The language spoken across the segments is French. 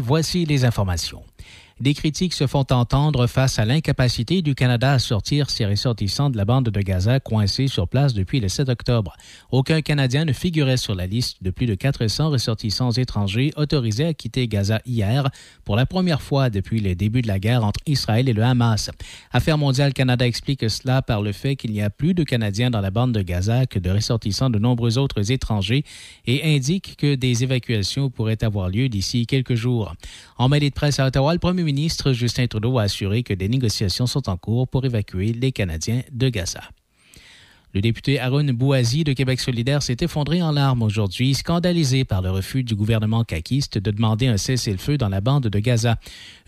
Voici les informations. Des critiques se font entendre face à l'incapacité du Canada à sortir ses ressortissants de la bande de Gaza coincés sur place depuis le 7 octobre. Aucun Canadien ne figurait sur la liste de plus de 400 ressortissants étrangers autorisés à quitter Gaza hier pour la première fois depuis le début de la guerre entre Israël et le Hamas. Affaires mondiales Canada explique cela par le fait qu'il n'y a plus de Canadiens dans la bande de Gaza que de ressortissants de nombreux autres étrangers et indique que des évacuations pourraient avoir lieu d'ici quelques jours. En mêlée de presse à Ottawa, le premier ministre Justin Trudeau a assuré que des négociations sont en cours pour évacuer les Canadiens de Gaza. Le député Aaron Bouazi de Québec solidaire s'est effondré en larmes aujourd'hui, scandalisé par le refus du gouvernement caquiste de demander un cessez-le-feu dans la bande de Gaza.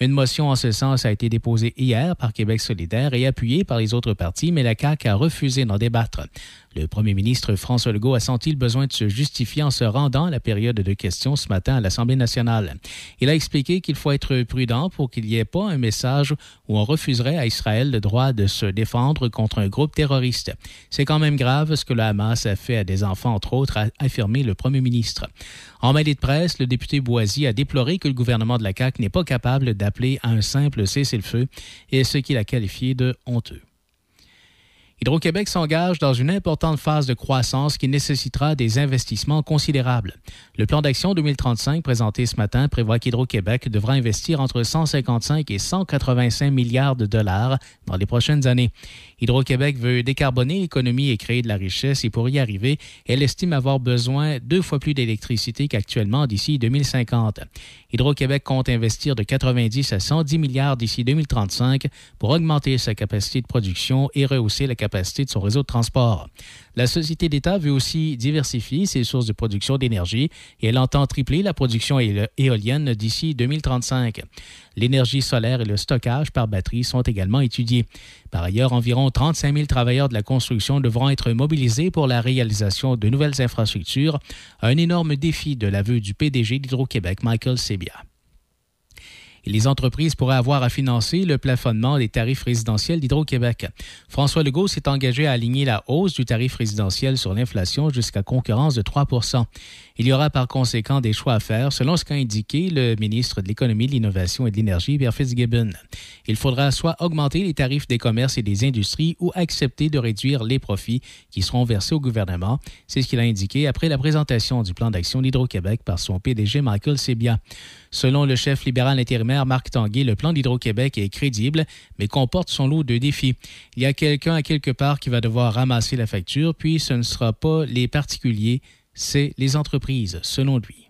Une motion en ce sens a été déposée hier par Québec solidaire et appuyée par les autres partis, mais la CAQ a refusé d'en débattre. Le premier ministre François Legault a senti le besoin de se justifier en se rendant à la période de questions ce matin à l'Assemblée nationale. Il a expliqué qu'il faut être prudent pour qu'il n'y ait pas un message où on refuserait à Israël le droit de se défendre contre un groupe terroriste. C'est quand même grave ce que le Hamas a fait à des enfants, entre autres, a affirmé le premier ministre. En mêlée de presse, le député Boisy a déploré que le gouvernement de la CAQ n'est pas capable d'appeler à un simple cessez-le-feu et ce qu'il a qualifié de honteux. Hydro-Québec s'engage dans une importante phase de croissance qui nécessitera des investissements considérables. Le plan d'action 2035 présenté ce matin prévoit qu'Hydro-Québec devra investir entre 155 et 185 milliards de dollars dans les prochaines années. Hydro-Québec veut décarboner l'économie et créer de la richesse et pour y arriver, elle estime avoir besoin deux fois plus d'électricité qu'actuellement d'ici 2050. Hydro-Québec compte investir de 90 à 110 milliards d'ici 2035 pour augmenter sa capacité de production et rehausser la capacité de son réseau de transport. La société d'État veut aussi diversifier ses sources de production d'énergie et elle entend tripler la production éolienne d'ici 2035. L'énergie solaire et le stockage par batterie sont également étudiés. Par ailleurs, environ 35 000 travailleurs de la construction devront être mobilisés pour la réalisation de nouvelles infrastructures, un énorme défi de l'aveu du PDG d'Hydro-Québec, Michael Sebia les entreprises pourraient avoir à financer le plafonnement des tarifs résidentiels d'Hydro-Québec. François Legault s'est engagé à aligner la hausse du tarif résidentiel sur l'inflation jusqu'à concurrence de 3 Il y aura par conséquent des choix à faire, selon ce qu'a indiqué le ministre de l'Économie, de l'Innovation et de l'Énergie, Pierre Fitzgibbon. Il faudra soit augmenter les tarifs des commerces et des industries ou accepter de réduire les profits qui seront versés au gouvernement. C'est ce qu'il a indiqué après la présentation du plan d'action d'Hydro-Québec par son PDG Michael Sebia. Selon le chef libéral intérimaire Marc Tanguay, le plan d'Hydro-Québec est crédible, mais comporte son lot de défis. Il y a quelqu'un à quelque part qui va devoir ramasser la facture, puis ce ne sera pas les particuliers, c'est les entreprises, selon lui.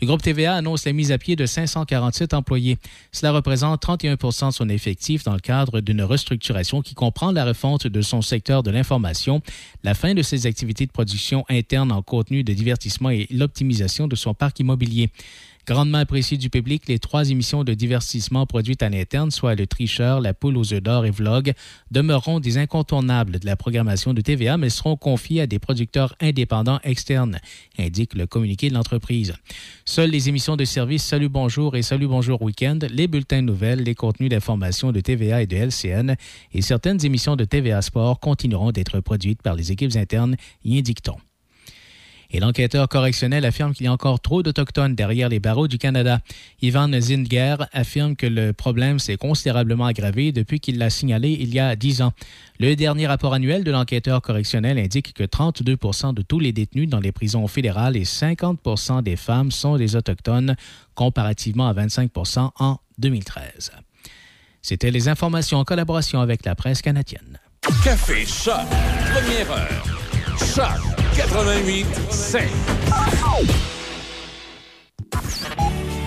Le groupe TVA annonce la mise à pied de 547 employés. Cela représente 31% de son effectif dans le cadre d'une restructuration qui comprend la refonte de son secteur de l'information, la fin de ses activités de production interne en contenu de divertissement et l'optimisation de son parc immobilier. Grandement apprécié du public, les trois émissions de divertissement produites à l'interne, soit Le Tricheur, La Poule aux œufs d'or et Vlog, demeureront des incontournables de la programmation de TVA, mais seront confiées à des producteurs indépendants externes, indique le communiqué de l'entreprise. Seules les émissions de service Salut Bonjour et Salut Bonjour Week-end, les bulletins nouvelles, les contenus d'information de TVA et de LCN et certaines émissions de TVA Sport continueront d'être produites par les équipes internes, y indique-t-on. Et l'enquêteur correctionnel affirme qu'il y a encore trop d'Autochtones derrière les barreaux du Canada. Ivan Zinger affirme que le problème s'est considérablement aggravé depuis qu'il l'a signalé il y a dix ans. Le dernier rapport annuel de l'enquêteur correctionnel indique que 32% de tous les détenus dans les prisons fédérales et 50% des femmes sont des Autochtones, comparativement à 25% en 2013. C'était les informations en collaboration avec la presse canadienne. Café Choc, première heure. Choc 88 5.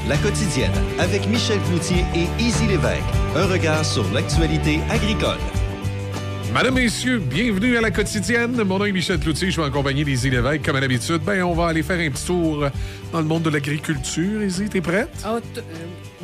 La quotidienne avec Michel Cloutier et Easy Lévesque. Un regard sur l'actualité agricole. Madame, Messieurs, bienvenue à la quotidienne. Mon nom est Michel Cloutier, je suis en compagnie d'Izzy Lévesque. Comme à l'habitude, ben, on va aller faire un petit tour dans le monde de l'agriculture. Izzy, t'es prête? Oh,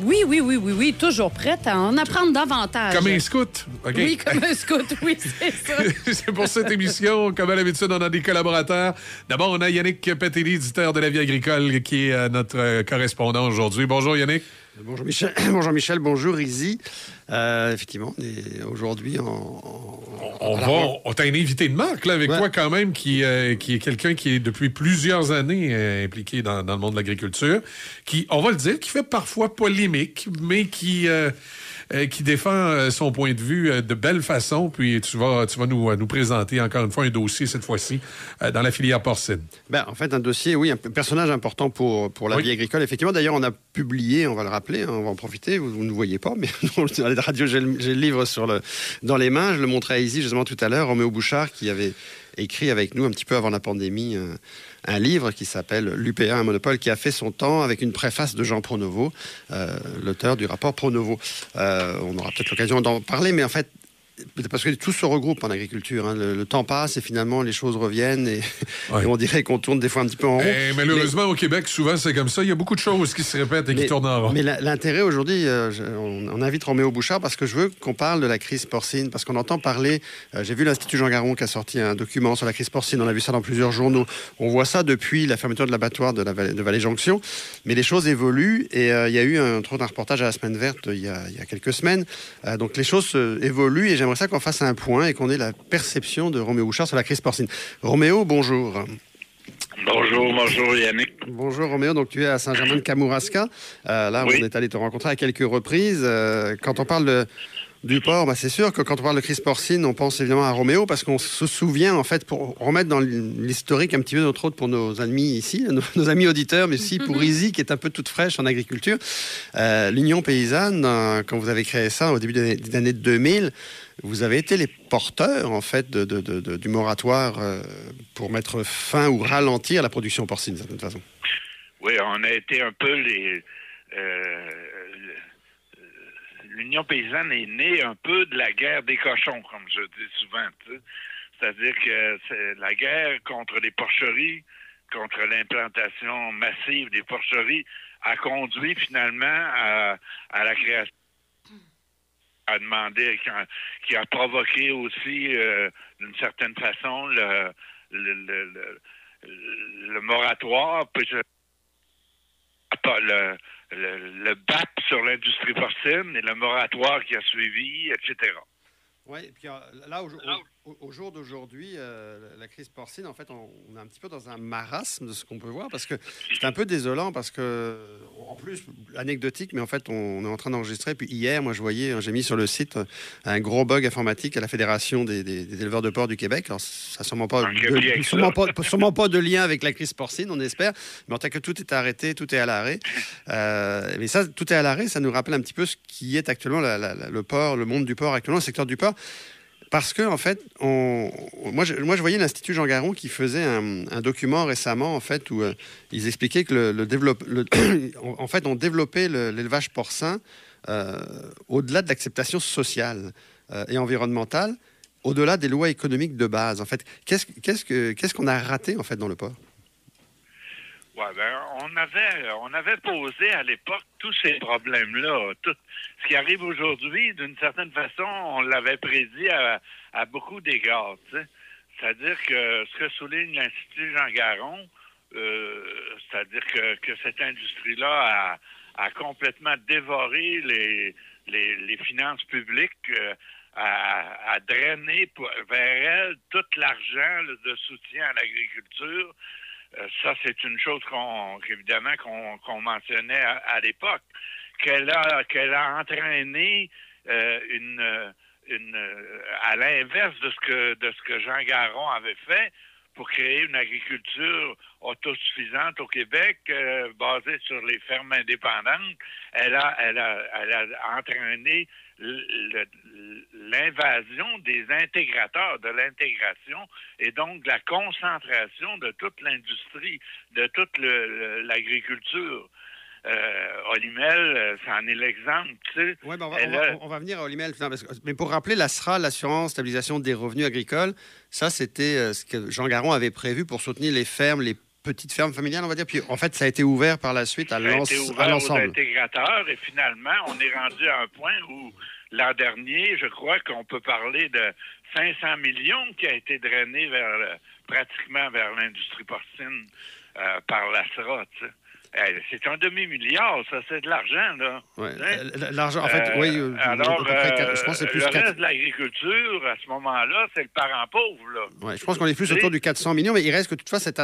oui, oui, oui, oui, oui, toujours prête à en apprendre davantage. Comme un scout. Oui, comme un scout, oui, c'est ça. c'est pour cette émission, comme à l'habitude, on a des collaborateurs. D'abord, on a Yannick Petelli, éditeur de La Vie agricole, qui est euh, notre euh, correspondant aujourd'hui. Bonjour, Yannick. Bonjour Michel, bonjour Michel, bonjour Izzy. Euh, effectivement, aujourd'hui, on, on, va, on t'a un invité de marque là, avec toi quand même, qui, euh, qui est quelqu'un qui est depuis plusieurs années euh, impliqué dans, dans, le monde de l'agriculture, qui, on va le dire, qui fait parfois polémique, mais qui qui défend euh, son point de vue euh, de belle façon. Puis tu vas, tu vas nous, nous présenter encore une fois un dossier, cette fois-ci, dans la filière porcine. Ben, en fait, un dossier, oui, un personnage important pour, pour la vie agricole. Effectivement, d'ailleurs, on a publié, on va le rappeler, hein, on va en profiter, vous, ne voyez pas, mais dans les radios, j'ai le, le, livre sur le, dans les mains. Je le montrais à Izzy justement tout à l'heure, Roméo Bouchard, qui avait écrit avec nous un petit peu avant la pandémie un livre qui s'appelle L'UPA, un monopole, qui a fait son temps avec une préface de Jean Pronovo, euh, l'auteur du rapport Pronovo. Euh, on aura peut-être l'occasion d'en parler, mais en fait, parce que tout se regroupe en agriculture. Hein. Le, temps passe et finalement les choses reviennent et, on dirait qu'on tourne des fois un petit peu en rond. Et malheureusement, au Québec, souvent c'est comme ça. Il y a beaucoup de choses qui se répètent et qui tournent en rond. Mais l'intérêt aujourd'hui, euh, on, invite Roméo Bouchard parce que je veux qu'on parle de la crise porcine, parce qu'on entend parler. Euh, j'ai vu l'Institut Jean Garon qui a sorti un document sur la crise porcine. On a vu ça dans plusieurs journaux. On voit ça depuis la fermeture de l'abattoir de, la Vallée, de Vallée Jonction. Mais les choses évoluent et euh, il y a eu un, d'un reportage à la semaine verte il y a, il y a quelques semaines. donc les choses évoluent et j'aimerais ça qu'on fasse un point et qu'on ait la perception de Roméo Bouchard sur la crise porcine. Roméo, bonjour. Bonjour, bonjour Yannick. Bonjour Roméo, donc tu es à Saint-Germain de Kamouraska. Euh, là, on est allé te rencontrer à quelques reprises. Euh, quand on parle de Du porc, bah c'est sûr que quand on parle de crise porcine, on pense évidemment à Roméo parce qu'on se souvient, en fait, pour remettre dans l'historique un petit peu notre autre pour nos amis ici, nos, amis auditeurs, mais aussi pour Izzy qui est un peu toute fraîche en agriculture. Euh, L'Union paysanne, quand vous avez créé ça au début des années 2000, vous avez été les porteurs, en fait, de, du moratoire euh, pour mettre fin ou ralentir la production porcine, d'une certaine façon. Oui, on a été un peu les l'Union paysanne est née un peu de la guerre des cochons, comme je dis souvent. C'est-à-dire que la guerre contre les porcheries, contre l'implantation massive des porcheries, a conduit finalement à, la création a demandé, qui a, provoqué aussi, euh, d'une certaine façon, le, le, le, moratoire, le, le, BAP sur l'industrie porcine et le moratoire qui a suivi, etc. Oui, et puis euh, là, au, jour d'aujourd'hui, euh, la crise porcine, en fait, on, est un petit peu dans un marasme de ce qu'on peut voir parce que c'est un peu désolant parce que, en plus, anecdotique, mais en fait, on, est en train d'enregistrer. Puis hier, moi, je voyais, hein, j'ai mis sur le site un gros bug informatique à la Fédération des, éleveurs de porc du Québec. Alors, ça n'a sûrement, pas de, sûrement, pas, sûrement pas de lien avec la crise porcine, on espère. Mais en tant que tout est arrêté, tout est à l'arrêt. Euh, mais ça, tout est à l'arrêt, ça nous rappelle un petit peu ce qui est actuellement le porc, le monde du porc actuellement, le secteur du porc. Parce que, en fait, moi, je, voyais l'Institut Jean Garon qui faisait un, document récemment, en fait, où euh, ils expliquaient que le, en fait, on développait l'élevage porcin euh, au-delà de l'acceptation sociale euh, et environnementale, au-delà des lois économiques de base. En fait, qu'est-ce qu'on a raté, en fait, dans le porc? Ouais, ben, on avait on avait posé à l'époque tous ces problèmes-là. Ce qui arrive aujourd'hui, d'une certaine façon, on l'avait prédit à, beaucoup d'égards. C'est-à-dire que ce que souligne l'Institut Jean Garon, euh, c'est-à-dire que, cette industrie-là a, a complètement dévoré les, finances publiques, euh, a, a, drainé vers elle tout l'argent de soutien à l'agriculture, ça, c'est une chose qu'on, évidemment, qu'on, mentionnait à, l'époque, qu'elle a, qu'elle a entraîné euh, une, une, à l'inverse de ce que de ce que Jean Garon avait fait pour créer une agriculture autosuffisante au Québec, euh, basée sur les fermes indépendantes. Elle a, elle a, elle a entraîné l'invasion des intégrateurs, de l'intégration et donc de la concentration de toute l'industrie, de toute l'agriculture. Euh, Olimel, euh, c'en est l'exemple. Tu sais. Oui, ben on, va, venir à Olimel. mais pour rappeler, la SRA, l'assurance stabilisation des revenus agricoles, ça, c'était euh, ce que Jean Garon avait prévu pour soutenir les fermes, les petites fermes familiales, on va dire. Puis en fait, ça a été ouvert par la suite à l'ensemble. Ça a été ouvert aux intégrateurs et finalement, on est rendu à un point où l'an dernier, je crois qu'on peut parler de 500 millions qui a été drainé vers pratiquement vers l'industrie porcine par la SRA. Tu sais. Eh, c'est un demi-milliard, ça, c'est de l'argent, là. Oui, hein? l'argent, en fait, oui. Euh, alors, je pense que c'est plus... Le reste de l'agriculture, à ce moment-là, c'est le parent pauvre, là. Oui, je pense qu'on est plus autour du 400 millions, mais il reste que toutefois, cette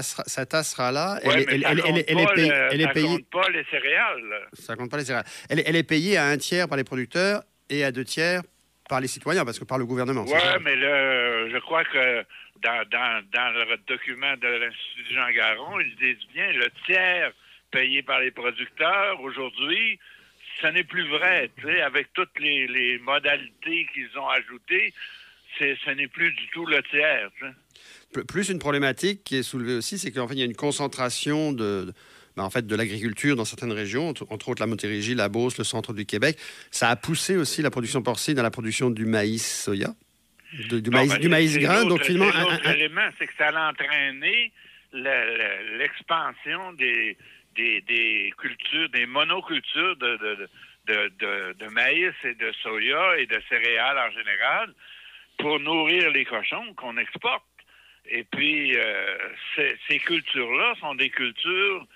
ASRA-là, elle, elle, elle, elle, est payée... Elle est payée... compte pas les céréales. Ça compte pas les céréales. Elle, est payée à un tiers par les producteurs et à deux tiers par les citoyens, parce que par le gouvernement. Oui, mais là, je crois que dans, dans, dans le document de l'Institut Jean Garon, ils disent bien le tiers payé par les producteurs. Aujourd'hui, ce n'est plus vrai. Avec toutes les, modalités qu'ils ont ajoutées, ce n'est plus du tout le tiers. Plus une problématique qui est soulevée aussi, c'est qu'en fait, il y a une concentration de, ben, en fait, de l'agriculture dans certaines régions, entre autres la Montérégie, la Beauce, le centre du Québec. Ça a poussé aussi la production porcine à la production du maïs soya, du, maïs, ben, du maïs grain. Donc, finalement, un, élément, c'est que ça a entraîné l'expansion des, des, cultures, des monocultures de, de, de, maïs et de soya et de céréales en général pour nourrir les cochons qu'on exporte. Et puis, euh, ces, cultures-là sont des cultures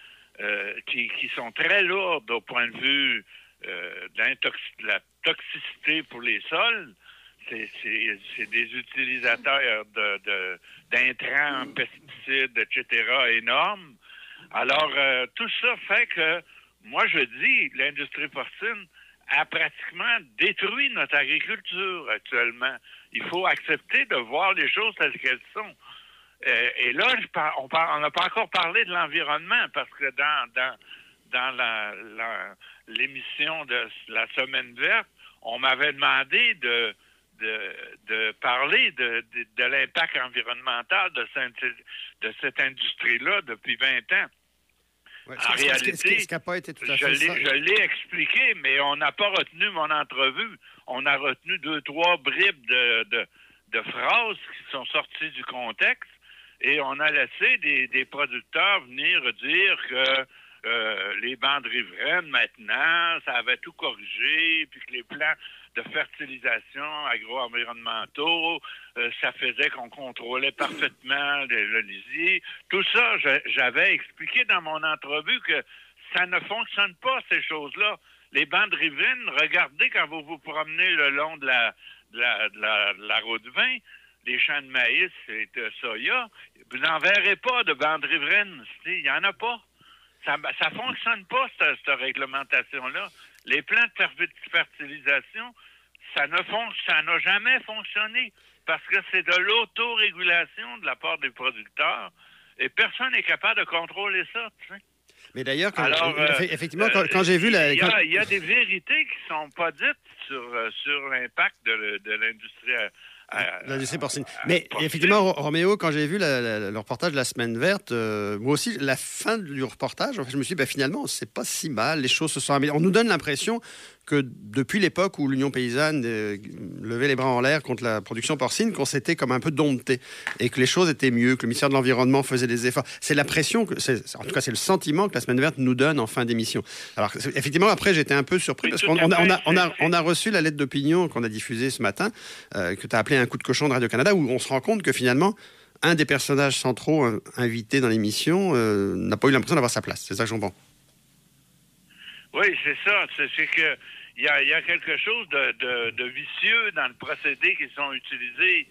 euh, qui, sont très lourdes au point de vue euh, de, la toxicité pour les sols. C'est des utilisateurs d'intrants, de, pesticides, etc., énormes. Alors, euh, tout ça fait que, moi, je dis, l'industrie porcine a pratiquement détruit notre agriculture actuellement. Il faut accepter de voir les choses telles qu'elles sont. Euh, et là, je on n'a pas encore parlé de l'environnement parce que dans, dans, dans l'émission de la Semaine verte, on m'avait demandé de, de, de parler de, de, l'impact environnemental de cette, de cette industrie-là depuis 20 ans. Ouais, En réalité, Je l'ai, ça. je l'ai expliqué, mais on n'a pas retenu mon entrevue. On a retenu deux, trois bribes de, de, de phrases qui sont sorties du contexte et on a laissé des, des producteurs venir dire que euh, les bandes riveraines, maintenant, ça avait tout corrigé, puis que les plans de fertilisation agro-environnementaux, euh, ça faisait qu'on contrôlait parfaitement le, le lisier. Tout ça, j'avais expliqué dans mon entrevue que ça ne fonctionne pas, ces choses-là. Les bandes riveraines, regardez quand vous vous promenez le long de la, de la, de la, de route 20, les champs de maïs et de soya, vous n'en verrez pas de bandes riveraines. Il n'y en a pas. Ça ne fonctionne pas, cette réglementation-là. Les plans de fer- fertilisation, ça ne fon- ça n'a jamais fonctionné parce que c'est de l'autorégulation de la part des producteurs et personne n'est capable de contrôler ça. tu sais. Mais d'ailleurs, euh, effe- effectivement, quand, quand j'ai vu la. Il y, a, quand- il y a des vérités qui sont pas dites sur, euh, sur l'impact de l'industrie. Euh, L'industrie porcine. à- Mais effectivement, Ro- Roméo, quand j'ai vu la- la- le reportage de la semaine verte, euh, moi aussi, la fin du reportage, en fait, je me suis dit, ben, finalement, c'est pas si mal, les choses se sont améliorées. On nous donne l'impression que depuis l'époque où l'Union paysanne euh, levait les bras en l'air contre la production porcine, qu'on s'était comme un peu dompté et que les choses étaient mieux, que le ministère de l'Environnement faisait des efforts. C'est l'impression, que, c'est- en tout cas, c'est le sentiment que la semaine verte nous donne en fin d'émission. Alors, effectivement, après, j'étais un peu surpris parce qu'on on a, on a- fait, on a- c'est- on a reçu la lettre d'opinion qu'on a diffusée ce matin, euh, que tu as appelé un coup de cochon de Radio-Canada, où on se rend compte que finalement, un des personnages centraux euh, invités dans l'émission euh, n'a pas eu l'impression d'avoir sa place. C'est ça que je comprends. Oui, c'est ça. C'est, que il y a, quelque chose de, de- de vicieux dans le procédé qu'ils ont utilisé.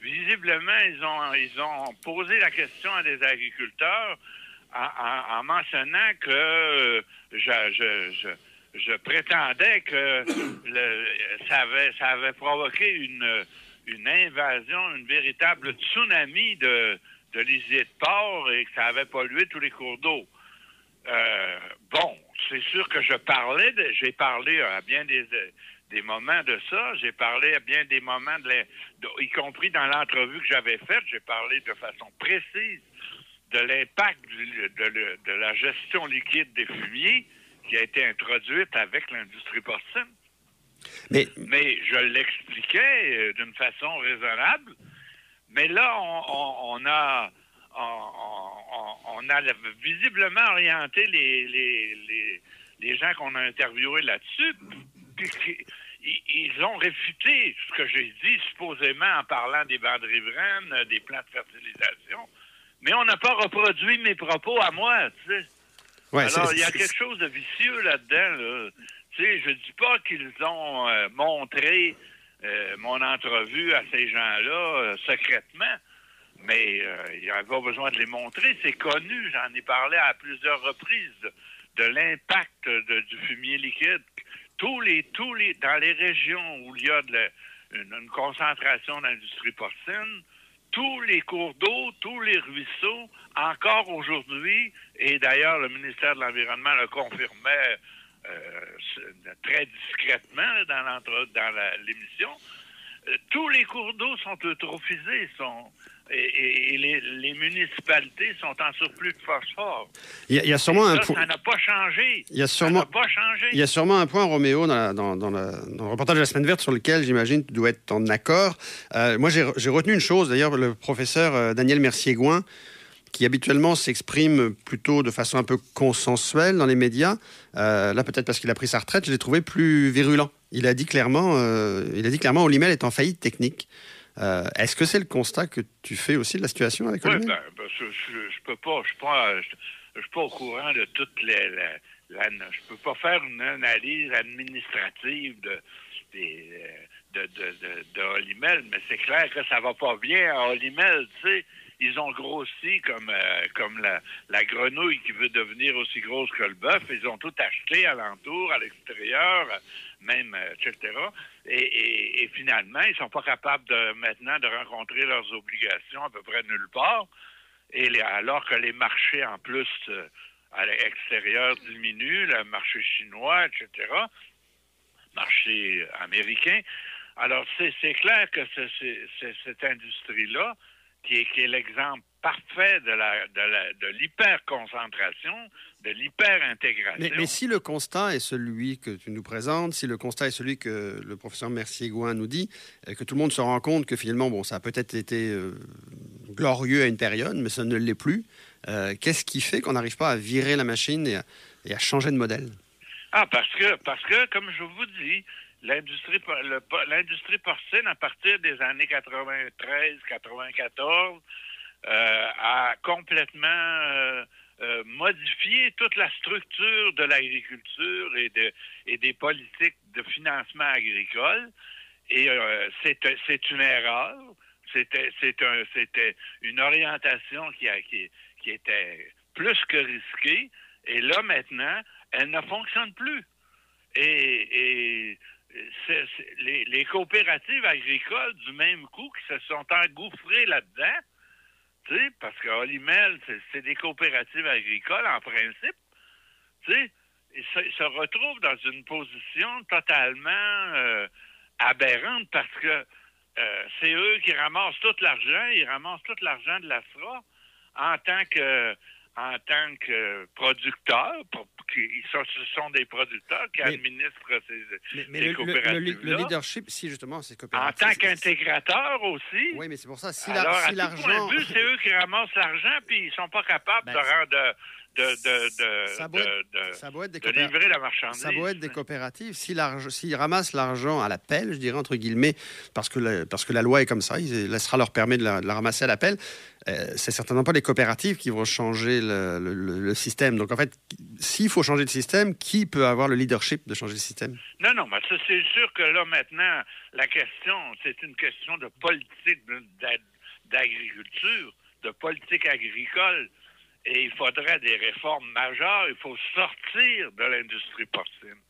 Visiblement, ils ont, ils ont posé la question à des agriculteurs en, en- en mentionnant que euh, je, prétendais que le- ça, avait, ça avait provoqué une, une invasion, une véritable tsunami de, de lisier de porc et que ça avait pollué tous les cours d'eau. Euh, bon, c'est sûr que je parlais, j'ai parlé à bien des, des moments de ça, j'ai parlé à bien des moments, de, y compris dans l'entrevue que j'avais faite, j'ai parlé de façon précise de l'impact de, la gestion liquide des fumiers qui a été introduite avec l'industrie porcine. Mais Mais je l'expliquais euh, d'une façon raisonnable. Mais là, on, on- on a, on, on- on a visiblement orienté les, les, les, les gens qu'on a interviewés là-dessus. ils, ont réfuté ce que j'ai dit, supposément en parlant des bandes riveraines, euh, des plans de fertilisation. Mais on n'a pas reproduit mes propos à moi, tu sais. ouais, Alors, il y a quelque chose de vicieux là-dedans. Là. Tu sais, je dis pas qu'ils ont euh, montré euh, mon entrevue à ces gens-là euh, secrètement, mais euh, il n'y avait pas besoin de les montrer. C'est connu, j'en ai parlé à plusieurs reprises de, l'impact du fumier liquide. Tous les, tous les, dans les régions où il y a de une, concentration d'industrie porcine, tous les cours d'eau, tous les ruisseaux, encore aujourd'hui, et d'ailleurs le ministère de l'Environnement le confirmait euh, très discrètement dans l'entre- dans l'émission, euh, tous les cours d'eau sont eutrophisés, sont, et, et- et les, les municipalités sont en surplus de phosphore. il y, a- il y a sûrement un Ça, point. ça n'a pas changé. Il y a Ça sûrement. n'a pas changé. Il y a sûrement un point, Roméo, dans, la- dans- dans la- dans le reportage de la Semaine verte sur lequel, j'imagine, tu dois être en accord. Euh, moi, j'ai j'ai retenu une chose, d'ailleurs, le professeur euh, Daniel Mercier-Gouin, qui habituellement s'exprime plutôt de façon un peu consensuelle dans les médias, euh, là, peut-être parce qu'il a pris sa retraite, je l'ai trouvé plus virulent. Il a dit clairement, euh, il a dit clairement Olimel est en faillite technique. Euh, Est-ce que c'est le constat que tu fais aussi de la situation avec Oui, ben, ben, je, je, je peux pas, je suis pas, je, je suis pas au courant de toutes les, je peux pas faire une analyse administrative de, des, de, de, de, de Olimel, mais c'est clair que ça va pas bien à Olimel, tu sais. ils ont grossi comme, euh, comme la, la grenouille qui veut devenir aussi grosse que le bœuf. Ils ont tout acheté alentour, à l'extérieur, même, euh, etc. Et, et- et finalement, ils sont pas capables de, maintenant de rencontrer leurs obligations à peu près nulle part. Et les- alors que les marchés, en plus, euh, à l'extérieur diminuent, le marché chinois, etc., marché américain. Alors, c'est clair que c'est cette industrie-là, qui est, qui est l'exemple parfait de l'hyper-concentration, de l'hyper-intégration. Mais, mais si le constat est celui que tu nous présentes, si le constat est celui que le professeur Mercier-Gouin nous dit, euh, que tout le monde se rend compte que finalement, bon, ça a peut-être été euh, glorieux à une période, mais ça ne l'est plus, euh, qu'est-ce qui fait qu'on n'arrive pas à virer la machine et à, et à changer de modèle? Ah, parce que, parce que, comme je vous dis, l'industrie, l'industrie porcine, à partir des années 93, 94, euh, a complètement euh, euh, modifié toute la structure de l'agriculture et, de, et des politiques de financement agricole. Et euh, c'est, c'est une erreur. C'était, une orientation qui, a, était plus que risquée. Et là, maintenant, elle ne fonctionne plus. Et, les, coopératives agricoles, du même coup, qui se sont engouffrées là-dedans, parce que Olimel, c'est des coopératives agricoles en principe, tu sais, ils se, ils se retrouvent dans une position totalement euh, aberrante parce que euh, c'est eux qui ramassent tout l'argent, ils ramassent tout l'argent de l'ASRA en tant que en tant que pour- sont, ce sont des producteurs qui Mais- administrent ces, Mais, mais ces le, le- le- coopératives le leadership, si justement, c'est En coopératif. tant qu'intégrateur aussi. Oui, mais c'est pour ça, si Alors, la- à si tout l'argent... c'est eux qui ramassent l'argent, puis ils sont pas capables Ben, de, rendre, de, de, livrer la marchandise. Ça doit être des coopératives. S'ils ramassent l'argent à l'appel, je dirais entre guillemets, parce que, la, parce que la loi est comme ça, il laissera leur permis de la, de la ramasser à l'appel, euh, c'est certainement pas les coopératives qui vont changer le, le- le- le système. Donc en fait, s'il faut changer de système, qui peut avoir le leadership de changer le système? Non, non, mais c'est sûr que là, maintenant, la question, c'est une question de politique d'agriculture, de politique agricole. Et il faudrait des réformes majeures. Il faut sortir de l'industrie porcine.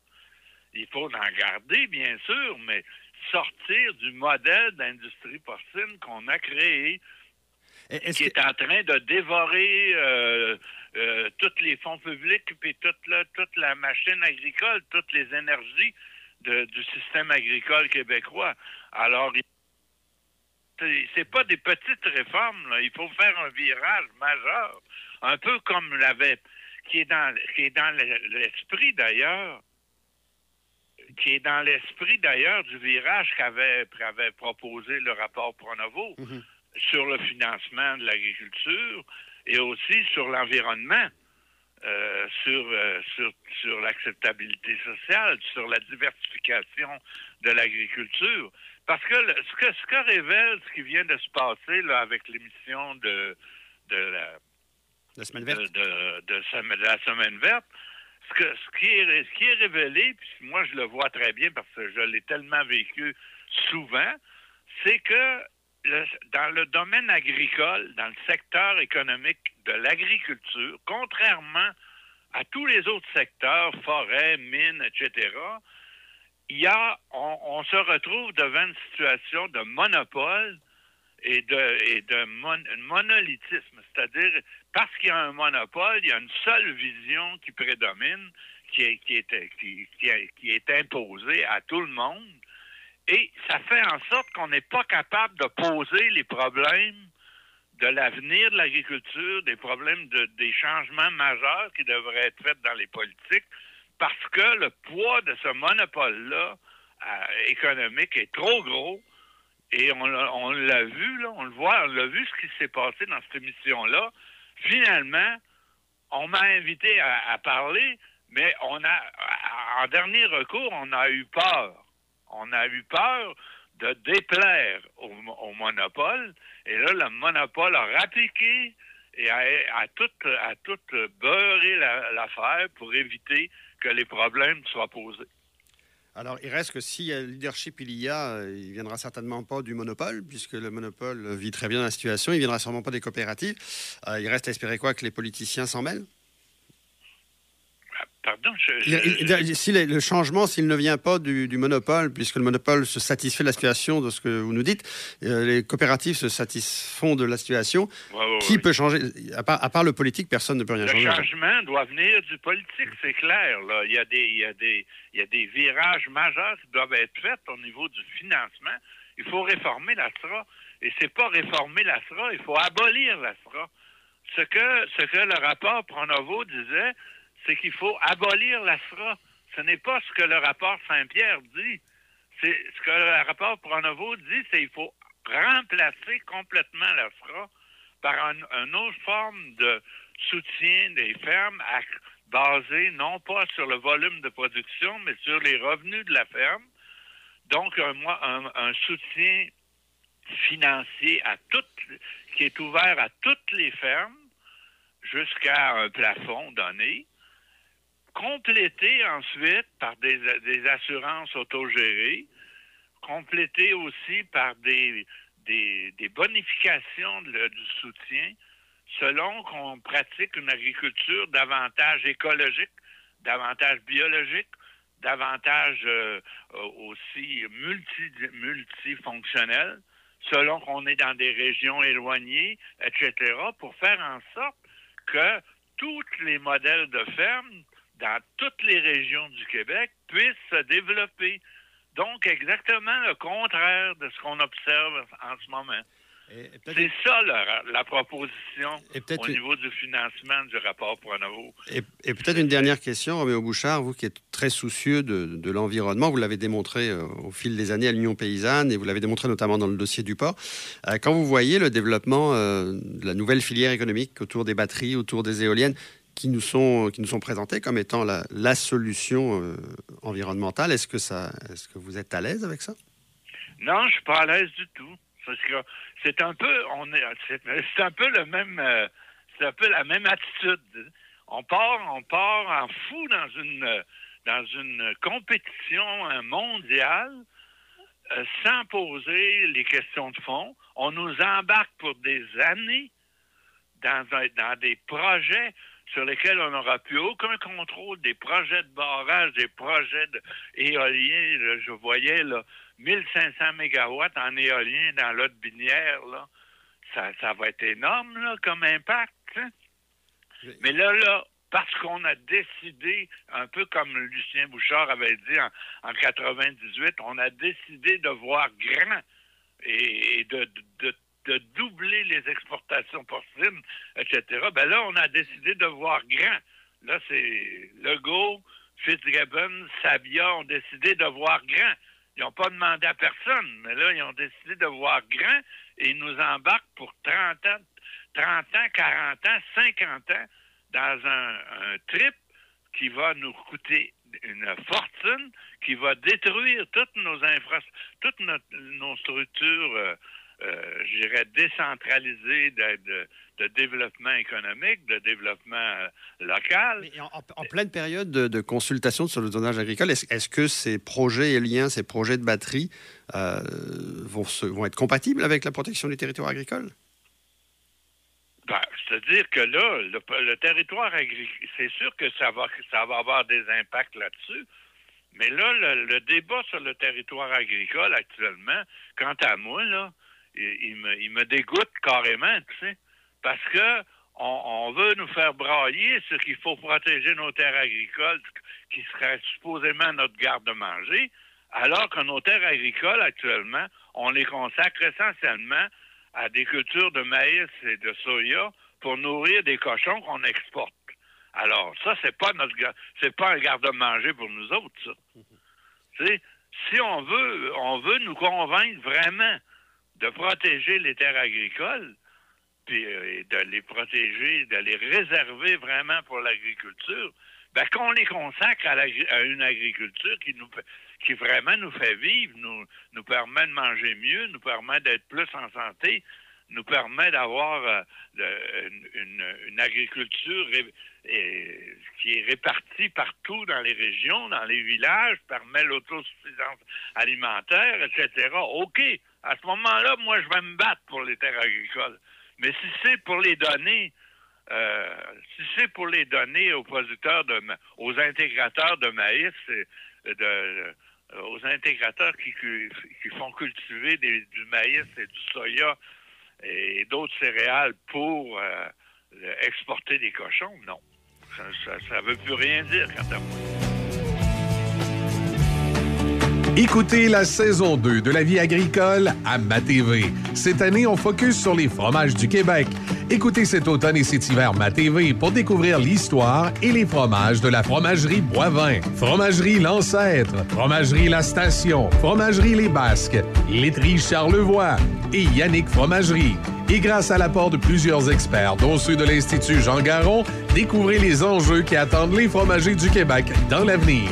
Il faut en garder, bien sûr, mais sortir du modèle d'industrie porcine qu'on a créé, qui est en train de dévorer euh, euh, tous les fonds publics, puis toute la, toute la machine agricole, toutes les énergies de- du système agricole québécois. Alors, c'est- c'est pas des petites réformes, là. il faut faire un virage majeur, un peu comme l'avait, qui est dans, qui est dans l'esprit d'ailleurs, qui est dans l'esprit d'ailleurs du virage qu'avait proposé le rapport Pronovo Mhm. sur le financement de l'agriculture et aussi sur l'environnement, euh, sur, euh, sur, sur l'acceptabilité sociale, sur la diversification de l'agriculture. Parce que le- ce, que ce que révèle ce qui vient de se passer là, avec l'émission de, de la De, la semaine verte. Ce, que, ce, qui est, ce qui est révélé, puis moi je le vois très bien parce que je l'ai tellement vécu souvent, c'est que dans le domaine agricole, dans le secteur économique de l'agriculture, contrairement à tous les autres secteurs, forêts, mines, etc., il y a, on, on se retrouve devant une situation de monopole et de, et de mon- monolithisme. C'est-à-dire, parce qu'il y a un monopole, il y a une seule vision qui prédomine, qui est, imposée à tout le monde. Et ça fait en sorte qu'on n'est pas capable de poser les problèmes de l'avenir de l'agriculture, des problèmes de, des changements majeurs qui devraient être faits dans les politiques, parce que le poids de ce monopole-là euh, économique est trop gros. Et on, on l'a vu, là, on le voit, on l'a vu ce qui s'est passé dans cette émission-là. Finalement, on m'a invité à, parler, mais on a, en dernier recours, on a eu peur. On a eu peur de déplaire au, mo- au monopole. Et là, le monopole a rappliqué et a, tout, a tout beurré la- l'affaire pour éviter que les problèmes soient posés. Alors, il reste que si le leadership il y a, euh, il viendra certainement pas du monopole, puisque le monopole vit très bien la situation. Il viendra sûrement pas des coopératives. Euh, il reste à espérer quoi? Que les politiciens s'en mêlent? Pardon, je, Si le changement, s'il ne vient pas du, monopole, puisque le monopole se satisfait de la situation de ce que vous nous dites, euh, les coopératives se satisfont de la situation, qui peut changer? À part, le politique, personne ne peut rien changer. Le changement doit venir du politique, c'est clair. Là. Il, y a des, il, y a des, il y a des virages majeurs qui doivent être faits au niveau du financement. Il faut réformer la SRA. Et c'est pas réformer la SRA, il faut abolir la SRA. Ce que, ce que le rapport Pronovo disait, c'est qu'il faut abolir la FRA. Ce n'est pas ce que le rapport Saint-Pierre dit. C'est ce que le rapport Pronovo dit, c'est qu'il faut remplacer complètement la FRA par une autre forme de soutien des fermes basé non pas sur le volume de production, mais sur les revenus de la ferme. Donc, un, soutien financier à qui est ouvert à toutes les fermes jusqu'à un plafond donné complété ensuite par des, assurances autogérées, complété aussi par des, bonifications du soutien, selon qu'on pratique une agriculture davantage écologique, davantage biologique, davantage euh, aussi multi, multifonctionnelle, selon qu'on est dans des régions éloignées, etc., pour faire en sorte que tous les modèles de ferme dans toutes les régions du Québec puissent se développer. Donc, exactement le contraire de ce qu'on observe en ce moment. C'est ça la, proposition au niveau du financement du rapport Pronovo. Et, et peut-être une dernière question, Roméo Bouchard, vous qui êtes très soucieux de, l'environnement, vous l'avez démontré euh, au fil des années à l'Union paysanne et vous l'avez démontré notamment dans le dossier du port. Euh, quand vous voyez le développement euh, de la nouvelle filière économique autour des batteries, autour des éoliennes, qui nous sont, qui nous sont présentés comme étant la, solution euh, environnementale. Est-ce que, ça, est-ce que vous êtes à l'aise avec ça? Non, je suis pas à l'aise du tout. C'est un peu, on est, c'est, un peu le même, euh, c'est un peu la même attitude. On part, on part en fou dans une, dans une compétition mondiale euh, sans poser les questions de fond. On nous embarque pour des années dans, dans des projets sur lesquels on n'aura plus aucun contrôle des projets de barrage, des projets éoliens. je voyais là, 1500 mégawatts en éolien dans l'autre binière. Là. Ça, ça va être énorme là, comme impact. Hein. Mais là, là, parce qu'on a décidé, un peu comme Lucien Bouchard avait dit en, en 98, on a décidé de voir grand et de, de de doubler les exportations porcines, etc., ben là, on a décidé de voir grand. Là, c'est Legault, Fitzgibbon, Sabia ont décidé de voir grand. Ils n'ont pas demandé à personne, mais là, ils ont décidé de voir grand et ils nous embarquent pour 30 ans, 30 ans, 40 ans, 50 ans dans un, trip qui va nous coûter une fortune, qui va détruire toutes nos infrastructures, toutes nos structures euh, euh, je dirais, de, développement économique, de développement euh, local. en, pleine période de, consultation sur le zonage agricole, est-ce que ces projets éoliens, ces projets de batterie euh, vont, vont être compatibles avec la protection du territoire agricole? Ben, C'est-à-dire que là, le, territoire agricole, c'est sûr que ça va, ça va avoir des impacts là-dessus. Mais là, le, le, débat sur le territoire agricole actuellement, quant à moi, là, il, me, il me dégoûte carrément, tu sais, parce que on, veut nous faire brailler ce qu'il faut protéger nos terres agricoles, qui seraient supposément notre garde-manger, alors que nos terres agricoles, actuellement, on les consacre essentiellement à des cultures de maïs et de soya pour nourrir des cochons qu'on exporte. Alors, ça, c'est pas notre c'est pas un garde-manger pour nous autres, ça. Tu sais, si on veut, on veut nous convaincre vraiment de protéger les terres agricoles, puis euh, de les protéger, de les réserver vraiment pour l'agriculture, ben, qu'on les consacre à, une agriculture qui nous qui vraiment nous fait vivre, nous, permet de manger mieux, nous permet d'être plus en santé, nous permet d'avoir euh, une, agriculture qui est répartie partout dans les régions, dans les villages, permet l'autosuffisance alimentaire, etc. OK, à ce moment-là, moi, je vais me battre pour les terres agricoles. Mais si c'est pour les donner, euh, si c'est pour les donner aux producteurs de, aux intégrateurs de maïs, de, aux intégrateurs qui, font cultiver du maïs et du soya et d'autres céréales pour euh, exporter des cochons, non. Ça ne veut plus rien dire quant à moi. Écoutez la saison 2 de la vie agricole à MaTV. Cette année, on focus sur les fromages du Québec. Écoutez cet automne et cet hiver MaTV pour découvrir l'histoire et les fromages de la fromagerie Boivin, fromagerie L'Ancêtre, fromagerie La Station, fromagerie Les Basques, laiterie Charlevoix et Yannick Fromagerie. Et grâce à l'apport de plusieurs experts, dont ceux de l'Institut Jean Garon, découvrez les enjeux qui attendent les fromagers du Québec dans l'avenir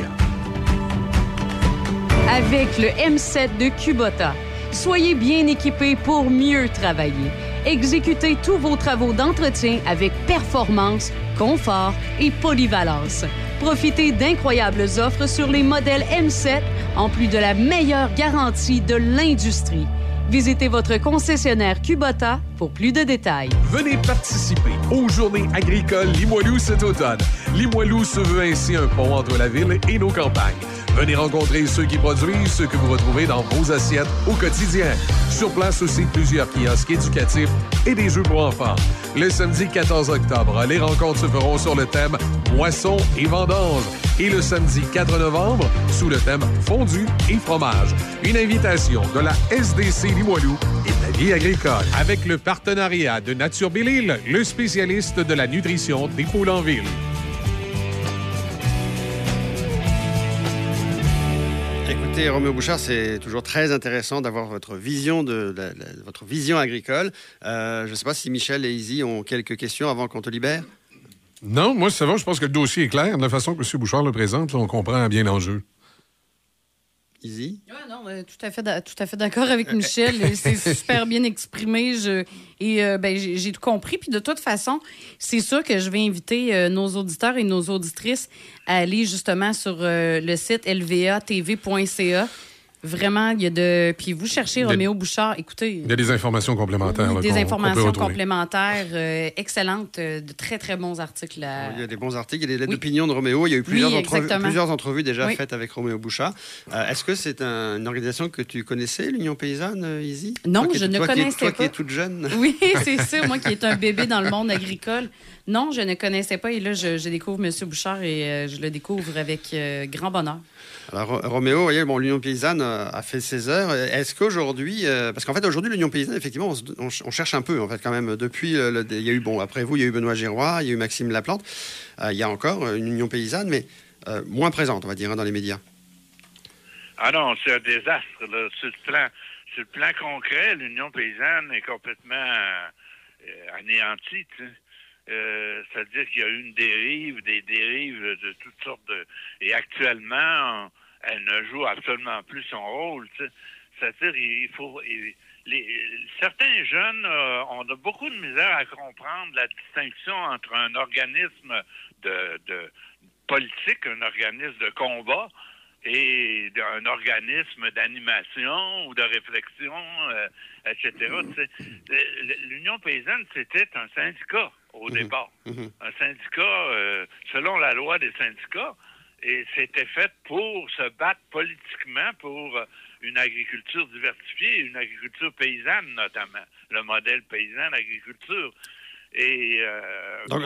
avec le M7 de Kubota. Soyez bien équipés pour mieux travailler. Exécutez tous vos travaux d'entretien avec performance, confort et polyvalence. Profitez d'incroyables offres sur les modèles M7 en plus de la meilleure garantie de l'industrie. Visitez votre concessionnaire Kubota pour plus de détails. Venez participer aux Journées agricoles Limoilou cet automne. Limoilou se veut ainsi un pont entre la ville et nos campagnes. Venez rencontrer ceux qui produisent ce que vous retrouvez dans vos assiettes au quotidien. Sur place aussi plusieurs kiosques éducatifs et des jeux pour enfants. Le samedi 14 octobre, les rencontres se feront sur le thème Moisson et vendange. Et le samedi 4 novembre, sous le thème Fondu et fromage. Une invitation de la SDC Limoilou et de la vie agricole. Avec le partenariat de Nature Belle le spécialiste de la nutrition des poules en ville. Écoutez, Roméo Bouchard, c'est toujours très intéressant d'avoir votre vision de, votre vision agricole. Euh, je ne sais pas si Michel et Izzy ont quelques questions avant qu'on te libère. Non, moi, ça va. Je pense que le dossier est clair. De la façon que M. Bouchard le présente, on comprend bien l'enjeu. Easy? non, tout à fait, tout à fait d'accord avec Michel. c'est super bien exprimé. Je, et euh, ben, j'ai tout compris. Puis de toute façon, c'est sûr que je vais inviter euh, nos auditeurs et nos auditrices à aller justement sur euh, le site lvatv.ca Vraiment, il y a de. Puis vous cherchez Roméo Bouchard, écoutez. Il y a des informations complémentaires. des informations complémentaires euh, excellentes, euh, de très, très bons articles. Il y a des bons articles, il y a des lettres d'opinion de Roméo. Il y a eu plusieurs, entrevues, plusieurs entrevues déjà faites avec Roméo Bouchard. Euh, est-ce que c'est une organisation que tu connaissais, l'Union paysanne, Izzy? Non, je ne connaissais pas. Toi qui es toute jeune. Oui, c'est ça, moi qui est un bébé dans le monde agricole. Non, je ne connaissais pas et là, je, découvre M. Bouchard et je le découvre avec grand bonheur. Alors, Roméo, vous voyez, bon, l'Union paysanne euh, a fait ses heures. Est-ce qu'aujourd'hui, euh, parce qu'en fait, aujourd'hui, l'Union paysanne, effectivement, on, cherche un peu, en fait, quand même, depuis, le, il y a eu, bon, après vous, il y a eu Benoît Giroir, il y a eu Maxime Laplante, euh, il y a encore une Union paysanne, mais moins présente, on va dire, hein, dans les médias. Ah non, c'est un désastre, Sur, le plan, sur le plan concret, l'Union paysanne est complètement anéantie. Euh, c'est-à-dire qu'il y a eu une dérive, des dérives de toutes sortes de... Et actuellement, elle ne joue absolument plus son rôle. C'est-à-dire il faut... les, certains jeunes euh, ont beaucoup de misère à comprendre la distinction entre un organisme de, de politique, un organisme de combat, et un organisme d'animation ou de réflexion, euh, etc. L'Union paysanne, c'était un syndicat au mhm. départ. Mhm. Un syndicat, euh, selon la loi des syndicats, et c'était fait pour se battre politiquement pour euh, une agriculture diversifiée, une agriculture paysanne notamment, le modèle paysan d'agriculture. Et, euh, donc,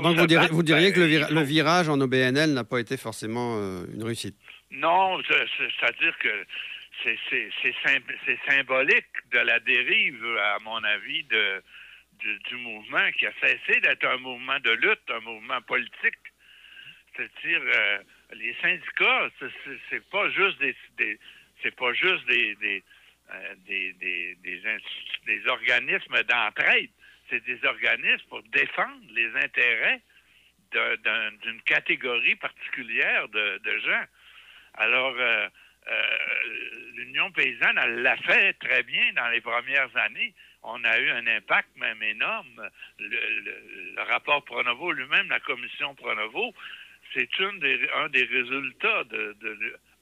vous, diriez, que le, ben, virage en OBNL n'a pas été forcément une réussite? Non, c'est-à-dire que c'est symbolique de la dérive, à mon avis, de, du, mouvement qui a cessé d'être un mouvement de lutte, un mouvement politique. C'est-à-dire, euh, les syndicats, c'est pas juste des, c'est pas juste des des, euh, des, des, des, organismes d'entraide, c'est des organismes pour défendre les intérêts d'une catégorie particulière de, gens. Alors, euh, l'Union paysanne, elle l'a fait très bien dans les premières années on a eu un impact même énorme. Le, rapport Pronovo lui-même, la commission Pronovo, c'est des, un des résultats de,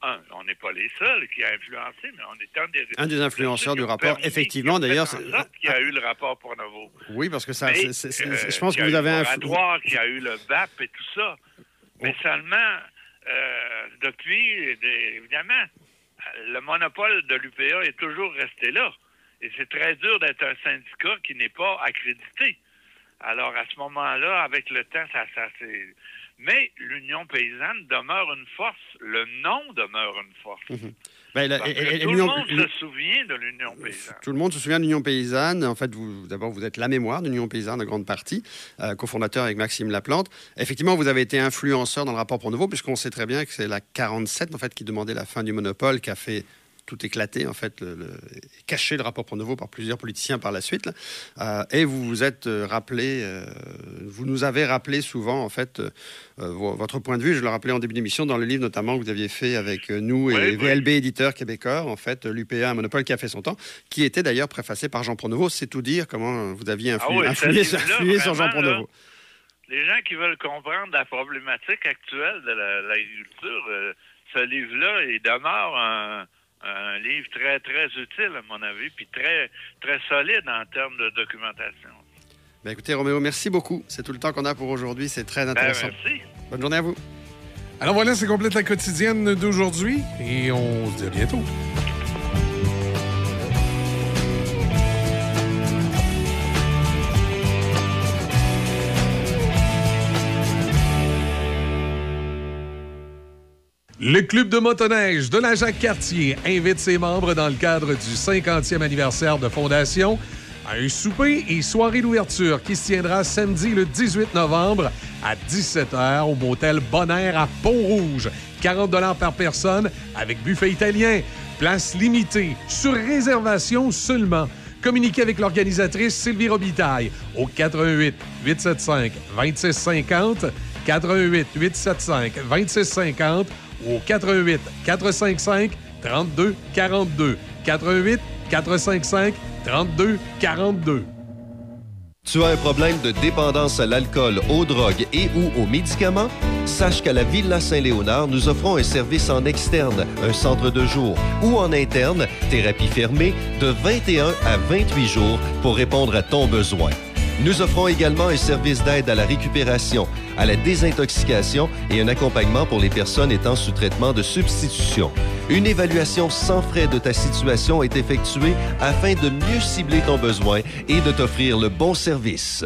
un, on n'est pas les seuls qui a influencé, mais on est un des, un des influenceurs du rapport, effectivement. D'ailleurs, c'est qui a eu le rapport Pronovo. Oui, parce que ça, je pense que vous avez un qui a eu le BAP et tout ça. Mais seulement, euh, depuis, évidemment, le monopole de l'UPA est toujours resté là. Et c'est très dur d'être un syndicat qui n'est pas accrédité. Alors, à ce moment-là, avec le temps, ça, ça c'est mais l'Union paysanne demeure une force. Le nom demeure une force. Mhm. Ben, tout le monde se souvient de l'Union paysanne. Tout le monde se souvient de l'Union paysanne. En fait, vous, d'abord, vous êtes la mémoire de l'Union paysanne de grande partie, euh, cofondateur avec Maxime Laplante. Effectivement, vous avez été influenceur dans le rapport pour nouveau, puisqu'on sait très bien que c'est la 47 en fait qui demandait la fin du monopole, qui a fait tout éclaté, en fait, le, caché le rapport nouveau par plusieurs politiciens par la suite. Euh, et vous vous êtes euh, rappelé, euh, vous nous avez rappelé souvent, en fait, votre point de vue. Je le rappelais en début d'émission dans le livre notamment que vous aviez fait avec nous et VLB éditeur québécois, en fait, l'UPA, un monopole qui a fait son temps, qui était d'ailleurs préfacé par Jean Pronovo. C'est tout dire comment vous aviez ah influé, sur Jean Pronovo. les gens qui veulent comprendre la problématique actuelle de l'agriculture, ce livre-là, il demeure un un livre très, très utile, à mon avis, puis très, très solide en termes de documentation. Ben écoutez, Roméo, merci beaucoup. C'est tout le temps qu'on a pour aujourd'hui. C'est très ben, intéressant. merci. Bonne journée à vous. Alors voilà, c'est complète la quotidienne d'aujourd'hui et on se dit à bientôt. Le club de motoneige de la Jacques-Cartier invite ses membres dans le cadre du 50e anniversaire de fondation à un souper et soirée d'ouverture qui se tiendra samedi le 18 novembre à 17h au motel Bonaire à Pont-Rouge. 40 par personne avec buffet italien. Place limitée, sur réservation seulement. Communiquez avec l'organisatrice Sylvie Robitaille au 88 875 2650 88 875 2650 au 88 455 32 42. 88 455 32 42. Tu as un problème de dépendance à l'alcool, aux drogues et ou aux médicaments? Sache qu'à la Villa Saint-Léonard, nous offrons un service en externe, un centre de jour ou en interne, thérapie fermée, de 21 à 28 jours pour répondre à ton besoin. Nous offrons également un service d'aide à la récupération, à la désintoxication et un accompagnement pour les personnes étant sous traitement de substitution. Une évaluation sans frais de ta situation est effectuée afin de mieux cibler ton besoin et de t'offrir le bon service.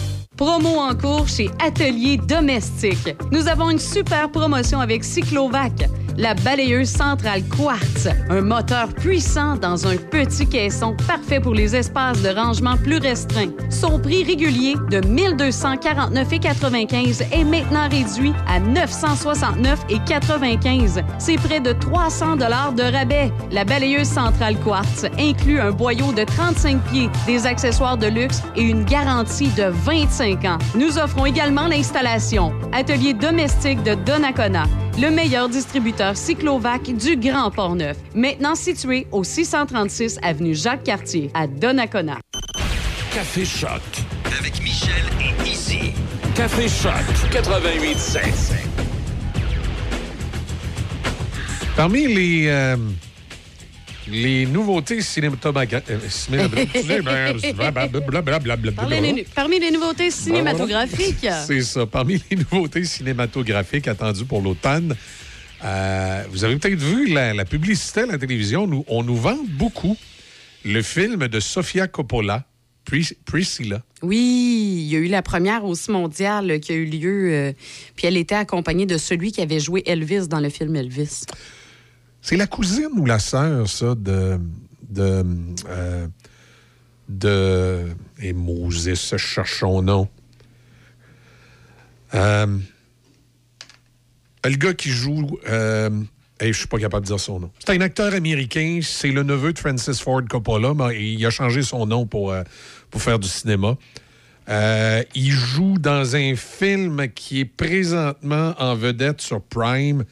Promo en cours chez Atelier Domestique. Nous avons une super promotion avec Cyclovac la balayeuse centrale Quartz. Un moteur puissant dans un petit caisson parfait pour les espaces de rangement plus restreints. Son prix régulier de 1249,95 est maintenant réduit à 969,95. C'est près de 300 dollars de rabais. La balayeuse centrale Quartz inclut un boyau de 35 pieds, des accessoires de luxe et une garantie de 25 ans. Nous offrons également l'installation. Atelier domestique de Donnacona le meilleur distributeur cyclovac du Grand Port-Neuf. Maintenant situé au 636 avenue Jacques-Cartier à Donnacona. Café Choc. Avec Michel et Izzy. Café Choc 88 Parmi les... Euh, les nouveautés cinématographiques. Parmi les nouveautés cinématographiques. C'est ça. Parmi les nouveautés cinématographiques attendues pour l'automne, euh, vous avez peut-être vu la, publicité à la télévision. Nous, on nous vend beaucoup le film de Sofia Coppola, Priscilla. Oui, il y a eu la première aussi mondiale qui a eu lieu. Euh, puis elle était accompagnée de celui qui avait joué Elvis dans le film Elvis. C'est la cousine ou la sœur, ça, de, de, euh, de. Et Moses, je cherche son nom. Euh, le gars qui joue. Euh, je suis pas capable de dire son nom. C'est un acteur américain. C'est le neveu de Francis Ford Coppola. Mais il a changé son nom pour, pour faire du cinéma. Il joue dans un film qui est présentement en vedette sur Prime.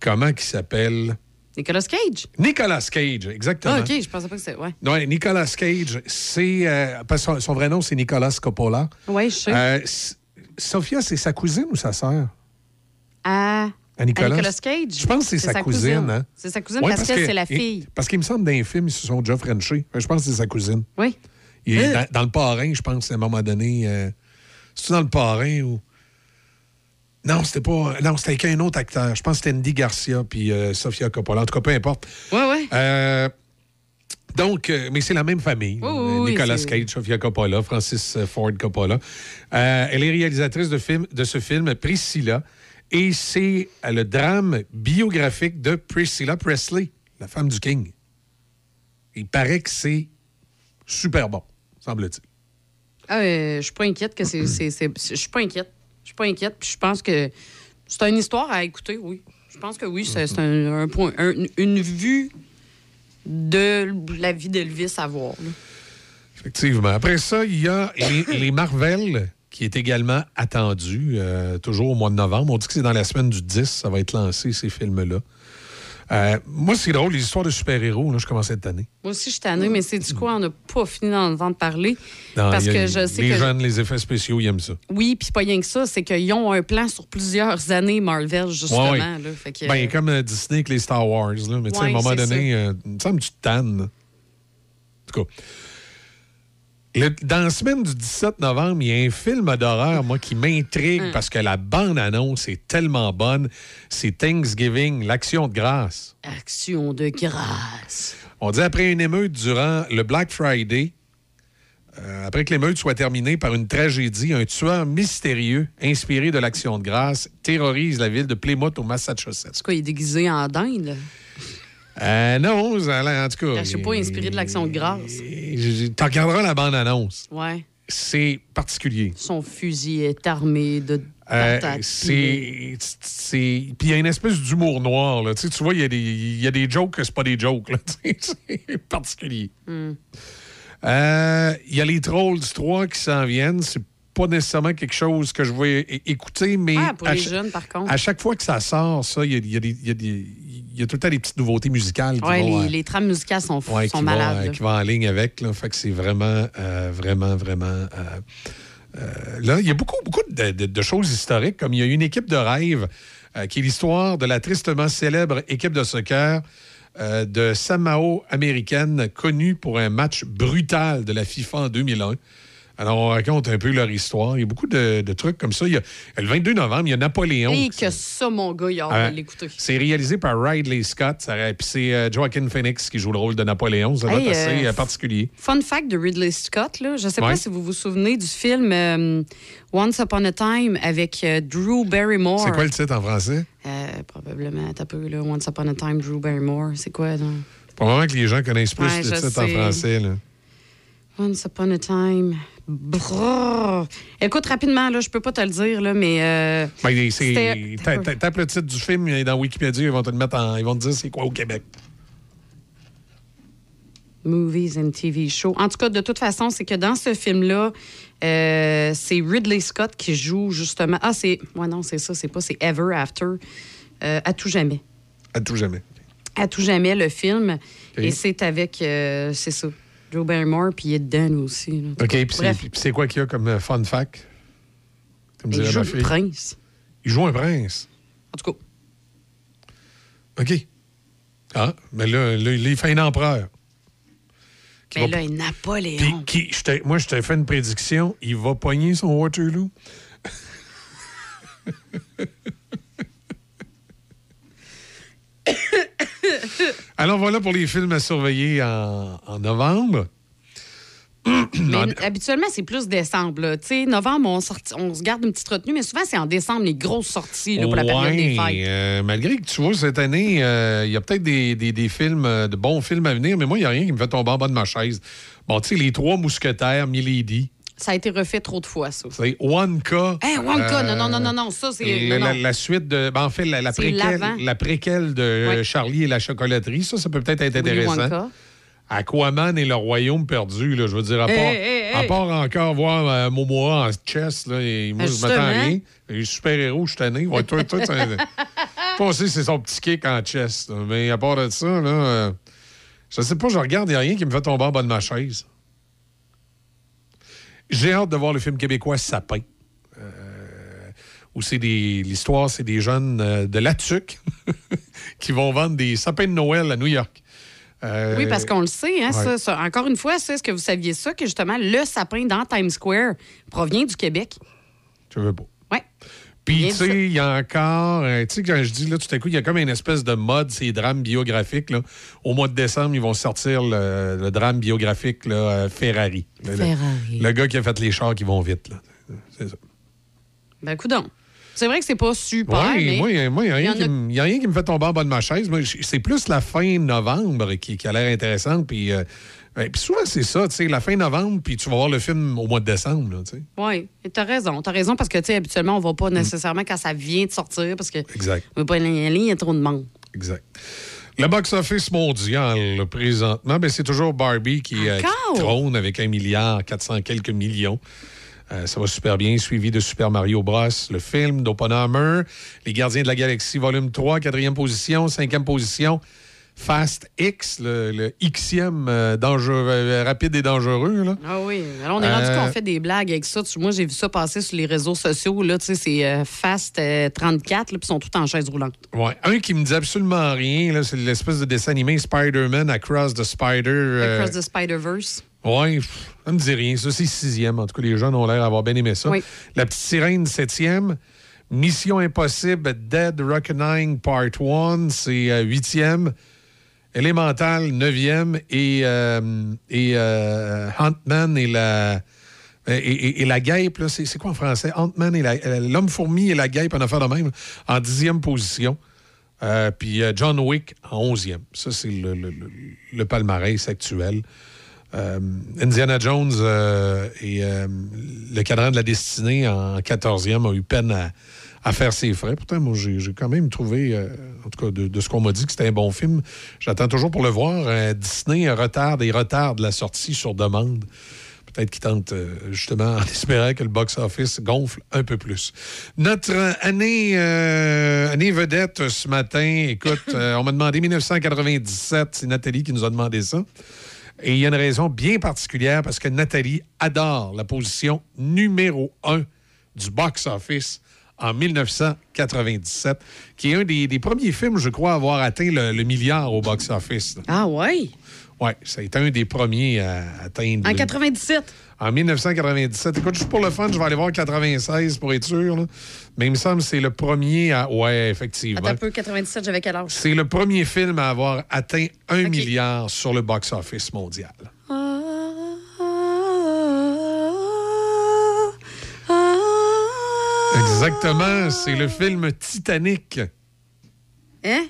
Comment il s'appelle? Nicolas Cage. Nicolas Cage, exactement. Ah, OK, je pensais pas que c'était. Ouais. Nicolas Cage, c'est. Euh, son, son, vrai nom, c'est Nicolas Coppola. Oui, je sais. Euh, Sophia, c'est sa cousine ou sa sœur? À. À Nicolas? Cage? Je pense que c'est sa, cousine. Hein? C'est sa cousine parce, que, c'est la fille. parce qu'il me semble dans les films, ils se sont déjà frenchés. Je pense que c'est sa cousine. Oui. Il est dans, dans, le parrain, je pense, à un moment donné. Euh, c'est dans le parrain ou. Non, c'était pas. Non, c'était avec un autre acteur. Je pense que c'était Andy Garcia puis euh, Sofia Coppola. En tout cas, peu importe. Oui, oui. Euh, donc, euh, mais c'est la même famille. Oh, oui, Nicolas Cage, Sofia Coppola, Francis Ford Coppola. elle est réalisatrice de, film, de ce film, Priscilla. Et c'est le drame biographique de Priscilla Presley, la femme du King. Il paraît que c'est super bon, semble-t-il. Ah, je suis pas inquiète que c'est. Je suis pas inquiète. Je suis pas inquiète. Puis je pense que c'est une histoire à écouter, oui. Je pense que oui, c'est un, point, une vue de la vie d'Elvis à voir. Effectivement. Après ça, il y a les, Marvel qui est également attendu, euh, toujours au mois de novembre. On dit que c'est dans la semaine du 10, ça va être lancé, ces films-là. Euh, moi, c'est drôle, les histoires de super-héros, je commence cette année. Moi aussi, je suis tannée, mais c'est du quoi? On n'a pas fini d'en entendre parler. parce que je sais les que. jeunes, les effets spéciaux, ils aiment ça. Oui, puis pas rien que ça, c'est qu'ils ont un plan sur plusieurs années, Marvel, justement. Là, fait que... ben, comme euh, Disney avec les Star Wars, là. Mais tu sais, à un moment donné, euh, il me tu tannes. En tout cas dans la semaine du 17 novembre, il y a un film d'horreur, moi, qui m'intrigue hum. parce que la bande-annonce est tellement bonne. C'est Thanksgiving, l'action de grâce. Action de grâce. On dit après une émeute durant le Black Friday, euh, après que l'émeute soit terminée par une tragédie, un tueur mystérieux inspiré de l'action de grâce terrorise la ville de Plymouth au Massachusetts. C'est quoi, il est déguisé en dinde? Euh, non, en tout cas. Je suis pas inspiré de l'action de grâce. Tu regarderas la bande-annonce. Ouais. C'est particulier. Son fusil est armé de euh, c'est. Puis il y a une espèce d'humour noir. Là. Tu, vois, il y, a des jokes que c'est pas des jokes. c'est particulier. Hmm. Euh, il y a les Trolls 3 qui s'en viennent. C'est pas nécessairement quelque chose que je vais écouter, mais. Ah, pour les jeunes, par contre. À chaque fois que ça sort, ça, il y a, des il y a tout le temps des petites nouveautés musicales. Oui, les, euh, les, trames musicales sont, sont qui malades. Vont, euh, qui vont en ligne avec. Là, fait que c'est vraiment, euh, vraiment, vraiment. là, il y a beaucoup, beaucoup de, choses historiques, comme il y a une équipe de rêve qui est l'histoire de la tristement célèbre équipe de soccer de Samao américaine, connue pour un match brutal de la FIFA en 2001. Alors, on raconte un peu leur histoire. Il y a beaucoup de, trucs comme ça. Il y a, le 22 novembre, il y a Napoléon. Et que ça, mon gars, il a hâte de l'écouter. C'est réalisé par Ridley Scott. Puis c'est euh, Joaquin Phoenix qui joue le rôle de Napoléon. Ça va être assez euh, particulier. Fun fact de Ridley Scott, là. je ne sais pas si vous vous souvenez du film euh, Once Upon a Time avec Drew Barrymore. C'est quoi le titre en français? probablement, un peu, là. Once Upon a Time, Drew Barrymore. C'est quoi? Probablement que les gens connaissent plus le titre en français. Là. Once Upon a Time. Écoute, rapidement, là, je peux pas te le dire, là, mais. Euh, ben, tape le titre du film et dans Wikipédia, ils vont te le mettre en. Ils vont te dire c'est quoi au Québec. Movies and TV shows. En tout cas, de toute façon, c'est que dans ce film-là, euh, c'est Ridley Scott qui joue justement. Ah, c'est. Ouais, non, c'est ça, c'est pas. C'est Ever After. Euh, à tout jamais. À tout jamais. À tout jamais, le film. Et c'est avec. c'est ça. Joe Barrymore, puis il est dedans aussi. OK, puis c'est quoi qu'il y a comme euh, fun fact? Comme il joue un prince. Il joue un prince? En tout cas. OK. Ah, mais là, là il fait un empereur. Mais là, il Napoléon. Puis qui, moi, je t'ai fait une prédiction. Il va pogner son Waterloo. Alors voilà pour les films à surveiller en, novembre. Mais habituellement, c'est plus décembre. là. Tu sais, novembre, on, sorti- on se garde une petite retenue, mais souvent, c'est en décembre, les grosses sorties là, pour la période des fêtes. euh, malgré que tu vois, cette année, euh, il y a peut-être des, des- des films, euh, de bons films à venir, mais moi, il n'y a rien qui me fait tomber en bas de ma chaise. Bon, tu sais, Les Trois Mousquetaires, Milady, Ça a été refait trop de fois, ça. c'est Wonka. Hey, Wonka, euh, non, non, non, non, non, ça, c'est. La, suite de. ben, en fait, la, préquelle, la préquelle de. Charlie et la chocolaterie, ça, ça peut peut-être être intéressant. Aquaman et le royaume perdu, là, je veux dire, à part, Hey, hey, à part encore voir euh, Momoa en chess, là, et moi, je m'attends à rien. Les super-héros, je suis tanné. Ouais, toi, toi aussi, c'est son petit kick en chess. là. Mais à part de ça, là, euh, je sais pas, je regarde, il n'y a rien qui me fait tomber en bas de ma chaise. J'ai hâte de voir le film québécois Sapin. Euh, où c'est des. L'histoire, c'est des jeunes euh, de Latuc qui vont vendre des sapins de Noël à New York. Euh, Oui, parce qu'on le sait, hein, ouais. ça, ça. Encore une fois, est-ce que vous saviez ça, que justement, le sapin dans Times Square provient du Québec? Tu veux pas. Ouais. Puis, tu sais, il y a encore. euh, tu sais, quand je dis, là, tout à coup, il y a comme une espèce de mode, ces drames biographiques. Là. Au mois de décembre, ils vont sortir le, le drame biographique là, euh, Ferrari. Le- le- Ferrari. Le, gars qui a fait les chars qui vont vite. Là. C'est ça. Ben, coudon. C'est vrai que c'est pas super, Oui, mais... moi, il n'y a, rien qui a- me- fait tomber en bas de ma chaise. C'est plus la fin novembre qui, qui a l'air intéressante. Puis, euh, ben, puis souvent, c'est ça, tu sais, la fin novembre, puis tu vas voir le film au mois de décembre. tu sais. Oui, t'as raison. T'as raison parce que, tu sais, habituellement, on va pas nécessairement quand ça vient de sortir parce que Exact. on veut pas y aller, il y a trop de monde. Exact. Le box-office mondial, présentement, ben, c'est toujours Barbie qui, euh, qui trône avec un milliard 400 quelques millions. Euh, ça va super bien, suivi de Super Mario Bros, le film d'Oppenheimer, Les Gardiens de la Galaxie, volume 3, quatrième position, cinquième position, Fast X, le, le Xème euh, dangereux- euh, rapide et dangereux. Là. Ah oui. Alors, on est rendu Euh, qu'on fait des blagues avec ça. Moi, j'ai vu ça passer sur les réseaux sociaux. Là, tu sais, c'est euh, Fast euh, 34, là, puis ils sont tous en chaise roulante. Ouais. Un qui me dit absolument rien, là, c'est l'espèce de dessin animé Spider-Man Across the Spider. euh, Across the Spider-Verse. Oui, ça me dit rien. Ça, c'est sixième. En tout cas, les jeunes ont l'air d'avoir bien aimé ça. Oui. La petite sirène, septième. Mission Impossible, Dead Reckoning Part 1, c'est euh, huitième. Elemental, neuvième. Et, euh, et euh, Ant-Man et la... Et, c'est quoi en français? Ant-Man et euh, L'homme-fourmi et la guêpe, en affaire de même, en dixième position. Euh, puis euh, John Wick en onzième. Ça, c'est le, palmarès actuel. Euh, Indiana Jones euh, et euh, le cadran de la destinée en 14e a eu peine à, à faire ses frais. Pourtant, moi, j'ai quand même trouvé, euh, en tout cas, de, ce qu'on m'a dit, que c'était un bon film. J'attends toujours pour le voir. Euh, Disney retarde et retarde la sortie sur demande. Peut-être qu'il tente euh, justement en espérant que le box-office gonfle un peu plus. Notre année, année vedette ce matin, écoute, on m'a demandé 1997, c'est Nathalie qui nous a demandé ça. Et il y a une raison bien particulière parce que Nathalie adore la position numéro un du box-office en 1997, qui est un des, des premiers films, je crois, à avoir atteint le, le milliard au box-office. Ah ouais? Oui, ça a été un des premiers à atteindre. En le- 97. en 1997. Écoute, juste pour le fun, je vais aller voir 96 pour être sûr. là. Mais il me semble que c'est le premier à. Ouais, effectivement. Attends un peu, 97, j'avais quel âge? C'est le premier film à avoir atteint un milliard sur le box-office mondial. Exactement, c'est le film Titanic. Hein?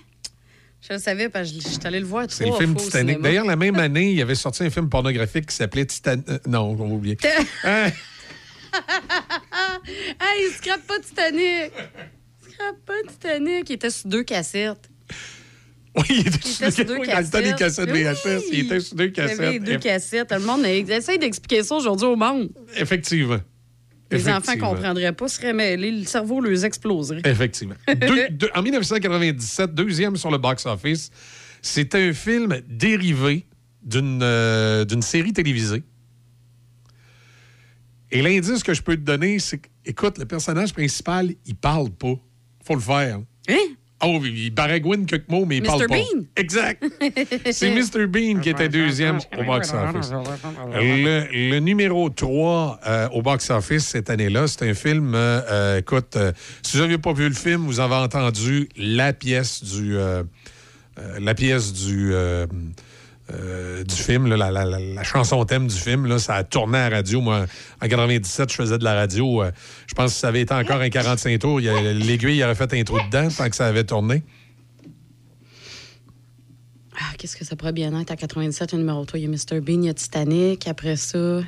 Je le savais parce que je suis allée le voir C'est le film Titanic. D'ailleurs, la même année, il y avait sorti un film pornographique qui s'appelait Titanic. non, on va oublier. Hein? hey, il scrape pas Titanic! Scrape pas Titanic! Il était sur deux cassettes. Oui, il était Il sur, était sur deux oui, dans le temps des cassettes Oui. VHS, il était sur deux Il y avait cassettes. deux cassettes. Le monde essaye d'expliquer ça aujourd'hui au monde. Effectivement. Les enfants Effectivement. comprendraient pas, seraient mêlés, le cerveau leur exploserait. Effectivement. Deux- deux- en 1997, deuxième sur le box-office, c'est un film dérivé d'une euh, d'une série télévisée. Et l'indice que je peux te donner, c'est que, écoute, le personnage principal, il parle pas. Faut le faire. Hein? Oh, il baragouine quelques mots, mais il Mr. parle pas. Bean? Exact. C'est Mr. Bean qui était deuxième au box-office. Le, le numéro 3 euh, au box-office cette année-là, c'est un film, euh, euh, écoute, euh, si vous n'aviez pas vu le film, vous avez entendu la pièce du... euh, euh, la pièce du... euh, du film, là, la, la- la- la chanson thème du film, là, ça a tourné à la radio. Moi, en 97, je faisais de la radio. euh, je pense que si ça avait été encore un 45 tours, l'aiguille aurait fait un trou dedans tant que ça avait tourné. Ah, qu'est-ce que ça pourrait bien être? À 97, le numéro 3, il y a Mr. Bean, il y a Titanic. Après ça,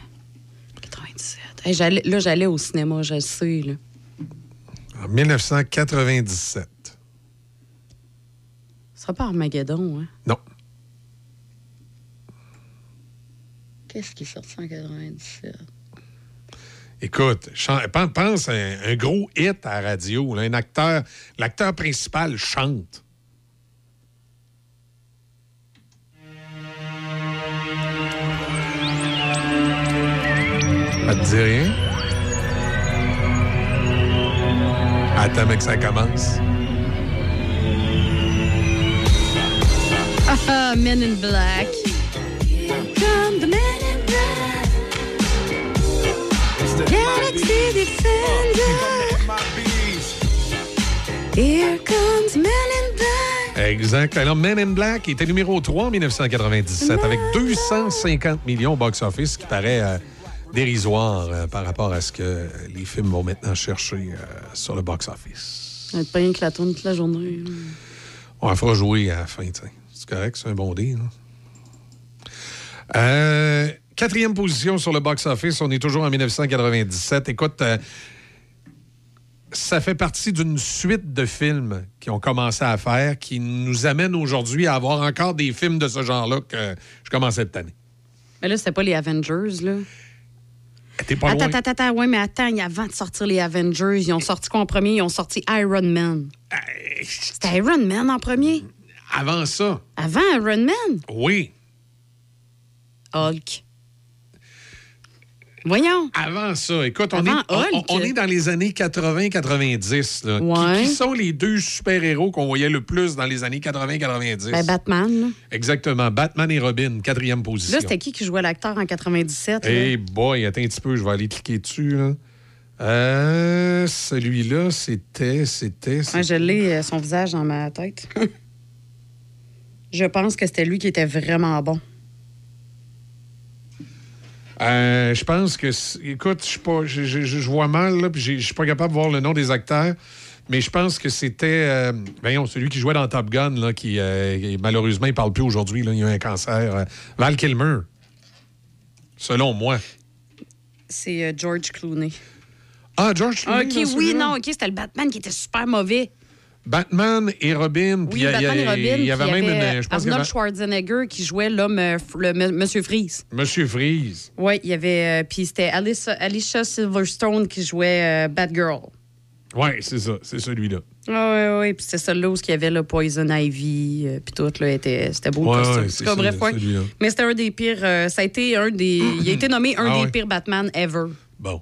97. Hey, j'allais- là, j'allais au cinéma, je le sais. Là. En 1997. Ce sera pas Armageddon, hein? Non. Qu'est-ce qui est sorti en 97? Écoute, pense à un, un gros hit à la radio. là, un acteur, l'acteur principal chante. Ça te dit rien? Attends, mais que ça commence. Ah, Men in Black. The in Black. Galaxy Defender. Here comes Men in Black. Exact. Alors, Men in Black était numéro 3 en 1997 avec 250 millions au box-office, ce qui paraît euh, dérisoire euh, par rapport à ce que les films vont maintenant chercher euh, sur le box-office. Pas rien que la tourne toute la journée. On la fera jouer à la fin, tu sais. C'est correct, c'est un bon hein. Euh, quatrième position sur le box-office, on est toujours en 1997. Écoute, euh, ça fait partie d'une suite de films qui ont commencé à faire, qui nous amènent aujourd'hui à avoir encore des films de ce genre-là que je commençais cette année. Mais là, c'était pas les Avengers, là. T'es pas attends, loin. attends, attends, ouais, mais attends, y- avant de sortir les Avengers, ils ont sorti quoi en premier? Ils ont sorti Iron Man. C'était Iron Man en premier? Avant ça, Avant Iron Man? oui. Hulk. Voyons. Avant ça, écoute, on, est, on- est dans les années 80-90. là. Qui- Ouais. Qui, sont les deux super-héros qu'on voyait le plus dans les années 80-90? Ben, Batman. Exactement. Batman et Robin, quatrième position. Là, c'était qui qui jouait l'acteur en 97? là? Hey boy, attends un petit peu, je vais aller cliquer dessus. Là. Euh, celui-là, c'était, c'était... Ouais, je l'ai, euh, son visage dans ma tête. je pense que c'était lui qui était vraiment bon. Euh, je pense que, écoute, je suis pas, je, je- je vois mal, là, puis je suis pas capable de voir le nom des acteurs, mais je pense que c'était, euh, voyons, celui qui jouait dans Top Gun, là, qui, euh, malheureusement, il parle plus aujourd'hui, il a eu un cancer. euh, Val Kilmer, selon moi. C'est George Clooney. Ah, George Clooney, OK, dans oui, non, OK, c'était le Batman qui était super mauvais. Batman et Robin, puis Oui, il y a- il y, Batman et a- Robin. il y avait même une, je pense Arnold Schwarzenegger qui jouait l'homme, euh, le Monsieur Freeze. Monsieur Freeze. Oui, il y avait. euh, puis c'était Alicia Silverstone qui jouait euh, Batgirl. Oui, c'est ça, c'est celui-là. Ah oui, oui. Puis c'était celle-là où il y avait le Poison Ivy, euh, puis tout, là, était, c'était beau Ouais, costume. ouais, c'est cas, bref, ouais. celui-là. Mais c'était un des pires. euh, ça a été un des. il a été nommé un Ah des pires Batman ever. Bon.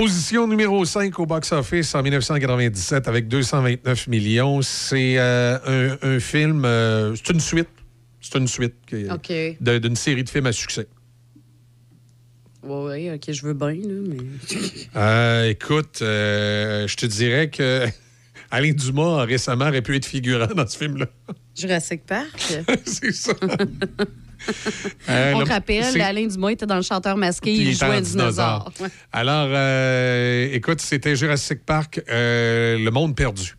Position numéro 5 au box-office en 1997 avec 229 millions. C'est euh, un, un film, euh, c'est une suite. C'est une suite d'une série de films à succès. Oui, oui, OK, je veux bien, là, mais. Euh, écoute, je te dirais que Alain Dumas récemment aurait pu être figurant dans ce film-là. Jurassic Park. c'est ça. Euh, On le- rappelle, Alain Dumas était dans le chanteur masqué, il, jouait un dinosaure. Alors, euh, écoute, c'était Jurassic Park, euh, Le Monde perdu.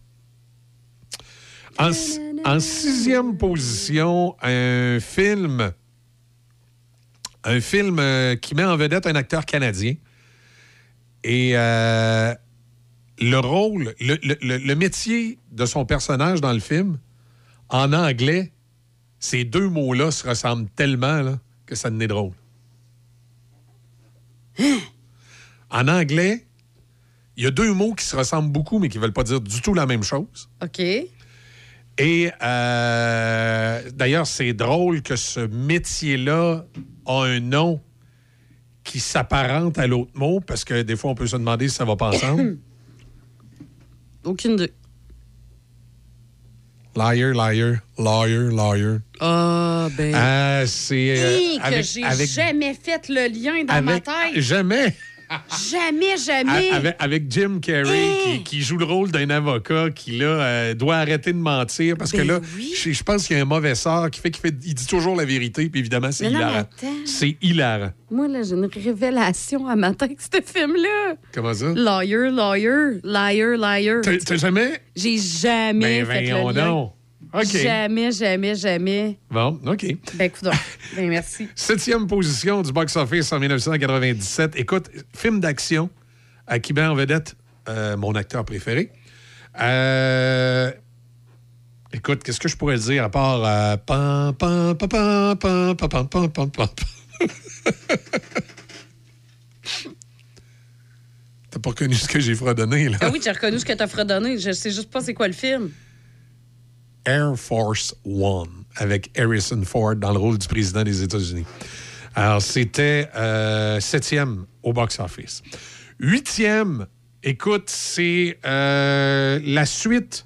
En, si- en sixième position, un film, un film qui met en vedette un acteur canadien. Et le rôle, le, le- le- le métier de son personnage dans le film, en anglais, ces deux mots-là se ressemblent tellement là, que ça n'est drôle. En anglais, il y a deux mots qui se ressemblent beaucoup, mais qui ne veulent pas dire du tout la même chose. OK. Et euh, d'ailleurs, c'est drôle que ce métier-là a un nom qui s'apparente à l'autre mot, parce que des fois, on peut se demander si ça va pas ensemble. Aucune de. Liar, liar, lawyer, lawyer. Ah, ben. Euh, c'est euh, que j'ai avec- jamais fait le lien dans ma tête. Jamais. Jamais, jamais. Avec, avec Jim Carrey, Hey! qui, qui joue le rôle d'un avocat qui, là, euh, doit arrêter de mentir parce que Ben là, oui. je, je pense qu'il y a un mauvais sort qui fait qu'il fait, il dit toujours la vérité, puis évidemment, c'est non, hilarant. C'est hilarant. Moi, là, j'ai une révélation à matin avec ce film-là. Comment ça? Lawyer, lawyer, liar, liar. T'as jamais? J'ai jamais Ben, fait le voyons lien. donc. Jamais, jamais, jamais. Bon, OK. Ben, écoute, ben, merci. Septième position du box-office en 1997. Écoute, film d'action à qui en vedette euh, mon acteur préféré. Euh, écoute, qu'est-ce que je pourrais dire à part euh, pam, pam, pam, pam, pam, pam, pam, pam. T'as pas reconnu ce que j'ai fredonné, là? Ah oui, j'ai reconnu ce que t'as fredonné. Je sais juste pas c'est quoi le film. Air Force One avec Harrison Ford dans le rôle du président des États-Unis. Alors, c'était euh, septième au box-office. Huitième, écoute, c'est euh, la suite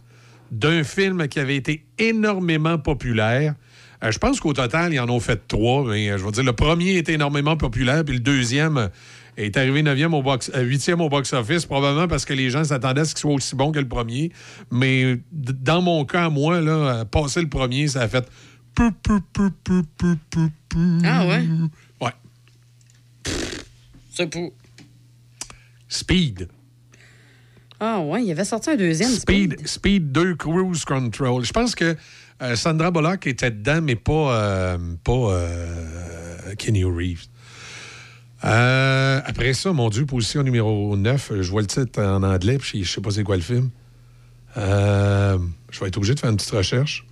d'un film qui avait été énormément populaire. Euh, je pense qu'au total, ils en ont fait trois, je veux dire, le premier était énormément populaire, puis le deuxième euh, est arrivé neuvième au box, euh, huitième au box-office, probablement parce que les gens s'attendaient à ce qu'il soit aussi bon que le premier. Mais dans mon cas, moi, là, euh, passer le premier, ça a fait... Ah ouais? Ouais. C'est pour. Speed. Ah ouais, il avait sorti un deuxième. Speed, Speed 2 Cruise Control. Je pense que euh, Sandra Bullock était dedans, mais pas, euh, pas euh, Kenny Reeves. Euh, après ça, mon Dieu, position numéro 9, je vois le titre en anglais, puis je sais pas c'est quoi le film. Euh, je vais être obligé de faire une petite recherche.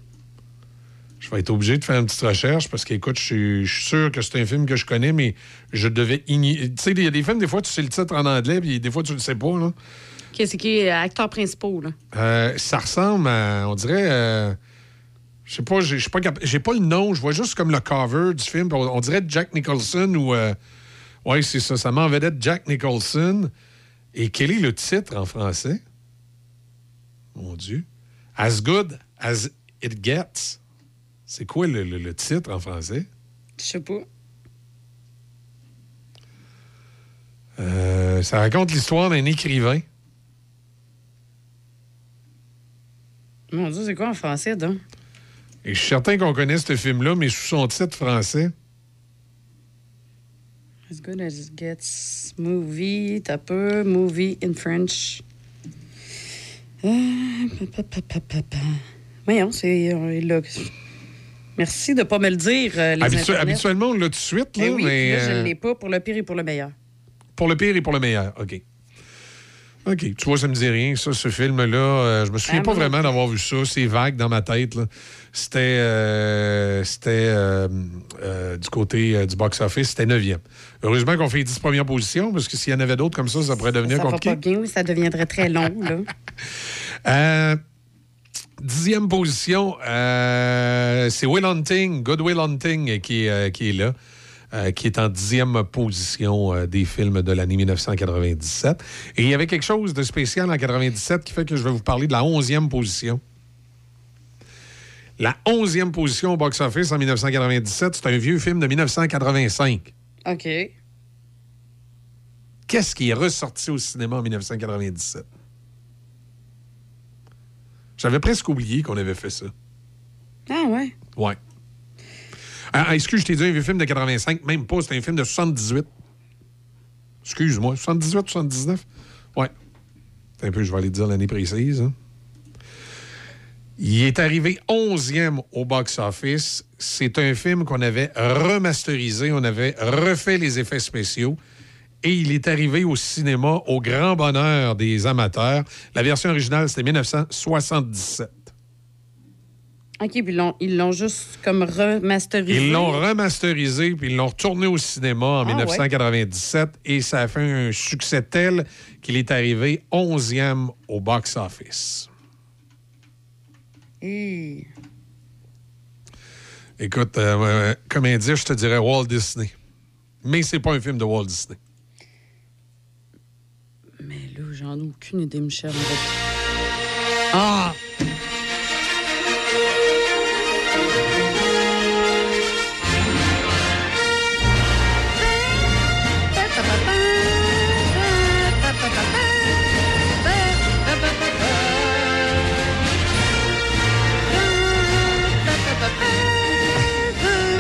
Je vais être obligé de faire une petite recherche parce qu'écoute, je suis- je suis sûr que c'est un film que je connais, mais je devais ignorer. Tu sais, il y a des films, des fois, tu sais le titre en anglais, puis des fois, tu le sais pas. Là. Qui c'est qui est acteur principal, là? Euh, ça ressemble à, on dirait, euh, je sais pas, j'ai pas pas le nom, je vois juste comme le cover du film. On, on dirait Jack Nicholson ou, ouais, c'est ça, ça m'en vedette Jack Nicholson. Et quel est le titre en français? Mon Dieu, As Good as It Gets. C'est quoi le, le- le titre en français? Je sais pas. Euh, Ça raconte l'histoire d'un écrivain. Mon Dieu, c'est quoi en français, donc? Et je suis certain qu'on connaît ce film-là, mais sous son titre français. As good as it gets. Movie, t'as peu. Movie in French. Euh, pa, pa, pa, pa, pa. Voyons, c'est. euh. Merci de ne pas me le dire, euh, les Habitu- internets. habituellement, on l'a tout de suite, là, Eh oui, mais là, je euh, ne l'ai pas pour le pire et pour le meilleur. pour le pire et pour le meilleur. OK. OK. Tu vois, ça me dit rien, ça, ce film-là. euh, je me souviens Ah, pas vraiment d'avoir vu ça. C'est vague dans ma tête. là. C'était euh, euh, euh, du côté du box-office, c'était 9e. Heureusement qu'on fait les 10 premières positions, parce que s'il y en avait d'autres comme ça, ça pourrait devenir Ça compliqué. pas bien, oui, ça deviendrait très long, là. Dixième position, c'est Will Hunting, Good Will Hunting qui, est, qui est là, euh, qui est en dixième position euh, des films de l'année 1997. Et il y avait quelque chose de spécial en 97 qui fait que je vais vous parler de la onzième position. La onzième position au box-office en 1997, c'est un vieux film de 1985. OK. Qu'est-ce qui est ressorti au cinéma en 1997? J'avais presque oublié qu'on avait fait ça. Ah, ouais. Ouais. Ah, ah, excuse, je t'ai dit un vieux film de 85, même pas, c'est un film de 78. Excuse-moi, 78, 79? Ouais. Un peu, je vais aller dire l'année précise. hein. Il est arrivé 11e au box-office. C'est un film qu'on avait remasterisé, on avait refait les effets spéciaux et il est arrivé au cinéma au grand bonheur des amateurs. La version originale, c'était 1977. OK, puis ils l'ont- juste comme remasterisé. Ils l'ont remasterisé puis ils l'ont retourné au cinéma en Ah, 1997 et ça a fait un succès tel qu'il est arrivé 11e au box-office. Hi. Écoute, euh, euh, comme indice, je te dirais Walt Disney. Mais c'est pas un film de Walt Disney. Mais là, j'en ai aucune idée, Michel. Ah!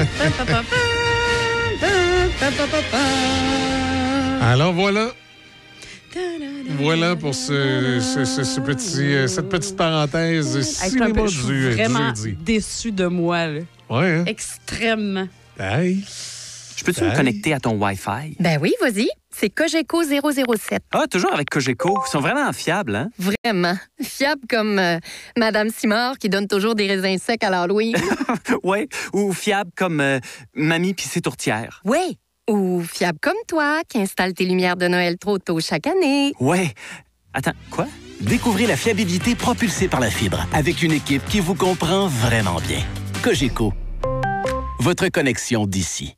Alors voilà. Voilà pour ce, ce- ce- ce petit, euh, cette petite parenthèse Hey, cinéma peu- je suis du, du vraiment jeudi. déçue de moi. là. Ouais, hein? Extrêmement. Hey. Je peux-tu me connecter à ton Wi-Fi? Ben oui, vas-y. C'est Cogeco 007. Ah, toujours avec Cogeco. Ils sont vraiment fiables, hein? Vraiment. Fiable comme euh, Madame Simard qui donne toujours des raisins secs à l'Halloween. ouais. Ou fiables comme euh, Mamie pis ses tourtières. oui. Ou fiable comme toi qui installe tes lumières de Noël trop tôt chaque année. Ouais. Attends, quoi? Découvrez la fiabilité propulsée par la fibre avec une équipe qui vous comprend vraiment bien. Cogeco. Votre connexion d'ici.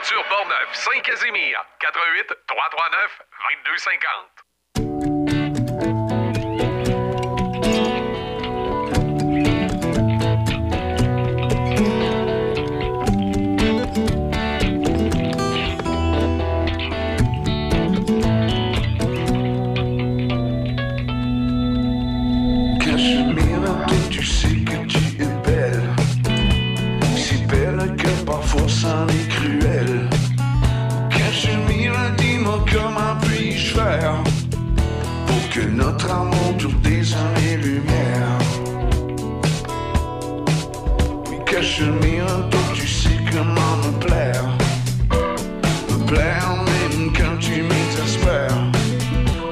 Aventure Portneuf, Saint-Casimir, 88 339 2250. Que notre amour dure des années-lumière Oui, Cachemire, toi tu sais comment me plaire. Me plaire même quand tu m'exaspères.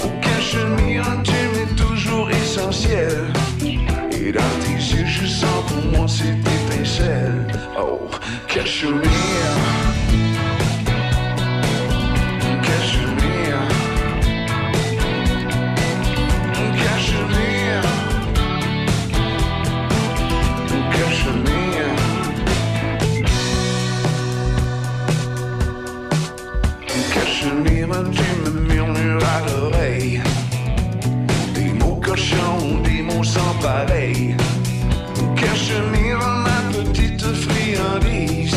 Au cachemire, tu m'es toujours essentiel. Et dans tes yeux, je sens pour moi cette étincelle. Oh, Cachemire pareil Cachemire, ma petite friandise.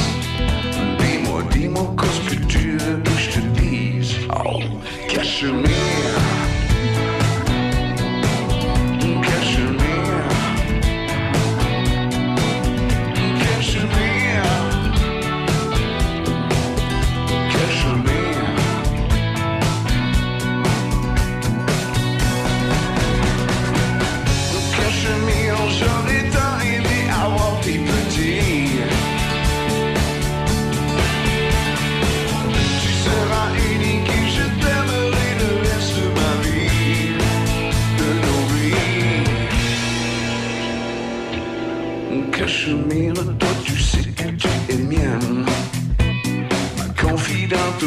Dis-moi, dis-moi, qu'est-ce que tu veux que je te dise Oh, Cachemire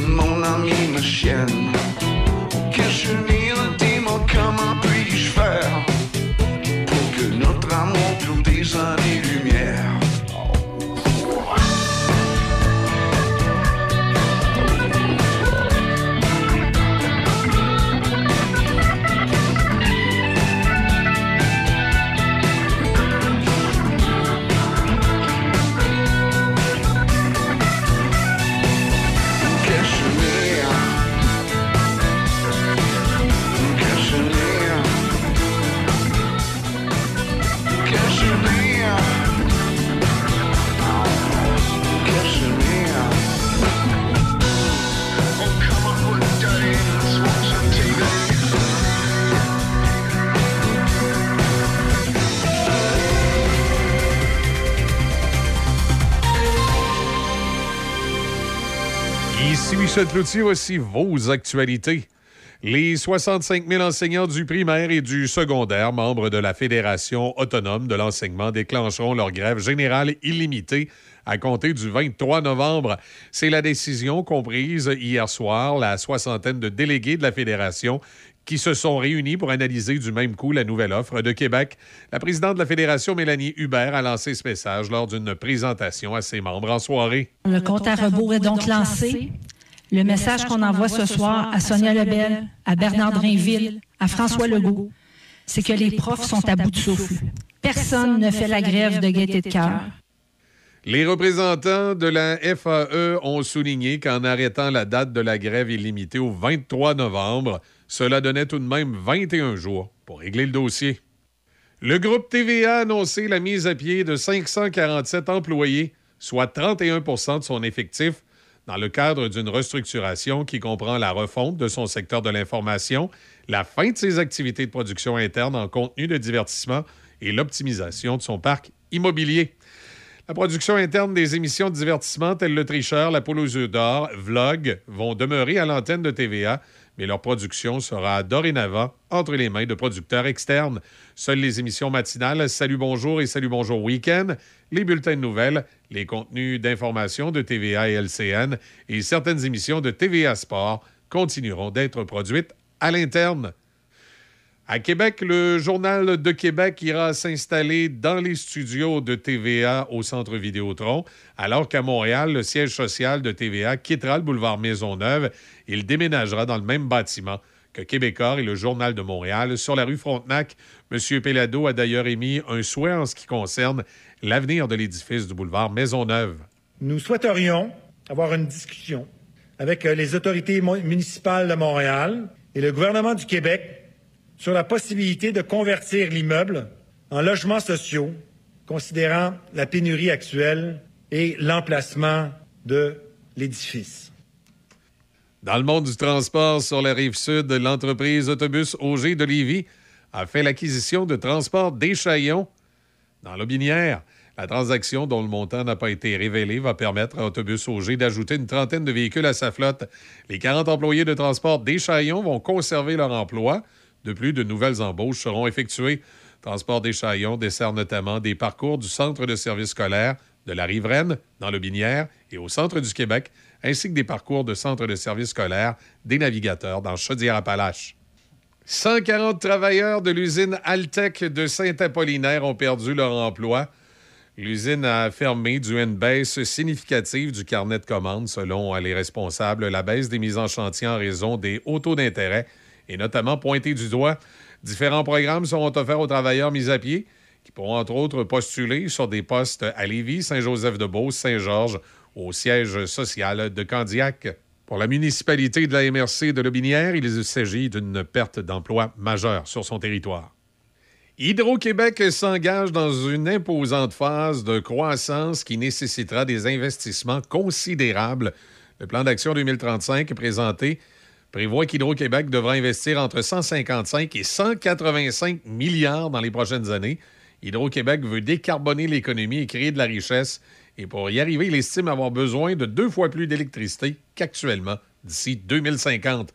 mon amie, ma chienne. Michel Cloutier, voici vos actualités. Les 65 000 enseignants du primaire et du secondaire, membres de la Fédération autonome de l'enseignement, déclencheront leur grève générale illimitée à compter du 23 novembre. C'est la décision comprise hier soir la soixantaine de délégués de la Fédération qui se sont réunis pour analyser du même coup la nouvelle offre de Québec. La présidente de la Fédération, Mélanie Hubert, a lancé ce message lors d'une présentation à ses membres en soirée. Le compte à rebours est donc lancé. Le message qu'on envoie ce soir à Sonia Lebel, à Bernard Drainville, à François Legault, c'est que les profs sont à bout de souffle. Personne ne fait la grève de gaieté de cœur. Les représentants de la FAE ont souligné qu'en arrêtant la date de la grève illimitée au 23 novembre, cela donnait tout de même 21 jours pour régler le dossier. Le groupe TVA a annoncé la mise à pied de 547 employés, soit 31% de son effectif, dans le cadre d'une restructuration qui comprend la refonte de son secteur de l'information, la fin de ses activités de production interne en contenu de divertissement et l'optimisation de son parc immobilier. La production interne des émissions de divertissement telles Le Tricheur, La Poule aux yeux d'or, Vlog vont demeurer à l'antenne de TVA, mais leur production sera dorénavant entre les mains de producteurs externes. Seules les émissions matinales Salut Bonjour et Salut Bonjour Week-end, les bulletins de nouvelles, les contenus d'information de TVA et LCN et certaines émissions de TVA Sport continueront d'être produites à l'interne. À Québec, le Journal de Québec ira s'installer dans les studios de TVA au Centre Vidéotron, alors qu'à Montréal, le siège social de TVA quittera le boulevard Maisonneuve. Il déménagera dans le même bâtiment que Québécois et le Journal de Montréal sur la rue Frontenac. M. Pellado a d'ailleurs émis un souhait en ce qui concerne l'avenir de l'édifice du boulevard Maisonneuve. Nous souhaiterions avoir une discussion avec euh, les autorités municipales de Montréal et le gouvernement du Québec sur la possibilité de convertir l'immeuble en logements sociaux, considérant la pénurie actuelle et l'emplacement de l'édifice. Dans le monde du transport sur la rive sud, l'entreprise Autobus Auger de Lévis a fait l'acquisition de Transport Deschaillons dans l'Aubinière. La transaction, dont le montant n'a pas été révélé, va permettre à Autobus Auger d'ajouter une trentaine de véhicules à sa flotte. Les 40 employés de Transport Deschaillons vont conserver leur emploi. De plus, de nouvelles embauches seront effectuées. Transport des dessert notamment des parcours du centre de service scolaire de la Riveraine, dans le Binière et au centre du Québec, ainsi que des parcours de centre de service scolaire des navigateurs dans Chaudière-Appalaches. 140 travailleurs de l'usine Altec de Saint-Apollinaire ont perdu leur emploi. L'usine a fermé dû à une baisse significative du carnet de commandes, selon les responsables, la baisse des mises en chantier en raison des hauts taux d'intérêt et notamment pointé du doigt. Différents programmes seront offerts aux travailleurs mis à pied qui pourront entre autres postuler sur des postes à Lévis, Saint-Joseph-de-Beauce, Saint-Georges, au siège social de Candiac. Pour la municipalité de la MRC de Lobinière, il s'agit d'une perte d'emploi majeure sur son territoire. Hydro-Québec s'engage dans une imposante phase de croissance qui nécessitera des investissements considérables. Le plan d'action 2035 présenté prévoit qu'Hydro-Québec devra investir entre 155 et 185 milliards dans les prochaines années. Hydro-Québec veut décarboner l'économie et créer de la richesse. Et pour y arriver, il estime avoir besoin de deux fois plus d'électricité qu'actuellement d'ici 2050.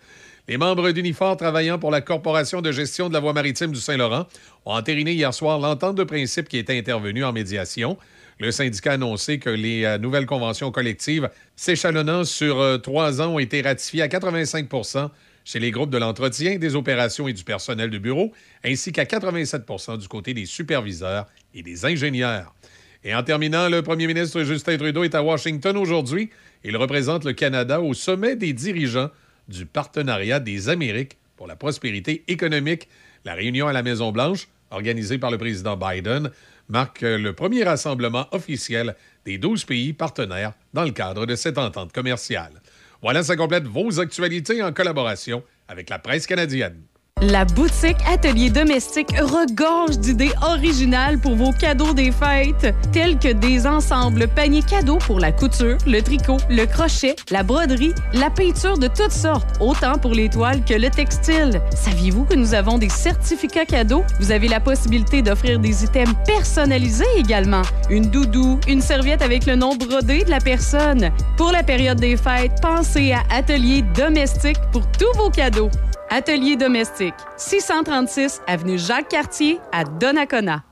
Les membres d'Unifor travaillant pour la Corporation de gestion de la voie maritime du Saint-Laurent ont entériné hier soir l'entente de principe qui était intervenue en médiation. Le syndicat a annoncé que les euh, nouvelles conventions collectives s'échelonnant sur euh, trois ans ont été ratifiées à 85% chez les groupes de l'entretien, des opérations et du personnel de bureau, ainsi qu'à 87 du côté des superviseurs et des ingénieurs. Et en terminant, le premier ministre Justin Trudeau est à Washington aujourd'hui. Il représente le Canada au sommet des dirigeants du Partenariat des Amériques pour la prospérité économique. La réunion à la Maison-Blanche, organisée par le président Biden, marque le premier rassemblement officiel des 12 pays partenaires dans le cadre de cette entente commerciale. Voilà, ça complète vos actualités en collaboration avec la presse canadienne. La boutique Atelier Domestique regorge d'idées originales pour vos cadeaux des fêtes, tels que des ensembles paniers cadeaux pour la couture, le tricot, le crochet, la broderie, la peinture de toutes sortes, autant pour les toiles que le textile. Saviez-vous que nous avons des certificats cadeaux? Vous avez la possibilité d'offrir des items personnalisés également. Une doudou, une serviette avec le nom brodé de la personne. Pour la période des fêtes, pensez à Atelier Domestique pour tous vos cadeaux. Atelier domestique, 636 avenue Jacques-Cartier à Donnacona.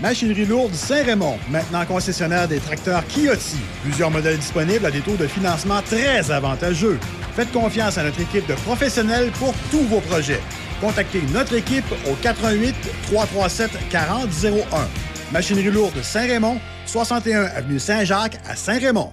Machinerie lourde Saint-Raymond, maintenant concessionnaire des tracteurs Kioti. Plusieurs modèles disponibles à des taux de financement très avantageux. Faites confiance à notre équipe de professionnels pour tous vos projets. Contactez notre équipe au 88 337 4001. Machinerie lourde Saint-Raymond, 61 avenue Saint-Jacques à Saint-Raymond.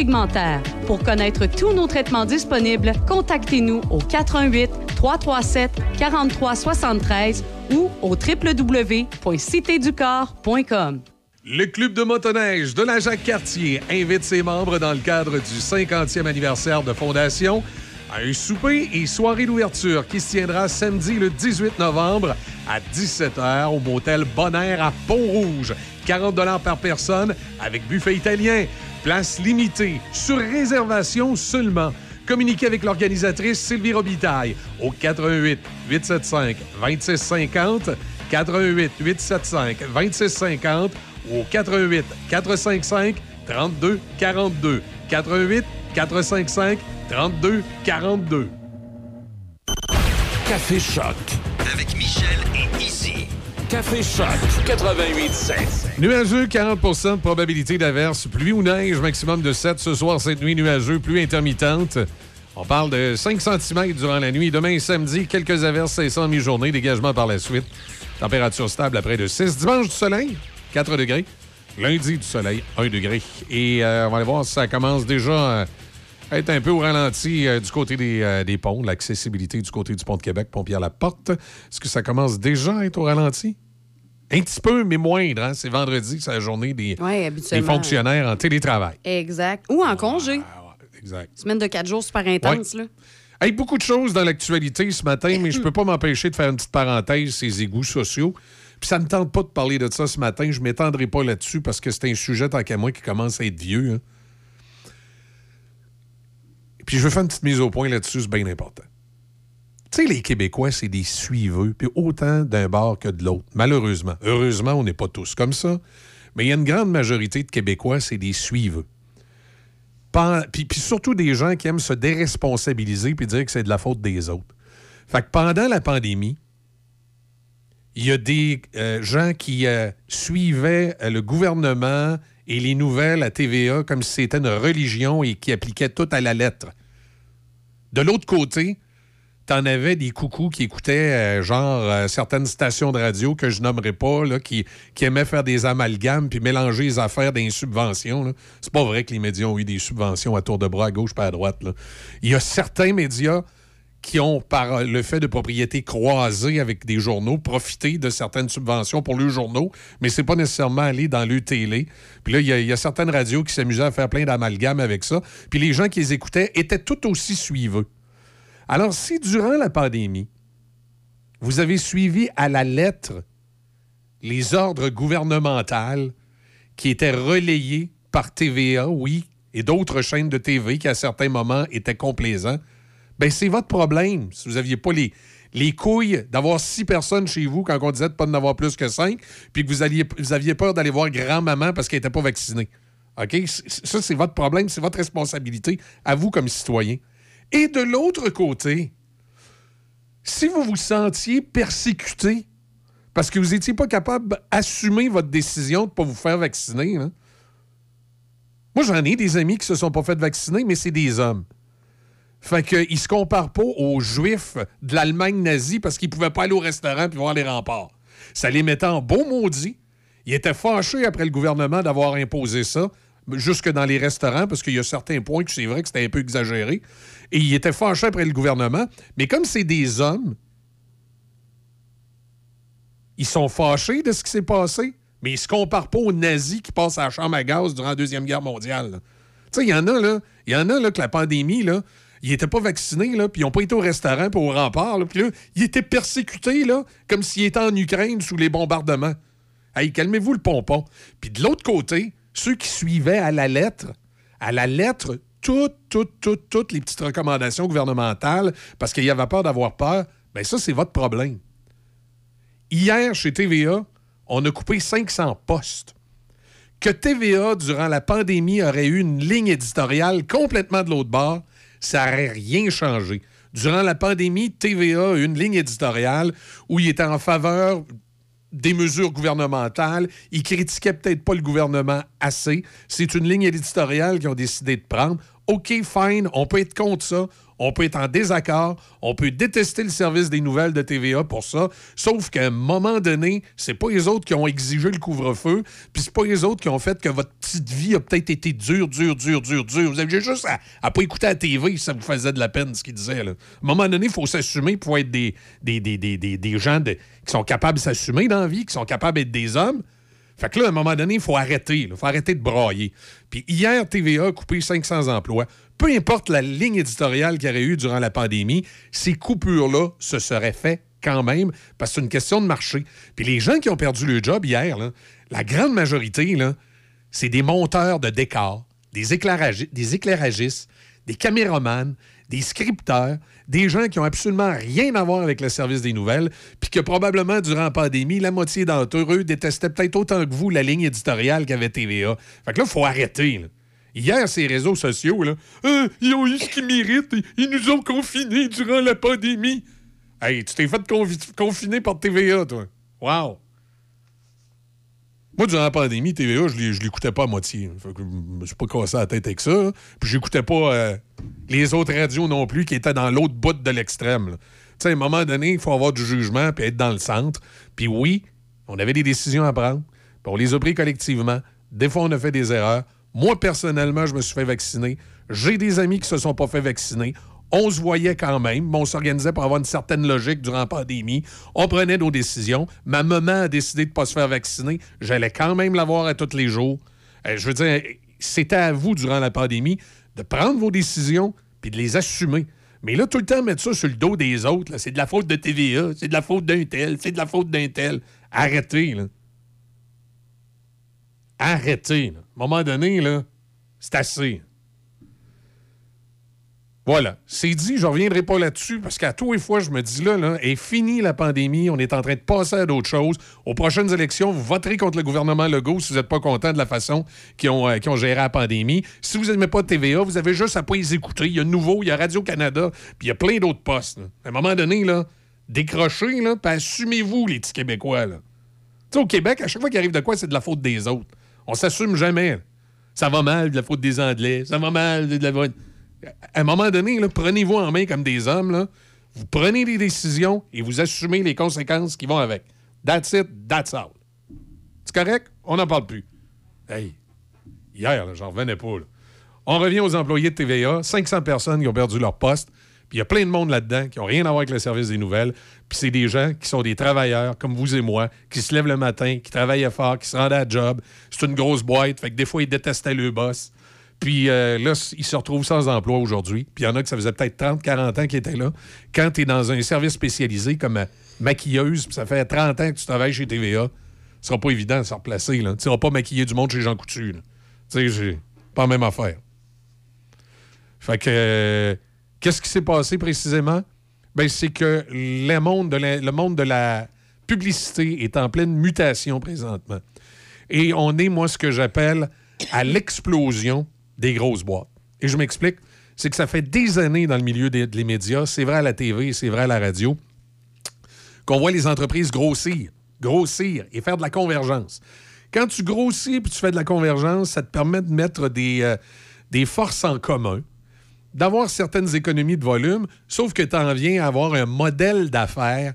Pour connaître tous nos traitements disponibles, contactez-nous au 88 337 43 73 ou au www.citéducorps.com. Le Club de motoneige de la Jacques-Cartier invite ses membres dans le cadre du 50e anniversaire de fondation à un souper et soirée d'ouverture qui se tiendra samedi le 18 novembre à 17h au motel Bonaire à Pont-Rouge. 40 par personne avec buffet italien. Place limitée, sur réservation seulement. Communiquez avec l'organisatrice Sylvie Robitaille au 88 875 2650, 88 875 2650 ou au 88 455 32 42, 88 455 32 42. Café Choc. Avec Michel et. Café Choc 88.7. Nuageux, 40 de probabilité d'averse. Pluie ou neige, maximum de 7. Ce soir, cette nuit, nuageux, pluie intermittente. On parle de 5 cm durant la nuit. Demain, samedi, quelques averses, 500 mi-journée. Dégagement par la suite. Température stable à près de 6. Dimanche, du soleil, 4 degrés. Lundi, du soleil, 1 degré. Et euh, on va aller voir si ça commence déjà à être un peu au ralenti euh, du côté des, euh, des ponts, l'accessibilité du côté du pont de Québec, Pont-Pierre-la-Porte. Est-ce que ça commence déjà à être au ralenti? Un petit peu, mais moindre. Hein? C'est vendredi, c'est la journée des, Ouais, fonctionnaires en télétravail. Exact. Ou en congé. Exact. Semaine de quatre jours super intense, là. Hey, beaucoup de choses dans l'actualité ce matin, mais je peux pas m'empêcher de faire une petite parenthèse, ces égouts sociaux. Puis ça ne me tente pas de parler de ça ce matin. Je ne m'étendrai pas là-dessus parce que c'est un sujet, tant qu'à moi, qui commence à être vieux. hein. Puis je veux faire une petite mise au point là-dessus, c'est bien important. Tu sais, les Québécois, c'est des suiveux, puis autant d'un bord que de l'autre, malheureusement. Heureusement, on n'est pas tous comme ça, mais il y a une grande majorité de Québécois, c'est des suiveux. Puis, puis surtout des gens qui aiment se déresponsabiliser puis dire que c'est de la faute des autres. Fait que pendant la pandémie, il y a des euh, gens qui euh, suivaient euh, le gouvernement et les nouvelles à TVA comme si c'était une religion et qui appliquaient tout à la lettre. De l'autre côté, t'en avais des coucous qui écoutaient euh, genre euh, certaines stations de radio que je nommerai pas, là, qui, qui aimaient faire des amalgames puis mélanger les affaires des subventions. C'est pas vrai que les médias ont eu des subventions à tour de bras à gauche pas à droite. Il y a certains médias qui ont, par le fait de propriété croisée avec des journaux, profité de certaines subventions pour leurs journaux, mais c'est pas nécessairement aller dans le télé. Puis là, il y, a- il y a certaines radios qui s'amusaient à faire plein d'amalgames avec ça. Puis les gens qui les écoutaient étaient tout aussi suiveux. Alors, si durant la pandémie, vous avez suivi à la lettre les ordres gouvernementaux qui étaient relayés par TVA, oui, et d'autres chaînes de TV qui, à certains moments, étaient complaisants, ben c'est votre problème. Si vous n'aviez pas les, les couilles d'avoir six personnes chez vous quand on disait de pas en avoir plus que cinq, puis que vous, alliez, vous aviez peur d'aller voir grand-maman parce qu'elle n'était pas vaccinée. OK? Ça, c'est votre problème, c'est votre responsabilité à vous comme citoyen. Et de l'autre côté, si vous vous sentiez persécuté parce que vous n'étiez pas capable d'assumer votre décision de ne pas vous faire vacciner, là, moi, j'en ai des amis qui se sont pas fait vacciner, mais c'est des hommes. Fait qu'ils se comparent pas aux Juifs de l'Allemagne nazie parce qu'ils pouvaient pas aller au restaurant puis voir les remparts. Ça les mettait en beau maudit. Ils étaient fâchés après le gouvernement d'avoir imposé ça, jusque dans les restaurants, parce qu'il y a certains points que c'est vrai que c'était un peu exagéré. Et ils étaient fâchés après le gouvernement. Mais comme c'est des hommes, ils sont fâchés de ce qui s'est passé, mais ils se comparent pas aux nazis qui passent à la chambre à gaz durant la Deuxième Guerre mondiale. Tu sais, il y en a, là, il y en a, là, que la pandémie, là, ils n'étaient pas vaccinés, là, puis ils n'ont pas été au restaurant puis au rempart, puis là, ils étaient persécutés, là, comme s'ils étaient en Ukraine sous les bombardements. Hey, calmez-vous le pompon. Puis de l'autre côté, ceux qui suivaient à la lettre, à la lettre, toutes, toutes, toutes, toutes les petites recommandations gouvernementales, parce qu'il y avait peur d'avoir peur, bien ça, c'est votre problème. Hier, chez TVA, on a coupé 500 postes. Que TVA, durant la pandémie, aurait eu une ligne éditoriale complètement de l'autre bord, ça n'aurait rien changé. Durant la pandémie, TVA a une ligne éditoriale où il était en faveur des mesures gouvernementales. Il critiquait peut-être pas le gouvernement assez. C'est une ligne éditoriale qu'ils ont décidé de prendre. OK, fine, on peut être contre ça. On peut être en désaccord, on peut détester le service des nouvelles de TVA pour ça, sauf qu'à un moment donné, c'est pas les autres qui ont exigé le couvre-feu, puis c'est pas les autres qui ont fait que votre petite vie a peut-être été dure, dure, dure, dure, dure. Vous aviez juste à, à pas écouter la TV si ça vous faisait de la peine ce qu'il disait. Là. À un moment donné, il faut s'assumer pour être des, des, des, des, des, gens qui sont capables de s'assumer dans la vie, qui sont capables d'être des hommes. Fait que là, à un moment donné, il faut arrêter. Il faut arrêter de brailler. Puis hier, TVA a coupé 500 emplois. Peu importe la ligne éditoriale qu'il y aurait eu durant la pandémie, ces coupures-là se seraient fait quand même parce que c'est une question de marché. Puis les gens qui ont perdu le job hier, la grande majorité, c'est des monteurs de décors, des éclairagistes, des caméramans, des scripteurs, des gens qui ont absolument rien à voir avec le service des nouvelles, puis que probablement, durant la pandémie, la moitié d'entre eux détestaient peut-être autant que vous la ligne éditoriale qu'avait TVA. Fait que là, il faut arrêter. Hier, ces réseaux sociaux, là, Ah, ils ont eu ce qu'ils méritent, ils- nous ont confinés durant la pandémie. Hey, tu t'es fait confi- confiner par TVA, toi. Wow! Moi, durant la pandémie, TVA, je je l'écoutais pas à moitié. Fait que je me suis pas cassé la tête avec ça. Puis j'écoutais pas euh, les autres radios non plus qui étaient dans l'autre bout de l'extrême. Tu sais, à un moment donné, il faut avoir du jugement puis être dans le centre. Puis oui, on avait des décisions à prendre. On les a pris collectivement. Des fois, on a fait des erreurs. Moi, personnellement, je me suis fait vacciner. J'ai des amis qui se sont pas fait vacciner. On se voyait quand même, mais on s'organisait pour avoir une certaine logique durant la pandémie. On prenait nos décisions. Ma maman a décidé de ne pas se faire vacciner. J'allais quand même la voir à tous les jours. Euh, je veux dire, c'était à vous, durant la pandémie, de prendre vos décisions puis de les assumer. Mais là, tout le temps, mettre ça sur le dos des autres, c'est de la faute de TVA, c'est de la faute d'un tel, c'est de la faute d'un tel. Arrêtez, là. Arrêtez. À un moment donné, c'est assez. Voilà. C'est dit, je reviendrai pas là-dessus parce qu'à tous les fois, je me dis là, là, est fini la pandémie, on est en train de passer à d'autres choses. Aux prochaines élections, vous voterez contre le gouvernement Legault si vous n'êtes pas content de la façon qu'ils ont, euh, ont géré la pandémie. Si vous n'aimez pas TVA, vous avez juste à pas les écouter. Il y a Nouveau, il y a Radio-Canada, puis il y a plein d'autres postes. À un moment donné, là, décrochez, là, assumez-vous, les petits Québécois. Là. Tu sais, au Québec, à chaque fois qu'il arrive de quoi, c'est de la faute des autres. On s'assume jamais. Ça va mal de la faute des Anglais. Ça va mal de la faute. À un moment donné, prenez-vous en main comme des hommes. Vous prenez des décisions et vous assumez les conséquences qui vont avec. That's it, that's all. C'est correct? On n'en parle plus. Hey, hier, j'en revenais pas. là. On revient aux employés de TVA. 500 personnes qui ont perdu leur poste. Puis il y a plein de monde là-dedans qui n'ont rien à voir avec le service des nouvelles. Puis c'est des gens qui sont des travailleurs, comme vous et moi, qui se lèvent le matin, qui travaillent fort, qui se rendent à job. C'est une grosse boîte. Fait que des fois, ils détestaient le boss. Puis euh, là, ils se retrouvent sans emploi aujourd'hui. Puis il y en a que ça faisait peut-être 30, 40 ans qu'ils étaient là. Quand tu es dans un service spécialisé comme euh, maquilleuse, puis ça fait 30 ans que tu travailles chez TVA, ce sera pas évident de se replacer. Tu ne pas maquiller du monde chez Jean Coutu. Tu sais, pas même affaire. Fait que, euh, qu'est-ce qui s'est passé précisément? Ben, c'est que le monde de la publicité est en pleine mutation présentement. Et on est, moi, ce que j'appelle à l'explosion des grosses boîtes. Et je m'explique. C'est que ça fait des années dans le milieu des, médias, c'est vrai à la TV, c'est vrai à la radio, qu'on voit les entreprises grossir, grossir et faire de la convergence. Quand tu grossis puis tu fais de la convergence, ça te permet de mettre des, euh, des forces en commun. d'avoir certaines économies de volume, sauf que tu en viens à avoir un modèle d'affaires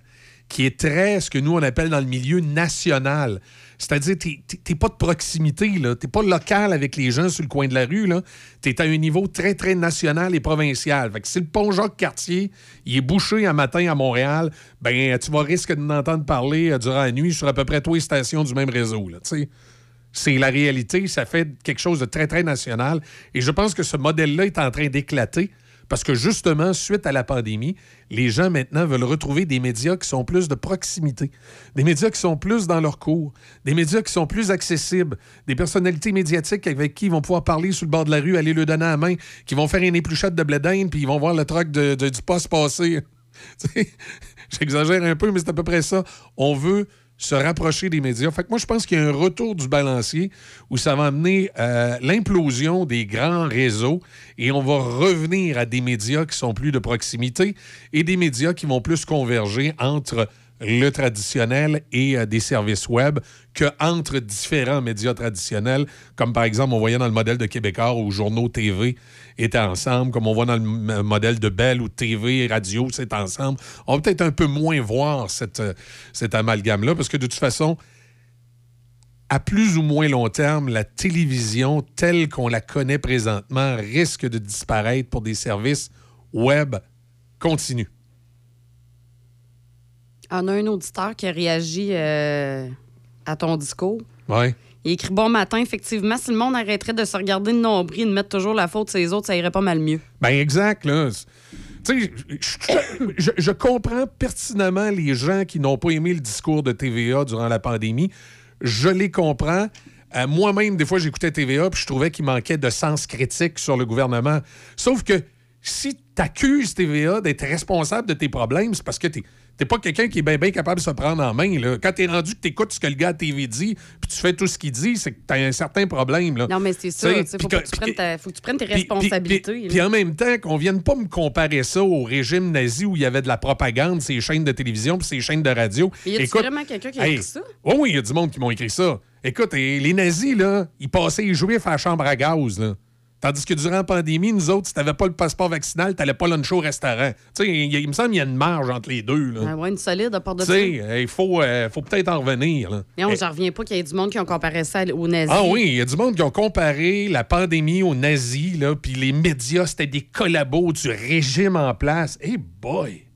qui est très, ce que nous, on appelle dans le milieu national. C'est-à-dire, tu n'es pas de proximité, tu n'es pas local avec les gens sur le coin de la rue. Tu es à un niveau très, très national et provincial. Fait que si le pont Jacques-Cartier il est bouché un matin à Montréal, ben tu vas risquer entendre parler euh, durant la nuit sur à peu près trois stations du même réseau. C'est la réalité, ça fait quelque chose de très, très national. Et je pense que ce modèle-là est en train d'éclater parce que justement, suite à la pandémie, les gens maintenant veulent retrouver des médias qui sont plus de proximité, des médias qui sont plus dans leur cours, des médias qui sont plus accessibles, des personnalités médiatiques avec qui ils vont pouvoir parler sur le bord de la rue, aller le donner à la main, qui vont faire une épluchette de blé puis ils vont voir le truc de, du poste passer. J'exagère un peu, mais c'est à peu près ça. On veut se rapprocher des médias. Fait moi, je pense qu'il y a un retour du balancier où ça va amener euh, l'implosion des grands réseaux et on va revenir à des médias qui sont plus de proximité et des médias qui vont plus converger entre le traditionnel et euh, des services web que entre différents médias traditionnels, comme par exemple on voyait dans le modèle de Québécois où journaux TV étaient ensemble, comme on voit dans le modèle de Bell où TV et radio c'est ensemble. On va peut-être un peu moins voir euh, cet amalgame-là, parce que de toute façon, à plus ou moins long terme, la télévision telle qu'on la connaît présentement risque de disparaître pour des services web continus. On a un auditeur qui a réagi euh, à ton discours. Oui. Il écrit Bon matin, effectivement, si le monde arrêterait de se regarder de nombril et de mettre toujours la faute sur les autres, ça irait pas mal mieux. Ben exact, là. Tu sais, je, je, comprends pertinemment les gens qui n'ont pas aimé le discours de TVA durant la pandémie. Je les comprends. Euh, moi-même, des fois, j'écoutais TVA puis je trouvais qu'il manquait de sens critique sur le gouvernement. Sauf que si tu accuses TVA d'être responsable de tes problèmes, c'est parce que tu T'es pas quelqu'un qui est bien capable de se prendre en main. Là. Quand t'es rendu que t'écoutes ce que le gars à TV dit, puis tu fais tout ce qu'il dit, c'est que t'as un certain problème. Là. Non, mais c'est ça. Il faut, que, tu prennes tes responsabilités. Puis en même temps, qu'on vienne pas me comparer ça au régime nazi où il y avait de la propagande, ces chaînes de télévision puis ces chaînes de radio. Il y a vraiment quelqu'un qui a écrit ça? Oui, oui, il y a du monde qui m'ont écrit ça. Écoute, les nazis, là, ils passaient les juifs à la chambre à gaz. Là. Tandis que durant la pandémie, nous autres, si t'avais pas le passeport vaccinal, t'allais pas luncher au restaurant. Tu sais, il, me semble qu'il y a une marge entre les deux. Là. Ah ouais, une solide à part de ça. Tu sais, il faut, euh, faut peut-être en revenir. Là. Non, j'en reviens pas qu'il y ait du monde qui ont comparé ça aux nazis. Ah oui, il y a du monde qui ont comparé la pandémie aux nazis, là, puis les médias, c'était des collabos du régime en place. Hey boy!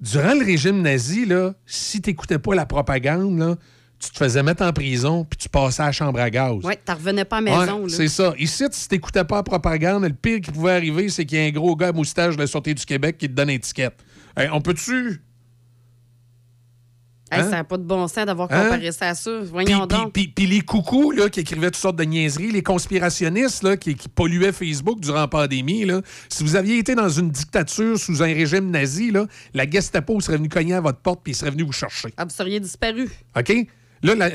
Durant le régime nazi, là, si t'écoutais pas la propagande, là, tu te faisais mettre en prison, puis tu passais à la chambre à gaz. Oui, tu revenais pas à la maison. c'est ça. Ici, si tu n'écoutais pas la propagande, le pire qui pouvait arriver, c'est qu'il y a un gros gars à moustache de la Sûreté du Québec qui te donne une étiquette. on peut-tu? Ça n'a pas de bon sens d'avoir hein? comparé ça à ça. Voyons donc. Puis les coucous là, qui écrivaient toutes sortes de niaiseries, les conspirationnistes là, qui, polluaient Facebook durant la pandémie, là, si vous aviez été dans une dictature sous un régime nazi, là, la Gestapo serait venue cogner à votre porte puis serait venue vous chercher. Ah, vous seriez disparu. OK? Là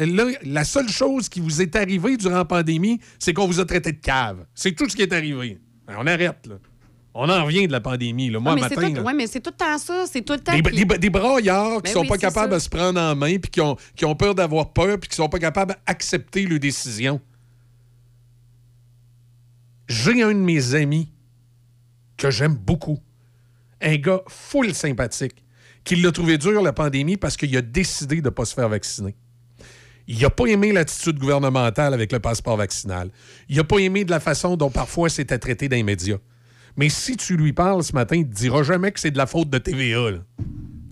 la, seule chose qui vous est arrivée durant la pandémie, c'est qu'on vous a traité de cave. C'est tout ce qui est arrivé. Ben, on arrête, là. On en revient de la pandémie. Là. Moi, oui, matin. Oui, mais c'est tout le temps ça. C'est tout le temps. Des, des, braillards qui ne ben sont pas capables de se prendre en main, puis qui ont, qui ont peur d'avoir peur, puis qui sont pas capables d'accepter leurs décisions. J'ai un de mes amis que j'aime beaucoup, un gars full sympathique, qui l'a trouvé dur la pandémie parce qu'il a décidé de ne pas se faire vacciner. Il n'a pas aimé l'attitude gouvernementale avec le passeport vaccinal. Il n'a pas aimé de la façon dont parfois c'était traité dans les médias. Mais si tu lui parles ce matin, il ne te dira jamais que c'est de la faute de TVA.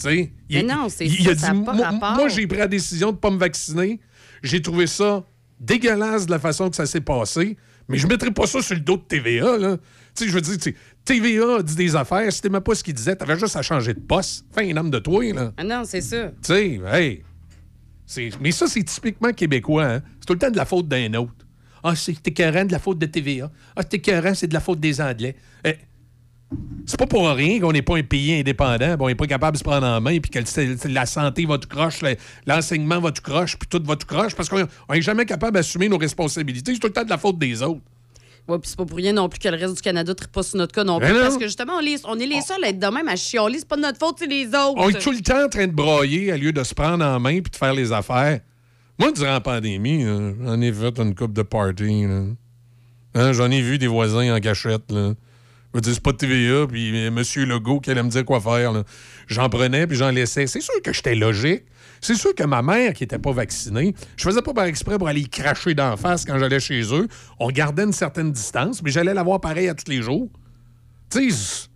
Il, mais non, c'est il, a dit, moi, j'ai pris la décision de ne pas me vacciner. J'ai trouvé ça dégueulasse de la façon que ça s'est passé, mais je ne mettrai pas ça sur le dos de TVA. Là. je veux dire, TVA dit des affaires, si t'aimais pas ce qu'il disait, t'avais juste à changer de poste. Fin un homme de toi, là. Ah non, c'est ça. Tu sais, hey, mais ça, c'est typiquement québécois. Hein? C'est tout le temps de la faute d'un autre. Ah, c'est écœurant de la faute de TVA. Ah, c'est écœurant, c'est de la faute des Anglais. Eh, c'est pas pour rien qu'on n'est pas un pays indépendant, on n'est pas capable de se prendre en main, puis que la santé va tout croche, l'enseignement va tout croche, puis tout va tout croche, parce qu'on n'est jamais capable d'assumer nos responsabilités. C'est tout le temps de la faute des autres. Oui, puis c'est pas pour rien non plus que le reste du Canada ne pas sur notre cas non plus. Parce que justement, on, est les seuls à être de même à chialer. C'est pas de notre faute, c'est les autres. On est tout le temps en train de broyer au lieu de se prendre en main puis de faire les affaires. Moi, durant la pandémie, j'en ai fait une coupe de party. Hein, j'en ai vu des voisins en cachette. Je veux dire, c'est pas TVA, puis euh, M. Legault qui allait me dire quoi faire. là. J'en prenais, puis j'en laissais. C'est sûr que j'étais logique. C'est sûr que ma mère, qui était pas vaccinée, je faisais pas par exprès pour aller y cracher d'en face quand j'allais chez eux. On gardait une certaine distance, mais j'allais la voir pareil à tous les jours. Tu sais,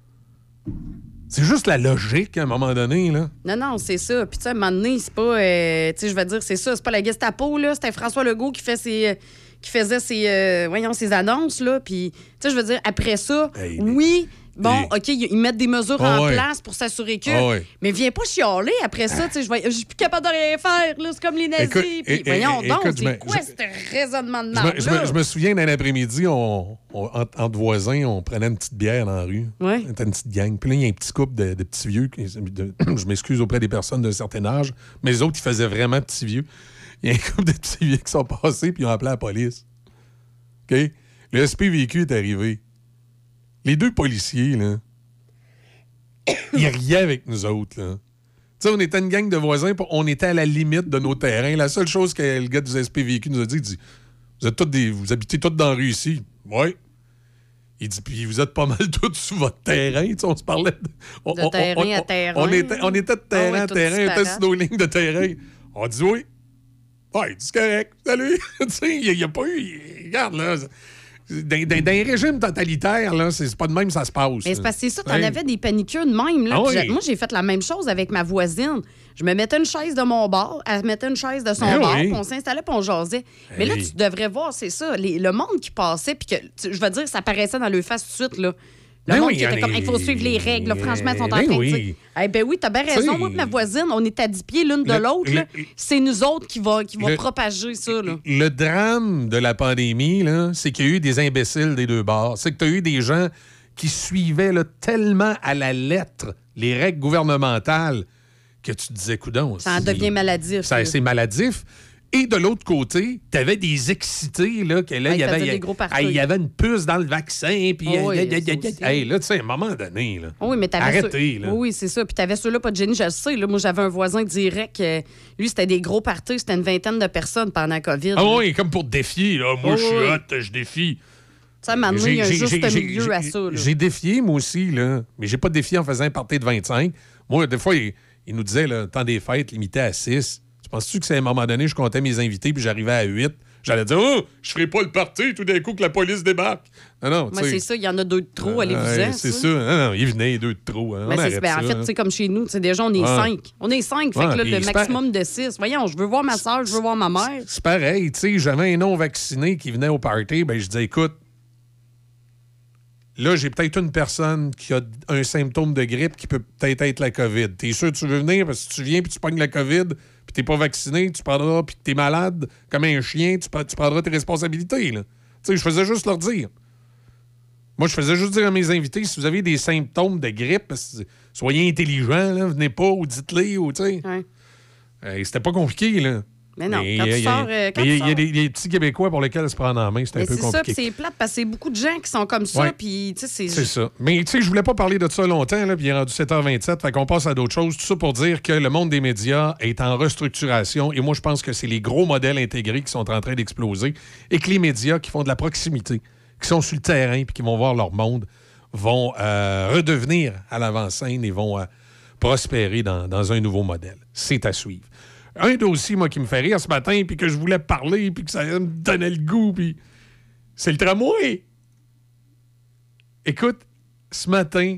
c'est juste la logique à un moment donné, là. Non, non, c'est ça. Puis, tu sais, à un moment donné, c'est pas. euh, tu sais, je vais dire, c'est ça. C'est pas la Gestapo, là. C'était François Legault qui fait ses. qui faisait ses, euh, voyons, ses annonces, là. Puis, tu sais, je veux dire, après ça, oui. Bon, OK, ils mettent des mesures Ah en ouais. place pour s'assurer que. Ah ouais. Mais viens pas chialer après ça. Je je suis plus capable de rien faire. C'est comme les nazis. Écoute, Puis, voyons é- donc, c'est quoi ce raisonnement de Je me, marde je me- souviens d'un après-midi, on, on- entre, entre voisins, on prenait une petite bière dans la rue. Ouais. C'était une petite gang. Puis là, il y a un petit couple de, de petits vieux. de- je m'excuse auprès des personnes d'un certain âge, mais les autres, ils faisaient vraiment petits vieux. Il y a un couple de petits vieux qui sont passés, puis ils ont appelé la police. OK? Le SPVQ est arrivé. Les deux policiers, là, ils riaient avec nous autres, là. Tu sais, on était une gang de voisins, on était à la limite de nos terrains. La seule chose que le gars du SPVQ nous a dit, il dit Vous êtes tous des. Vous habitez tous dans la rue ici. Oui. Il dit, puis vous êtes pas mal tous sur votre terrain. Tu sais, on se parlait de. on- De on- terrain on- à terrain. On était, on était de terrain Ah ouais, à terrain, on était sur nos lignes de terrain. On dit oui. Ouais, c'est correct. Salut. tu sais, il n'y a, pas eu. Regarde, là. Dans, dans- dans un régime totalitaire, là, c'est pas de même que ça se passe. Mais c'est parce que c'est ça, t'en Ouais. avais des paniqueux de même. Là, Ah oui. Moi, j'ai fait la même chose avec ma voisine. Je me mettais une chaise de mon bord, elle mettait une chaise de son Ben bord, oui. puis on s'installait, puis on jasait. Mais là, tu devrais voir, c'est ça, les- le monde qui passait, puis que, tu- je veux dire, ça paraissait dans le face tout de suite, là. Le Ben monde oui, qui était comme, il faut suivre les règles, là, franchement, ils sont en Ben train de dire. Eh ben oui, t'as bien raison. Moi et ma voisine, on est à 10 pieds l'une de le- l'autre. le- C'est nous autres qui va, qui va le- propager ça, là. Le drame de la pandémie, c'est qu'il y a eu des imbéciles des deux bords. C'est que tu as eu des gens qui suivaient là, tellement à la lettre les règles gouvernementales que tu te disais, coudon. Ça en devient maladif. ça-. C'est maladif. Et de l'autre côté, tu avais des excités, là, que là, il y avait, une puce dans le vaccin, puis... Oui, ça hey, là, tu sais, à un moment donné, là, Oui, mais t'avais arrêtez, ceux- là. Oui, c'est ça. Puis t'avais ceux-là, pas de génie, je le sais. Là, moi, j'avais un voisin direct. euh, lui, c'était des gros parties. C'était une vingtaine de personnes pendant la COVID. Ah là. oui, comme pour défier, là. Moi, Oh, je suis oui. hot, je défie. Tu sais, maintenant, il y a un juste milieu à ça. J'ai défié, moi aussi, là. Mais j'ai pas défié en faisant un party de 25. Moi, des fois, il, il nous disait, là, le temps des fêtes limité à 6. Tu penses-tu que c'est à un moment donné, je comptais mes invités, puis j'arrivais à 8? J'allais dire, oh, je ferai pas le party tout d'un coup que la police débarque. Non, non, c'est ça. Il y en a deux de trop. Ouais, Allez-vous-en. C'est ça. Non, non, il venait deux de trop. hein. Mais On c'est- arrête ben, en fait, hein. tu sais, comme chez nous, tu sais, déjà, on est Ouais. cinq. On est cinq. Fait que là, le c'est maximum de six. Voyons, je veux voir ma soeur, je veux voir ma mère. C'est pareil, tu sais, j'avais un non-vacciné qui venait au party, ben je disais, écoute, là, j'ai peut-être une personne qui a un symptôme de grippe qui peut peut-être être la COVID. T'es sûr que tu veux venir? Parce que si tu viens puis tu pognes la COVID, puis t'es pas vacciné, tu prendras, puis t'es malade comme un chien, tu, tu prendras tes responsabilités. Tu sais, je faisais juste leur dire. Moi, je faisais juste dire à mes invités, si vous avez des symptômes de grippe, soyez intelligents, là, venez pas, ou dites-les, ou tu sais. Euh, C'était pas compliqué, là. Mais non, Mais quand il y a- tu sors, mais il y des- petits Québécois pour lesquels se prendre en main, c'est un Mais peu c'est ça, compliqué. c'est plate parce que c'est beaucoup de gens qui sont comme ça. Ouais. Puis, c'est. C'est ça. Mais tu sais, je voulais pas parler de ça longtemps, là, puis il est rendu 7h27, fait qu'on passe à d'autres choses. Tout ça pour dire que le monde des médias est en restructuration, et moi, je pense que c'est les gros modèles intégrés qui sont en train d'exploser, et que les médias qui font de la proximité, qui sont sur le terrain, puis qui vont voir leur monde, vont euh, redevenir à l'avant-scène et vont euh, prospérer dans, dans un nouveau modèle. C'est à suivre. Un dossier, moi, qui me fait rire ce matin, puis que je voulais parler, puis que ça me donnait le goût, puis c'est le tramway. Écoute, ce matin,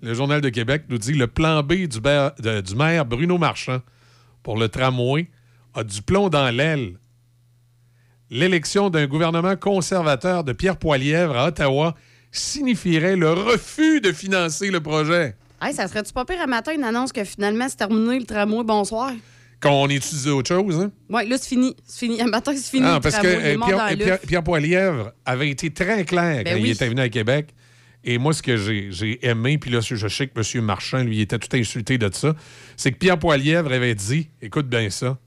le Journal de Québec nous dit le plan B du, maire- Bruno Marchand pour le tramway a du plomb dans l'aile. L'élection d'un gouvernement conservateur de Pierre Poilièvre à Ottawa signifierait le refus de financer le projet. Hey, ça serait-tu pas pire à matin une annonce que finalement c'est terminé le tramway, bonsoir? Qu'on étudie autre chose, hein? Oui, là, c'est fini. C'est fini. Matin, c'est fini. Le parce que euh, Pierre, Poilièvre avait été très clair Ben quand il était venu à Québec. Et moi, ce que j'ai j'ai aimé, puis là, je sais que M. Marchand, lui, était tout insulté de ça, c'est que Pierre Poilièvre avait dit, écoute bien ça,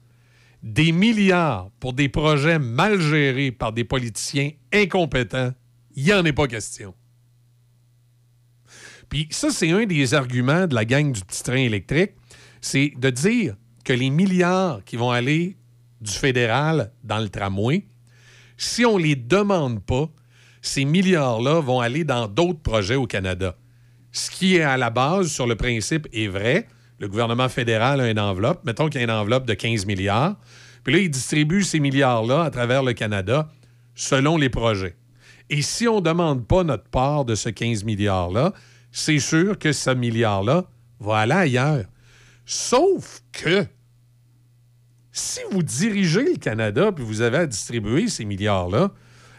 des milliards pour des projets mal gérés par des politiciens incompétents, il n'y en est pas question. Puis ça, c'est un des arguments de la gang du petit train électrique, c'est de dire que les milliards qui vont aller du fédéral dans le tramway, si on les demande pas, ces milliards-là vont aller dans d'autres projets au Canada. Ce qui est à la base, sur le principe, est vrai. Le gouvernement fédéral a une enveloppe. Mettons qu'il y a une enveloppe de 15 milliards. Puis là, il distribue ces milliards-là à travers le Canada selon les projets. Et si on ne demande pas notre part de ce 15 milliards-là, c'est sûr que ce milliard-là va aller ailleurs. Sauf que si vous dirigez le Canada puis vous avez à distribuer ces milliards-là,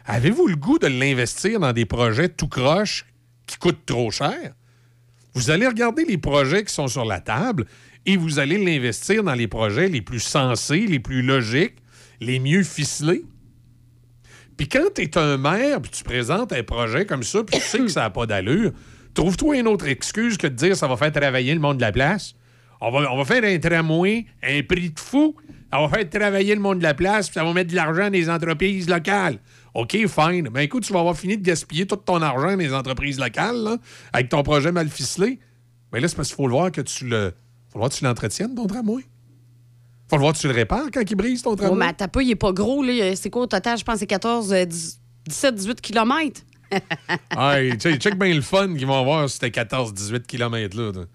avez-vous le goût de l'investir dans des projets tout croche qui coûtent trop cher? Vous allez regarder les projets qui sont sur la table et vous allez l'investir dans les projets les plus sensés, les plus logiques, les mieux ficelés. Puis quand tu es un maire, puis tu présentes un projet comme ça, puis tu sais que ça n'a pas d'allure, trouve-toi une autre excuse que de dire ça va faire travailler le monde de la place. On va, on va faire un tramway, un prix de fou. On va faire travailler le monde de la place, puis ça va mettre de l'argent dans les entreprises locales. OK, fine. Ben écoute, tu vas avoir fini de gaspiller tout ton argent dans les entreprises locales, là, avec ton projet mal ficelé. Mais là, c'est parce qu'il faut le voir que tu le. faut le voir que tu l'entretiennes, ton tramway. Faut le voir que tu le répares quand il brise, ton tramway. Oh, mais t'as pas, il est pas gros, là. C'est quoi au total? Je pense que c'est 14, euh, 10 17, 18 km. Hey, check, check bien le fun qu'ils vont avoir ces 14-18 km-là. là.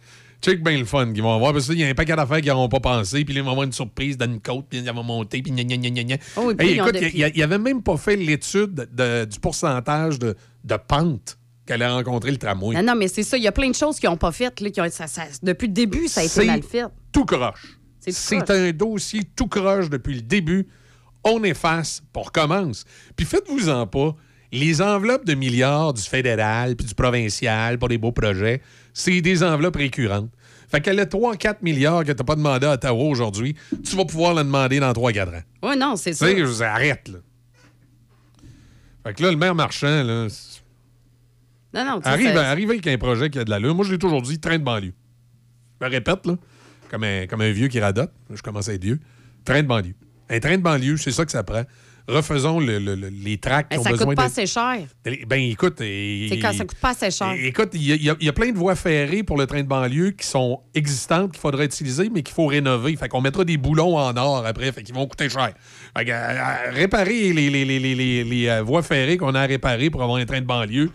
Check bien le fun qu'ils vont avoir. Parce qu'il y a un paquet d'affaires qu'ils n'auront pas pensé. Puis là, ils vont avoir une surprise dans une côte. Puis ils vont monter. Puis gna gna gna gna gna. Oh, Hey, écoute, des- il il avait même pas fait l'étude de- du pourcentage de, de pente qu'elle a rencontré le tramway. Non, non, mais c'est ça. Il y a plein de choses qu'ils n'ont pas faites. Là, qui ont- ça- ça- depuis le début, ça a été mal fait. Tout croche. C'est un dossier tout croche depuis le début. On efface, on recommence. Puis faites-vous-en pas. Les enveloppes de milliards du fédéral puis du provincial pour les beaux projets, c'est des enveloppes récurrentes. Fait qu'elle a 3-4 milliards que tu n'as pas demandé à Ottawa aujourd'hui, tu vas pouvoir le demander dans 3-4 ans. Oui, non, c'est Tu ça. sais, je vous arrête, là. Fait que là, le maire marchand, là, Non, non, tu sais, arrive, arrive avec un projet qui a de l'allure. Moi, je l'ai toujours dit, train de banlieue. Je me répète, là, comme un, comme un vieux qui radote. Je commence à être vieux. Train de banlieue. Un train de banlieue, c'est ça que ça prend. Refaisons le- le- le- les tracts qui Ben, ont ça besoin coûte pas assez cher. Ben, écoute... C'est quand ça coûte pas assez cher. Écoute, il y, y a plein de voies ferrées pour le train de banlieue qui sont existantes, qu'il faudrait utiliser, mais qu'il faut rénover. Fait qu'on mettra des boulons en or après, fait qu'ils vont coûter cher. Fait euh, euh, réparer les, euh, voies ferrées qu'on a à réparer pour avoir un train de banlieue.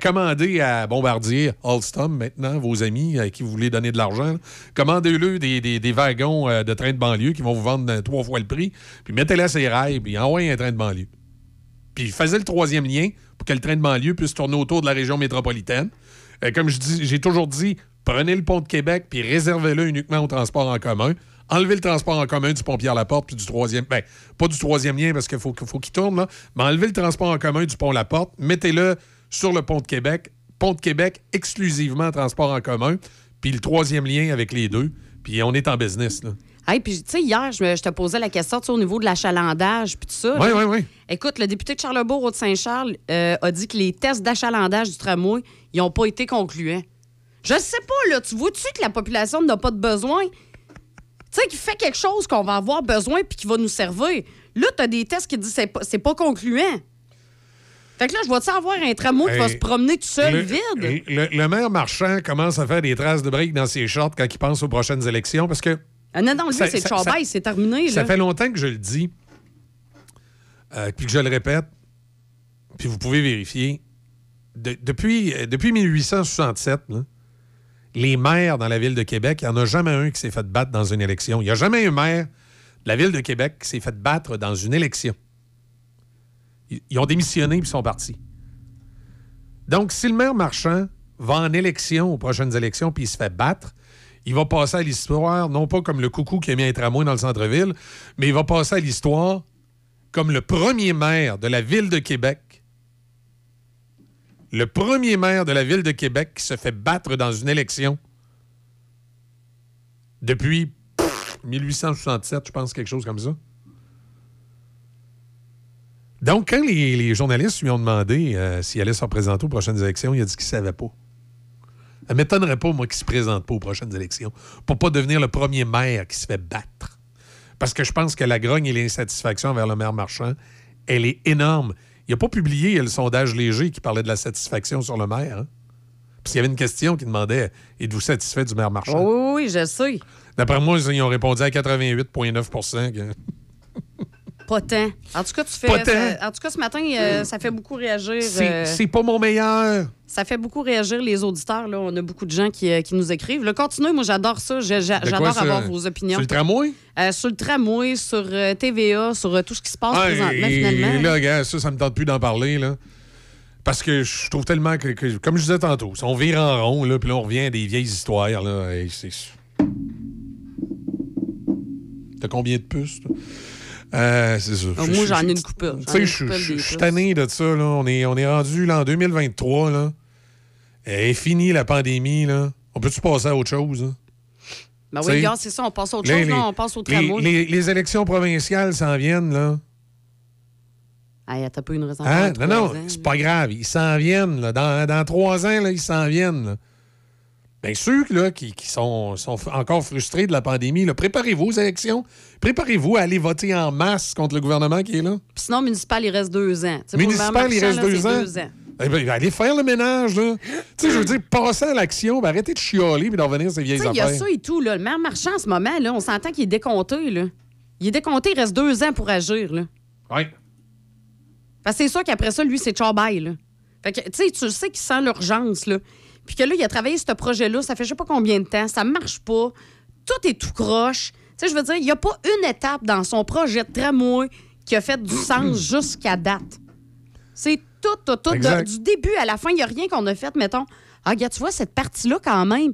Commandez à Bombardier, Alstom maintenant, vos amis à qui vous voulez donner de l'argent. Commandez-le des, wagons de train de banlieue qui vont vous vendre trois fois le prix, puis mettez-les à ses rails, puis envoyez un train de banlieue. Puis faisait le troisième lien pour que le train de banlieue puisse tourner autour de la région métropolitaine. Comme j'ai toujours dit, prenez le pont de Québec puis réservez-le uniquement au transport en commun. Enlevez le transport en commun du pont Pierre-Laporte puis du troisième... Ben, pas du troisième lien parce qu'il faut, faut qu'il tourne, là, mais enlevez le transport en commun du pont Laporte, mettez-le sur le pont de Québec. Pont de Québec, exclusivement transport en commun, puis le troisième lien avec les deux. Puis on est en business, là. Hey, puis, tu sais, hier, je, te posais la question au niveau de l'achalandage, puis tout ça. Oui, oui, oui. Écoute, le député de Charlebourg, de Saint-Charles, euh, a dit que les tests d'achalandage du tramway, ils n'ont pas été concluants. Je sais pas, là, tu vois-tu que la population n'a pas de besoin? Tu sais, qu'il fait quelque chose qu'on va avoir besoin puis qui va nous servir. Là, tu as des tests qui disent que c'est pas, concluant. Fait que là, je vais-tu avoir un tramway qui va se promener tout seul, le, vide? Le, le maire marchand commence à faire des traces de briques dans ses shorts quand il pense aux prochaines élections parce que Ah, non, non, lui, c'est Chaubaille, c'est terminé. ça là. fait longtemps que je le dis, euh, puis que je le répète, puis vous pouvez vérifier. De- depuis, euh, depuis 1867, là, les maires dans la ville de Québec, il n'y en a jamais un qui s'est fait battre dans une élection. Il n'y a jamais un maire de la ville de Québec qui s'est fait battre dans une élection. Ils, ont démissionné et ils sont partis. Donc, si le maire marchand va en élection aux prochaines élections puis il se fait battre, il va passer à l'histoire, non pas comme le coucou qui a mis un tramway dans le centre-ville, mais il va passer à l'histoire comme le premier maire de la ville de Québec. Le premier maire de la ville de Québec qui se fait battre dans une élection depuis pff, 1867, je pense, quelque chose comme ça. Donc, quand les, journalistes lui ont demandé euh, s'il allait se représenter aux prochaines élections, il a dit qu'il ne savait pas. Ça m'étonnerait pas, moi, qu'il se présente pas aux prochaines élections pour pas devenir le premier maire qui se fait battre. Parce que je pense que la grogne et l'insatisfaction envers le maire marchand, elle est énorme. Il n'a pas publié le sondage léger qui parlait de la satisfaction sur le maire. Hein? Puis il y avait une question qui demandait Êtes-vous satisfait du maire marchand? Oh, oui, je sais. D'après moi, ils ont répondu à 88,9 que- Pas tant. En tout cas, tu fais. Pas ça- en tout cas, ce matin, euh, ça fait beaucoup réagir. C'est euh, c'est pas mon meilleur. ça fait beaucoup réagir les auditeurs. Là. On a beaucoup de gens qui, euh, qui nous écrivent. Le continuez, moi, j'adore ça. J'adore avoir vos opinions. Sur le tramway? Euh, sur le tramway, sur euh, TVA, sur euh, tout ce qui se passe Ah, présentement, et- finalement. et là, ça, ça me tente plus d'en parler, là. Parce que je trouve tellement que, que- comme je disais tantôt, si on vire en rond, là, puis là, on revient à des vieilles histoires, là. T'as combien de puces, toi? Euh, c'est ça. Ah, moi, je- j'en ai une coupelle. Tu sais, je suis tanné de ça, là. On est, on est rendu, là, en 2023, là. Et fini la pandémie, là. On peut-tu passer à autre chose, hein? Ben oui, regarde, c'est ça. On passe à autre les- chose. les- là, on passe au les, tramway. les- les élections provinciales s'en viennent, là. Hey, t'as pas une raison. Hein? Non, non, c'est pas grave. Ils s'en viennent. Là. Dans, dans trois ans, là, ils s'en viennent. là. Bien, ceux là, qui, qui sont, sont encore frustrés de la pandémie, préparez-vous aux élections. Préparez-vous à aller voter en masse contre le gouvernement qui est là. Puis sinon, municipal, il reste deux ans. Municipal, il reste là, deux ans. deux ans. Eh ben, allez faire le ménage. Là. tu sais, je veux dire, passer à l'action, ben, arrêtez de chialer et d'en revenir à ces vieilles il y a ça et tout. Là. Le maire marchand, en ce moment, là, on s'entend qu'il est décompté. Là. Il est décompté, il reste deux ans pour agir. Là. Oui. Parce que c'est sûr qu'après ça, lui, c'est chorbaille, là. Fait que, tu sais, tu sais qu'il sent l'urgence, là. Puis que là, il a travaillé ce projet-là, ça fait je sais pas combien de temps, ça marche pas, tout est tout croche. Tu sais, je veux dire, il n'y a pas une étape dans son projet de tramway qui a fait du sens jusqu'à date. C'est tout, tout, tout. de- du début à la fin, il n'y a rien qu'on a fait, mettons. Ah, regarde, tu vois, cette partie-là, quand même,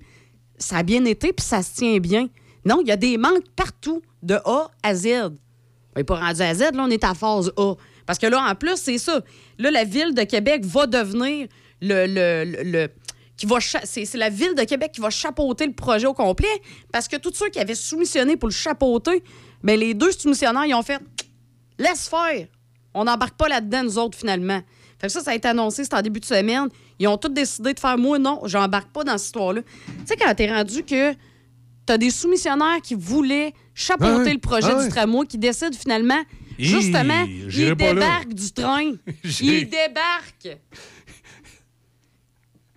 ça a bien été, puis ça se tient bien. Non, il y a des manques partout, de A à Z. On n'est pas rendu à Z, là, on est à phase A. Parce que là, en plus, c'est ça. Là, la ville de Québec va devenir le. le- le- le- qui va c'est, c'est la ville de Québec qui va chapeauter le projet au complet. Parce que tous ceux qui avaient soumissionné pour le chapeauter, ben les deux soumissionnaires, ils ont fait laisse faire. On n'embarque pas là-dedans, nous autres, finalement. Fait que ça, ça a été annoncé, c'était en début de semaine. Ils ont tous décidé de faire moi, non, j'embarque pas dans cette histoire-là. Tu sais, quand t'es rendu que t'as des soumissionnaires qui voulaient chapeauter Ah le projet ah du tramway, qui décident finalement, Hi, justement, ils là. débarquent du train. Ils débarquent.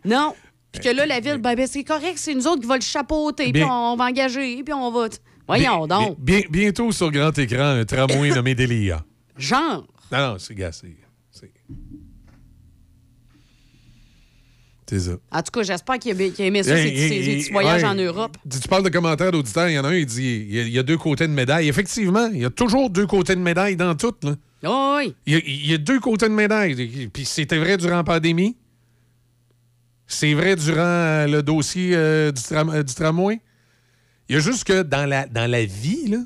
Non. Puis que là, la ville, ben, ben, c'est correct, c'est nous autres qui va le chapeauter, puis on va engager, puis on va. Voyons Bien- donc. bien- bientôt sur grand écran, un tramway nommé Delia. Genre. Non, non, c'est gars, c'est. ça. En tout cas, j'espère qu'il a, a aimé ça, petits voyages ouais. en Europe. Tu, tu parles de commentaires d'auditeurs, il y en a un, il dit il y, a, il y a deux côtés de médaille. Effectivement, il y a toujours deux côtés de médaille dans tout. Là. Oh, oui. Il, y a, il y a deux côtés de médaille. Puis c'était vrai durant la pandémie. C'est vrai durant euh, le dossier euh, du, tram- euh, du tramway? Il y a juste que dans la, dans la vie, là,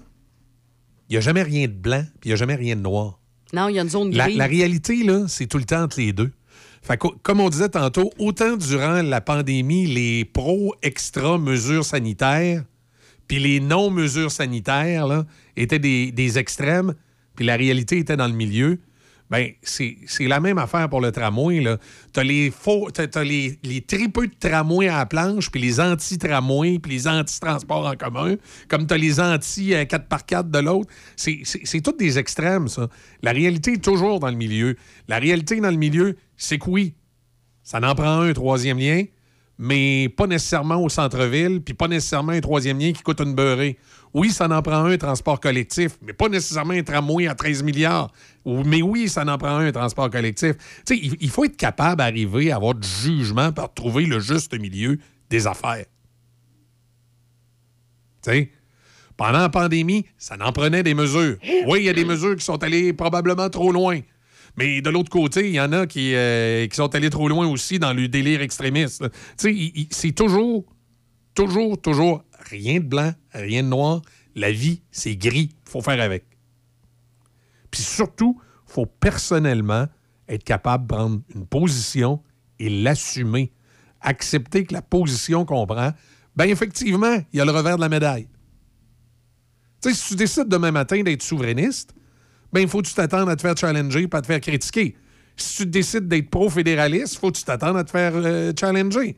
il n'y a jamais rien de blanc, puis il n'y a jamais rien de noir. Non, il y a une zone La, grise. la réalité, là, c'est tout le temps entre les deux. Fait que, comme on disait tantôt, autant durant la pandémie, les pro-extra mesures sanitaires, puis les non-mesures sanitaires, là, étaient des, des extrêmes, puis la réalité était dans le milieu. Ben, c'est la même affaire pour le tramway. là. T'as les faux, t'as les, les de tramway à la planche, puis les anti-tramway, puis les anti-transports en commun, comme t'as les anti-4x4 de l'autre. C'est, tous des extrêmes, ça. La réalité est toujours dans le milieu. La réalité dans le milieu, c'est que oui, ça n'en prend un, un troisième lien, mais pas nécessairement au centre-ville, puis pas nécessairement un troisième lien qui coûte une beurrée. Oui, ça n'en prend un, transport collectif, mais pas nécessairement un tramway à 13 milliards. Mais oui, ça n'en prend un, transport collectif. Il, faut être capable d'arriver à avoir du jugement pour trouver le juste milieu des affaires. Pendant la pandémie, ça n'en prenait des mesures. Oui, il y a des mesures qui sont allées probablement trop loin. Mais de l'autre côté, il y en a qui, euh, sont allés trop loin aussi dans le délire extrémiste. c'est toujours, toujours, toujours rien de blanc, rien de noir. La vie, c'est gris. Il faut faire avec. Puis surtout, il faut personnellement être capable de prendre une position et l'assumer. Accepter que la position qu'on prend, bien effectivement, il y a le revers de la médaille. Tu sais, si tu décides demain matin d'être souverainiste, ben il faut que tu t'attendes à te faire challenger pas te faire critiquer. Si tu décides d'être pro-fédéraliste, il faut que tu t'attendes à te faire euh, challenger.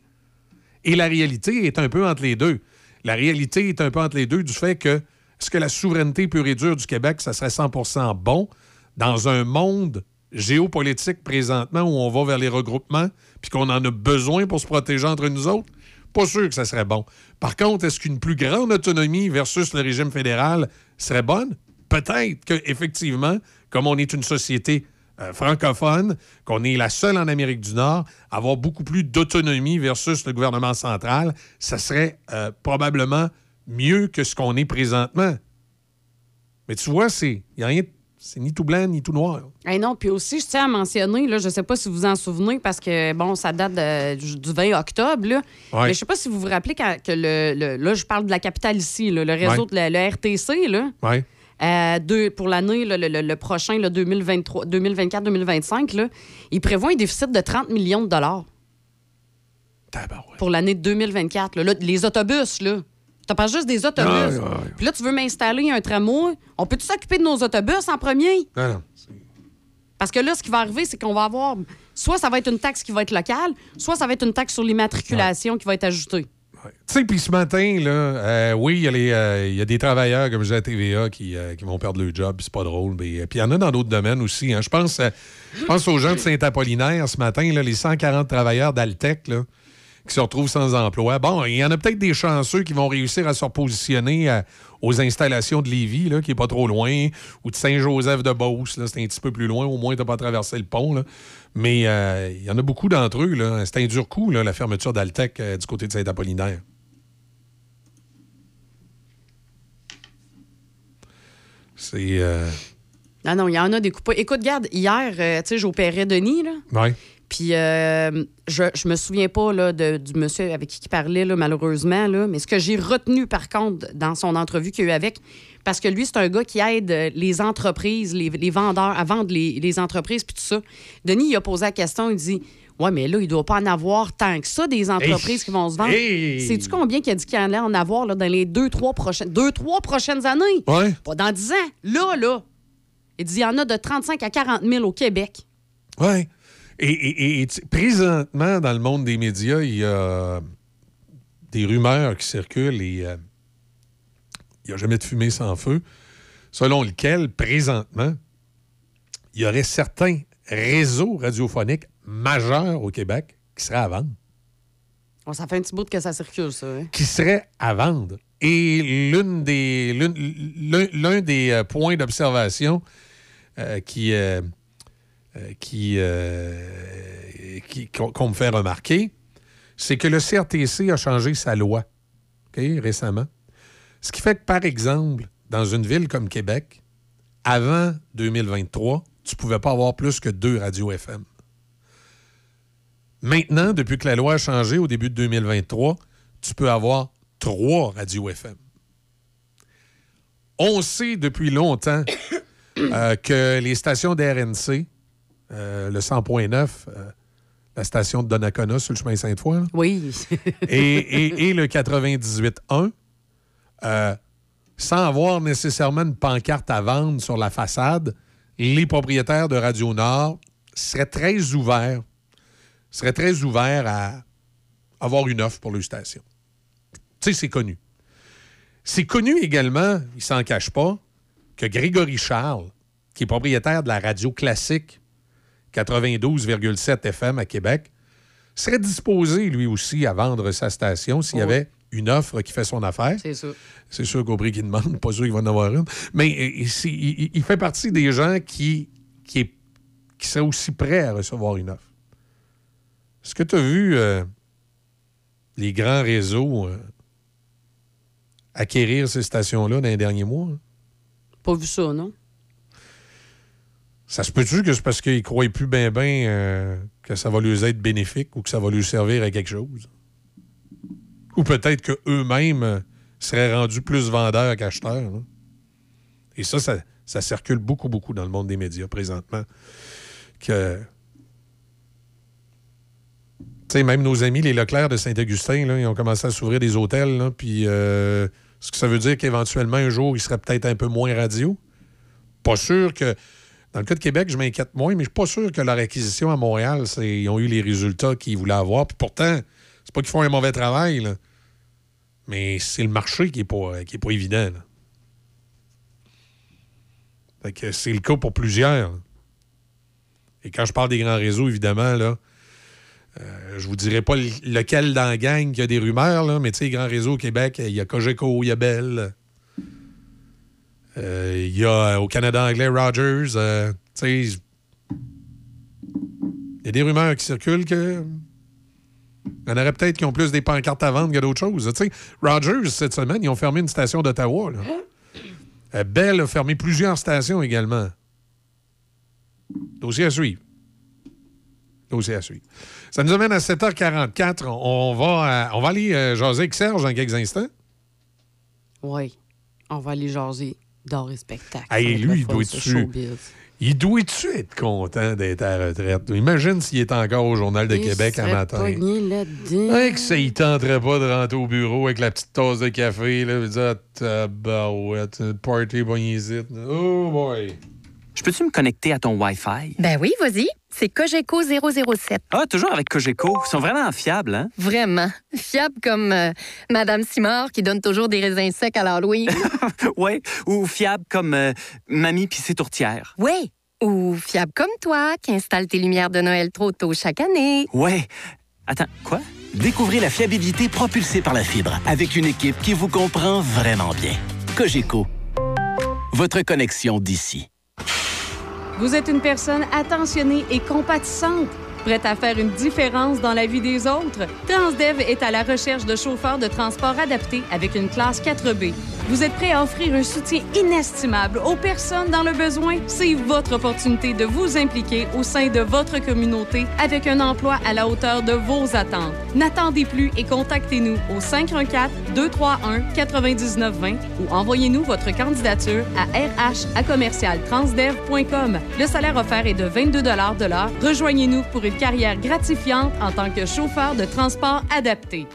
Et la réalité est un peu entre les deux. La réalité est un peu entre les deux du fait que est-ce que la souveraineté pure et dure du Québec, ça serait 100% bon dans un monde géopolitique présentement où on va vers les regroupements puis qu'on en a besoin pour se protéger entre nous autres? Pas sûr que ça serait bon. Par contre, est-ce qu'une plus grande autonomie versus le régime fédéral serait bonne? peut-être qu'effectivement, comme on est une société euh, francophone, qu'on est la seule en Amérique du Nord, avoir beaucoup plus d'autonomie versus le gouvernement central, ça serait euh, probablement mieux que ce qu'on est présentement. Mais tu vois, c'est y a rien, c'est ni tout blanc ni tout noir. Eh non, puis aussi, je tiens à mentionner, là, je sais pas si vous vous en souvenez, parce que, bon, ça date de- du du 20 octobre, là. Ouais. mais je sais pas si vous vous rappelez que le, le- Là, je parle de la capitale ici, là, le réseau Ouais. de la, le RTC, là. Ouais. Euh, deux- pour l'année, le, le- le prochain, le 2023 2024-2025, là, il prévoit un déficit de 30 millions de dollars. Pour l'année 2024. là. Là, les autobus, là. Tu parles juste des autobus. Puis là, tu veux m'installer un tramway. On peut-tu s'occuper de nos autobus en premier? Non. Parce que là, ce qui va arriver, c'est qu'on va avoir. Soit ça va être une taxe qui va être locale, soit ça va être une taxe sur l'immatriculation qui va être ajoutée. Tu sais, puis ce matin, là, euh, oui, il y, a les, euh, il y a des travailleurs, comme je à TVA, qui, euh, qui vont perdre leur job, c'est pas drôle. Puis il y en a dans d'autres domaines aussi. hein. Je pense, pense aux gens de Saint-Apollinaire ce matin, les 140 travailleurs d'Altec qui se retrouvent sans emploi. Bon, il y en a peut-être des chanceux qui vont réussir à se repositionner aux installations de Lévis, qui est pas trop loin, ou de Saint-Joseph-de-Beauce, c'est un petit peu plus loin, au moins tu pas traversé le pont. Mais euh, il y en a beaucoup d'entre eux. là. C'est un dur coup, là, la fermeture d'Altec euh, du côté de Saint-Apollinaire. C'est. euh, Non, non, il y en a des coupes. Écoute, garde, hier, euh, tu sais, j'opérais Denis, là. Ouais. Puis euh, je, je me souviens pas là, de- du monsieur avec qui il parlait, là, malheureusement, là, mais ce que j'ai retenu, par contre, dans son entrevue qu'il y a eu avec, parce que lui, c'est un gars qui aide euh, les entreprises, les, les vendeurs à vendre les, les entreprises, puis tout ça. Denis, il a posé la question, il dit Ouais, mais là, il doit pas en avoir tant que ça des entreprises Hey! qui vont se vendre. Hey! Sais-tu combien qu'il a dit qu'il allait en avoir là, dans les deux, trois prochaines, deux, trois prochaines années? Ouais. Pas dans 10 ans. Là, là. Il dit il y en a de 35 à 40 000 au Québec. Oui. Et, et- présentement, dans le monde des médias, il y a des rumeurs qui circulent et euh, il n'y a jamais de fumée sans feu, selon lequel, présentement, il y aurait certains réseaux radiophoniques majeurs au Québec qui seraient à vendre. Bon, ça fait un petit bout que ça circule, ça. hein. qui seraient à vendre. Et l'une des, l'un, des euh, points d'observation euh, qui, euh, qui, qui- qu'on, me fait remarquer, c'est que le CRTC a changé sa loi récemment. Ce qui fait que, par exemple, dans une ville comme Québec, avant 2023, tu ne pouvais pas avoir plus que deux radios FM. Maintenant, depuis que la loi a changé au début de 2023, tu peux avoir trois radios FM. On sait depuis longtemps euh, que les stations d'RNC, euh, le 100.9, euh, la station de Donnacona sur le chemin Sainte-Foy, Oui. et, et- et le 98.1, euh, sans avoir nécessairement une pancarte à vendre sur la façade, les propriétaires de Radio Nord seraient très ouverts, seraient très ouverts à avoir une offre pour leur station. Tu sais, c'est connu. C'est connu également, il s'en cache pas, que Grégory Charles, qui est propriétaire de la radio classique 92,7 FM à Québec, serait disposé lui aussi à vendre sa station s'il y Oui. avait une offre qui fait son affaire. C'est ça. C'est sûr qu'au prix qu'il demande, pas sûr qu'il va en avoir une. Mais euh, il, il fait partie des gens qui, qui, est- qui seraient aussi prêts à recevoir une offre. Est-ce que tu as vu euh, les grands réseaux euh, acquérir ces stations-là dans les derniers mois? hein? Pas vu ça, non? Ça se peut-tu que c'est parce qu'ils croient plus bien ben que ça va leur être bénéfique ou que ça va leur servir à quelque chose? Ou peut-être qu'eux-mêmes euh, seraient rendus plus vendeurs qu'acheteurs. Et ça, ça, circule beaucoup, beaucoup dans le monde des médias présentement. Que. Tu sais, même nos amis, les Leclerc de Saint-Augustin, ils ont commencé à s'ouvrir des hôtels. Puis, euh, est-ce que ça veut dire qu'éventuellement, un jour, ils seraient peut-être un peu moins radio? Pas sûr que. Dans le cas de Québec, je m'inquiète moins, mais je suis pas sûr que leur acquisition à Montréal, ils ont eu les résultats qu'ils voulaient avoir. Puis pourtant, c'est pas qu'ils font un mauvais travail, là. Mais c'est le marché qui est pas, est pas évident. là. Fait que c'est le cas pour plusieurs. Et quand je parle des grands réseaux, évidemment, là, euh, je vous dirai pas le- lequel dans la gang qui a des rumeurs, là, mais tu sais, les grands réseaux au Québec, il y a Cogeco, il y a Bell. Euh, Il y a euh, au Canada anglais Rogers. euh, tu sais, il y a des rumeurs qui circulent que. Il y en aurait peut-être qui ont plus des pancartes à vendre que d'autres choses. Tu sais, Rogers, cette semaine, ils ont fermé une station d'Ottawa. là. Euh, Bell a fermé plusieurs stations également. Dossier à suivre. Dossier à suivre. Ça nous amène à 7h44. On va, euh, on va aller euh, jaser avec Serge dans quelques instants. Oui. On va aller jaser d'art et spectacle. Hey, lui, il doit être. Il doit-tu être content d'être à la retraite? Imagine s'il est encore au Journal de Il Québec un matin. Ouais, que ça, il tenterait pas de rentrer au bureau avec la petite tasse de café, là, et dire, ah, tabarouette, party pognésite. Oh boy! Je peux-tu me connecter à ton Wi-Fi? Ben oui, vas-y. C'est Cogeco 007. Ah, toujours avec Cogeco. Ils sont vraiment fiables, hein? Vraiment. Fiable comme euh, Madame Simard qui donne toujours des raisins secs à l'Halloween. ouais. Ou fiables comme euh, Mamie pis ses tourtières. oui. Ou fiable comme toi qui installe tes lumières de Noël trop tôt chaque année. Ouais. Attends, quoi? Découvrez la fiabilité propulsée par la fibre avec une équipe qui vous comprend vraiment bien. Cogeco, votre connexion d'ici. Vous êtes une personne attentionnée et compatissante, prête à faire une différence dans la vie des autres. Transdev est à la recherche de chauffeurs de transport adaptés avec une classe 4B. Vous êtes prêt à offrir un soutien inestimable aux personnes dans le besoin? C'est votre opportunité de vous impliquer au sein de votre communauté avec un emploi à la hauteur de vos attentes. N'attendez plus et contactez-nous au 514-231-9920 ou envoyez-nous votre candidature à RH. Le salaire offert est de 22 de l'heure. Rejoignez-nous pour une carrière gratifiante en tant que chauffeur de transport adapté.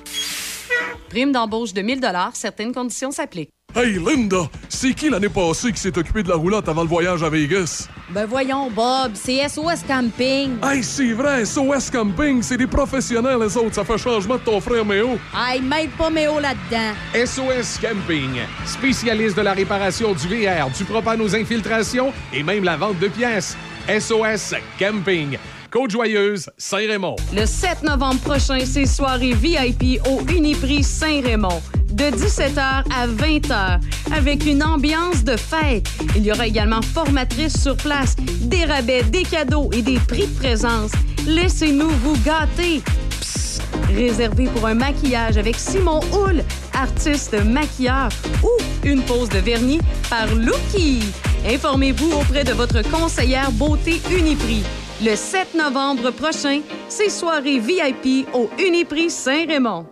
Prime d'embauche de 1000 certaines conditions s'appliquent. Hey Linda, c'est qui l'année passée qui s'est occupé de la roulotte avant le voyage à Vegas? Ben voyons, Bob, c'est SOS Camping. Hey, c'est vrai, SOS Camping, c'est des professionnels, les autres. Ça fait changement de ton frère Méo. Hey, mêle pas Méo là-dedans. SOS Camping, spécialiste de la réparation du VR, du propane aux infiltrations et même la vente de pièces. SOS Camping, Côte-Joyeuse, Saint-Raymond. Le 7 novembre prochain, c'est soirée VIP au Uniprix Saint-Raymond. De 17h à 20h, avec une ambiance de fête. Il y aura également formatrice sur place, des rabais, des cadeaux et des prix de présence. Laissez-nous vous gâter. Psst, réservé pour un maquillage avec Simon Houle, artiste maquilleur, ou une pause de vernis par Lucky. Informez-vous auprès de votre conseillère beauté Uniprix. Le 7 novembre prochain, c'est soirée VIP au Uniprix Saint-Raymond.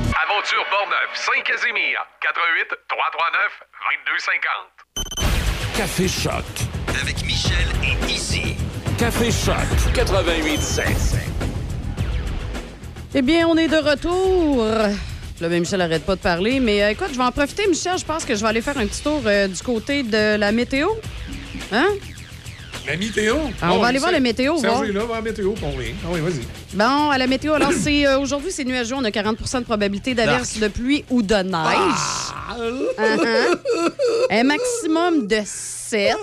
Aventure Portneuf, Saint-Casimir, 88 339 2250. Café Choc. Avec Michel et Izzy. Café Choc 88.7. Eh bien, on est de retour. Là, ben, Michel arrête pas de parler. Mais euh, écoute, je vais en profiter, Michel. Je pense que je vais aller faire un petit tour euh, du côté de la météo. Hein? La météo? Ah, on va aller voir la météo, Serge voir. est là, voir la météo, pour rien. Ah oui, vas-y. Bon, à la météo, alors c'est euh, aujourd'hui, c'est nuageux. On a 40% de probabilité d'averse, de pluie ou de neige. Uh-huh. Un maximum de 7.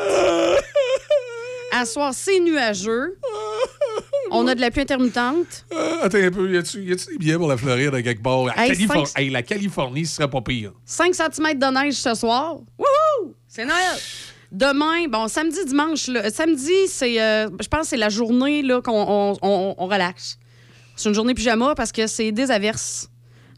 À soir, c'est nuageux. On a de la pluie intermittente. Euh, attends un peu, y a-tu des billets pour la Floride à quelque part? Hey, la Californie, ce serait pas pire. 5 cm de neige ce soir. Wouhou! C'est Noël! Demain, bon, samedi, dimanche, là, samedi, c'est, euh, je pense que c'est la journée là, qu'on on, on- on relaxe. C'est une journée pyjama parce que c'est des averses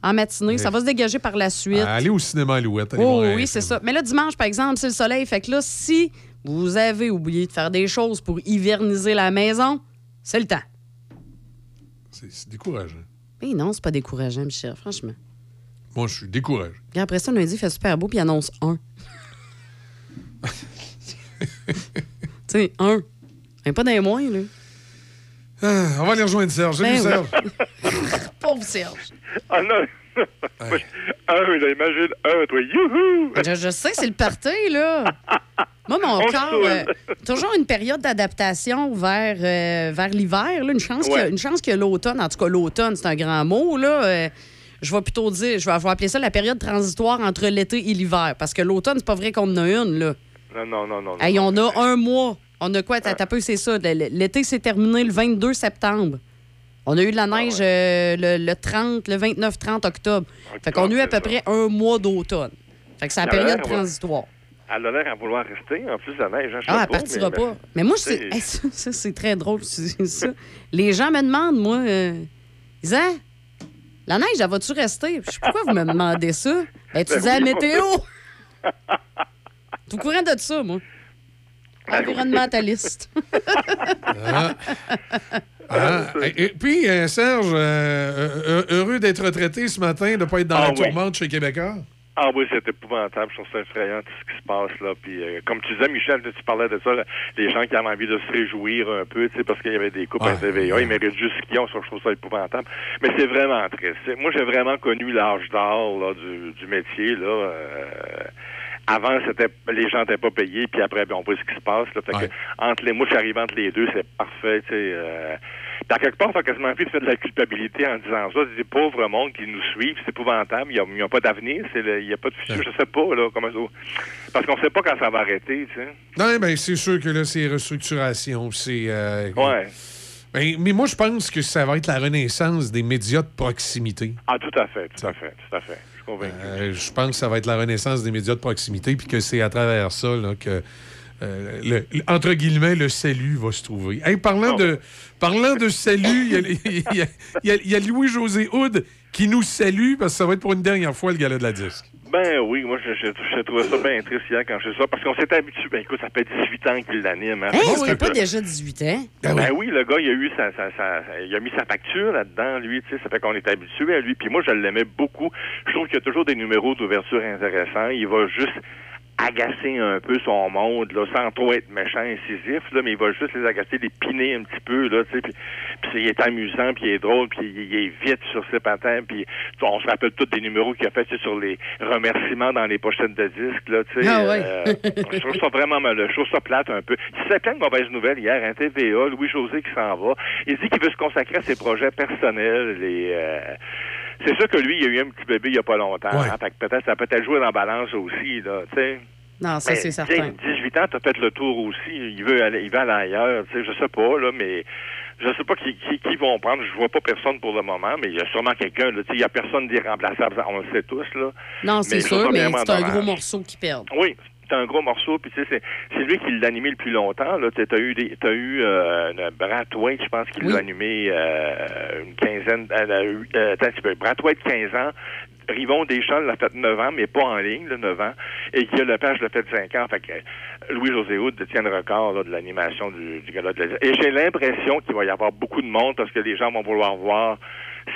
en matinée. Ça va se dégager par la suite. Ah, Allez au cinéma Alouette. allez Oh, voir un oui, c'est film. ça. Mais là, dimanche, par exemple, c'est le soleil. Fait que là, si vous avez oublié de faire des choses pour hiverniser la maison, c'est le temps. C'est c'est décourageant. Mais non, c'est pas décourageant, Michel, franchement. Moi, je suis découragé. Puis après ça, lundi, il fait super beau, puis il annonce un. tu sais, un. Mais pas des moins, là. Ah, on va aller rejoindre Serge. Salut, Ben Serge. oui. Pauvre Serge. Ah non! Un, là, imagine, un, toi, youhou! Je, je sais, c'est le party, là. Moi, mon On corps, euh, toujours une période d'adaptation vers, euh, vers l'hiver. là. Une chance qu'il y a- Ouais. que l'automne, en tout cas l'automne, c'est un grand mot. Là, euh, je vais plutôt dire, je vais, je vais appeler ça la période transitoire entre l'été et l'hiver. Parce que l'automne, c'est pas vrai qu'on en a une. Là. Non, non, non, non. Hey, on a un mois. On a quoi? T'as t'as peu, c'est ça. L'été s'est terminé le 22 septembre. On a eu de la neige euh, le, le 30, le 29-30 octobre. Fait qu'on a eu à peu près un mois d'automne. Fait que c'est la période transitoire. Elle a l'air à vouloir rester. En plus, la neige, hein, je Ah, elle pas, partira mais- pas. Mais moi, sais, hey, ça, ça, c'est très drôle. ça. Les gens me demandent, moi, euh, ils disent, la neige, elle va-tu rester? Je sais pourquoi vous me demandez ça? Ben, tu Ben dis la oui, météo. Tout courant de ça, moi. Ben Environnementaliste. Ah. Ah, et, et puis, euh, Serge, euh, euh, heureux d'être retraité ce matin, de ne pas être dans Ah la oui. tourmente chez Québécois? Ah oui, c'est épouvantable. Je trouve ça effrayant, tout ce qui se passe là. Puis, euh, comme tu disais, Michel, tu parlais de ça, là, les gens qui avaient envie de se réjouir un peu, tu sais, parce qu'il y avait des coupes à TVA, ils méritent juste ce qu'ils ont. Ça, je trouve ça épouvantable. Mais c'est vraiment triste. Moi, j'ai vraiment connu l'âge d'or du, du métier. Là. Avant, c'était les gens n'étaient pas payés, puis après, ben, on voit ce qui se passe. Là, fait que, entre les, moi, je suis arrivé entre les deux, c'est parfait. Tu sais, euh, dans quelque part, ça a quasiment de faire de la culpabilité en disant ça. C'est des pauvres monde qui nous suivent, c'est épouvantable. Ils n'ont pas d'avenir, il n'y a pas de futur. Je sais pas, là, comment ça. Parce qu'on sait pas quand ça va arrêter, tu sais. Non, ben, c'est sûr que là, c'est restructuration. C'est. euh, Ouais. ben, mais moi, je pense que ça va être la renaissance des médias de proximité. Ah, tout à fait, tout à fait, tout à fait. Je suis convaincu. Euh, je pense que ça va être la renaissance des médias de proximité, puis que c'est à travers ça là, que, euh, le- entre guillemets, le salut va se trouver. Hey, parlant, de, parlant de salut, il y a- il y, a- il y a- il y a Louis-José Houd qui nous salue, parce que ça va être pour une dernière fois le gala de la disque. Ben oui, moi, je, je, je trouvais ça bien triste hier quand je ça, parce qu'on s'est habitué. Ben écoute, ça fait 18 ans qu'il l'anime. hein. Ça je- fait pas déjà 18 ans? Ben, oui. le gars, il a eu sa, sa, sa- il a mis sa facture là-dedans, lui, tu sais, ça fait qu'on est habitué à lui. Puis moi, je l'aimais beaucoup. Je trouve qu'il y a toujours des numéros d'ouverture intéressants. Il va juste agacer un peu son monde, là, sans trop être méchant, incisif, là, mais il va juste les agacer, les piner un petit peu, là, tu sais, puis, puis il est amusant, puis il est drôle, puis il, il est vite sur ses patins, puis on se rappelle tous des numéros qu'il a fait sur les remerciements dans les pochettes de disques, là, tu sais. Ah ouais. euh, je trouve ça vraiment mal, je trouve ça plate un peu. Il s'est plein de mauvaises nouvelles hier, un TVA, Louis-José qui s'en va. Il dit qu'il veut se consacrer à ses projets personnels et euh, c'est sûr que lui, il a eu un petit bébé il y a pas longtemps. hein, fait que peut-être ça peut être joué dans la balance aussi, là, tu sais. Non, ça, Mais, c'est certain. 18 ans, t'as fait le tour aussi. Il veut aller, il veut aller ailleurs, tu sais, je sais pas, là, mais je sais pas qui, qui, qui vont prendre. Je vois pas personne pour le moment, mais il y a sûrement quelqu'un, là, tu sais, il y a personne d'irremplaçable, on le sait tous, là. Non, c'est sûr, mais c'est un dommage. gros morceau qui perd. Oui, c'est un gros morceau, puis tu sais, c'est, c'est lui qui l'a animé le plus longtemps. Là, Tu t'as eu des, t'as eu euh, Brad White, je pense qu'il l'a animé euh, une quinzaine, euh, euh, attends un petit peu, Brad White 15 ans. Rivon Deschamps l'a fait 9 ans, mais pas en ligne, là, 9 ans. Et Guy Lepage l'a fait 5 ans. Fait que euh, Louis-José Houd détient le record là, de l'animation du, du gala de la Et j'ai l'impression qu'il va y avoir beaucoup de monde parce que les gens vont vouloir voir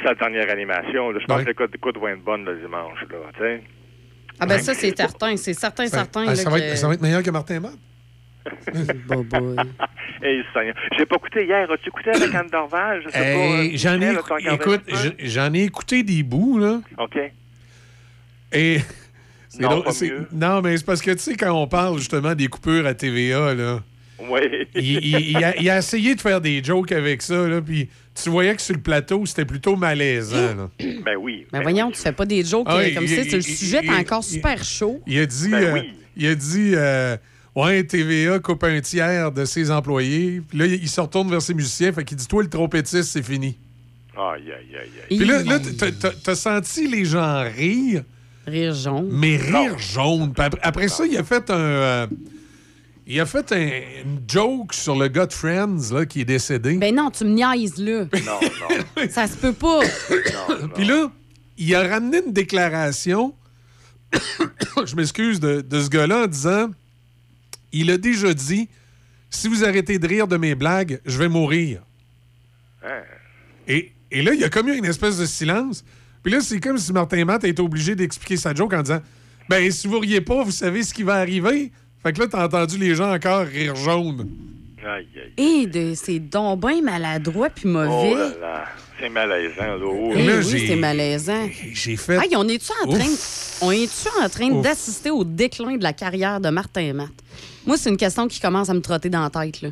sa dernière animation. là. Je pense que l'écoute d'écoute va être bonne le dimanche. Là, tu sais. Ah ben ça, c'est certain. C'est certain, certain. Ah, là, ça, va que- être, ça va être meilleur que Martin Matt. Hey, Seigneur. J'ai pas écouté hier. As-tu écouté avec Anne Dorval? Je sais Hey, pas. j'en ai, écou- écoute, ça? je- j'en ai écouté des bouts, là. OK. Et. Non, non, mais c'est parce que, tu sais, quand on parle justement des coupures à TVA, là. Oui. il, il- il a, il a essayé de faire des jokes avec ça, là, puis tu voyais que sur le plateau, c'était plutôt malaisant. là. Ben oui. Ben voyons, tu fais pas des jokes Ah, euh, il- comme ça. Le il- sujet est encore super chaud. Il a dit, Ben euh, oui. il a dit, euh, ouais, TVA coupe un tiers de ses employés. Puis là, il se retourne vers ses musiciens, fait qu'il dit, toi, le trompettiste, c'est fini. Aïe, aïe, aïe, aïe. Puis là, là t'as- senti les gens rire? Rire jaune. Mais rire jaune. Puis après, après ça, il a fait un. euh, il a fait un, une joke sur le gars de Friends là, qui est décédé. Ben non, tu me niaises, là. Non, non. Ça se peut pas. Puis là, il a ramené une déclaration, je m'excuse, de, de ce gars-là en disant il a déjà dit si vous arrêtez de rire de mes blagues, je vais mourir. Hein? Et, et là, il y a comme eu une espèce de silence. Puis là, c'est comme si Martin Matt était obligé d'expliquer sa joke en disant Ben, si vous riez pas, vous savez ce qui va arriver. Fait que là, t'as entendu les gens encore rire jaune. Aïe, aïe. Et de, c'est donc bien maladroit puis mauvais. Oh là là. C'est malaisant, là. Oh, Eh là. oui, c'est malaisant. J'ai fait. Hey, on est-tu en train, on est-tu en train d'assister au déclin de la carrière de Martin Matt? Moi, c'est une question qui commence à me trotter dans la tête. Là.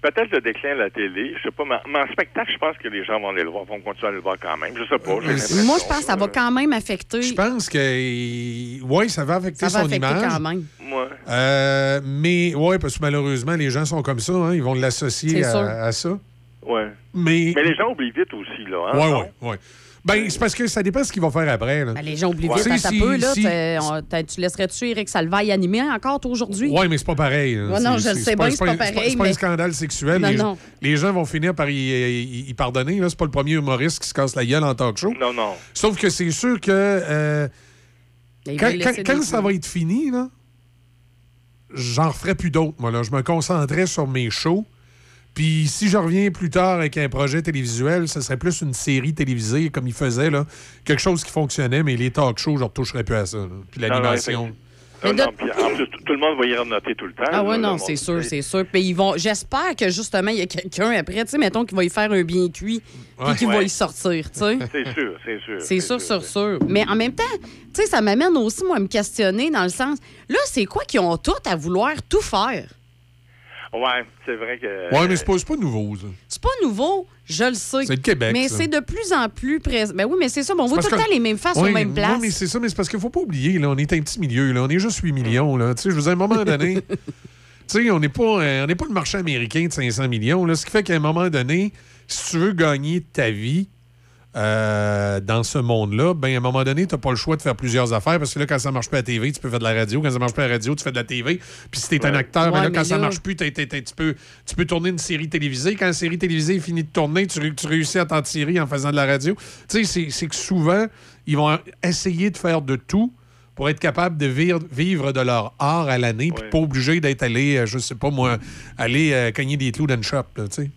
Peut-être le déclin de la télé, je sais pas, mais, mais en spectacle, je pense que les gens vont aller le voir, vont continuer à le voir quand même. Je sais pas. Moi, je pense que ça va quand même affecter. Je pense que. Oui, ça va affecter Ça va son affecter image. quand même. Ouais. Euh, mais oui, parce que malheureusement, les gens sont comme ça. hein, ils vont l'associer C'est sûr. à, à ça. Ouais. Mais. Mais les gens oublient vite aussi, là. Hein, Oui, oui, oui. Ben, c'est parce que ça dépend de ce qu'ils vont faire après. Là. Ben, les gens oublient Ouais. vite, attends si- peu, là. si- on- tu laisserais-tu Eric Salvaille animer encore, toi, aujourd'hui? Oui, mais c'est pas pareil. Ouais, non, C'est- je le sais bien, c'est pas pareil, C'est pas un scandale sexuel. Non, les, non. les gens vont finir par y, y- y pardonner. là. C'est pas le premier humoriste qui se casse la gueule en talk show. Non, non. Sauf que c'est sûr que euh, quand, ça va être fini, là, j'en referai plus d'autres. Moi, là. Je me concentrais sur mes shows. Puis si je reviens plus tard avec un projet télévisuel, ce serait plus une série télévisée comme il faisait, là. quelque chose qui fonctionnait, mais les talk shows, je ne retoucherai plus à ça. là. Puis non, l'animation. Non, non, puis en plus, tout, le monde va y noter tout le temps. Ah le non, c'est sûr, c'est sûr. Puis ils vont. J'espère que justement, il y a quelqu'un après, tu sais, mettons, qui va y faire un bien cuit, puis Ouais. qui va y sortir, tu sais. C'est sûr, c'est sûr. C'est sûr, sûr, sûr. Mais en même temps, tu sais, ça m'amène aussi, moi, à me questionner dans le sens. Là, c'est quoi qu'ils ont tout à vouloir tout faire? Ouais, c'est vrai que. Ouais, mais c'est pas, pas nouveau, ça. C'est pas nouveau, je le sais. C'est le Québec, Mais c'est de plus en plus présent. Ben oui, mais c'est ça. bon, on voit tout le que- temps les mêmes faces Oui, aux mêmes oui, places. mais c'est ça, mais c'est parce qu'il faut pas oublier, là, on est un petit milieu, là, on est juste 8 millions. Là. Tu sais, Je veux dire, à un moment donné, tu sais, on n'est pas, euh, on n'est pas le marché américain de 500 millions. Là, ce qui fait qu'à un moment donné, si tu veux gagner ta vie euh, dans ce monde-là, ben, à un moment donné, tu n'as pas le choix de faire plusieurs affaires parce que là, quand ça marche pas à la TV, tu peux faire de la radio. Quand ça marche pas à la radio, tu fais de la TV. Puis si tu es un acteur, ben là, mais quand ça là- marche plus, t'es- t'es- t'es- tu, peux, tu peux tourner une série télévisée. Quand la série télévisée est finie de tourner, tu, ré- tu réussis à t'en tirer en faisant de la radio. Tu sais, c'est- c'est que souvent, ils vont essayer de faire de tout pour être capable de vivre, vivre de leur art à l'année, puis pas obligé d'être allé, euh, je sais pas moi, aller euh, cogner des clous dans une shop, tu sais.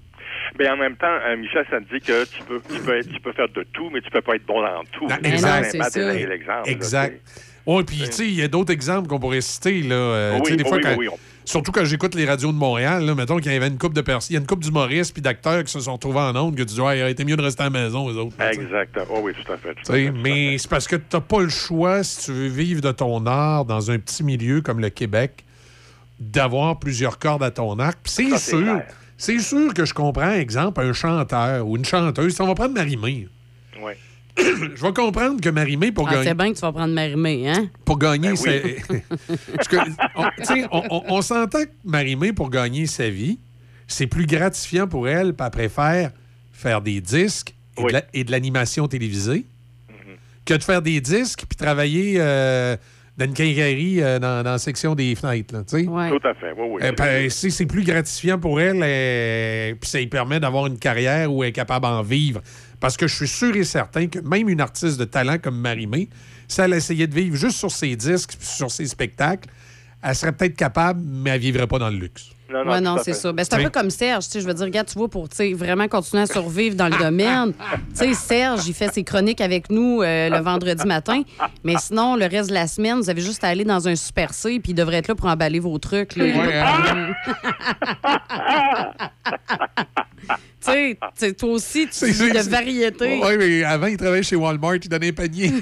Mais en même temps, euh, Michel, ça te dit que tu peux, tu, peux, tu peux faire de tout, mais tu peux pas être bon dans tout. Ah, C'est exact. donner l'exemple, là, Exact. Oui, puis tu sais, il y a d'autres exemples qu'on pourrait citer. Là, euh, Oui, des oui, fois, oui, quand- oui, on- Surtout quand j'écoute les radios de Montréal, là, mettons qu'il y avait une coupe de personnes, il y a une coupe d'humoristes puis d'acteurs qui se sont retrouvés en ondes que tu dis, ouais, il aurait été mieux de rester à la maison, eux autres. là, tu sais. Exact. Oh oui, tout à fait. tout mais c'est parce que tu n'as pas le choix, si tu veux vivre de ton art dans un petit milieu comme le Québec, d'avoir plusieurs cordes à ton arc. Puis c'est c'est sûr, clair. C'est sûr que je comprends, exemple, un chanteur ou une chanteuse. Si on va prendre Marie-Mé. Ouais. je vais comprendre que Marie-Mé, pour Ah, gagner c'est bien que tu vas prendre Marimé, hein? pour gagner Ben sa- Parce que, on, tu sais, on- on- on s'entend que Marie-Mé, pour gagner sa vie, c'est plus gratifiant pour elle, puis elle préfère faire des disques et de la- l'animation télévisée que de faire des disques puis travailler euh, dans une quincaillerie euh, dans, dans la section des fenêtres. là, tu sais. Tout à fait. Oui, oui. Euh, ben, c'est c'est plus gratifiant pour elle, euh, puis ça lui permet d'avoir une carrière où elle est capable d'en vivre. Parce que je suis sûr et certain que même une artiste de talent comme Marie-Mé, si elle essayait de vivre juste sur ses disques, sur ses spectacles, elle serait peut-être capable, mais elle vivrait pas dans le luxe. Non, ouais, non, c'est ça. Ben, c'est un Oui. peu comme Serge. tu sais, Je veux dire, regarde, tu vois, pour tu sais, vraiment continuer à survivre dans le domaine. Tu sais, Serge, il fait ses chroniques avec nous euh, le vendredi matin. Mais sinon, le reste de la semaine, vous avez juste à aller dans un Super C, puis il devrait être là pour emballer vos trucs. là. Ouais, Tu sais, toi aussi, tu dis de variété. Oui, mais avant, il travaillait chez Walmart, il donnait un panier.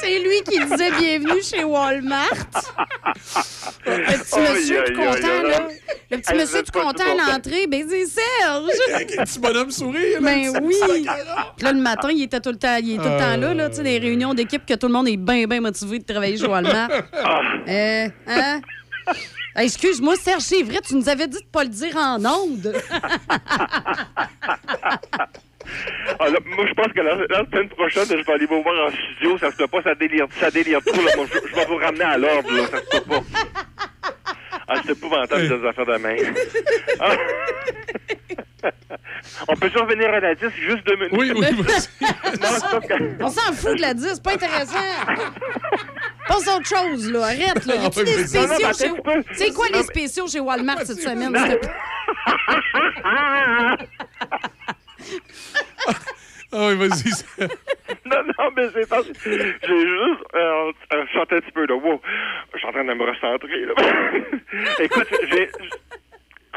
C'est lui qui disait bienvenue chez Walmart. Le petit monsieur tout content, là. Le petit monsieur tout content à l'entrée, ben c'est Serge. Avec un petit bonhomme sourire. Ben oui. Puis là, le matin, il était tout le temps, il est tout le temps là, là, tu sais, des réunions d'équipe que tout le monde est bien, bien motivé de travailler chez Walmart. Euh, hein? Ah, Excuse-moi, Serge, c'est vrai, tu nous avais dit de pas le dire en ondes. Ah, là, moi, je pense que la, la semaine prochaine, je vais aller vous voir en studio. Ça se peut pas, ça délire, ça délire trop. Là. Moi, je, je vais vous ramener à l'ordre. là. Ça se peut pas. Ah, c'est épouvantable, ces affaires de main. Ah. On peut revenir à la 10 juste deux minutes? Oui, oui, Non, On s'en fout de la 10, c'est pas intéressant. Passe à autre chose, là. Arrête, là. Y a-tu Ah, des Non, non, spéciaux chez... C'est quoi Non, les mais- spéciaux chez Walmart cette semaine? s'il te plaît? Ah oui, vas-y. Non, non, mais c'est parce que j'ai juste euh, euh, chanté un petit peu, là. Wow. Je suis en train de me recentrer, là. Écoute, j'ai...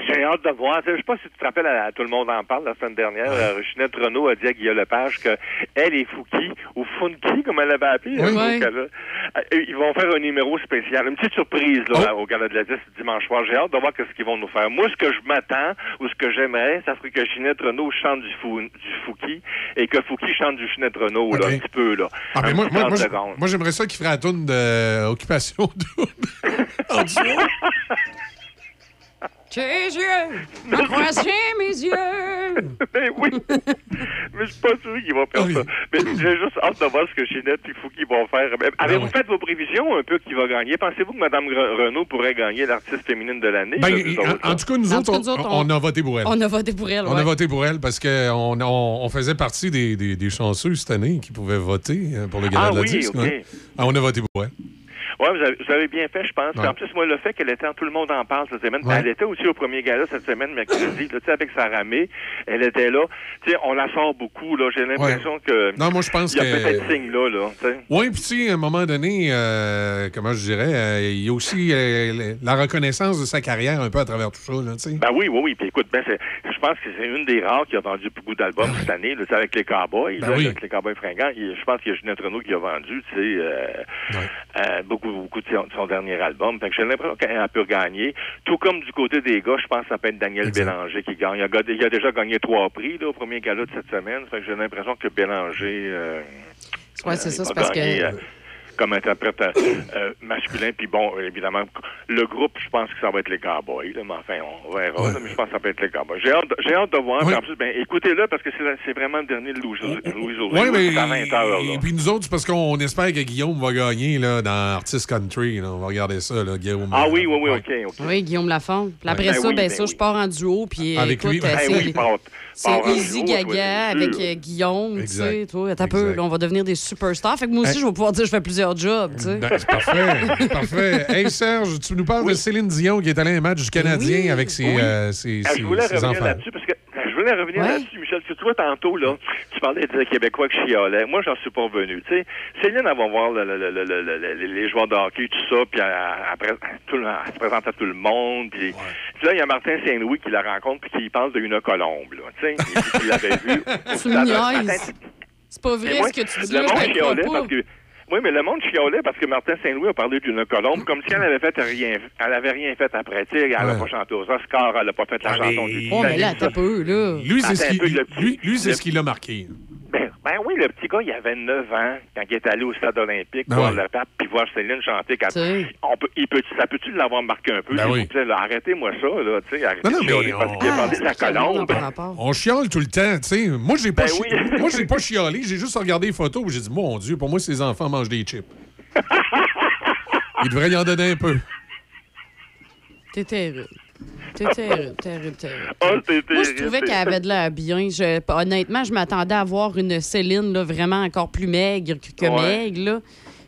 J'ai hâte de voir. Je sais pas si tu te rappelles, à, Tout le monde en parle la semaine dernière, euh, Ginette Renault a dit à Guillaume Lepage que elle et Fouki, ou Funky, comme elle l'avait appelé, Oui. hein, Ouais. euh, ils vont faire un numéro spécial, une petite surprise là, Oh. au Gala de la 10 dimanche soir. J'ai hâte de voir ce qu'ils vont nous faire. Moi, ce que je m'attends, ou ce que j'aimerais, ça serait que Ginette Renault chante du, fou, du Fouki et que Fouki chante du Ginette Renault, là, un petit peu. Là. Ah, mais Un moi, moi, 30 moi, j'aimerais ça qu'il ferait la tourne d'occupation double. Tes yeux, me croisé mes yeux. Ben oui. Mais je suis pas sûr qu'ils vont faire ça. Mais j'ai juste hâte de voir ce que Ginette et Fouki vont faire. Ben, Avez-vous ouais. fait vos prévisions un peu qui va gagner? Pensez-vous que Mme Re- Renault pourrait gagner l'artiste féminine de l'année? Ben, en, en tout cas, nous autres, on, autres, on a voté pour elle. On a voté pour elle, On ouais. a voté pour elle parce qu'on on, on faisait partie des, des, des chanceux cette année qui pouvaient voter euh, pour le gala Ah de la oui, disque. ouais. Ah, on a voté pour elle. Ouais, vous avez, vous avez bien fait, je pense. Ouais. En plus, moi, le fait qu'elle était en tout le monde en parle cette semaine, Ouais. elle était aussi au premier gala cette semaine, mercredi, là, tu sais, avec Sarah May, elle était là. Tu sais, on la sort beaucoup, là. J'ai l'impression que. Non, moi, je pense Il y a que- peut-être signe là, là. Oui, puis tu sais, à un moment donné, euh, comment je dirais, euh, il y a aussi euh, la reconnaissance de sa carrière un peu à travers tout ça, là, tu sais. Ben oui, oui, oui. Puis écoute, ben, je pense que c'est une des rares qui a vendu beaucoup d'albums cette année, là, avec les Cowboys, Ben là, oui. avec les Cowboys fringants. Je pense qu'il y a Ginette Renault qui a vendu, tu sais, euh, euh, beaucoup, beaucoup de son, de son dernier album. Fait que j'ai l'impression qu'elle peut gagner. Tout comme du côté des gars, je pense que ça peut être Daniel Bélanger qui gagne. Il a, il a déjà gagné trois prix là, au premier gala de cette semaine. Fait que j'ai l'impression que Bélanger euh, Ouais, c'est ça, va c'est parce que. euh, comme interprète euh, euh, masculin. Puis bon, évidemment, le groupe, je pense que ça va être les Cowboys. Là, mais enfin, on verra. là, mais je pense que ça peut être les Cowboys. J'ai hâte, de- j'ai hâte de voir. En plus, ben, écoutez-le parce que c'est, vraiment le dernier de Louis Louis. Oui, mais. À 20 heures. Là. Et puis nous autres, c'est parce qu'on espère que Guillaume va gagner là, dans Artist Country. là. On va regarder ça, là, Guillaume. Ah oui, oui, oui, OK. ok. Oui, Guillaume Lafont. Puis après Ben ça, oui, ben, ben ça, oui. je pars en duo. Puis Avec écoute, lui. euh, Ben c'est oui, il part- c'est Easy Gaga toi, avec euh, Guillaume, tu sais, toi, t'as peu, là, on va devenir des superstars. Fait que moi aussi, Hey. je vais pouvoir dire que je fais plusieurs jobs, tu sais. Ben, c'est parfait. c'est parfait. Hey Serge, tu nous parles de Céline Dion qui est allée à un match du Canadien Oui. avec ses, Oui. euh, ses, Ah, ses- je voulais ses revenir enfants. là-dessus parce que je voulais revenir Ouais. là-dessus, Michel. Tu vois, tantôt, là, tu parlais des Québécois qui chialaient. Moi, j'en suis pas revenu. Tu sais, Céline, elle va voir le- le- le- le- le- le- le- les joueurs de hockey, tout ça, puis elle- tout le- elle se présente à tout le monde. Puis puis là, il y a Martin Saint-Louis qui la rencontre puis qui parle d'une colombe, là. Tu sais, il l'avait vu. C'est pas vrai ce que tu dis le monde chialait parce que oui, mais le monde chialait parce que Martin Saint-Louis a parlé d'une colombe comme si elle avait fait rien, elle avait rien fait après. Tu sais, elle n'a Ouais. pas chanté aux Oscars, elle n'a pas fait la Ah, chanson du Oh, mais là, t'as peu, là. Lui, c'est ce qui, ce l'a marqué. Ben, ben oui, le petit gars, il avait 9 ans quand il est allé au stade olympique Ben voir le pape puis voir Céline chanter. Quand on peut, il peut, ça peut-tu l'avoir marqué un peu? Ben oui. Arrêtez-moi ça, là, tu sais, arrêtez Non, non, mais on- Ah, parlé de la colombe. par rapport. On chiale tout le temps, tu sais. Moi, j'ai pas, Ben chi- oui. moi, j'ai pas chialé. J'ai juste regardé les photos et j'ai dit, mon Dieu, pour moi, ces enfants mangent des chips. Il devrait y en donner un peu. T'es terrible. T'es terrible, terrible, terrible. C'est Moi, je trouvais qu'elle avait de l'air bien. Je- honnêtement, je m'attendais à voir une Céline là, vraiment encore plus maigre que, que Ouais. maigre. Là.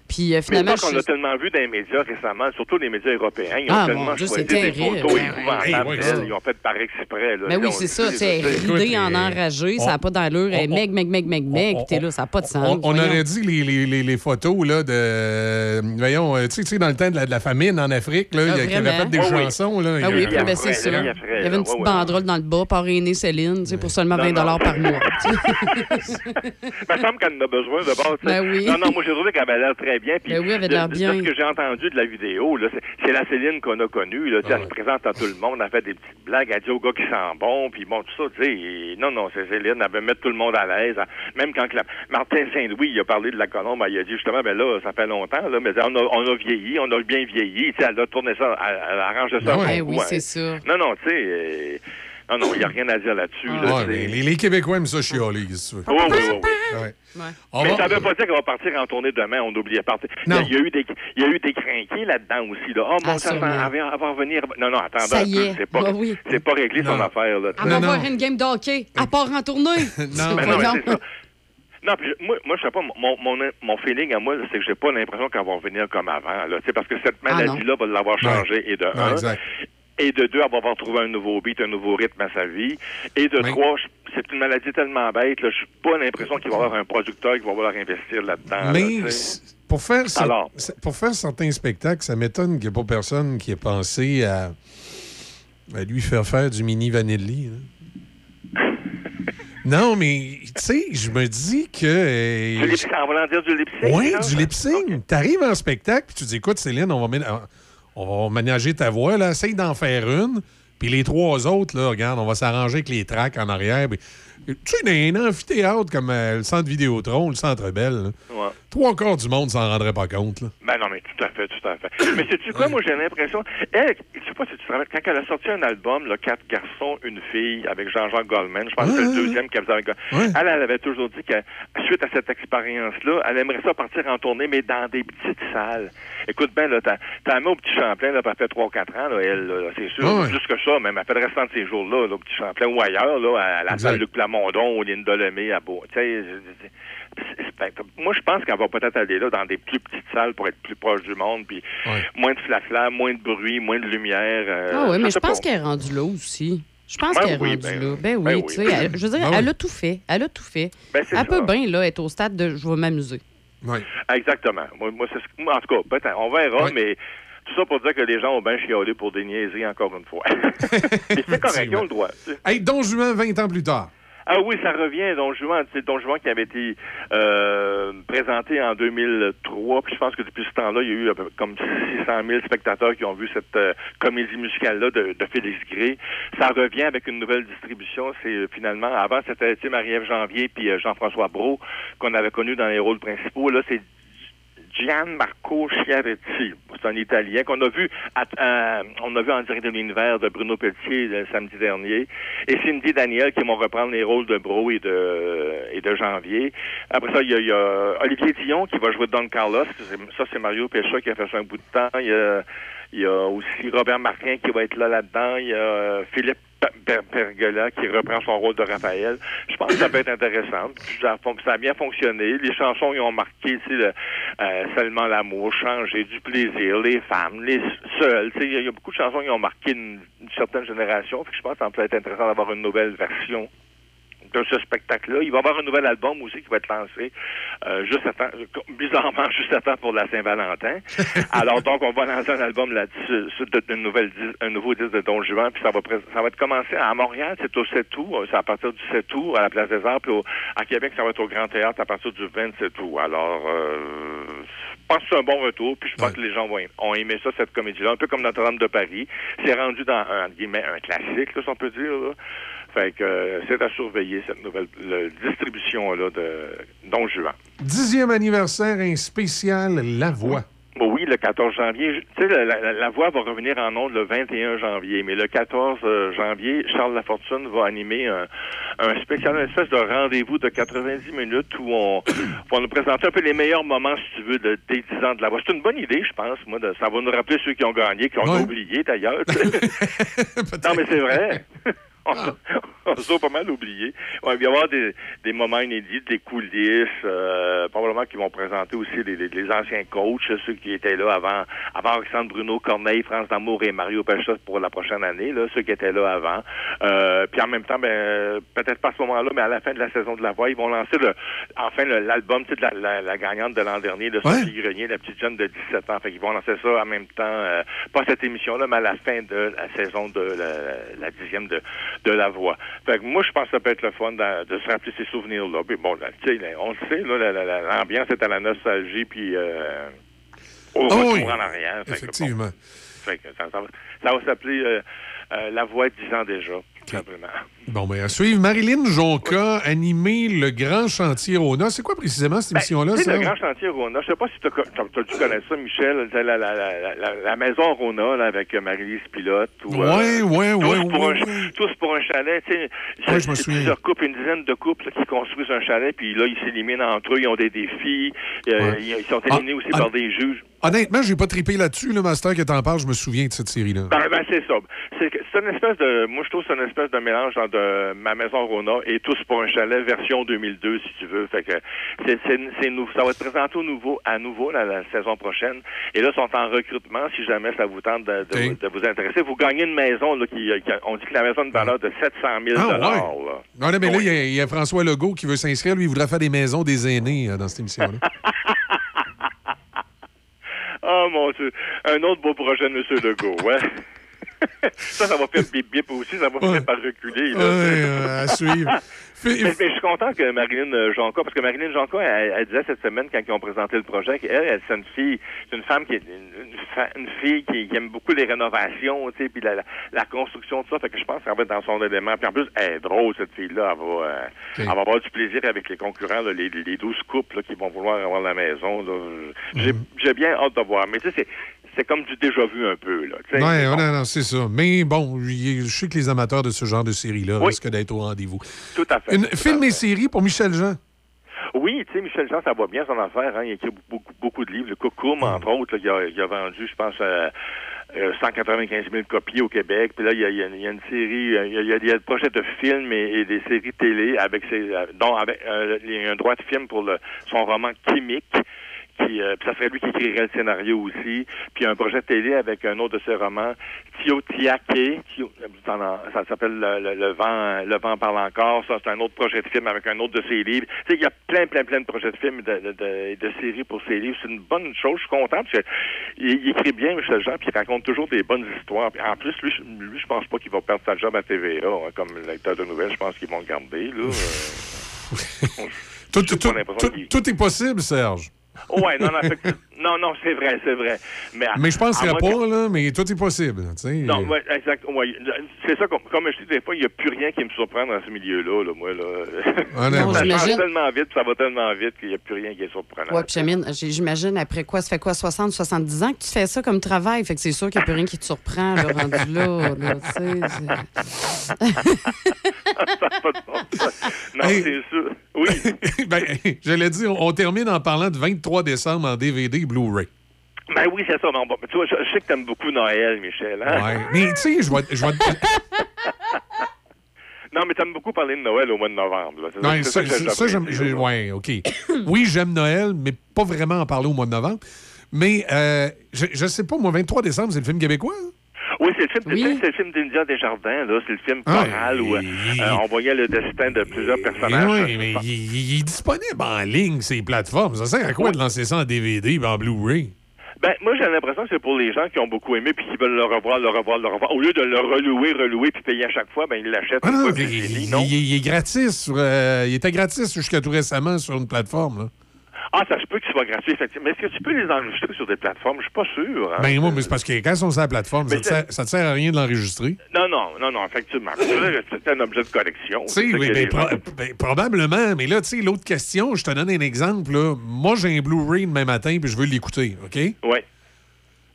Puis euh, Mais finalement, ça qu'on je- a tellement vu dans les médias récemment, surtout les médias européens, ils ont Ah, tellement Dieu, choisi c'est des terrible. photos Ouais, épouvantables ouais, ouais. Ils ont fait par exprès. Là. Mais Ils oui, c'est ça. Écoute, ridée en euh, enragé, ça on- n'a pas d'allure. On- meg, meg, meg, meg, meg. t'es là, ça n'a pas de sens. On, aurait dit les, les, les, les photos là, de. Voyons, euh, tu sais, tu sais, dans le temps de la, de la famine en Afrique, là, Ah, il y avait fait des Oui, oui. chansons. Là, Ah il y a- oui, puis ben, c'est ça. Il y avait une petite banderole dans le bas, parrainée Céline, tu sais, pour seulement Non, 20 non. par mois. Il me semble qu'elle en a besoin de base. Ben oui. Non, non, moi j'ai trouvé qu'elle avait l'air très bien. Puis Ben oui, elle avait de- l'air de- bien. de ce que j'ai entendu de la vidéo, là, c'est, la Céline qu'on a connue. Là, Elle se présente à tout le monde, elle fait des petites blagues, elle dit au gars qui sent bon, puis bon, tout ça, tu sais. et- Non, non, c'est Céline, elle veut mettre tout le monde à l'aise. Même quand la- Martin Saint-Louis il a parlé de la colombe, il a dit justement, ben là, ça fait longtemps, là, mais on a, on a vieilli, on a bien vieilli. Elle a tourné ça, elle, elle arrange ça. Ben ouais. oui, c'est hein. ça. Non, non, tu sais. euh, Non, non, il n'y a rien à dire là-dessus. là, Ouais, tu mais sais. les, les Québécois aiment ça chialer, veux? Oui, oui, oui, oui. Ouais. Ouais. On mais va- ça veut pas dire qu'on va partir en tournée demain, on oublie de partir. Il y, Non. a, il y a eu des, il y a eu des crinqués là-dedans aussi. Là. Oh, mon Ah, ça va, elle va- revenir. Non, non, attendez. Ça un y peu, est. C'est pas, Bah oui. c'est pas réglé son Non. affaire. Là. Elle Non, va non. voir une game de hockey. Elle part en tournée. Non. Ben non, mais Voyons. c'est ça. Non, puis moi, moi, je sais pas, mon, mon, mon feeling à moi, c'est que j'ai pas l'impression qu'elle va revenir comme avant, là, tu sais, parce que cette Ah, non. maladie-là va l'avoir changé, et de Ouais, un. exact. Et de deux, elle va avoir trouvé un nouveau beat, un nouveau rythme à sa vie. Et de trois, c'est une maladie tellement bête, là, je suis pas l'impression qu'il va y avoir un producteur qui va vouloir investir là-dedans. Mais là, tu pour faire, Alors? pour faire certains spectacles, ça m'étonne qu'il n'y ait pas personne qui ait pensé à, lui, faire faire du mini vanilli. là. non, mais, tu sais, je me dis que. euh, Du lip en voulant dire du lip sync. Oui, du lip sync. T'arrives en spectacle, puis tu dis, écoute, Céline, on va, ména- on va ménager ta voix, là. Essaye d'en faire une. Puis les trois autres, là, regarde, on va s'arranger avec les tracks en arrière. Puis, tu sais, un amphithéâtre comme euh, le centre Vidéotron, le centre Bell, là, Ouais. trois quarts du monde s'en rendrait pas compte, là. Ben non, mais tout à fait, tout à fait. Mais sais-tu quoi, moi j'ai l'impression. Elle, je sais pas si tu te rappelles, quand elle a sorti un album, là, Quatre garçons, une fille, avec Jean-Jacques Goldman, je pense que c'est le deuxième qu'elle faisait avec elle, elle avait toujours dit que suite à cette expérience-là, elle aimerait ça partir en tournée, mais dans des petites salles. Écoute bien, là, t'as t'as mis au petit Champlain, là, fait 3-4 ans, là, elle, là, c'est sûr, plus que ça, même, fait le restant de ses jours-là, là, au petit Champlain ou ailleurs, là, à la salle Luc Plamondon, ou Linda Lemay, à Beau. Moi, je pense qu'elle va peut-être aller là dans des plus petites salles pour être plus proche du monde, puis moins de flafla, moins de bruit, moins de lumière. euh, Ah oui, mais je pense qu'elle est rendue là aussi. Je pense Ben qu'elle est oui, rendue ben- là. Ben oui, ben oui. tu sais, je veux dire, Ben elle oui. a tout fait. Elle a tout fait. Ben, c'est elle peut bien là, être au stade de je vais m'amuser. Exactement. Moi, moi, c'est moi, en tout cas, peut-être, on verra, mais tout ça pour dire que les gens ont bien chialé pour des niaiseries encore une fois. mais c'est correct, ils ont le droit. tu sais. Hey, Don Juan, 20 ans plus tard. Ah oui, ça revient, Don Juan. C'est Don Juan qui avait été euh, présenté en 2003. Puis je pense que depuis ce temps-là, il y a eu comme 600 000 spectateurs qui ont vu cette euh, comédie musicale-là de, Félix Gray. Ça revient avec une nouvelle distribution. C'est euh, finalement, avant, c'était Marie-Ève Janvier puis euh, Jean-François Brault qu'on avait connu dans les rôles principaux. Là, c'est Gianmarco Schiavetti. C'est un Italien qu'on a vu à- à- on a vu en direct de l'univers de Bruno Pelletier le samedi dernier. Et Cindy Daniel qui vont reprendre les rôles de Bro et de, et de Janvier. Après ça, il y, a, il y a Olivier Dion qui va jouer Don Carlos. Ça, c'est Mario Pécha qui a fait ça un bout de temps. Il y a, il y a aussi Robert Martin qui va être là là-dedans. Il y a euh, Philippe Pergola qui reprend son rôle de Raphaël. Je pense que ça peut être intéressant. Ça a, bien fonctionné. Les chansons ils ont marqué tu sais, le, euh, seulement l'amour, changer, du plaisir, les femmes, les seuls. Tu sais, Il y, a- beaucoup de chansons qui ont marqué une, une certaine génération. Je pense que ça peut être intéressant d'avoir une nouvelle version de ce spectacle-là. Il va y avoir un nouvel album aussi qui va être lancé euh, juste à temps, bizarrement juste à temps pour la Saint-Valentin. Alors donc on va lancer un album là-dessus, dis- un nouveau disque de Don Juan, puis ça va ça va être commencé à Montréal, c'est au 7 août, euh, c'est à partir du 7 août à la Place des Arts, puis au- à Québec ça va être au Grand Théâtre à partir du 27 août. Alors euh, je pense que c'est un bon retour, puis je pense que les gens vont ont aimé ça cette comédie-là, un peu comme Notre-Dame de Paris. C'est rendu dans un guillemets un classique, là, si on peut dire. Là. Fait que euh, c'est à surveiller cette nouvelle le- distribution là de Don Juan. Dixième anniversaire, un spécial La Voix. Oui, le 14 janvier. Tu sais, la, la- la voix va revenir en ondes le 21 janvier, mais le 14 euh, janvier, Charles Lafortune va animer un, un spécial, une espèce de rendez-vous de 90 minutes où on va nous présenter un peu les meilleurs moments, si tu veux, de, des 10 ans de la voix. C'est une bonne idée, je pense. Moi, de- ça va nous rappeler ceux qui ont gagné, qui ont Ouais. oublié d'ailleurs. non, mais c'est vrai. On, on s'est pas mal oublié. Ouais, il va y avoir des, des moments inédits, des coulisses, euh, probablement qu'ils vont présenter aussi les, les- les anciens coachs, ceux qui étaient là avant, avant Alexandre Bruno, Corneille, France Damour et Mario Pechot pour la prochaine année, là, ceux qui étaient là avant. Euh, puis en même temps, ben, peut-être pas à ce moment-là, mais à la fin de la saison de la voix, ils vont lancer le, enfin l'album tu sais, de la, la, la gagnante de l'an dernier, de Sophie Grenier, la petite jeune de 17 ans. Fait qu'ils vont lancer ça en même temps, euh, pas cette émission-là, mais à la fin de la saison de la, la dixième de, de la voix. Fait que moi, je pense que ça peut être le fun de, de se rappeler ces souvenirs-là. Puis bon, tu sais, on le sait, là, la- la- la- l'ambiance est à la nostalgie, puis euh, au Ah retour oui, en arrière. Fait que, bon, Effectivement. fait que ça, ça va, s'appeler euh, euh, La Voix 10 ans déjà, simplement. Bon, ben, à suivre, Marilyn Jonca, animer le grand chantier Rona. C'est quoi précisément cette émission-là, Ben, sais, ça? le grand chantier Rona, je sais pas si tu connais ça, Michel, la, la, la, la, la maison Rona là, avec euh, Marie-Lise Pilote. Ou, Ouais, ouais, tous pour un, chalet, tu sais. Ouais, je me c'est souviens. Plusieurs couples, une dizaine de couples là, qui construisent un chalet, puis là, ils s'éliminent entre eux, ils ont des défis, euh, Ouais. ils, ils sont Ah, éliminés aussi ah, par des juges. Honnêtement, j'ai pas trippé là-dessus, le master que t'en parles. Je me souviens de cette série-là. Ben, ben, c'est ça. C'est une espèce de, moi je trouve c'est une espèce de mélange entre ma maison Rona et tous pour un chalet version 2002 si tu veux. Fait que c'est, c'est, c'est nou- ça va être présenté au nouveau, à nouveau la, la saison prochaine. Et là, ils sont en recrutement si jamais ça vous tente de, de, de vous intéresser. Vous gagnez une maison là qui, on dit que la maison a une valeur de 700 000 Ah, dollars. ouais. là. Non, là, mais là, il y, a- il y a François Legault qui veut s'inscrire. Lui, il voudrait faire des maisons des aînés euh, dans cette émission-là. Oh mon Dieu, un autre beau projet de M. Legault, ouais. ça, ça va faire bip bip aussi, ça va finir par reculer. Là. Ouais, euh, à suivre. mais, mais je suis content que Marilyn euh, Jonca, parce que Marilyn Jonca, elle, elle disait cette semaine quand ils ont présenté le projet qu'elle, elle, c'est une fille, c'est une femme qui est une, une fille qui, qui aime beaucoup les rénovations, tu sais, puis la, la, la construction, tout ça. Fait que je pense qu'elle va être dans son élément. Puis en plus, elle est drôle, cette fille-là. Elle va, euh, elle va avoir du plaisir avec les concurrents, là, les, les 12 couples là, qui vont vouloir avoir la maison. là. J'ai, j'ai bien hâte de voir. Mais tu sais, c'est, c'est comme du déjà vu un peu, là. Ouais, ouais, non, non, c'est ça. Mais bon, je sais que les amateurs de ce genre de série-là Oui. risquent d'être au rendez-vous. Tout à fait. Une tout à film fait. et série pour Michel Jean? Oui, tu sais, Michel Jean, ça va bien son affaire. Hein. Il a écrit beaucoup, beaucoup de livres. Le Cocoum, entre autres, là, il, a, il a vendu, je pense, euh, euh, 195 000 copies au Québec. Puis là, il y a, il y a- il y a une série, euh, il y a, il y des projets de films et, et des séries télé avec ses, euh, dont avec euh, il y a un droit de film pour le, son roman Chimique. Qui, euh, puis ça serait lui qui écrirait le scénario aussi. Puis un projet de télé avec un autre de ses romans, Tio Tiake. Tio- ça s'appelle le, le- le vent le vent parle encore. Ça, c'est un autre projet de film avec un autre de ses livres. Tu sais, il y a plein, plein, plein de projets de films et de, de, de, de séries pour ses livres. C'est une bonne chose. Je suis content parce que il, écrit bien, Michel Jean, puis il raconte toujours des bonnes histoires. Puis en plus, lui, je- lui, je pense pas qu'il va perdre sa job à TVA, hein, comme lecteur de nouvelles. Je pense qu'ils vont le garder, là. Euh, Tout, qu'il- tout est possible, Serge. Ouais, non, non, effectivement. Non, non, c'est vrai, c'est vrai. Mais, à- Mais je moins pas, que- là, mais tout est possible. Non, ouais, exact. Ouais, c'est ça, comme, comme je dis des fois, il n'y a plus rien qui me surprend dans ce milieu-là, là, moi, là. Ah, non, ça change tellement vite, ça va tellement vite qu'il n'y a plus rien qui est surprenant. Ouais, puis j'imagine- après quoi, ça fait quoi, 60, 70 ans que tu fais ça comme travail? Fait que c'est sûr qu'il n'y a plus rien qui te surprend, là, rendu là. non, c'est sûr. Oui. ben, j'allais dire, on, on termine en parlant du 23 décembre en DVD Blu-ray. Ben oui, c'est ça. Non, bon, tu vois, je, je sais que t'aimes beaucoup Noël, Michel. Hein? Ouais. Mais tu sais, je vais. je vais- Non, mais t'aimes beaucoup parler de Noël au mois de novembre. là. Non, ça, j'aime- ouais, OK. Oui, j'aime Noël, mais pas vraiment en parler au mois de novembre. Mais euh, je, je sais pas, moi, 23 décembre, c'est le film québécois? hein? Oui, c'est le film, c'est le film d'India Desjardins, là. C'est le film Ah, choral où euh, euh, on voyait le destin de plusieurs personnages. oui, mais il, est disponible en ligne, ces plateformes. Ça sert à quoi de lancer ça en DVD et en Blu-ray? Ben, moi, j'ai l'impression que c'est pour les gens qui ont beaucoup aimé puis qui veulent le revoir, le revoir, le revoir. Au lieu de le relouer, relouer puis payer à chaque fois, ben, ils l'achètent Ah non, fois il, est gratis. sur, euh, il était gratis jusqu'à tout récemment sur une plateforme. là. Ah, ça se peut qu'il soit gratuit, effectivement. Mais est-ce que tu peux les enregistrer sur des plateformes? Je suis pas sûr. hein. Ben, moi, mais c'est parce que quand ils sont sur la plateforme, ça te, sert, ça te sert à rien de l'enregistrer. Non, non, non, non, effectivement. C'est un objet de collection. Tu sais, oui, ben, pro- ben, probablement. Mais là, tu sais, l'autre question, je te donne un exemple. là. Moi, j'ai un Blu-ray demain matin puis je veux l'écouter, OK? Oui.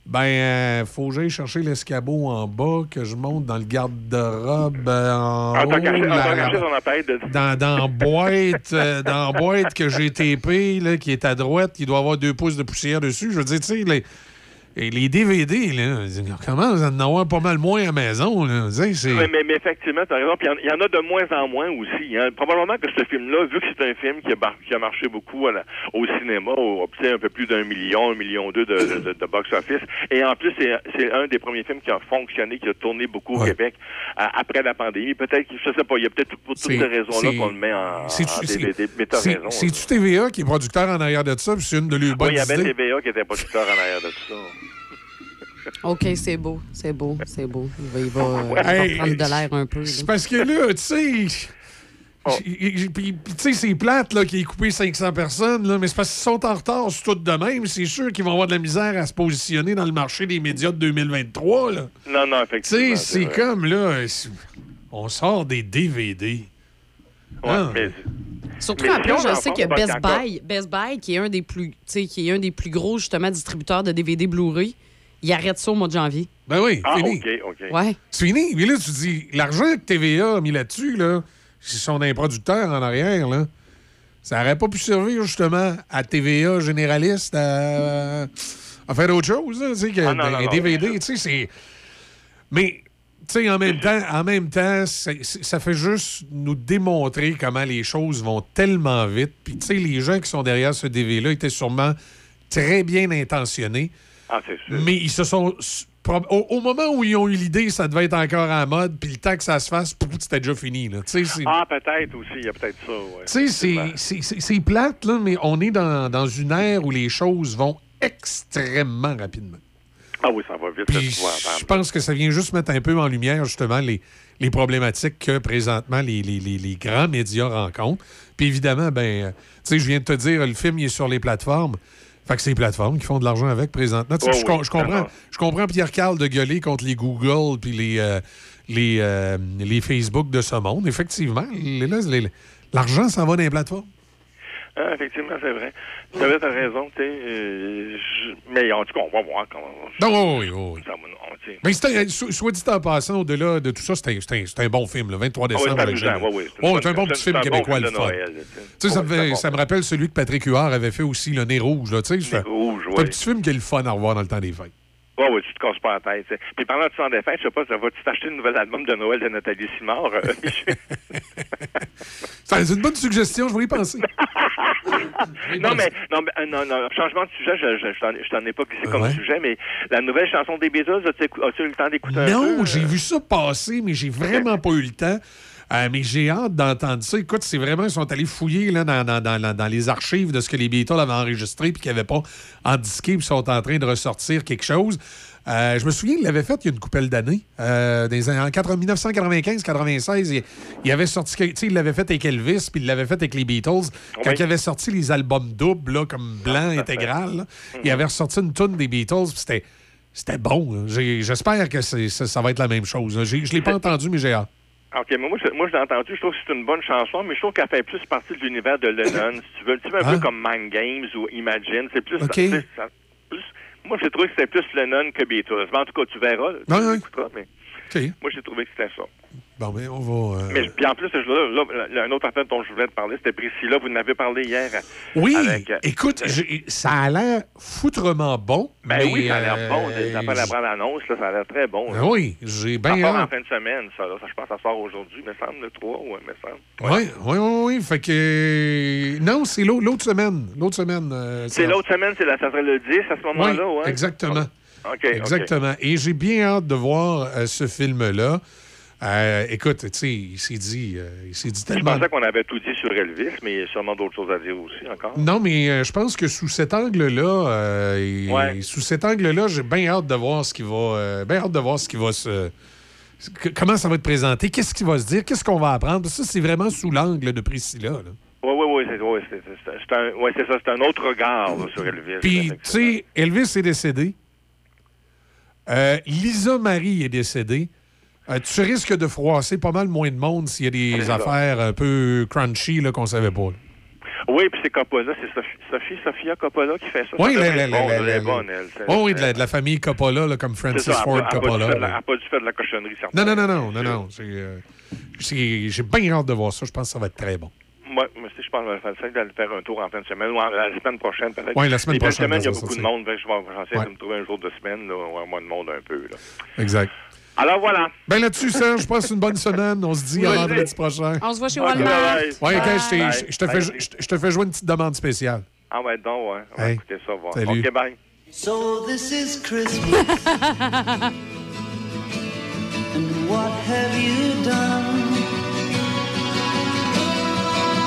Ben, euh, faut que j'aille chercher l'escabeau en bas, que je monte dans le garde-robe euh, en En haut. la- appareil de... dans, dans la boîte, euh, dans boîte que j'ai TP, là, qui est à droite, qui doit avoir deux pouces de poussière dessus. Je veux dire, tu sais, les, et les DVD, là, comment vous en avoir pas mal moins à la maison, là? Oui, mais, mais effectivement, raison. Puis il y en- il y, en a de moins en moins aussi. hein. Probablement que ce film-là, vu que c'est un film qui a, qui a marché beaucoup la- au cinéma, au, un peu plus d'un million, un million deux de, de, de- de box-office, et en plus, c'est c'est un des premiers films qui a fonctionné, qui a tourné beaucoup au Québec après la pandémie. Peut-être, je sais pas, il y a peut-être pour toutes ces raisons-là qu'on le met en, en DVD. Mais t'as c'est- raison. C'est-tu TVA qui est producteur en arrière de ça, puis c'est une de leurs Oui, bonnes il y avait? TVA qui était producteur en arrière de tout ça. OK, c'est beau, c'est beau, c'est beau. Il va, il va, euh, il va Hey, prendre de l'air un peu. C'est parce que là, tu sais. Oh. Puis, tu sais, c'est plate là, qu'il ait coupé 500 personnes, là, mais c'est parce qu'ils sont en retard sur tout de même. C'est sûr qu'ils vont avoir de la misère à se positionner dans le marché des médias de 2023. Là. Non, non, Tu effectivement. sais, c'est comme là, c'est- on sort des DVD. Ouais, Ah. mais- Surtout Mais si on je sais que Best Buy, Best Buy, qui est un des plus, tu sais, qui est un des plus gros justement distributeurs de DVD Blu-ray, il arrête ça au mois de janvier. Ben oui, Ah, fini. OK, OK. Ouais. C'est fini. Mais là, tu dis, l'argent que TVA a mis là-dessus, là, si sont des producteurs en arrière, là, ça n'aurait pas pu servir justement à TVA généraliste à, à faire autre chose, là, tu sais, que Ah, non, non, DVD, tu sais, c'est... Mais, tu sais, en même temps, en même temps, ça fait juste nous démontrer comment les choses vont tellement vite. Puis, tu sais, les gens qui sont derrière ce DV-là étaient sûrement très bien intentionnés. Ah, c'est sûr. Mais ils se sont. Au, au moment où ils ont eu l'idée, ça devait être encore en mode, puis le temps que ça se fasse, c'était déjà fini. Là. Ah, peut-être aussi, il y a peut-être ça, ouais. tu sais, c'est- plate, là, mais on est dans, dans une ère où les choses vont extrêmement rapidement. Ah oui, ça va vite. Je pense que ça vient juste mettre un peu en lumière, justement, les, les problématiques que présentement les, les- les- les grands médias rencontrent. Puis évidemment, ben, euh, tu sais, je viens de te dire, le film il est sur les plateformes. Fait que c'est les plateformes qui font de l'argent avec présentement. Oh je, oui, je comprends, je comprends Pierre Carl de gueuler contre les Google puis les, euh, les, euh, les Facebook de ce monde. Effectivement, l'argent s'en va dans les plateformes. Ah, effectivement, c'est vrai. Tu avais t'as raison, tu sais. euh, Mais en tout cas, on va voir comment. Non, oui, oui. Mais soit dit en passant, au-delà de tout ça, c'était c'était un, un bon film, le 23 Ah oui, décembre. c'est oui, c'est Oh, c'est un bon c'est- petit c'est film québécois, le fun. Tu sais. Ça, me c'est ça rappelle celui que Patrick Huard avait fait aussi, Le Nez Rouge. Là, tu sais, c'est un- Rouge, c'est un oui. petit film qui est le fun à revoir dans le temps des fêtes. Ouais, ouais, tu te casses pas la tête. Puis pendant que tu t'en défais, je sais pas, ça va-tu t'acheter le nouvel album de Noël de Nathalie Simard? euh, C'est une bonne suggestion, je vais y penser. non, mais, non, mais, euh, non, non, changement de sujet, je, je, je t'en- ai pas glissé comme Ouais. sujet, mais la nouvelle chanson des Beatles, as-tu as-tu eu le temps d'écouter un? Non, j'ai vu ça passer, mais j'ai vraiment pas eu le temps. Euh, mais j'ai hâte d'entendre ça. Écoute, c'est vraiment, ils sont allés fouiller là, dans, dans- dans- les archives de ce que les Beatles avaient enregistré puis qu'ils n'avaient pas en disqué, puis ils sont en train de ressortir quelque chose. Euh, je me souviens, il l'avait fait il y a une couple d'années. Euh, en 80 1995-96, il, il avait sorti. tu sais, Il l'avait fait avec Elvis, puis il l'avait fait avec les Beatles. Quand il avait sorti les albums doubles, là, comme blanc intégral, là, il avait ressorti une tonne des Beatles, puis c'était. C'était bon. J'espère que ça, ça va être la même chose. Je ne l'ai pas entendu, mais j'ai hâte. OK, mais moi, je, moi, je l'ai entendu, je trouve que c'est une bonne chanson, mais je trouve qu'elle fait plus partie de l'univers de Lennon, si tu veux. Petit peu, un Hein? peu comme Mind Games ou Imagine. C'est plus, OK. tu sais, ça- plus- Moi, j'ai trouvé que c'était plus Lennon que Beatles. Mais en tout cas, tu verras. Tu ouais. écouteras, mais Moi, j'ai trouvé que c'était ça. Bon, mais on va. euh, Mais puis en plus, là, un autre affaire dont je voulais te parler, c'était Priscilla. Vous en avez parlé hier. Oui, avec, euh, écoute, j'ai- ça a l'air foutrement bon. Ben mais, oui, ça a l'air euh, bon. Après la bande-annonce, là, ça a l'air très bon. Ben oui, j'ai Ça bien part en hâte. fin de semaine, ça. Là. Ça, je pense que ça sort aujourd'hui, me semble, le 3, ouais, me semble. Oui, oui, oui, oui. Fait que. euh, Non, c'est l'au- l'autre semaine. L'autre semaine. euh, C'est ça- l'autre semaine, c'est la, ça serait le 10 à ce Oui, moment-là, ouais. exactement. Exactement. Et j'ai bien hâte de voir euh, ce film-là. Euh, écoute, tu sais, il s'est dit, euh, il s'est dit Je tellement. pensais qu'on avait tout dit sur Elvis, mais il y a sûrement d'autres choses à dire aussi encore. Non, mais euh, je pense que sous cet angle-là, Ouais. sous cet angle-là, j'ai bien hâte de voir ce qui va, bien hâte de voir ce qui va se, que- comment ça va être présenté, qu'est-ce qui va se dire, qu'est-ce qu'on va apprendre. Ça, c'est vraiment sous l'angle de Priscilla. là. Oui, oui, oui, c'est ouais, ouais, ça, c'est un autre regard là, sur Elvis. Puis, tu sais, Elvis est décédé. Euh, Lisa Marie est décédée. Euh, tu risques de froisser pas mal moins de monde s'il y a des affaires un peu crunchy qu'on savait pas. là. Oui, puis c'est Coppola, c'est Sophie, Sophie, Sophia Coppola qui fait ça. Oui, Ça la, bon, bonne, elle. Oh oui, de la, de la famille Coppola, là, comme Francis ça, Ford a Coppola. Elle n'a pas dû faire de la cochonnerie, certaine. Non, non, non, non, non, non. euh, J'ai bien hâte de voir ça. Je pense que ça va être très bon. Je pense que je vais d'aller faire un tour en fin de semaine ou en- la semaine prochaine, peut-être. Ouais, la semaine Les prochaine, semaine, il y a beaucoup de monde. fait que Je vais je vais essayer Ouais. de me trouver un jour de semaine, là, où il y a moins de monde un peu. Là. Exact. Alors voilà. Ben là-dessus, Serge, je passe une bonne semaine. On se dit à Oui. vendredi prochain. On se voit chez Ok, Walmart. bye. Ouais, ok, Bye. je, t'ai- je- je te fais, je, je te fais jouer une petite demande spéciale. Ah ouais, donc, ouais. On va Hey. écouter ça, voir. Salut. OK, bye. So this is Christmas. and what have you done?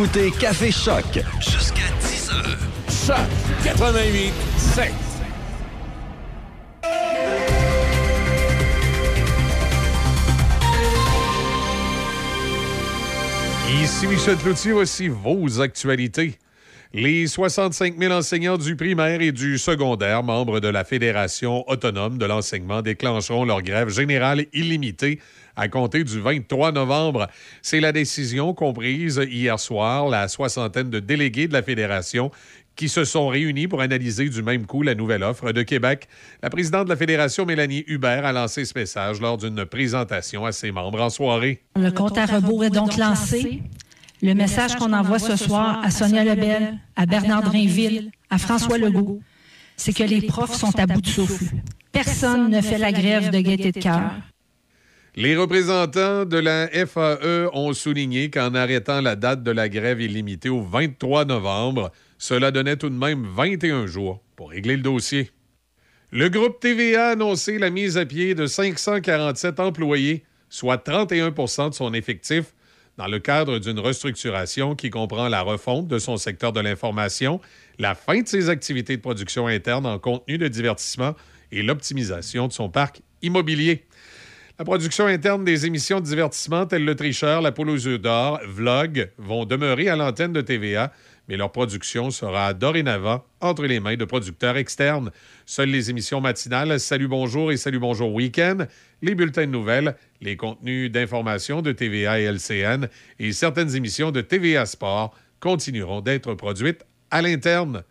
écoutez Café Choc Jusqu'à 10 heures. Choc 88 7. Ici Michel Cloutier, voici vos actualités. Les 65 000 enseignants du primaire et du secondaire, membres de la Fédération autonome de l'enseignement, déclencheront leur grève générale illimitée à compter du 23 novembre. C'est la décision comprise hier soir la soixantaine de délégués de la Fédération qui se sont réunis pour analyser du même coup la nouvelle offre de Québec. La présidente de la Fédération, Mélanie Hubert, a lancé ce message lors d'une présentation à ses membres en soirée. Le compte à rebours est donc lancé. Le message qu'on envoie ce soir à Sonia Lebel, à Bernard Drainville, à François Legault, c'est que les profs sont à bout de souffle. Personne ne fait la grève de gaieté de cœur. Les représentants de la FAE ont souligné qu'en arrêtant la date de la grève illimitée au 23 novembre, cela donnait tout de même 21 jours pour régler le dossier. Le groupe TVA a annoncé la mise à pied de 547 employés, soit 31% de son effectif, dans le cadre d'une restructuration qui comprend la refonte de son secteur de l'information, la fin de ses activités de production interne en contenu de divertissement et l'optimisation de son parc immobilier. La production interne des émissions de divertissement telles Le Tricheur, La Poule aux œufs d'or, Vlog vont demeurer à l'antenne de TVA, mais leur production sera dorénavant entre les mains de producteurs externes. Seules les émissions matinales Salut Bonjour et Salut Bonjour Week-end, les bulletins de nouvelles, les contenus d'information de TVA et LCN et certaines émissions de TVA Sport continueront d'être produites à l'interne.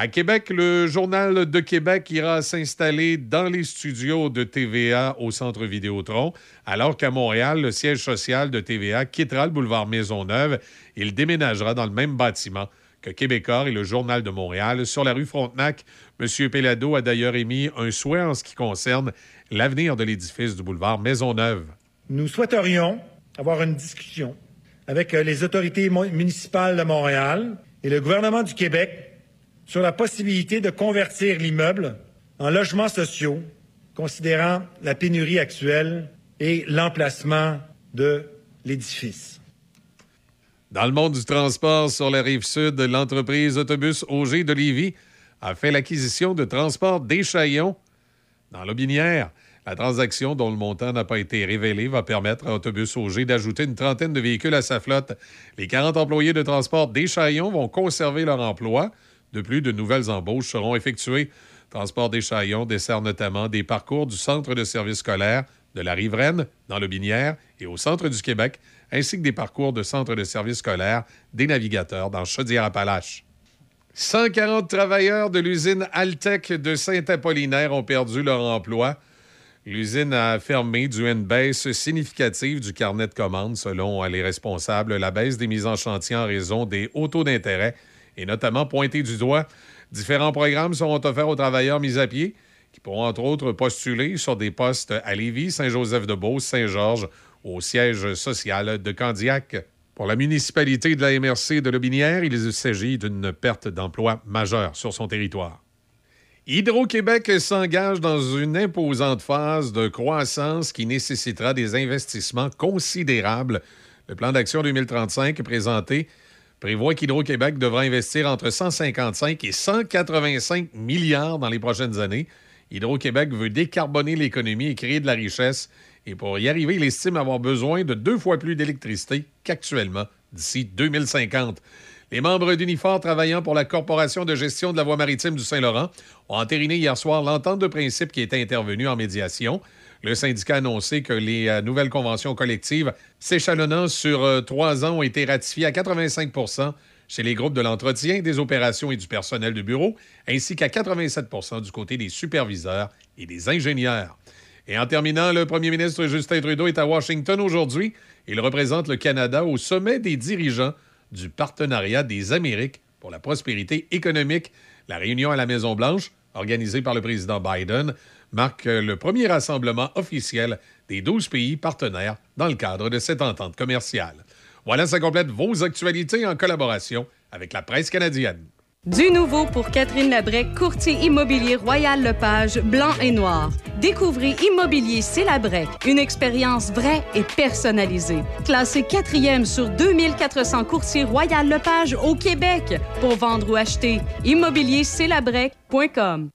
À Québec, le Journal de Québec ira s'installer dans les studios de TVA au Centre Vidéotron, alors qu'à Montréal, le siège social de TVA quittera le boulevard Maisonneuve. Il déménagera dans le même bâtiment que Québécois et le Journal de Montréal sur la rue Frontenac. M. Pellado a d'ailleurs émis un souhait en ce qui concerne l'avenir de l'édifice du boulevard Maisonneuve. Nous souhaiterions avoir une discussion avec euh, les autorités municipales de Montréal et le gouvernement du Québec sur la possibilité de convertir l'immeuble en logements sociaux, considérant la pénurie actuelle et l'emplacement de l'édifice. Dans le monde du transport sur la rive sud, l'entreprise Autobus OG de Lévis a fait l'acquisition de Transport Deschaillons dans l'Aubinière. La transaction, dont le montant n'a pas été révélé, va permettre à Autobus OG d'ajouter une trentaine de véhicules à sa flotte. Les 40 employés de Transport Deschaillons vont conserver leur emploi. De plus, de nouvelles embauches seront effectuées. Transport Deschaillons dessert notamment des parcours du Centre de services scolaires de la Riveraine, dans le Binière et au Centre du Québec, ainsi que des parcours de Centre de services scolaires des navigateurs dans Chaudière-Appalaches. 140 travailleurs de l'usine Altec de Saint-Apollinaire ont perdu leur emploi. L'usine a fermé dû à une baisse significative du carnet de commandes, selon les responsables. La baisse des mises en chantier en raison des hauts taux d'intérêt est notamment pointée du doigt. Différents programmes seront offerts aux travailleurs mis à pied qui pourront entre autres postuler sur des postes à Lévis, Saint-Joseph-de-Beauce, Saint-Georges, au siège social de Candiac. Pour la municipalité de la MRC de Lobinière, il s'agit d'une perte d'emploi majeure sur son territoire. Hydro-Québec s'engage dans une imposante phase de croissance qui nécessitera des investissements considérables. Le plan d'action 2035 présenté prévoit qu'Hydro-Québec devra investir entre 155 et 185 milliards dans les prochaines années. Hydro-Québec veut décarboner l'économie et créer de la richesse. Et pour y arriver, il estime avoir besoin de deux fois plus d'électricité qu'actuellement d'ici 2050. Les membres d'Unifor travaillant pour la Corporation de gestion de la voie maritime du Saint-Laurent ont entériné hier soir l'entente de principe qui était intervenue en médiation. Le syndicat a annoncé que les euh, nouvelles conventions collectives s'échelonnant sur euh, trois ans ont été ratifiées à 85% chez les groupes de l'entretien, des opérations et du personnel de bureau, ainsi qu'à 87 du côté des superviseurs et des ingénieurs. Et en terminant, le premier ministre Justin Trudeau est à Washington aujourd'hui. Il représente le Canada au sommet des dirigeants du Partenariat des Amériques pour la prospérité économique. La réunion à la Maison-Blanche, organisée par le président Biden, marque le premier rassemblement officiel des 12 pays partenaires dans le cadre de cette entente commerciale. Voilà, ça complète vos actualités en collaboration avec la presse canadienne. Du nouveau pour Catherine Labrec, courtier immobilier Royal Lepage, blanc et noir. Découvrez Immobilier C'est Labrec, une expérience vraie et personnalisée. Classé quatrième sur 2400 courtiers Royal Lepage au Québec. Pour vendre ou acheter, immobiliercelabrec.com.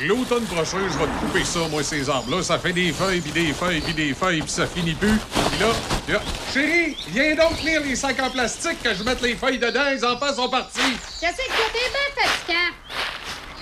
L'automne prochain, je vais te couper ça, moi, ces arbres-là. Ça fait des feuilles, puis des feuilles, puis des feuilles, puis ça finit plus. Puis là, là, chérie, viens donc tenir les sacs en plastique que je mette les feuilles dedans. Les enfants sont partis. Qu'est-ce que t'es bien fatigant?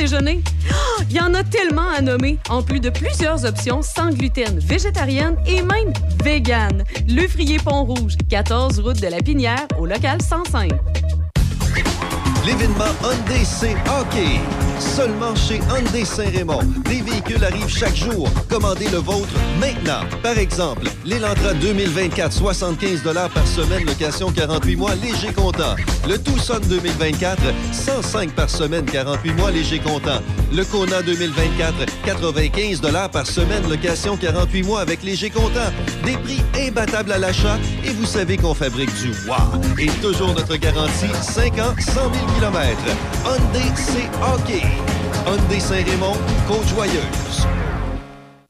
Ah, Il y en a tellement à nommer, en plus de plusieurs options sans gluten, végétarienne et même vegan. Le Frier Pont-Rouge, 14 route de la Pinière, au local 105. L'événement Hyundai C Hockey. Seulement chez Hyundai Saint-Raymond. Des véhicules arrivent chaque jour. Commandez le vôtre maintenant. Par exemple, l'Elantra 2024, 75 par semaine, location 48 mois, léger comptant. Le Tucson 2024, 105 par semaine, 48 mois, léger comptant. Le Kona 2024, 95 par semaine, location 48 mois avec léger comptant. Des prix imbattables à l'achat et vous savez qu'on fabrique du wow. Et toujours notre garantie, 5 ans, 100 000 km. Hyundai C Hockey. Hyundai Saint-Raymond, Côte-Joyeuse.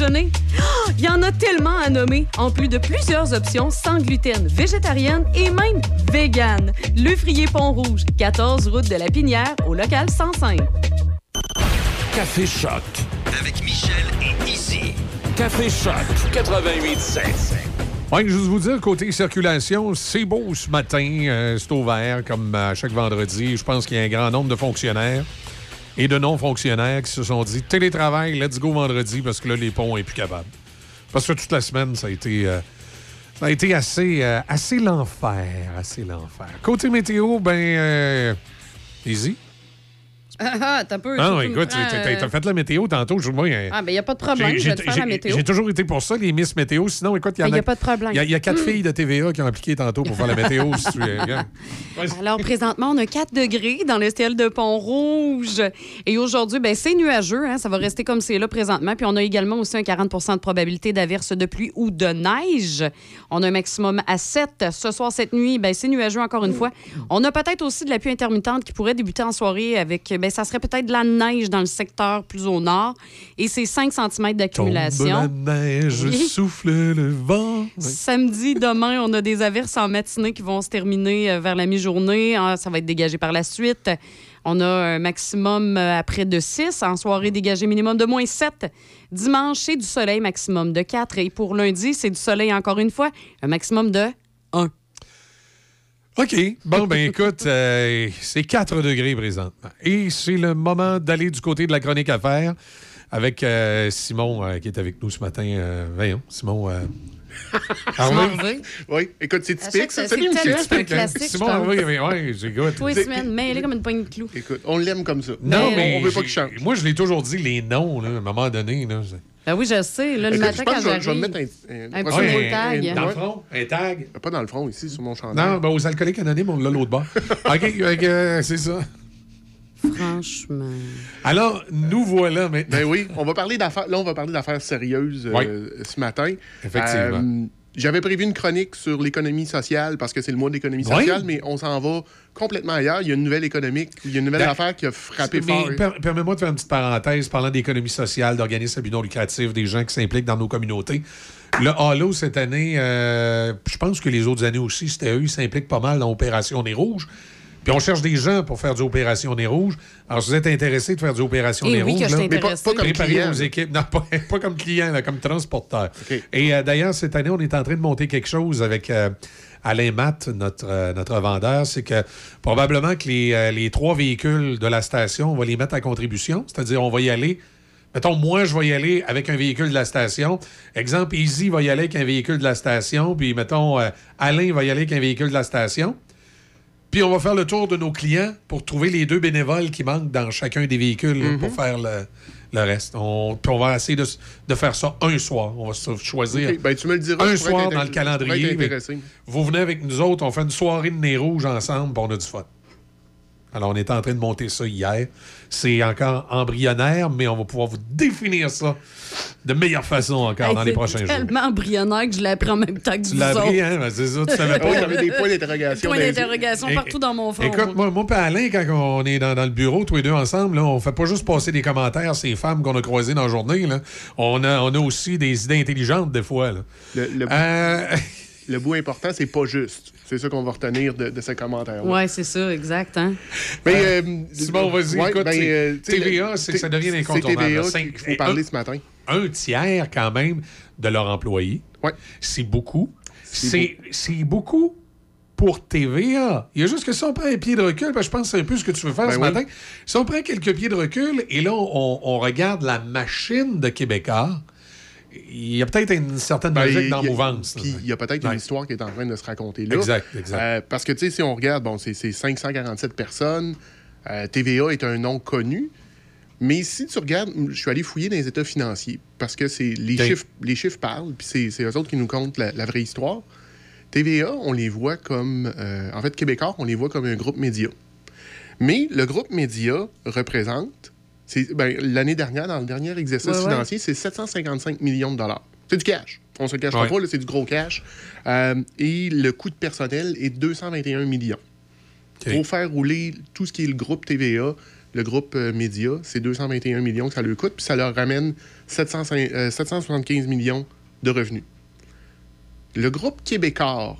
Ah, Il y en a tellement à nommer, en plus de plusieurs options sans gluten, végétarienne et même vegan. Le Frier Pont-Rouge, 14 route de la Pinière, au local 105. Café Choc. Avec Michel et Izzy. Café Choc 88.7. Ouais, juste vous dire, côté circulation, c'est beau ce matin. euh, c'est ouvert comme à chaque vendredi. Je pense qu'il y a un grand nombre de fonctionnaires et de non-fonctionnaires qui se sont dit télétravail, let's go vendredi parce que là, les ponts sont plus capables. Parce que toute la semaine, ça a été, euh, ça a été assez, euh, assez l'enfer. Assez l'enfer. Côté météo, ben. euh, easy. Ah, ah, t'as peu. Ah, non, me écoute, prends, t'as t'as fait la météo tantôt. Je, moi, Ah, ben, il n'y a pas de problème. Je vais te faire la météo. j'ai toujours été pour ça, les Miss Météo. Sinon, écoute, il y en Ben, a. y a pas de problème. Il y a- il y, a quatre Mm. filles de TVA qui ont appliqué tantôt pour faire la météo. si tu veux. Alors, présentement, on a 4 degrés dans le ciel de Pont-Rouge. Et aujourd'hui, ben, c'est nuageux. hein, ça va rester comme c'est là présentement. Puis, on a également aussi un 40 de probabilité d'averse de pluie ou de neige. On a un maximum à 7. Ce soir, cette nuit, ben, c'est nuageux encore une fois. On a peut-être aussi de la pluie intermittente qui pourrait débuter en soirée avec, ben, ça serait peut-être de la neige dans le secteur plus au nord. Et c'est 5 cm Tombe la d'accumulation. neige, Oui. souffle le vent. Oui. Samedi, demain, on a des averses en matinée qui vont se terminer euh, vers la mi-journée. Ah, Ça va être dégagé par la suite. On a un maximum euh, à près de 6. En soirée, dégagé minimum de moins 7. Dimanche, c'est du soleil, maximum de 4. Et pour lundi, c'est du soleil encore une fois, un maximum de 1. OK. Bon, ben écoute, euh, c'est 4 degrés présentement. Et c'est le moment d'aller du côté de la chronique à faire avec euh, Simon euh, qui est avec nous ce matin. Euh, voyons, Simon. euh, Harvey. Oui, écoute, c'est typique, ça. c'est un classique, Simon. Harvey, mais ouais, j'ai goût. Toi, semaine, mêlé comme une poignée de clous. Écoute, on l'aime comme ça. Non, Mais, mais on veut pas qu'il change. Moi, je l'ai toujours dit, les noms, là, à un moment donné. Là, Ben oui, je sais. Là, le matin, je pense quand que je vais- j'arrive. mettre un, petit tag. Dans le front, un tag? Pas dans le front, ici, sur mon chandail. Non, ben aux alcooliques anonymes, on l'a l'autre bord. OK, ok, euh, c'est ça. Franchement. Alors, nous voilà maintenant. Ben oui, on va parler d'affaires. Là, on va parler d'affaires sérieuses euh, Oui. ce matin. Effectivement. Euh, J'avais prévu une chronique sur l'économie sociale parce que c'est le mois de l'économie Oui. sociale, mais on s'en va complètement ailleurs. Il y a une nouvelle économique, il y a une nouvelle Ben, affaire qui a frappé fort. per- permets-moi de faire une petite parenthèse parlant d'économie sociale, d'organismes à but non lucratif, des gens qui s'impliquent dans nos communautés. Le Halo, cette année, euh, je pense que les autres années aussi, c'était eux, ils s'impliquent pas mal dans Opération Nez Rouge. Puis on cherche des gens pour faire du Opération Nez Rouge. Alors, si vous êtes intéressé de faire du Opération Eh Nez oui, Rouge, que je là, intéressée. pas comme client, vos là. équipes. Non, pas, pas comme client, là, comme transporteur. Et euh, d'ailleurs, cette année, on est en train de monter quelque chose avec euh, Alain Matt, notre, euh, notre vendeur. C'est que probablement que les, euh, les trois véhicules de la station, on va les mettre à contribution. C'est-à-dire, on va y aller. Mettons, moi, je vais y aller avec un véhicule de la station. Exemple, Easy va y aller avec un véhicule de la station. Puis, mettons, euh, Alain va y aller avec un véhicule de la station. Puis on va faire le tour de nos clients pour trouver les deux bénévoles qui manquent dans chacun des véhicules pour faire le, le reste. On, puis on va essayer de, de faire ça un soir. On va choisir ben, tu me le diras, un soir dans le calendrier. Vous venez avec nous autres, on fait une soirée de nez rouge ensemble, puis on a du fun. Alors, on est en train de monter ça hier. C'est encore embryonnaire, mais on va pouvoir vous définir ça de meilleure façon encore Hey, dans les c'est prochains jours. tellement embryonnaire que je l'apprends en même temps que Tu vous l'as appris, hein? Ben, c'est ça, tu savais pas. t'avais des points d'interrogation. Point dans les yeux. d'interrogation partout dans mon front. Écoute, moi, moi et Alain, quand on est dans, dans le bureau, tous les deux ensemble, là, on fait pas juste passer des commentaires à ces femmes qu'on a croisées dans la journée. Là. On, a, on a aussi des idées intelligentes, des fois. Là. Le, le- Euh, le bout important, c'est pas juste. C'est ça qu'on va retenir de, de ce commentaire. Ouais, c'est ça, exact. Hein? Mais, euh, Simon, vas-y, ouais, écoute, ben, c'est- euh, TVA, le- c'est que ça devient c'est incontournable. TVA là. qu'il faut parler un- ce matin. un tiers, quand même, de leurs employés. Ouais. C'est beaucoup. C'est C'est c'est beaucoup pour TVA. Il y a juste que si on prend un pied de recul, ben, je pense que c'est un peu ce que tu veux faire Ben ce oui. matin. Si on prend quelques pieds de recul et là, on, on regarde la machine de Québécois, il y a peut-être une certaine Ben, logique dans y a- mouvance. Puis il y a peut-être Ouais. une histoire qui est en train de se raconter là. Exact, exact. Euh, parce que, tu sais, si on regarde, bon, c'est c'est 547 personnes. Euh, TVA est un nom connu. Mais si tu regardes, je suis allé fouiller dans les états financiers parce que c'est les, chiffres, les chiffres parlent, puis c'est- c'est eux autres qui nous comptent la, la vraie histoire. TVA, on les voit comme. euh, en fait, Québécois, on les voit comme un groupe média. Mais le groupe média représente. Ben, L'année dernière, dans le dernier exercice Ouais, ouais. financier, c'est 755 millions de dollars. C'est du cash. On se le cachera Ouais. pas, c'est du gros cash. Euh, et le coût de personnel est 221 millions. Pour faire rouler tout ce qui est le groupe TVA, le groupe euh, média, c'est 221 millions que ça leur coûte, puis ça leur ramène 705 euh, 775 millions de revenus. Le groupe québécois,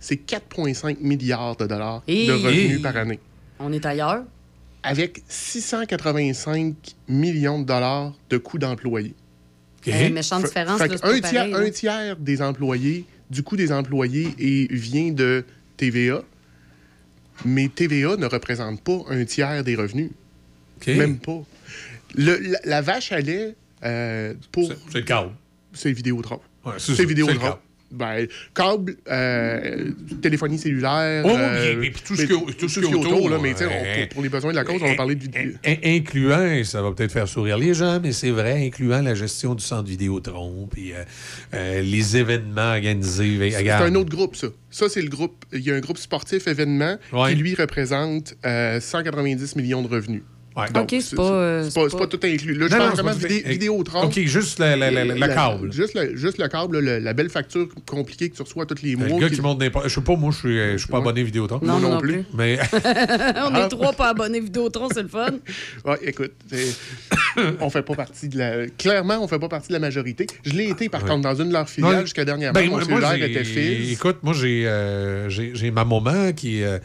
c'est 4,5 milliards de dollars Et- de revenus Et- par année, On est ailleurs? Avec 685 millions de dollars de coûts d'employés. OK. Euh, méchante Fait- différence, fait un, tiers, pareil, un là. tiers des employés, du coût des employés, et vient de TVA, mais TVA ne représente pas un tiers des revenus. Même pas. Le- la, la vache à lait, euh, pour. C'est- C'est le. C'est Vidéotron. Ouais, c'est Vidéotron. Ben, câble, euh, téléphonie cellulaire. Oh, euh, puis tout ce qui est- tout ce qui autour, là, mais sais, on- pour, pour les besoins de la cause, on va parler de vidéo. In- incluant, ça va peut-être faire sourire les gens, mais c'est vrai, incluant la gestion du centre Vidéotron, puis euh, euh, les événements organisés. C'est un autre groupe, ça. Ça, c'est le groupe. Il y a un groupe sportif événement Ouais. qui, lui, représente euh, 190 millions de revenus. Ouais. Donc, OK, c'est pas, euh, pas, tout inclus. Là, je Non, parle non, c'est vraiment vidé- tout- Vidéotron. OK, juste le, le- le- le- le La- câble. Juste le, juste le câble, le- la belle facture compliquée que tu reçois tous les mois. Le gars qui- qui monte n'importe. Je sais pas, moi, je suis, je suis pas Ouais. abonné Vidéotron. Non, non non plus. plus. Mais On Ah. est trois pas abonnés Vidéotron, c'est le fun. Ouais, écoute, on fait pas partie de la. Clairement, on fait pas partie de la majorité. Je l'ai été, par Ouais. contre, dans une de leurs filiales jusqu'à dernièrement. Ben, Mon cellulaire était fils. Écoute, moi, j'ai euh, ma maman qui, euh,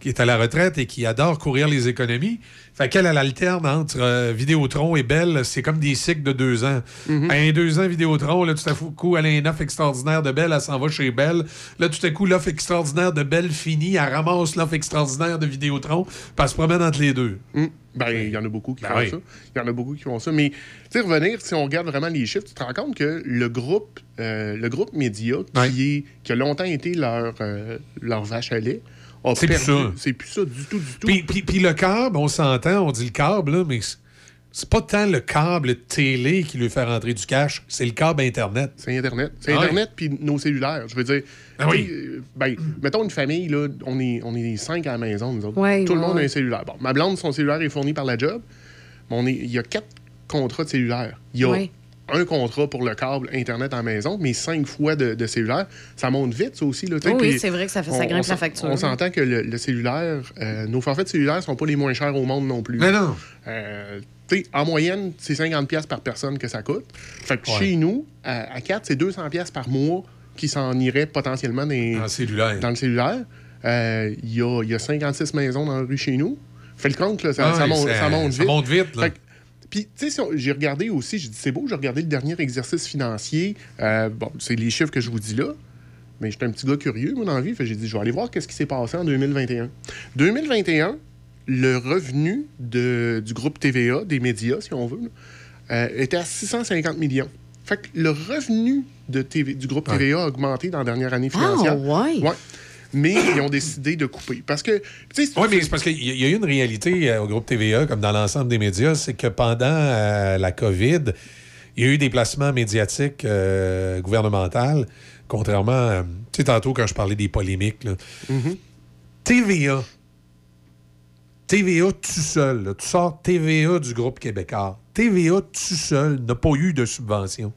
qui est à la retraite et qui adore courir les économies. Fait qu'elle, elle alterne entre euh, Vidéotron et Bell. C'est comme des cycles de deux ans. Un deux ans, Vidéotron, là, tout à coup, elle a une offre extraordinaire de Bell, elle s'en va chez Bell. Là, tout à coup, l'offre extraordinaire de Bell finit, elle ramasse l'offre extraordinaire de Vidéotron, puis elle se promène entre les deux. Hum. Ben, il y en a beaucoup qui Ben font oui. ça. Il y en a beaucoup qui font ça. Mais, tu sais, revenir, si on regarde vraiment les chiffres, tu te rends compte que le groupe, euh, le groupe Média, qui, est, qui a longtemps été leur, euh, leur vache à lait, a C'est plus ça. C'est plus ça du tout, du tout. Puis, puis- puis le câble, on s'entend, on dit le câble, là, mais c'est- pas tant le câble télé qui lui fait rentrer du cash, c'est le câble Internet. C'est Internet. C'est Ah. Internet puis nos cellulaires. Je veux dire, Ah oui. euh, ben, mettons une famille, là, on est, on est cinq à la maison, nous autres. Ouais, Tout le monde a un cellulaire. Bon, ma blonde, son cellulaire est fourni par la job. mais on est, il y a quatre contrats de cellulaire. Il y a Ouais. Un contrat pour le câble Internet à la maison, mais cinq fois de, de cellulaire. Ça monte vite, ça aussi. Là, Oui, c'est vrai que ça fait- ça on- grimpe on la facture. On s'entend que le, le cellulaire, euh, nos forfaits de cellulaire sont pas les moins chers au monde non plus. Mais non. Euh, tu sais, en moyenne, c'est 50$ piastres par personne que ça coûte. Fait que Ouais. chez nous, à, à 4, c'est 200$ piastres par mois qui s'en iraient potentiellement dans, Dans le cellulaire. dans le cellulaire. Euh, Il y, a, il y a 56 maisons dans la rue chez nous. Fais le compte, là, ça, Ah ça monte, ça- ça monte ça vite. monte vite, là. Fait que- puis, tu sais, j'ai regardé aussi, j'ai dit, c'est beau, j'ai regardé le dernier exercice financier. Euh, bon, c'est les chiffres que je vous dis là. Mais j'étais un petit gars curieux, moi, dans la vie. J'ai dit, je vais aller voir qu'est-ce qui s'est passé en 2021. 2021, le revenu de- du groupe TVA, des médias, si on veut, là, euh, était à 650 millions. Fait que le revenu de TV, du groupe TVA a augmenté dans la dernière année financière. Ah, ouais. Mais ils ont décidé de couper. Parce que, Oui, mais c'est parce qu'il y a- eu une réalité euh, au groupe TVA, comme dans l'ensemble des médias, c'est que pendant euh, la COVID, il y a eu des placements médiatiques euh, gouvernementaux, contrairement, à- tu sais, tantôt quand je parlais des polémiques, là. TVA, TVA tout seul, là, tu sors TVA du groupe québécois, TVA tout seul n'a pas eu de subvention.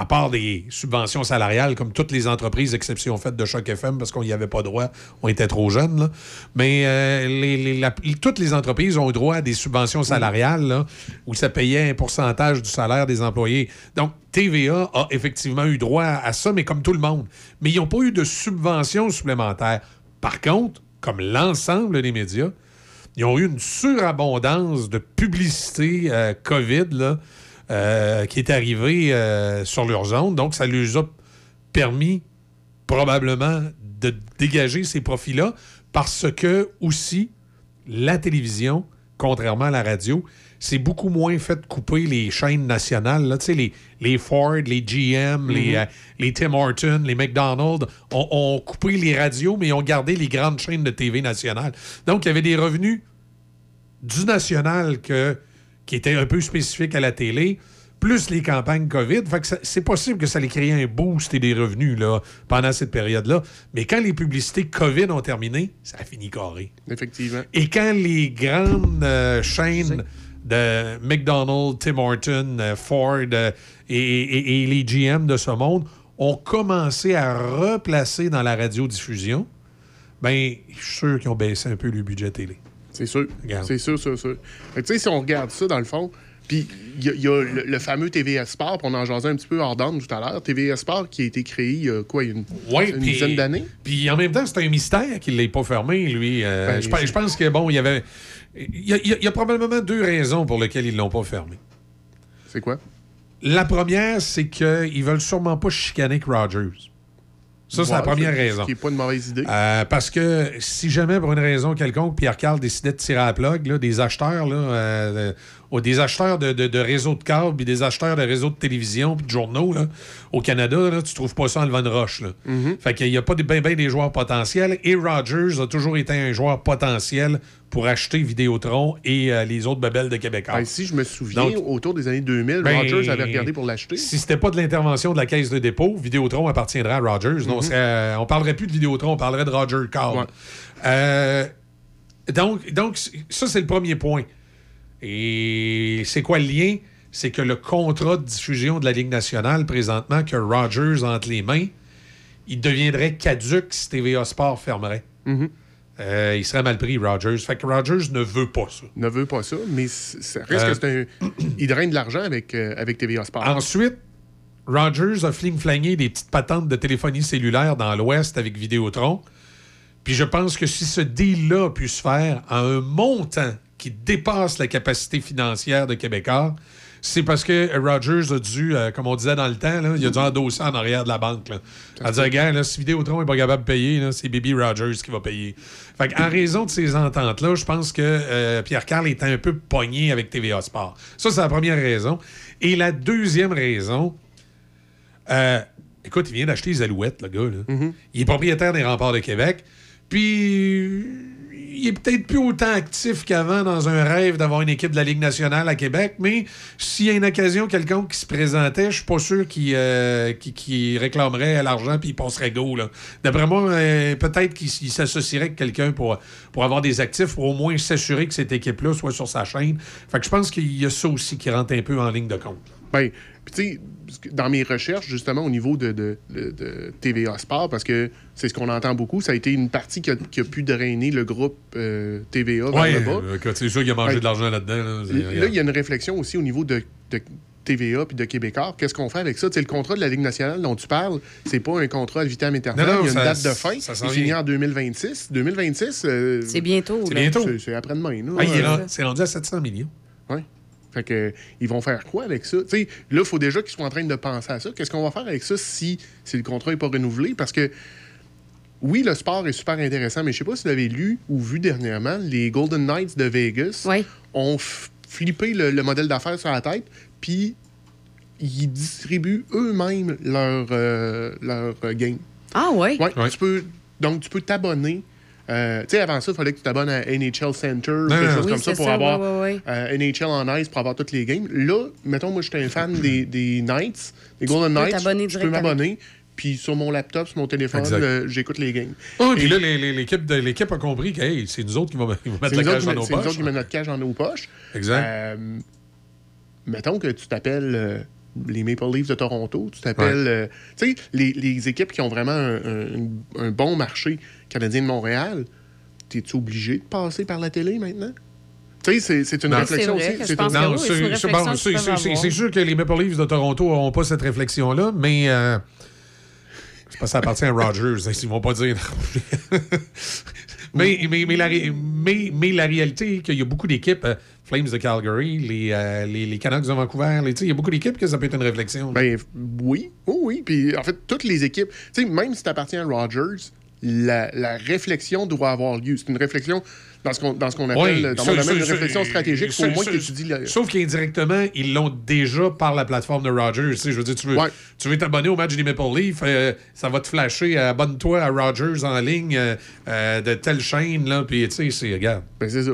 À part des subventions salariales, comme toutes les entreprises, exception faite de Choc FM, parce qu'on n'y avait pas droit, on était trop jeunes. là. Mais euh, les- les- la- toutes les entreprises ont eu droit à des subventions salariales, là, où ça payait un pourcentage du salaire des employés. Donc, TVA a effectivement eu droit à ça, mais comme tout le monde. Mais ils n'ont pas eu de subventions supplémentaires. Par contre, comme l'ensemble des médias, ils ont eu une surabondance de publicité euh, COVID là, euh, qui est arrivée euh, sur leurs ondes. Donc, ça leur a permis probablement de dégager ces profits-là parce que aussi, la télévision, contrairement à la radio, c'est beaucoup moins fait couper les chaînes nationales. Là. Tu sais, Les, les Ford, les GM, les, euh, les Tim Horton, les McDonald's ont, ont coupé les radios, mais ils ont gardé les grandes chaînes de TV nationales. Donc, il y avait des revenus du national que, qui étaient un peu spécifiques à la télé, plus les campagnes COVID. Fait que ça- c'est possible que ça les créé un boost et des revenus là, pendant cette période-là. Mais quand les publicités COVID ont terminé, ça a fini carré. Effectivement. Et quand les grandes euh, chaînes de McDonald's, Tim Horton, euh, Ford euh, et, et- et les GM de ce monde ont commencé à replacer dans la radiodiffusion, ben, je suis sûr qu'ils ont baissé un peu le budget télé. C'est sûr. C'est sûr, sûr, sûr. Tu sais, si on regarde ça, dans le fond, puis il y, a- il y a le, le fameux TVA Sport, puis on en jasait un petit peu hors d'ordre tout à l'heure. TVA Sport qui a été créé il y a quoi, une, Ouais, une dizaine d'années? Puis en même temps, c'est un mystère qu'il ne l'ait pas fermé, lui. Euh, Ben, je, pense- que, bon, il y avait. Il y, a, y y probablement deux raisons pour lesquelles ils ne l'ont pas fermé. C'est quoi? La première, c'est qu'ils veulent sûrement pas chicaner Rogers. Ça, c'est la première raison. Ce qui n'est pas une mauvaise idée. Euh, parce que si jamais, pour une raison quelconque, Pierre Carl décidait de tirer à la plug, là, des acheteurs, là, euh, des acheteurs de, de- de réseaux de câbles, puis des acheteurs de réseaux de télévision, puis de journaux, là, au Canada, là, tu trouves pas ça en levant une roche. Là. Fait qu'il n'y a pas de- ben, ben des joueurs potentiels. Et Rogers a toujours été un joueur potentiel pour acheter Vidéotron et euh, les autres babelles de Québécois. Ben, si je me souviens, Donc, autour des années 2000, ben, Rogers avait regardé pour l'acheter. Si c'était pas de l'intervention de la caisse de dépôt, Vidéotron appartiendrait à Rogers. Non, on, serait- on parlerait plus de Vidéotron, on parlerait de Roger Cable. Euh, donc, donc, ça, c'est le premier point. Et c'est quoi le lien? C'est que le contrat de diffusion de la Ligue nationale, présentement, que Rogers entre les mains, il deviendrait caduque si TVA Sport fermerait. Euh, il serait mal pris, Rogers. Fait que Rogers ne veut pas ça. Ne veut pas ça, mais ça risque Euh, que c'est un. Il draine de l'argent avec, euh, avec TVA Sport. Ensuite, Rogers a fling-flangé des petites patentes de téléphonie cellulaire dans l'Ouest avec Vidéotron. Puis je pense que si ce deal-là a pu se faire à un montant qui dépasse la capacité financière de Québécois, c'est parce que Rogers a dû, euh, comme on disait dans le temps, là, il a dû endosser en arrière de la banque. Là. À dire, gars, là, si Vidéotron n'est pas capable de payer, c'est Baby Rogers qui va payer. Fait en raison de ces ententes-là, je pense que euh, Pierre Carl est un peu pogné avec TVA Sport. Ça, c'est la première raison. Et la deuxième raison, euh, écoute, il vient d'acheter les Alouettes, le gars. Là. Il est propriétaire des remparts de Québec. Puis, il est peut-être plus autant actif qu'avant dans un rêve d'avoir une équipe de la Ligue nationale à Québec, mais s'il y a une occasion quelconque qui se présentait, je suis pas sûr qu'il euh, réclamerait l'argent puis il passerait go. D'après moi, euh, peut-être qu'il s'associerait avec quelqu'un pour, pour avoir des actifs, pour au moins s'assurer que cette équipe-là soit sur sa chaîne. Fait que je pense qu'il y a ça aussi qui rentre un peu en ligne de compte. Ben, puis tu sais, dans mes recherches, justement, au niveau de, de- de- de TVA Sport, parce que c'est ce qu'on entend beaucoup, ça a été une partie qui a, qui a pu drainer le groupe euh, TVA vers Ouais, le bas. euh, c'est sûr qu'il a mangé Ouais. de l'argent là-dedans. là. Il y a une réflexion aussi au niveau de, de TVA puis de Québécois. Qu'est-ce qu'on fait avec ça? Tu sais, le contrat de la Ligue nationale dont tu parles, c'est pas un contrat à vitam aeternam. Non, non, il y a une ça- date de fin. ça il finit en 2026. 2026... euh, C'est bientôt. C'est bientôt. c'est- après-demain. Ah, il est rendu- c'est rendu à 700 millions. oui. Fait que, ils vont faire quoi avec ça? Tu sais, là, il faut déjà qu'ils soient en train de penser à ça. Qu'est-ce qu'on va faire avec ça si, si le contrat n'est pas renouvelé? Parce que, oui, le sport est super intéressant, mais je sais pas si vous avez lu ou vu dernièrement, les Golden Knights de Vegas ont flippé le, le modèle d'affaires sur la tête, puis ils distribuent eux-mêmes leur, euh, leur euh, game. Ah ouais? Ouais, Tu peux, donc, tu peux t'abonner. Euh, tu sais, avant ça, il fallait que tu t'abonnes à NHL Center, ou Non, quelque non. chose Oui, comme ça pour ça, avoir euh, NHL en ice pour avoir toutes les games. Là, mettons, moi, j'étais un fan des, des Knights, des Golden Knights. Je peux m'abonner, puis sur mon laptop, sur mon téléphone, euh, j'écoute les games. Ah, puis là, l'équipe a compris que hey, c'est nous autres qui vont mettre c'est nous, autres cash qui dans met- nos c'est nous autres poches. qui mettent notre cash dans nos poches. Exact. Euh, mettons que tu t'appelles les Maple Leafs de Toronto, tu t'appelles. euh, tu sais, les, les équipes qui ont vraiment un, un- un bon marché canadien de Montréal, es-tu obligé de passer par la télé maintenant? Tu sais, c'est- c'est une Non. réflexion aussi. c'est bon, sûr que les Maple Leafs de Toronto n'ont pas cette réflexion-là, mais euh, c'est pas ça appartient à Rogers. hein, Ils vont pas dire. mais, mais, mais, la, mais la réalité est qu'il y a beaucoup d'équipes, euh, Flames de Calgary, les, euh, les, les Canucks de Vancouver, il y a beaucoup d'équipes que ça peut être une réflexion. Ben oui, oui, oui. Puis en fait, toutes les équipes, tu sais, même si tu appartiens à Rogers, la, la réflexion doit avoir lieu. C'est une réflexion dans ce qu'on dans ce qu'on appelle, Oui, dans mon domaine, une réflexion stratégique. Faut au moins que tu dis la- Sauf qu'indirectement, ils l'ont déjà par la plateforme de Rogers. Tu sais, je veux dire, tu veux tu veux t'abonner au match des Maple Leafs, euh, ça va te flasher, euh, abonne-toi à Rogers en ligne euh, euh, de telle chaîne, là, puis tu sais, c'est, regarde. Ben, c'est ça.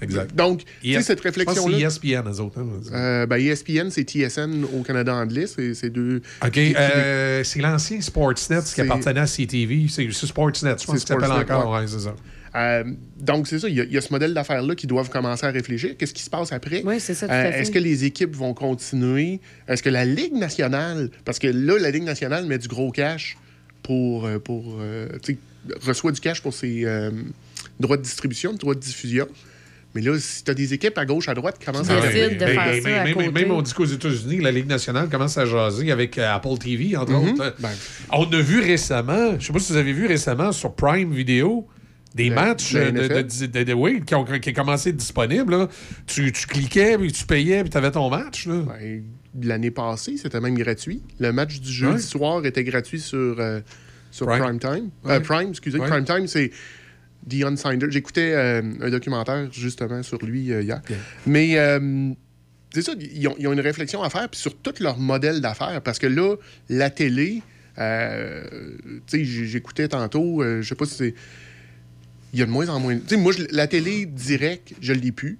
Exact. Donc, tu sais, cette réflexion-là. c'est ESPN, eux autres. hein. Euh, ben, ESPN, c'est TSN au Canada anglais. C'est deux. OK, euh, c'est l'ancien Sportsnet qui appartenait à CTV. C'est Sportsnet, je pense que s'appelle Sportsnet, encore. ouais. Ouais, c'est ça. Euh, donc, c'est ça. Il y, a- il y a ce modèle d'affaires-là qui doivent commencer à réfléchir. Qu'est-ce qui se passe après? Oui, c'est ça, Euh. Est-ce que les équipes vont continuer? Est-ce que la Ligue nationale, parce que là, la Ligue nationale met du gros cash pour. pour euh, tu sais, reçoit du cash pour ses euh, droits de distribution, droits de diffusion. Mais là, si tu as des équipes à gauche, à droite qui commencent à. décident de faire mais- ça à même, côté. même on dit qu'aux États-Unis, la Ligue nationale commence à jaser avec euh, Apple TV, entre Mhm. autres. Ben. On a vu récemment, je sais pas si vous avez vu récemment sur Prime Video, des Le- matchs le de, de- de- de- oui, qui ont qui commencé à être disponibles. là. Tu, tu cliquais, puis tu payais, puis tu avais ton match. là. Ben, L'année passée, c'était même gratuit. Le match du jeudi Ouais. soir était gratuit sur, euh, sur Prime. Prime. Time. Ouais. Euh, Prime, excusez. Ouais. Prime Time, c'est Dion Sanders. J'écoutais euh, un documentaire justement sur lui euh, hier. Mais euh, c'est ça, ils ont, ils ont une réflexion à faire sur tout leur modèle d'affaires. Parce que là, la télé, euh, tu sais, j'écoutais tantôt, je sais pas si c'est. Il y a de moins en moins. Tu sais, moi, je- la télé direct, je l'ai plus.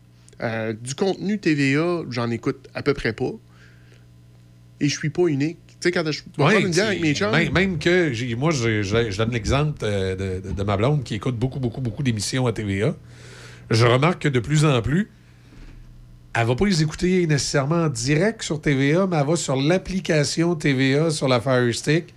Du contenu TVA, j'en écoute à peu près pas. Et je suis pas unique. Tu sais, quand je vais Ouais, une bière avec mes chums, même, même que, moi, je, je- je donne l'exemple euh, de, de- de ma blonde qui écoute beaucoup, beaucoup, beaucoup d'émissions à TVA. Je remarque que de plus en plus, elle va pas les écouter nécessairement en direct sur TVA, mais elle va sur l'application TVA sur la Fire Stick.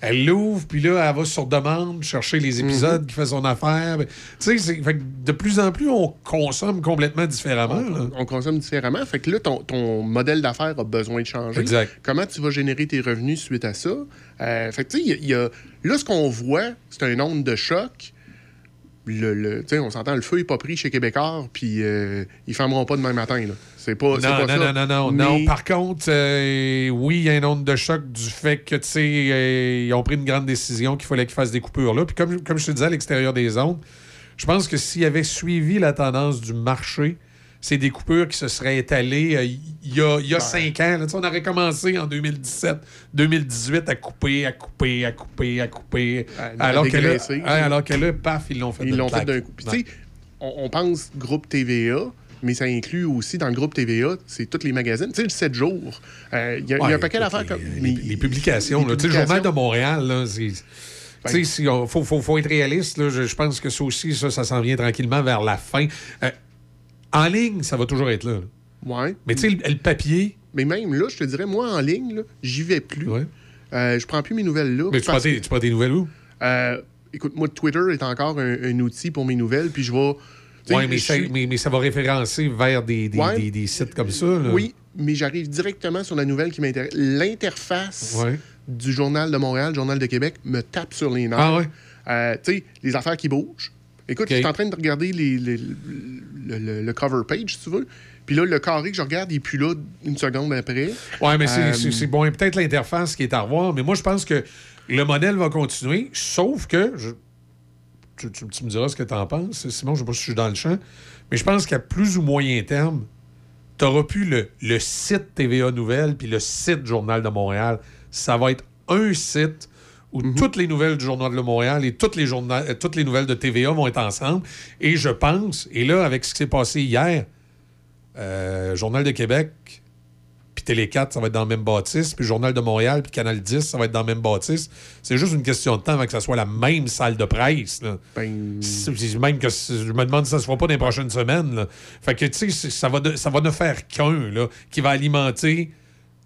Elle l'ouvre, puis là, elle va sur demande chercher les épisodes qui fait son affaire. Tu sais, de plus en plus, on consomme complètement différemment. on consomme différemment. Fait que là, ton, ton modèle d'affaires a besoin de changer. Exact. Comment tu vas générer tes revenus suite à ça? Euh, fait que, tu sais, il y a- il y a- là, ce qu'on voit, c'est un onde de choc. le, le- tu sais, on s'entend, le feu n'est pas pris chez Québécois, puis euh, ils ne fermeront pas demain matin. là. C'est pas, Non, pas non, ça. non, non, non, Par contre, euh, oui, il y a une onde de choc du fait que, tu sais, euh, ils ont pris une grande décision qu'il fallait qu'ils fassent des coupures là. Puis comme, comme je te disais, à l'extérieur des ondes, je pense que s'ils avaient suivi la tendance du marché, c'est des coupures qui se seraient étalées euh, il y a, y a cinq ans. là. On aurait commencé en 2017, 2018 à couper, à couper, à couper, à couper. à alors, que là, alors que là, paf, ils l'ont fait Ils l'ont fait d'un coup. Puis, tu sais, on, on pense groupe TVA, mais ça inclut aussi dans le groupe TVA, c'est tous les magazines. Tu sais, le 7 jours. euh, Il y, a- il y a Ouais, un paquet d'affaires comme. les publications. les. Tu sais, Le Journal de publications. Montréal, là, c'est. Tu sais, si on- faut, faut, faut être réaliste. là. Je, je pense que ça aussi, ça, ça s'en vient tranquillement vers la fin. Euh, en ligne, ça va toujours être là. là. Ouais. Mais tu sais, le, le papier. Mais même là, je te dirais, moi, en ligne, j'y vais plus. Euh, je prends plus mes nouvelles là. Mais tu prends, tes, tu prends tes nouvelles où? Euh, écoute, moi, Twitter est encore un, un outil pour mes nouvelles, puis je vais. Oui, mais, ça- suis- mais, mais ça va référencer vers des, des, Ouais. des- des sites comme ça. là. Oui, mais j'arrive directement sur la nouvelle qui m'intéresse. L'interface Ouais. du Journal de Montréal, Journal de Québec, me tape sur les nerfs. Ah ouais? Euh, tu sais, les affaires qui bougent. Écoute, je suis en train de regarder les- les- le, le- le cover page, si tu veux. Puis là, le carré que je regarde, il n'est plus là une seconde après. Oui, mais c'est- Euh, c'est c'est bon. Peut-être l'interface qui est à revoir, mais moi, je pense que le modèle va continuer, sauf que. je- tu, tu- tu me diras ce que tu en penses. Simon, je ne sais pas si je suis dans le champ, mais je pense qu'à plus ou moyen terme, tu n'auras plus le, le site TVA Nouvelles puis le site Journal de Montréal. Ça va être un site où toutes les nouvelles du Journal de Montréal et toutes les, journal- euh, toutes les nouvelles de TVA vont être ensemble. Et je pense, et là, avec ce qui s'est passé hier, euh, Journal de Québec, Télé 4, ça va être dans le même bâtisse, puis Journal de Montréal, puis Canal 10, ça va être dans le même bâtisse. C'est juste une question de temps avant que ça soit la même salle de presse. là. C'est Même que je me demande si ça se fera pas dans les prochaines semaines. là. Fait que, tu sais, ça va, de- ça va ne faire qu'un, là, qui va alimenter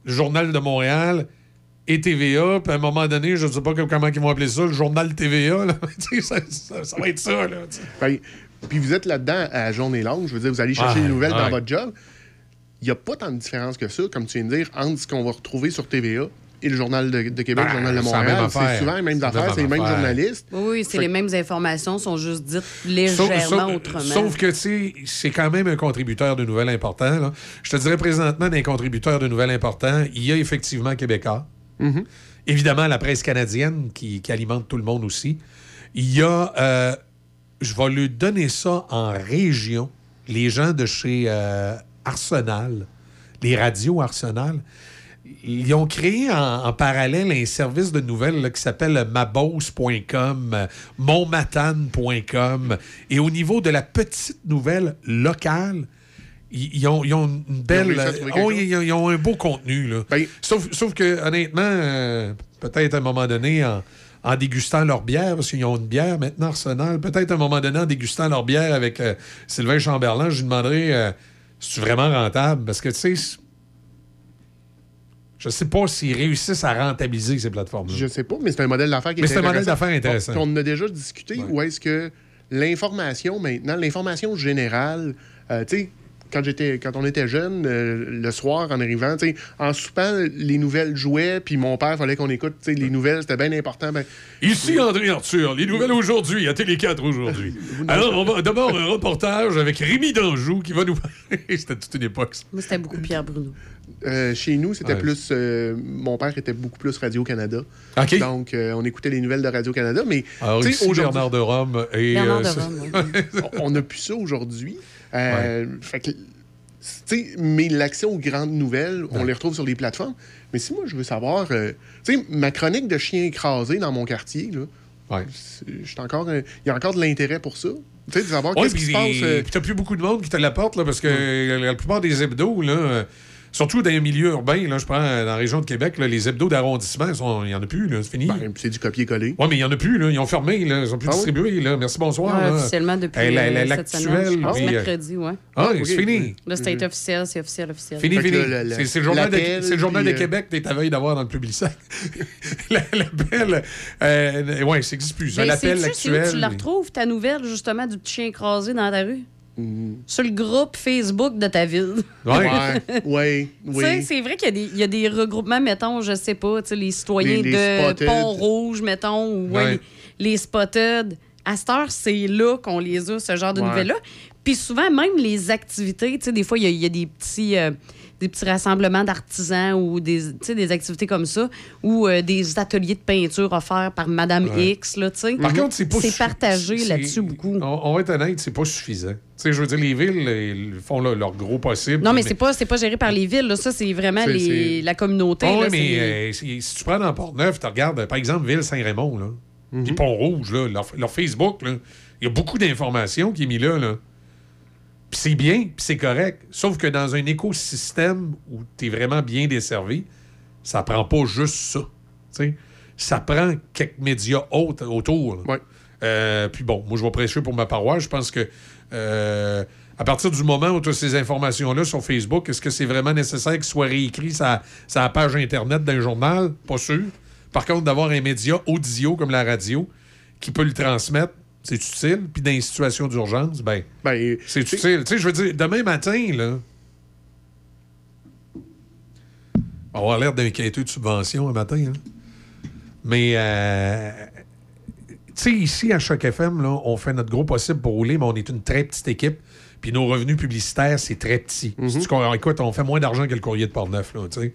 le Journal de Montréal et TVA, puis à un moment donné, je ne sais pas comment ils vont appeler ça, le Journal TVA, là. Ça, ça- ça va être ça, là. Ben, puis vous êtes là-dedans à journée longue. Je veux dire, vous allez chercher Ouais, les nouvelles dans votre job. Il n'y a pas tant de différence que ça, comme tu viens de dire, entre ce qu'on va retrouver sur TVA et le Journal de, de Québec, Ben, le Journal de Montréal. C'est souvent les mêmes affaires, c'est les mêmes journalistes. Oui, oui, c'est Fait les mêmes informations, sont juste dites légèrement sauf- autrement. sauf que, tu sais, c'est quand même un contributeur de nouvelles important. là. Je te dirais présentement, d'un contributeur de nouvelles important, il y a effectivement Québécois. Mhm. Évidemment, la presse canadienne qui, qui alimente tout le monde aussi. Il y a, euh, je vais lui donner ça en région, les gens de chez euh, Arsenal, les radios Arsenal. Ils ont créé en, en parallèle un service de nouvelles là, qui s'appelle mabose.com, monmatane.com. Et au niveau de la petite nouvelle locale, ils, ils ont, ils ont une belle. oh, ils, ont- un beau contenu. Là. sauf, sauf que, honnêtement, euh, peut-être à un moment donné, en, en dégustant leur bière, parce qu'ils ont une bière maintenant, Arsenal, peut-être à un moment donné, en dégustant leur bière avec euh, Sylvain Chamberlain, je lui demanderai euh, c'est vraiment rentable? Parce que, tu sais, je sais pas s'ils réussissent à rentabiliser ces plateformes-là. Je sais pas, mais c'est un modèle d'affaires qui Mais est c'est un modèle d'affaires intéressant. On en a déjà discuté où est-ce que l'information maintenant, l'information générale, euh, tu sais, quand j'étais, quand on était jeune, euh, le soir en arrivant, tu sais, en soupant, les nouvelles jouaient, puis mon père fallait qu'on écoute, tu sais, les nouvelles, c'était bien important. Ben, Ici André Arthur, les nouvelles aujourd'hui, à Télé 4 aujourd'hui. Alors, on va d'abord un reportage avec Rémi Danjou qui va nous. C'était toute une époque. ça. Moi, c'était beaucoup Pierre Bruno. Euh, chez nous, c'était Ouais. plus. euh, mon père était beaucoup plus Radio-Canada. OK. Donc, euh, on écoutait les nouvelles de Radio-Canada. Mais, Alors, tu sais, ici, aujourd'hui- Bernard de Rome et. Bernard de Rome, on n'a plus ça aujourd'hui. Euh, fait que, mais l'accès aux grandes nouvelles, on les retrouve sur les plateformes. Mais si moi, je veux savoir, euh, tu sais, ma chronique de chien écrasé dans mon quartier, là, encore, euh, il y a encore de l'intérêt pour ça. Tu sais, de savoir Ouais, qu'est-ce qui puis se passe. euh, puis t'as plus beaucoup de monde qui te l'apporte, là, parce que la plupart des hebdos, là, surtout dans les milieux urbains, là, je prends euh, dans la région de Québec, là, les hebdos d'arrondissement, il n'y en a plus, c'est fini. Ben, c'est du copier-coller. Oui, mais il n'y en a plus, là, ils ont fermé, là, ils sont plus Ah oui? distribués. Là. Merci, bonsoir. Ouais, là. officiellement depuis Hey, la- la- euh, l'actuel, puis, euh, mercredi, ouais. Ah, ok. c'est fini. Là, c'est officiel, c'est officiel, officiel. Fini, fini. C'est le journal, de, le journal de puis, Québec que t'es à veille d'avoir dans le public sac. L'appel, euh, ouais, ça n'existe plus. Ça, Ben, L'appel actuel. tu la retrouves, ta nouvelle, justement, du petit chien écrasé dans ta rue? Sur le groupe Facebook de ta ville. Ouais. Ouais, ouais, Tu sais, oui. c'est vrai qu'il y a, des, il y a des regroupements, mettons, je sais pas, les citoyens Les- les de. Pont-Rouge, mettons, ou ouais, les, les spotted, à cette heure, c'est là qu'on les a, ce genre de Ouais. nouvelles-là. Puis souvent, même les activités, tu sais, des fois, il y, a- il y a des petits, euh, des petits rassemblements d'artisans ou des, tu sais, des activités comme ça, ou euh, des ateliers de peinture offerts par Madame Ouais. X, là, tu sais. Par contre, c'est pas C'est partagé là-dessus beaucoup. On, on va être honnête, c'est pas suffisant. Tu sais, je veux dire, les villes ils font là, leur gros possible. Non, mais c'est pas, c'est pas géré par les villes, là. Ça, c'est vraiment les, la communauté. Ah là, mais les- euh, si, tu prends dans Port-Neuf, tu regardes, par exemple, Ville-Saint-Raymond, là, Mhm. puis Pont-Rouge, là, leur, leur Facebook, là, il y a beaucoup d'informations qui est mis là. là. Puis c'est bien, puis c'est correct. Sauf que dans un écosystème où tu es vraiment bien desservi, ça prend pas juste ça. Ça prend quelques médias autres autour. là. Euh, puis bon, moi, je vais prêcher pour ma paroisse. Je pense que euh, à partir du moment où tu as ces informations-là sur Facebook, est-ce que c'est vraiment nécessaire qu'il soit réécrit sa, sa page Internet d'un journal? Pas sûr. Par contre, d'avoir un média audio comme la radio qui peut le transmettre, c'est utile. Puis dans les situations d'urgence, ben, c'est utile. Tu sais, je veux dire, demain matin, là, on va avoir l'air d'un quêteux de subvention un matin. hein. Mais, euh, tu sais, ici, à Choc FM, là, on fait notre gros possible pour rouler, mais on est une très petite équipe. Puis nos revenus publicitaires, c'est très petit. Tu comprends- écoute, on fait moins d'argent que le courrier de Portneuf, là, tu sais.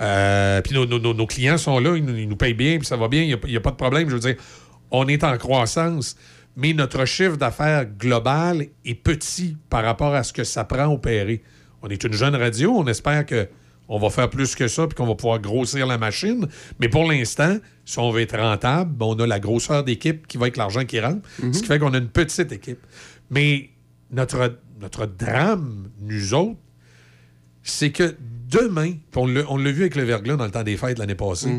Euh, puis nos, nos- nos- clients sont là, ils nous, ils nous payent bien, puis ça va bien, il n'y a, pas de problème. Je veux dire, on est en croissance, mais notre chiffre d'affaires global est petit par rapport à ce que ça prend opérer. On est une jeune radio, on espère que on va faire plus que ça, puis qu'on va pouvoir grossir la machine. Mais pour l'instant, si on veut être rentable, ben, on a la grosseur d'équipe qui va avec l'argent qui rentre, ce qui fait qu'on a une petite équipe. Mais notre, notre drame, nous autres, c'est que demain, on l'a on l'a vu avec le verglas dans le temps des fêtes l'année passée,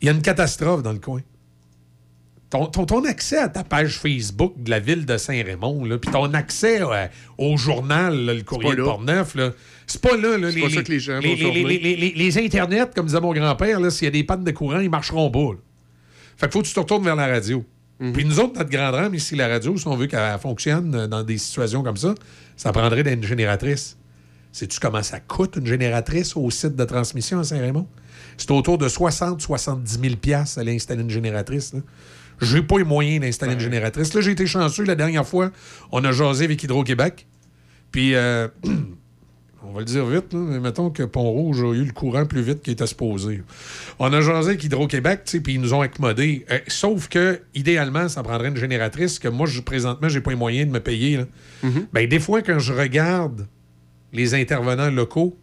il y a une catastrophe dans le coin. Ton, ton- ton accès à ta page Facebook de la ville de Saint-Raymond, puis ton accès euh, au journal, là, le courrier de. Portneuf, c'est pas là. là, C'est pas ça que les gens les, les, les- les- les- les Internets, comme disait mon grand-père, s'il y a des pannes de courant, ils marcheront pas. là. Fait qu'il faut que tu te retournes vers la radio. Mhm. Puis nous autres, notre grand drame ici, la radio, si on veut qu'elle fonctionne euh, dans des situations comme ça, ça prendrait d'être une génératrice. Sais-tu comment ça coûte une génératrice au site de transmission à Saint-Raymond? C'est autour de 60-70 000 piastres aller installer une génératrice. là. J'ai pas les moyens d'installer une génératrice. Là, j'ai été chanceux la dernière fois. On a jasé avec Hydro-Québec. Puis, euh, on va le dire vite, là, mais mettons que Pont-Rouge a eu le courant plus vite qu'il était supposé. On a jasé avec Hydro-Québec, tu sais, puis ils nous ont accommodés. Euh, sauf que, idéalement, ça prendrait une génératrice que moi, je, présentement, j'ai pas les moyens de me payer. là. Ben, des fois, quand je regarde les intervenants locaux,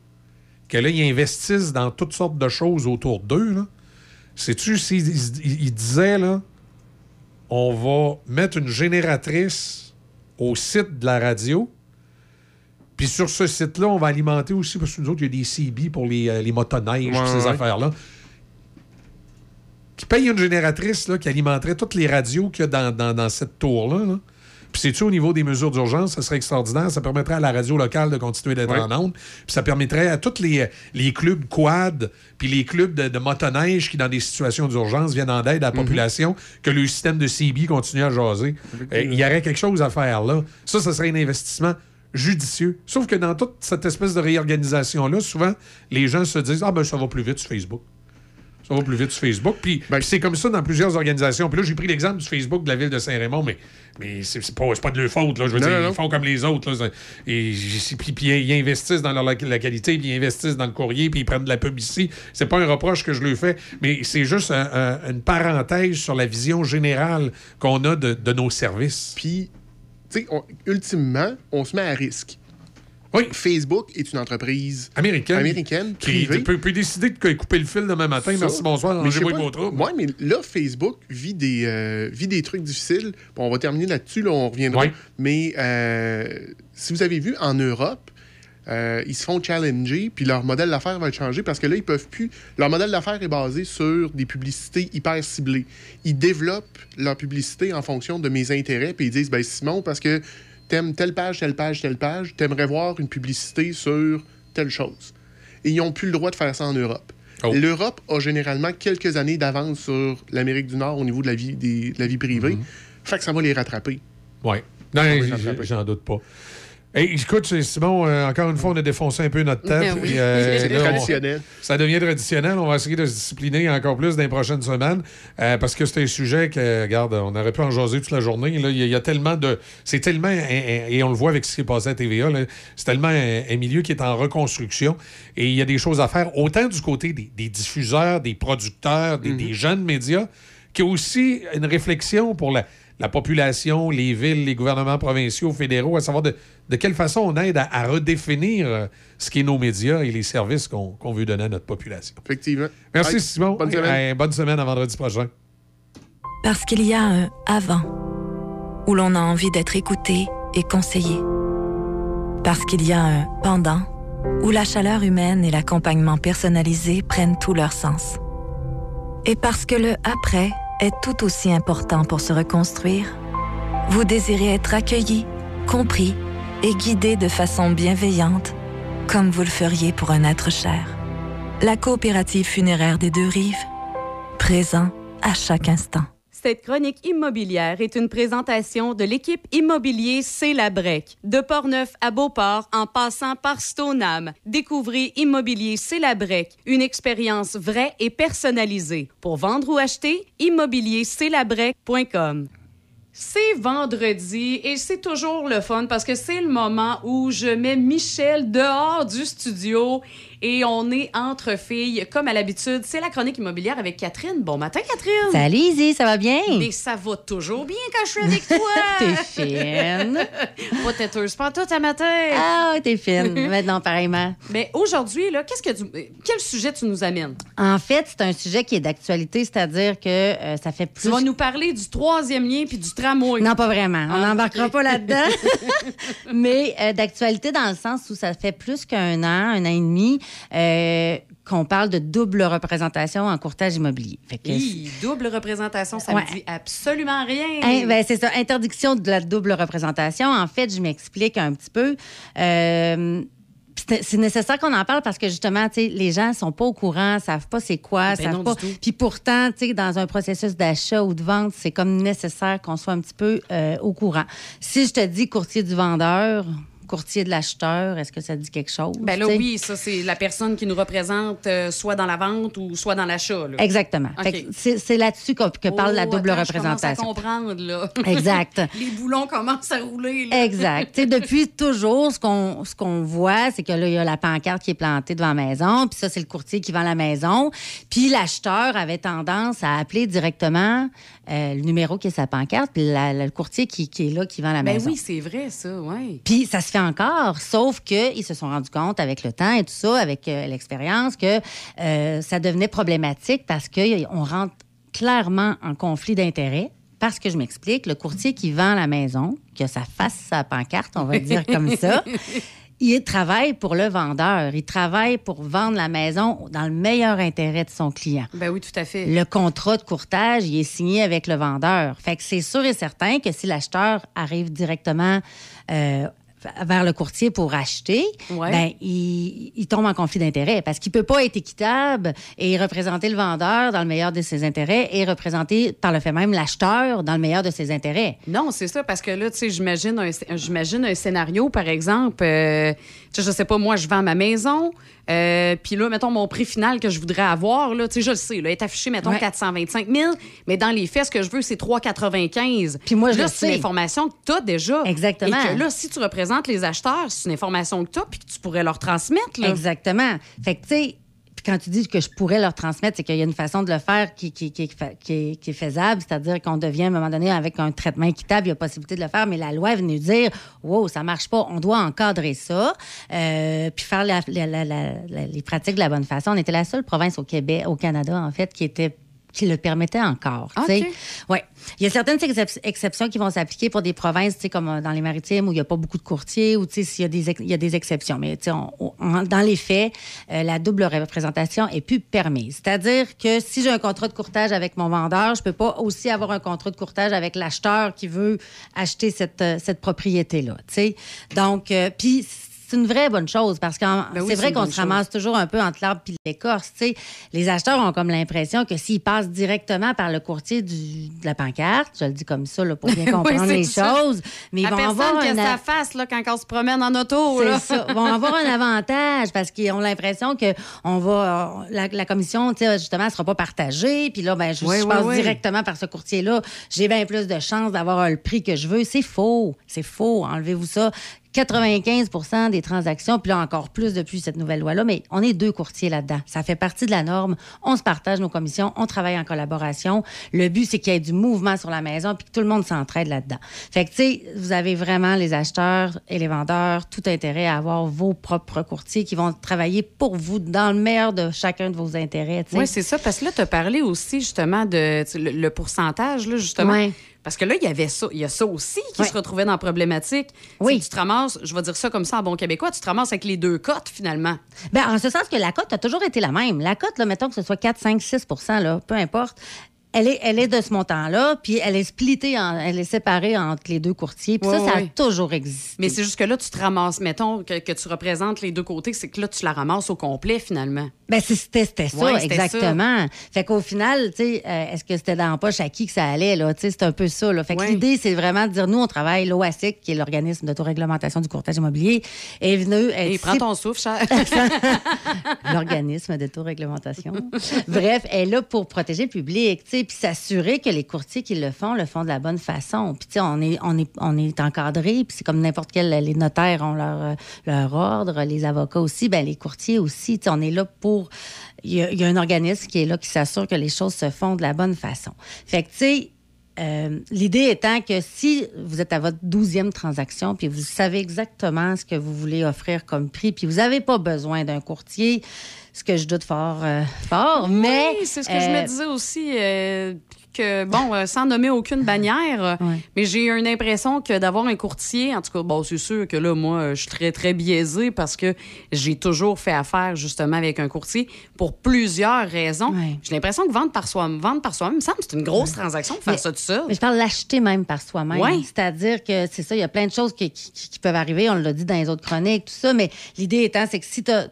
que là, ils investissent dans toutes sortes de choses autour d'eux, là, sais-tu, s'ils ils- ils disaient, là, on va mettre une génératrice au site de la radio, puis sur ce site-là, on va alimenter aussi, parce que nous autres, il y a des CB pour les, euh, les motoneiges, Ouais, ces ouais. affaires-là. Qui paye une génératrice là, qui alimenterait toutes les radios qu'il y a dans, dans- dans cette tour-là. là. Puis c'est-tu au niveau des mesures d'urgence, ça serait extraordinaire. Ça permettrait à la radio locale de continuer d'être en onde. Puis ça permettrait à tous les, les clubs quad, puis les clubs de, de motoneige qui, dans des situations d'urgence, viennent en aide à la population, que le système de CB continue à jaser. Euh, Il y aurait quelque chose à faire là. Ça, ça serait un investissement judicieux. Sauf que dans toute cette espèce de réorganisation-là, souvent, les gens se disent Ah, ben, ça va plus vite sur Facebook. Ça va plus vite sur Facebook. Puis, Ben, c'est comme ça dans plusieurs organisations. Puis là, j'ai pris l'exemple du Facebook de la ville de Saint-Raymond, mais, mais c'est pas, pas de leur faute. Là. Je veux Non, dire, non, ils font comme les autres. Là. Et puis, puis ils investissent dans leur loca- localité, puis ils investissent dans le courrier, puis ils prennent de la pub ici. C'est pas un reproche que je leur fais, mais c'est juste un- un- une parenthèse sur la vision générale qu'on a de, de nos services. Puis, tu sais, ultimement, on se met à risque. Oui. Facebook est une entreprise Américaine. américaine, Qui peut, peut décider de couper le fil demain matin. Ça. Merci, bonsoir. Rangez-moi vos troubles. Ouais, mais là, Facebook vit des, euh, vit des trucs difficiles. Bon, on va terminer là-dessus, là, on reviendra. Mais euh, si vous avez vu, en Europe, euh, ils se font challenger, puis leur modèle d'affaires va être changé parce que là, ils peuvent plus. Leur modèle d'affaires est basé sur des publicités hyper ciblées. Ils développent leur publicité en fonction de mes intérêts, puis ils disent, ben Simon, parce que t'aimes telle page, telle page, telle page, t'aimerais voir une publicité sur telle chose. Et ils n'ont plus le droit de faire ça en Europe. Oh. L'Europe a généralement quelques années d'avance sur l'Amérique du Nord au niveau de la vie, des- de la vie privée. Mhm. Fait que ça va les rattraper. Oui. Non, j'en doute pas. Hey, écoute, Simon, euh, encore une fois, on a défoncé un peu notre tête. Ben oui. euh, on- ça devient traditionnel. On va essayer de se discipliner encore plus dans les prochaines semaines euh, parce que c'est un sujet que, regarde, on aurait pu en jaser toute la journée. Il, y a, il y a tellement de. C'est tellement. et on le voit avec ce qui est passé à TVA. C'est tellement un, un milieu qui est en reconstruction et il y a des choses à faire, autant du côté des, des diffuseurs, des producteurs, des, des jeunes médias, qu'il y a aussi une réflexion pour la, la population, les villes, les gouvernements provinciaux, fédéraux, à savoir de, de quelle façon on aide à, à redéfinir euh, ce qu'est nos médias et les services qu'on veut donner à notre population. Effectivement. Merci, Simon. bonne semaine. Bonne semaine à vendredi prochain. Parce qu'il y a un avant où l'on a envie d'être écouté et conseillé. Parce qu'il y a un pendant où la chaleur humaine et l'accompagnement personnalisé prennent tout leur sens. Et parce que le après est tout aussi important pour se reconstruire, vous désirez être accueilli, compris et guidé de façon bienveillante, comme vous le feriez pour un être cher. La coopérative funéraire des deux rives, présent à chaque instant. Cette chronique immobilière est une présentation de l'équipe immobilier C'est la Brec. De Portneuf à Beauport, en passant par Stoneham. Découvrez Immobilier C'est la une expérience vraie et personnalisée. Pour vendre ou acheter, immobiliercestlabrec.com. C'est vendredi et c'est toujours le fun parce que c'est le moment où je mets Michel dehors du studio et on est entre filles comme à l'habitude. C'est la chronique immobilière avec Catherine. Bon matin, Catherine. Salut, Izzy, ça va bien? Mais ça va toujours bien quand je suis avec toi. T'es fine. Pas têteuse, pas tout à matin. Ah, t'es fine. Maintenant, pareillement. Mais aujourd'hui, là, qu'est-ce que tu... quel sujet tu nous amènes? En fait, c'est un sujet qui est d'actualité, c'est-à-dire que euh, ça fait plus. Tu vas nous parler du troisième lien puis du tramway. Non, pas vraiment. On Ah, n'embarquera pas là-dedans. Mais euh, d'actualité dans le sens où ça fait plus qu'un an, un an et demi, euh, qu'on parle de double représentation en courtage immobilier. Fait que Hi, double représentation, ça Ouais. me dit absolument rien. Hein, ben, c'est ça, interdiction de la double représentation. En fait, je m'explique un petit peu. Euh, c'est nécessaire qu'on en parle parce que justement, les gens sont pas au courant, savent pas c'est quoi, Ben savent pas. Puis pourtant, dans un processus d'achat ou de vente, c'est comme nécessaire qu'on soit un petit peu euh, au courant. Si je te dis courtier du vendeur, courtier de l'acheteur, est-ce que ça dit quelque chose? Ben là, oui, ça, c'est la personne qui nous représente euh, soit dans la vente ou soit dans l'achat. Exactement. C'est là-dessus que parle la Oh, double attends, Je commence à représentation. comprendre, là. Exact. Les boulons commencent à rouler, là. Exact. Depuis toujours, ce qu'on ce qu'on voit, c'est que là, il y a la pancarte qui est plantée devant la maison, puis ça, c'est le courtier qui vend la maison. Puis l'acheteur avait tendance à appeler directement euh, le numéro qui est sa pancarte, puis la- la- le courtier qui, qui est là, qui vend la Ben maison. oui, c'est vrai, ça, oui. Puis ça se fait encore, sauf qu'ils se sont rendus compte avec le temps et tout ça, avec euh, l'expérience, que euh, ça devenait problématique parce qu'on rentre clairement en conflit d'intérêts. Parce que je m'explique, le courtier qui vend la maison, qui a sa face, sa pancarte, on va le dire comme ça, il travaille pour le vendeur. Il travaille pour vendre la maison dans le meilleur intérêt de son client. Ben oui, tout à fait. Le contrat de courtage, il est signé avec le vendeur. Fait que c'est sûr et certain que si l'acheteur arrive directement euh, vers le courtier pour acheter, Ouais. ben, il, il tombe en conflit d'intérêts parce qu'il peut pas être équitable et représenter le vendeur dans le meilleur de ses intérêts et représenter par le fait même l'acheteur dans le meilleur de ses intérêts. Non, c'est ça, parce que là, tu sais, j'imagine un, j'imagine un scénario, par exemple, euh, tu sais, je sais pas, moi, je vends ma maison, euh, puis là, mettons, mon prix final que je voudrais avoir, là, tu sais, je le sais, là, est affiché, mettons, Ouais. 425 000, mais dans les faits, ce que je veux, c'est 3,95. Puis moi, je là, le c'est sais. information que tu as déjà. Exactement. Et que là, si tu représentes les acheteurs, c'est une information que tu as, puis que tu pourrais leur transmettre. Exactement. Fait que, tu sais, quand tu dis que je pourrais leur transmettre, c'est qu'il y a une façon de le faire qui, est faisable, c'est-à-dire qu'on devient à un moment donné avec un traitement équitable, il y a possibilité de le faire, mais la loi est venue dire Wow, ça marche pas, on doit encadrer ça, euh, puis faire les pratiques de la bonne façon. On était la seule province au Québec, au Canada, en fait, qui était qui le permettait encore. tu sais. OK. Ouais. Il y a certaines excep- exceptions qui vont s'appliquer pour des provinces, tu sais, comme euh, dans les maritimes où il n'y a pas beaucoup de courtiers ou tu sais, s'il y a des, il y a des exceptions. Mais tu sais, on- on- dans les faits, euh, la double représentation est plus permise. C'est-à-dire que si j'ai un contrat de courtage avec mon vendeur, je peux pas aussi avoir un contrat de courtage avec l'acheteur qui veut acheter cette, euh, cette propriété-là. tu sais. Donc, euh, puis c'est une vraie bonne chose parce que Ben oui, c'est vrai qu'on se ramasse toujours un peu entre l'arbre et l'écorce. Les acheteurs ont comme l'impression que s'ils passent directement par le courtier du- de la pancarte, je le dis comme ça là, pour bien comprendre les ça. choses, mais ils La vont personne avoir là, quand on se promène en auto. c'est là. ça. Ils vont avoir un avantage parce qu'ils ont l'impression que on va la, la commission, justement, ne sera pas partagée. Puis là, ben, je, Oui, je oui, passe directement par ce courtier-là. J'ai bien plus de chances d'avoir le prix que je veux. C'est faux. C'est faux. Enlevez-vous ça. 95% des transactions, puis là encore plus depuis cette nouvelle loi-là, mais on est deux courtiers là-dedans. Ça fait partie de la norme. On se partage nos commissions, on travaille en collaboration. Le but, c'est qu'il y ait du mouvement sur la maison, puis que tout le monde s'entraide là-dedans. Fait que, tu sais, vous avez vraiment les acheteurs et les vendeurs tout intérêt à avoir vos propres courtiers qui vont travailler pour vous dans le meilleur de chacun de vos intérêts. tu sais. Oui, c'est ça. Parce que là, tu as parlé aussi justement de le, le pourcentage, là, justement. Parce que là, il y avait ça. Il y a ça aussi qui se retrouvait dans la problématique. Oui. Tu te ramasses, je vais dire ça comme ça en bon québécois, tu te ramasses avec les deux cotes finalement. Ben, en ce sens que la cote a toujours été la même. La cote, là, mettons que ce soit 4, 5, 6 là, peu importe. Elle est, elle est de ce montant-là, puis elle est splittée, en- elle est séparée entre les deux courtiers. Puis ça, ça a toujours existé. Mais c'est juste que là, tu te ramasses, mettons que, que tu représentes les deux côtés, c'est que là, tu la ramasses au complet finalement. Ben, c'était ça, exactement. Fait qu'au final, tu sais, euh, est-ce que c'était dans la poche à qui que ça allait, là? Tu sais, c'est un peu ça, là. Fait que l'idée, c'est vraiment de dire, nous, on travaille, l'OASIC, qui est l'organisme d'autoréglementation du courtage immobilier, est venu être Et prends ton souffle, cher. l'organisme d'autoréglementation. Bref, elle est là pour protéger le public, tu sais, puis s'assurer que les courtiers qui le font le font de la bonne façon. Puis tu sais, on est on est on est encadré, puis c'est comme n'importe quel les notaires ont leur leur ordre, les avocats aussi, ben les courtiers aussi, tu sais, on est là pour il y, a, il y a un organisme qui est là qui s'assure que les choses se font de la bonne façon. Fait que tu sais euh, L'idée étant que si vous êtes à votre douzième transaction, puis vous savez exactement ce que vous voulez offrir comme prix, puis vous n'avez pas besoin d'un courtier, ce que je doute fort, euh, fort, mais... Oui, c'est ce que je euh, me disais aussi. Que, bon, euh, sans nommer aucune bannière, euh, mais j'ai eu une impression que d'avoir un courtier, en tout cas, bon, c'est sûr que là, moi, euh, je suis très, très biaisée parce que j'ai toujours fait affaire justement avec un courtier pour plusieurs raisons. J'ai l'impression que vendre par soi-même, vendre par soi-même, me semble c'est une grosse transaction de faire Mais- ça tout seul. Mais je parle l'acheter même par soi-même. C'est-à-dire que c'est ça, il y a plein de choses qui, qui- qui peuvent arriver. On l'a dit dans les autres chroniques, tout ça. Mais l'idée étant, c'est que si tu as,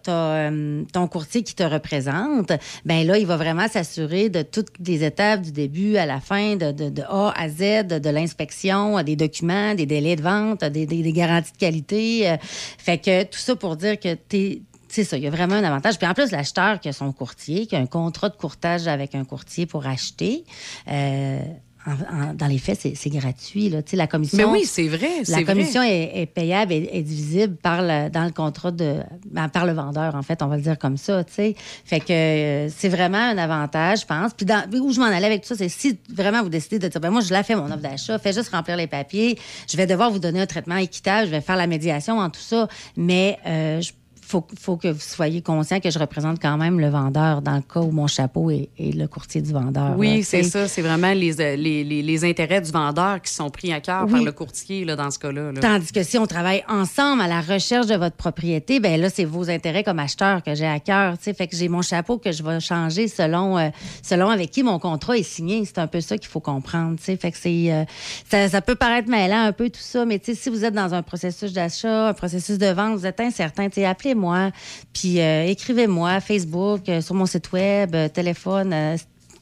ton courtier qui te représente, ben là, il va vraiment s'assurer de toutes les étapes du début à la fin, de, de- de A à Z, de, l'inspection, des documents, des délais de vente, des, des- des garanties de qualité. Euh, Fait que tout ça pour dire que tu c'est ça, il y a vraiment un avantage. Puis en plus, l'acheteur qui a son courtier, qui a un contrat de courtage avec un courtier pour acheter, euh, en- en- dans les faits, c'est gratuit. Là. Tu sais, La commission, Mais oui, c'est vrai, La commission vrai. est, est payable et est divisible par le, dans le contrat de ben, par le vendeur, en fait, on va le dire comme ça. tu sais. Fait que euh, c'est vraiment un avantage, je pense. Puis dans- où je m'en allais avec tout ça, c'est si vraiment vous décidez de dire, ben moi, je la fais mon offre d'achat, fais juste remplir les papiers, je vais devoir vous donner un traitement équitable, je vais faire la médiation en tout ça, mais euh, je faut, faut que vous soyez conscient que je représente quand même le vendeur dans le cas où mon chapeau est, est le courtier du vendeur. Oui, c'est ça. C'est vraiment les, euh, les, les, les intérêts du vendeur qui sont pris à cœur Oui. par le courtier là, dans ce cas-là. là. Tandis que si on travaille ensemble à la recherche de votre propriété, ben là, c'est vos intérêts comme acheteur que j'ai à cœur. tu sais. Fait que j'ai mon chapeau que je vais changer selon, euh, selon avec qui mon contrat est signé. C'est un peu ça qu'il faut comprendre. Fait que c'est, euh, ça, ça peut paraître mêlant un peu tout ça, mais si vous êtes dans un processus d'achat, un processus de vente, vous êtes incertain, tu appelez-moi, puis euh, écrivez-moi, Facebook, euh, sur mon site web, euh, téléphone,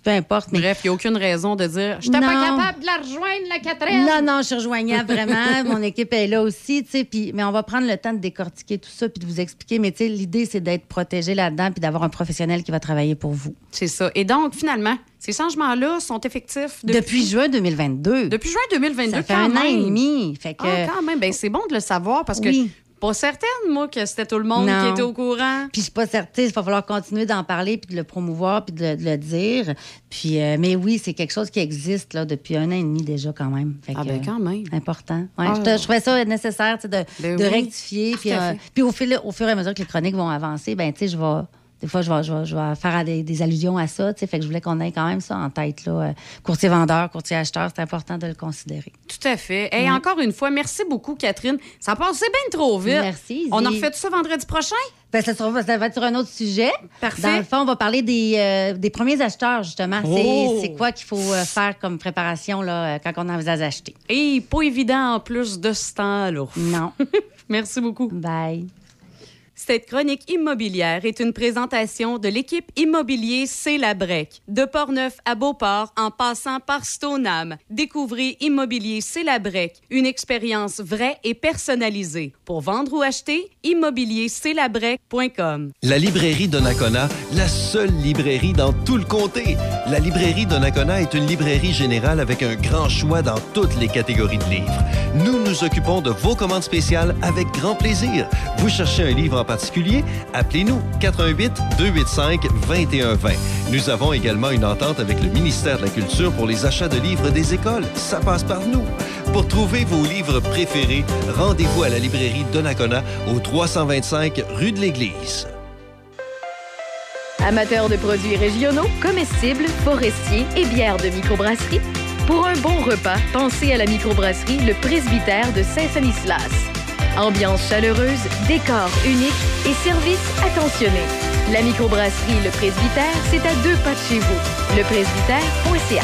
peu importe. Mais Bref, il n'y a aucune raison de dire Je n'étais pas capable de la rejoindre, la Catherine. Non, non, je suis rejoignable vraiment. Mon équipe est là aussi, tu sais. Puis, mais on va prendre le temps de décortiquer tout ça puis de vous expliquer. Mais tu sais, l'idée, c'est d'être protégé là-dedans puis d'avoir un professionnel qui va travailler pour vous. C'est ça. Et donc, finalement, ces changements-là sont effectifs depuis, Depuis, juin 2022. Depuis juin 2022, Ça fait quand un an et même. demi. Fait que, Ah, quand même. Ben, c'est bon de le savoir parce que. Pas certaine, moi, que c'était tout le monde Non. qui était au courant. Puis je suis pas certaine, il va falloir continuer d'en parler puis de le promouvoir puis de, le- de le dire. Puis euh, mais oui, c'est quelque chose qui existe là depuis un an et demi déjà quand même. Fait Ah que, ben, quand même. Important. Ouais, Ah. je, trouvais ça nécessaire de, Ben de oui, rectifier. Puis, euh, puis au, fil, au fur et à mesure que les chroniques vont avancer, ben tu sais, je vais des fois, je vais, je vais, je vais faire des, des allusions à ça. tu sais. Fait que je voulais qu'on ait quand même ça en tête. Là. Euh, Courtier vendeur, courtier acheteur, c'est important de le considérer. Tout à fait. Et Ouais. encore une fois, merci beaucoup, Catherine. Ça a passé bien trop vite. Merci, On en refait tout ça vendredi prochain? Ben, ça, sera- ça va être sur un autre sujet. Parfait. Dans le fond, on va parler des, euh, des premiers acheteurs, justement. C'est- Oh! C'est quoi qu'il faut euh, faire comme préparation là, quand on envisage d'acheter. Et pas évident en plus de ce temps-là. Non. merci beaucoup. Bye. Cette chronique immobilière est une présentation de l'équipe immobilier C'est la Brec. De Portneuf à Beauport, en passant par Stoneham. Découvrez Immobilier C'est la Brec, une expérience vraie et personnalisée. Pour vendre ou acheter, immobiliercelabrec.com. La librairie Donnacona, la seule librairie dans tout le comté. La librairie Donnacona est une librairie générale avec un grand choix dans toutes les catégories de livres. Nous nous occupons de vos commandes spéciales avec grand plaisir. Vous cherchez un livre en particulier? Appelez-nous 88 285 2120. Nous avons également une entente avec le ministère de la Culture pour les achats de livres des écoles. Ça passe par nous. Pour trouver vos livres préférés, rendez-vous à la librairie Donnacona au 325 rue de l'Église. Amateurs de produits régionaux, comestibles, forestiers et bières de microbrasserie, pour un bon repas, pensez à la microbrasserie Le Presbytère de Saint-Sanislas. Ambiance chaleureuse, décor unique et service attentionné. La microbrasserie Le Presbytère, c'est à deux pas de chez vous. Lepresbytère.ca.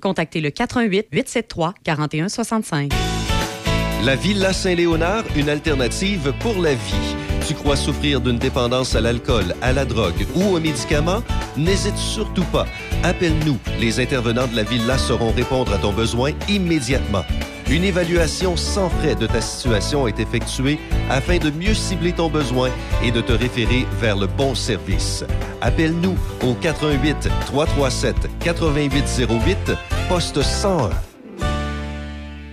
contactez le 88 873 4165. La Villa Saint-Léonard, une alternative pour la vie. Tu crois souffrir d'une dépendance à l'alcool, à la drogue ou aux médicaments? N'hésite surtout pas. Appelle-nous. Les intervenants de la Villa sauront répondre à ton besoin immédiatement. Une évaluation sans frais de ta situation est effectuée afin de mieux cibler ton besoin et de te référer vers le bon service. Appelle-nous au 88 337 8808 poste 101.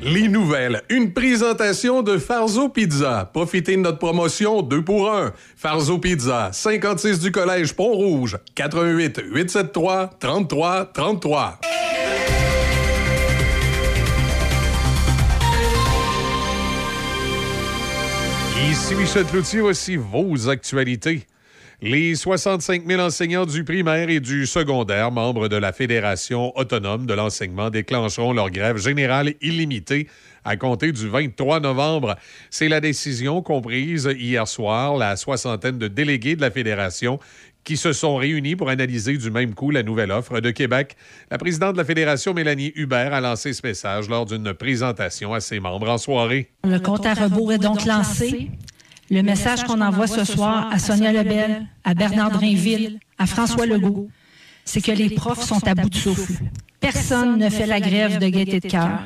Les nouvelles. Une présentation de Farzo Pizza. Profitez de notre promotion 2 pour 1. Farzo Pizza, 56 du Collège Pont-Rouge, 88 873 33 33. Ici Michel Cloutier, voici vos actualités. Les 65 000 enseignants du primaire et du secondaire, membres de la Fédération autonome de l'enseignement, déclencheront leur grève générale illimitée à compter du 23 novembre. C'est la décision comprise hier soir la soixantaine de délégués de la Fédération qui se sont réunis pour analyser du même coup la nouvelle offre de Québec. La présidente de la Fédération, Mélanie Hubert, a lancé ce message lors d'une présentation à ses membres en soirée. Le compte à rebours est donc lancé. Le message qu'on envoie ce soir à Sonia Lebel, à Bernard Drainville, à François Legault, c'est que les profs sont à bout de souffle. Personne ne fait la grève de gaieté de cœur.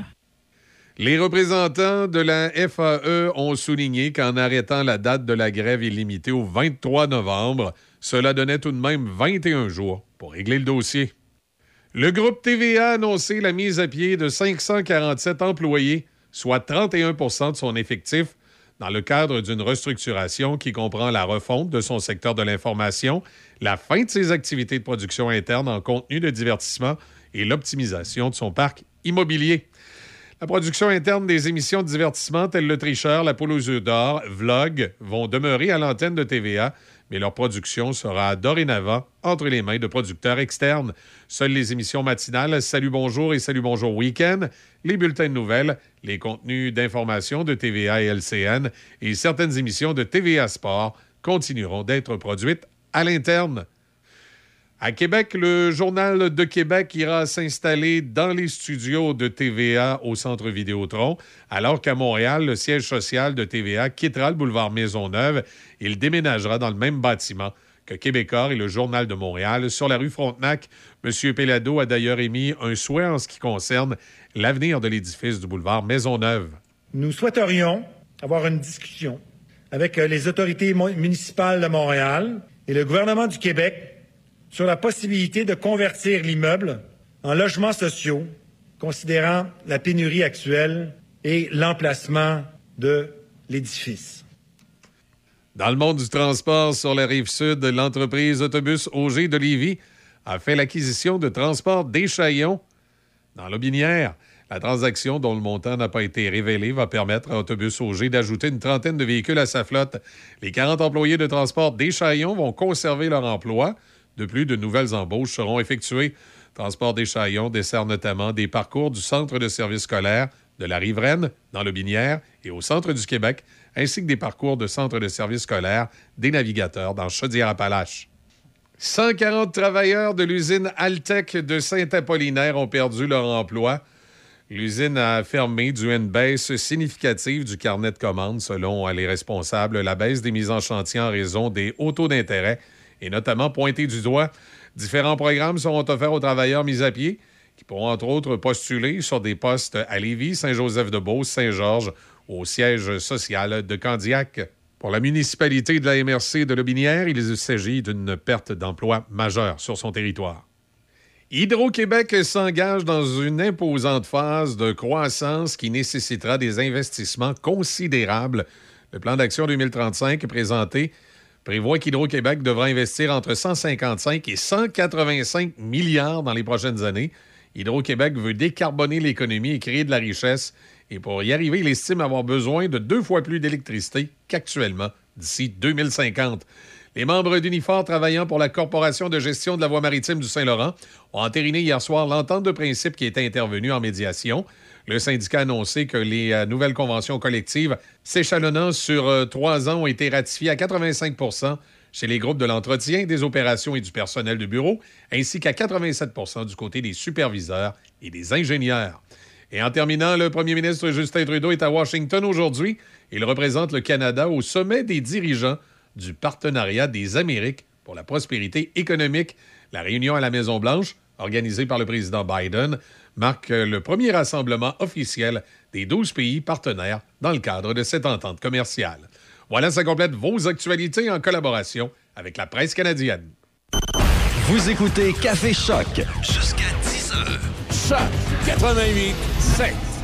Les représentants de la FAE ont souligné qu'en arrêtant la date de la grève illimitée au 23 novembre, cela donnait tout de même 21 jours pour régler le dossier. Le groupe TVA a annoncé la mise à pied de 547 employés, soit 31% de son effectif, dans le cadre d'une restructuration qui comprend la refonte de son secteur de l'information, la fin de ses activités de production interne en contenu de divertissement et l'optimisation de son parc immobilier. La production interne des émissions de divertissement telles Le Tricheur, La Poule aux œufs d'or, Vlog vont demeurer à l'antenne de TVA, mais leur production sera dorénavant entre les mains de producteurs externes. Seules les émissions matinales Salut Bonjour et Salut Bonjour Week-end, les bulletins de nouvelles, les contenus d'information de TVA et LCN et certaines émissions de TVA Sport continueront d'être produites à l'interne. À Québec, le Journal de Québec ira s'installer dans les studios de TVA au Centre Vidéotron, alors qu'à Montréal, le siège social de TVA quittera le boulevard Maisonneuve. Il déménagera dans le même bâtiment que Québécois et le Journal de Montréal sur la rue Frontenac. M. Pellado a d'ailleurs émis un souhait en ce qui concerne l'avenir de l'édifice du boulevard Maisonneuve. Nous souhaiterions avoir une discussion avec les autorités municipales de Montréal et le gouvernement du Québec sur la possibilité de convertir l'immeuble en logements sociaux, considérant la pénurie actuelle et l'emplacement de l'édifice. Dans le monde du transport sur la rive sud, l'entreprise Autobus OG de Lévis a fait l'acquisition de Transport Deschaillons dans l'Aubinière. La transaction, dont le montant n'a pas été révélé, va permettre à Autobus OG d'ajouter une trentaine de véhicules à sa flotte. Les 40 employés de Transport Deschaillons vont conserver leur emploi. De plus, de nouvelles embauches seront effectuées. Transport Deschaillons dessert notamment des parcours du centre de services scolaire de la Riveraine, dans le Binière et au centre du Québec, ainsi que des parcours de centre de services scolaires des navigateurs dans Chaudière-Appalaches. 140 travailleurs de l'usine Altec de Saint-Apollinaire ont perdu leur emploi. L'usine a fermé dû à une baisse significative du carnet de commandes, selon les responsables. La baisse des mises en chantier en raison des hauts taux d'intérêt est notamment pointée du doigt. Différents programmes seront offerts aux travailleurs mis à pied qui pourront entre autres postuler sur des postes à Lévis, Saint-Joseph-de-Beauce, Saint-Georges, au siège social de Candiac. Pour la municipalité de la MRC de Lobinière, il s'agit d'une perte d'emploi majeure sur son territoire. Hydro-Québec s'engage dans une imposante phase de croissance qui nécessitera des investissements considérables. Le plan d'action 2035 présenté prévoit qu'Hydro-Québec devra investir entre 155 et 185 milliards dans les prochaines années. Hydro-Québec veut décarboner l'économie et créer de la richesse. Et pour y arriver, il estime avoir besoin de deux fois plus d'électricité qu'actuellement d'ici 2050. Les membres d'Unifor travaillant pour la Corporation de gestion de la voie maritime du Saint-Laurent ont entériné hier soir l'entente de principe qui était intervenue en médiation. Le syndicat a annoncé que les euh, nouvelles conventions collectives s'échelonnant sur euh, trois ans ont été ratifiées à 85% chez les groupes de l'entretien, des opérations et du personnel de bureau, ainsi qu'à 87 du côté des superviseurs et des ingénieurs. Et en terminant, le premier ministre Justin Trudeau est à Washington aujourd'hui. Il représente le Canada au sommet des dirigeants du Partenariat des Amériques pour la prospérité économique. La réunion à la Maison-Blanche, organisée par le président Biden, marque le premier rassemblement officiel des 12 pays partenaires dans le cadre de cette entente commerciale. Voilà, ça complète vos actualités en collaboration avec la presse canadienne. Vous écoutez Café Choc jusqu'à 10 heures. Choc 88 7.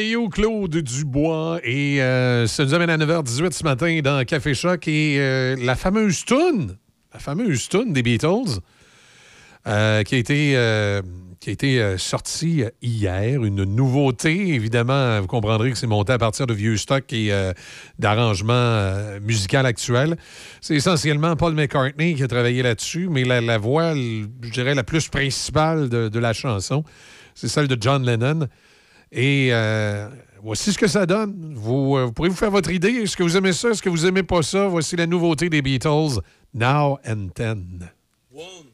Voyou, Claude Dubois. Et euh, ça nous amène à 9h18 ce matin dans Café Choc. Et euh, la fameuse tune, la fameuse tune des Beatles, euh, qui a été, sortie hier. Une nouveauté, évidemment. Vous comprendrez que c'est monté à partir de vieux stocks et d'arrangements musicaux actuels. C'est essentiellement Paul McCartney qui a travaillé là-dessus, mais la, voix, je dirais, la plus principale de la chanson, c'est celle de John Lennon. Et euh, voici ce que ça donne. Vous, euh, vous pourrez vous faire votre idée. Est-ce que vous aimez ça? Est-ce que vous aimez pas ça? Voici la nouveauté des Beatles, Now and Then. I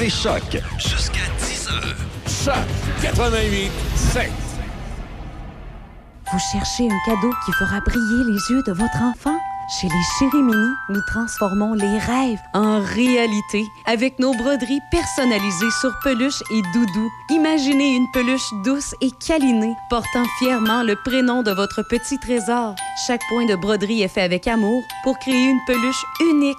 écoutez Café Choc jusqu'à 10h. Choc 88 7. Vous cherchez un cadeau qui fera briller les yeux de votre enfant? Chez les Chéris Mini, nous transformons les rêves en réalité avec nos broderies personnalisées sur peluche et doudou. Imaginez une peluche douce et câlinée portant fièrement le prénom de votre petit trésor. Chaque point de broderie est fait avec amour pour créer une peluche unique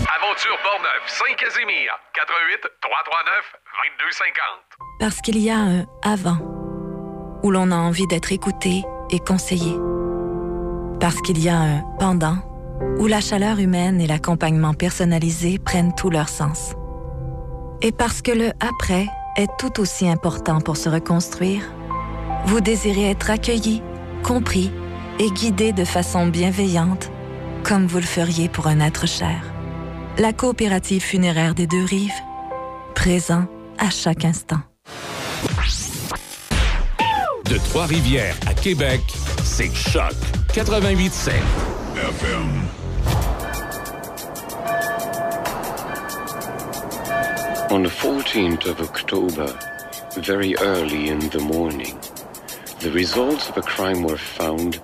Saint-Casimir, 88 339 2250. Parce qu'il y a un avant où l'on a envie d'être écouté et conseillé. Parce qu'il y a un pendant où la chaleur humaine et l'accompagnement personnalisé prennent tout leur sens. Et parce que le après est tout aussi important pour se reconstruire, vous désirez être accueilli, compris et guidé de façon bienveillante, comme vous le feriez pour un être cher. La coopérative funéraire des deux rives, présent à chaque instant. De Trois-Rivières à Québec, c'est Choc 88.7. FM. On the 14th of October, very early in the morning, the results of a crime were found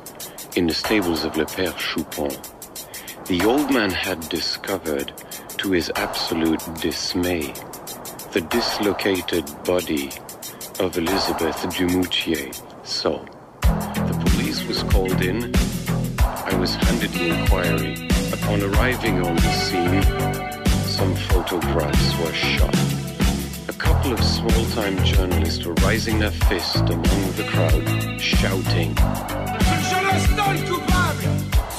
in the stables of Le Père Choupon. The old man had discovered, to his absolute dismay, the dislocated body of Elizabeth Dumoutier. So, the police was called in. I was handed the inquiry. Upon arriving on the scene, some photographs were shot. A couple of small-time journalists were raising their fist among the crowd, shouting,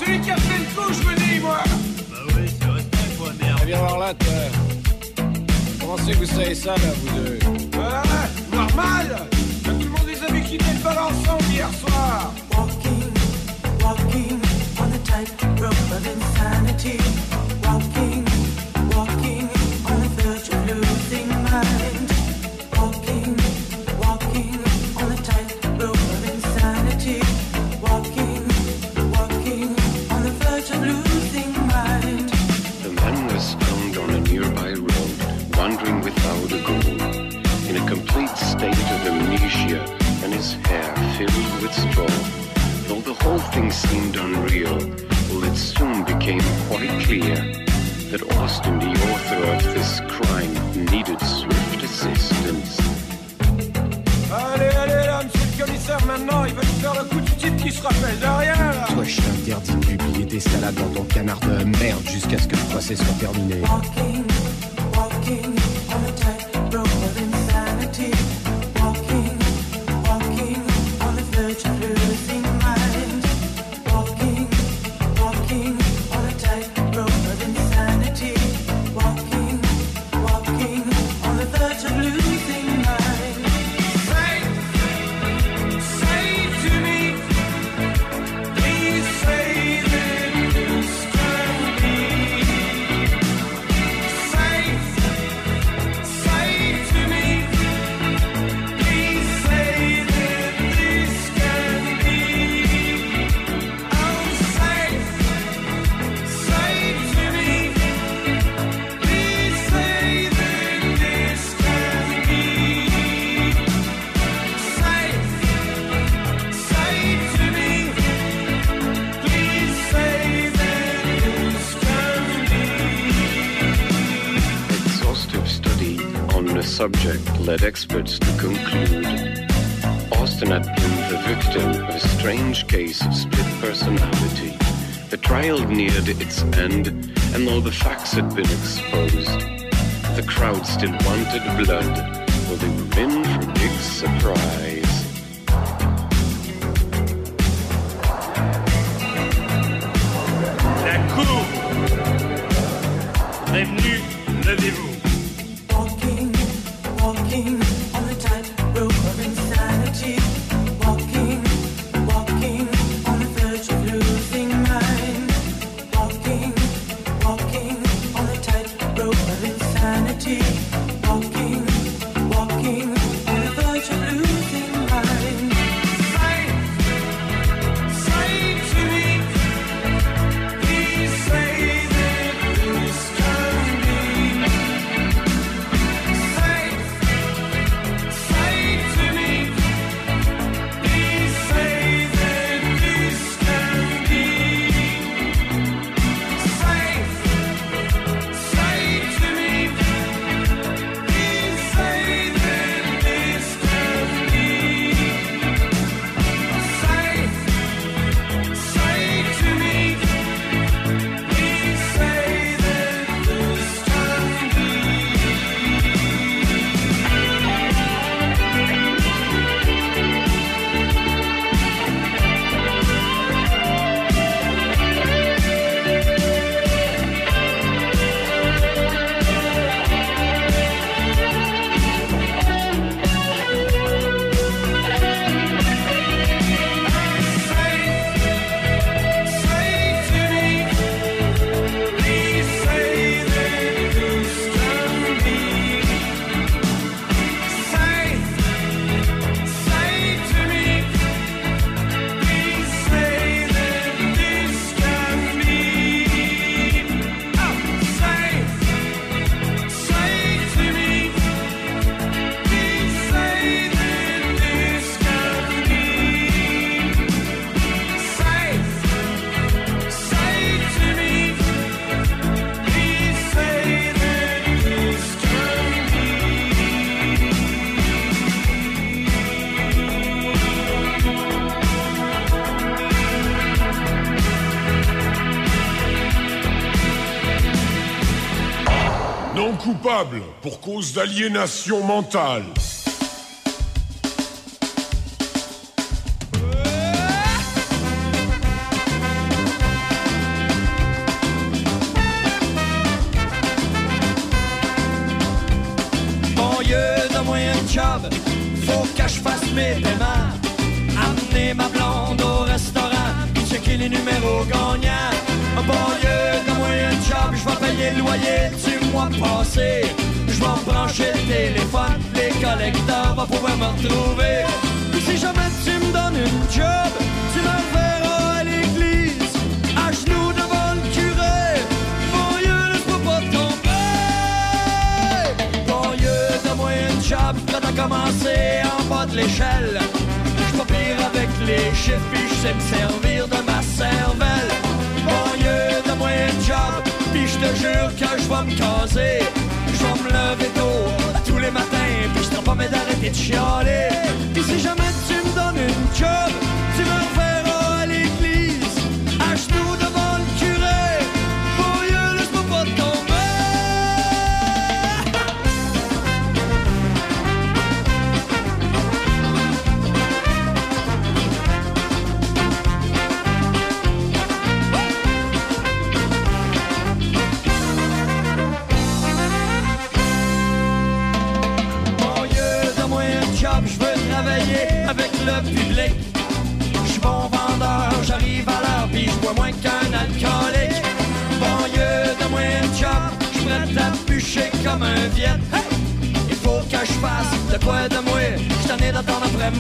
Celui qui a fait le coup, je me dis, moi. Bah oui, c'est respect, quoi, merde. Viens voir là, toi Comment c'est que vous savez ça, là, vous deux Voilà, normal. Tout le monde les avait quittés le bal ensemble hier soir. Walking, walking on the tightrope of insanity. Walking his hair filled with straw. Though the whole thing seemed unreal, well, it soon became quite clear that Austin, the author of this crime, needed swift assistance. Allez, allez là, monsieur le commissaire, maintenant, il va nous faire le coup du type qui se rappelle de rien, là Toi, je t'interdis de publier tes salades dans ton canard de merde jusqu'à ce que le procès soit terminé. Walking, walking subject led experts to conclude Austin had been the victim of a strange case of split personality. The trial neared its end, and though the facts had been exposed, the crowd still wanted blood, or they were in for big surprise. That coup est pour cause d'aliénation mentale. Banlieue de moyen job, faut que je fasse mes paiements. Amener ma blonde au restaurant, checker les numéros gagnants. Banlieue de moyen job, je vais payer le loyer du mois passé. Les collecteurs vont pouvoir me retrouver. Si jamais tu me donnes une job, tu me verras à l'église, à genoux devant le curé. Banlieue, laisse-moi pas tomber. Banlieue de moyen job, prêt à commencer en bas de l'échelle. J'suis pas pire avec les chiffres, puis j'sais me servir de ma cervelle. Banlieue de moyen job, puis j'te jure que j'vais me caser. J'vais me lever tôt tous les matins, puis j'te pas d'arrêter de chialer. Puis si jamais tu me donnes une job, tu me reverras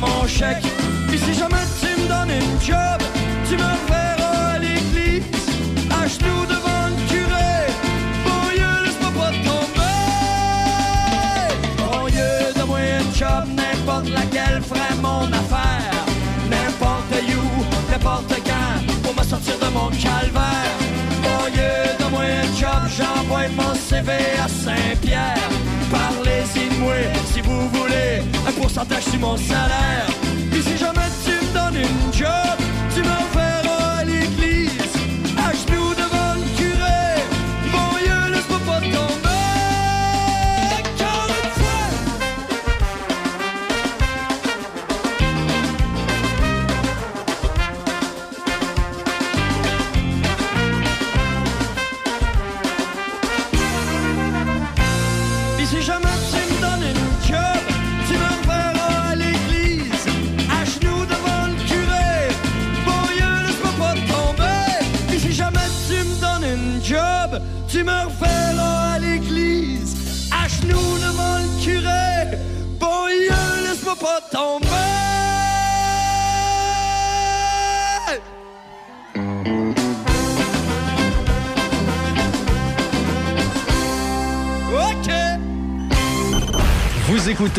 mon chèque. Puis si jamais tu me donnes une job, tu me verras à l'église, à devant le curé. Banlieue, laisse-moi pas tomber. Banlieue de moyen job, n'importe laquelle ferait mon affaire. N'importe où, n'importe quand, pour me sortir de mon calvaire. Banlieue de moyen job, j'envoie mon CV à Saint-Pierre. Un pourcentage sur mon salaire.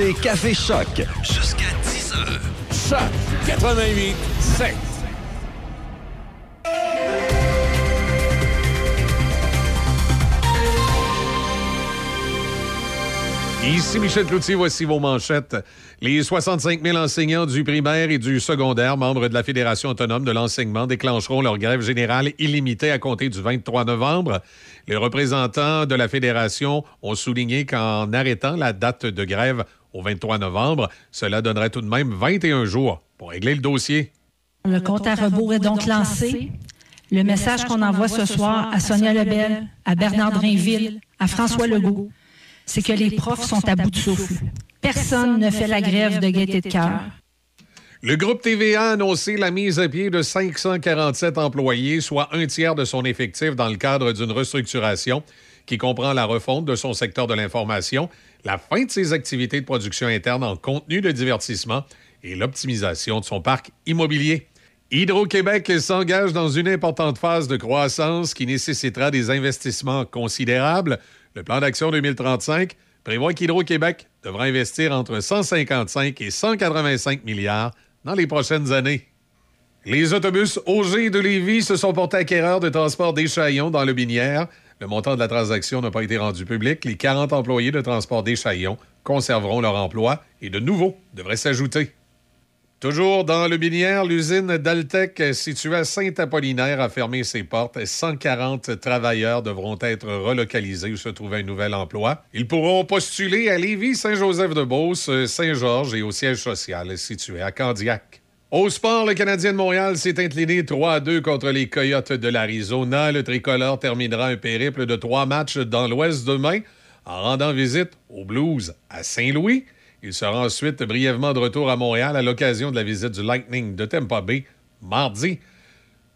Écoutez Café Choc. Jusqu'à 10 heures. Choc 88 7. Ici Michel Cloutier, voici vos manchettes. Les 65 000 enseignants du primaire et du secondaire, membres de la Fédération autonome de l'enseignement, déclencheront leur grève générale illimitée à compter du 23 novembre. Les représentants de la Fédération ont souligné qu'en arrêtant la date de grève au 23 novembre, cela donnerait tout de même 21 jours pour régler le dossier. Le compte à rebours est donc lancé. Le message qu'on envoie ce soir à Sonia Lebel, à Bernard Drainville, à François Legault, c'est que les profs sont à bout de souffle. Personne ne fait la grève de gaieté de cœur. Le groupe TVA a annoncé la mise à pied de 547 employés, soit un tiers de son effectif dans le cadre d'une restructuration qui comprend la refonte de son secteur de l'information, la fin de ses activités de production interne en contenu de divertissement et l'optimisation de son parc immobilier. Hydro-Québec s'engage dans une importante phase de croissance qui nécessitera des investissements considérables. Le plan d'action 2035 prévoit qu'Hydro-Québec devra investir entre 155 et 185 milliards dans les prochaines années. Les autobus OG de Lévis se sont portés acquéreurs de transport d'échantillons dans le Binière. Le montant de la transaction n'a pas été rendu public. Les 40 employés de transport d'échantillons conserveront leur emploi et de nouveaux devraient s'ajouter. Toujours dans le Binière, l'usine d'Altec située à Saint-Apollinaire a fermé ses portes. 140 travailleurs devront être relocalisés ou se trouver un nouvel emploi. Ils pourront postuler à Lévis, Saint-Joseph-de-Beauce, Saint-Georges et au siège social situé à Candiac. Au sport, le Canadien de Montréal s'est incliné 3 à 2 contre les Coyotes de l'Arizona. Le tricolore terminera un périple de trois matchs dans l'Ouest demain en rendant visite aux Blues à Saint-Louis. Il sera ensuite brièvement de retour à Montréal à l'occasion de la visite du Lightning de Tampa Bay mardi.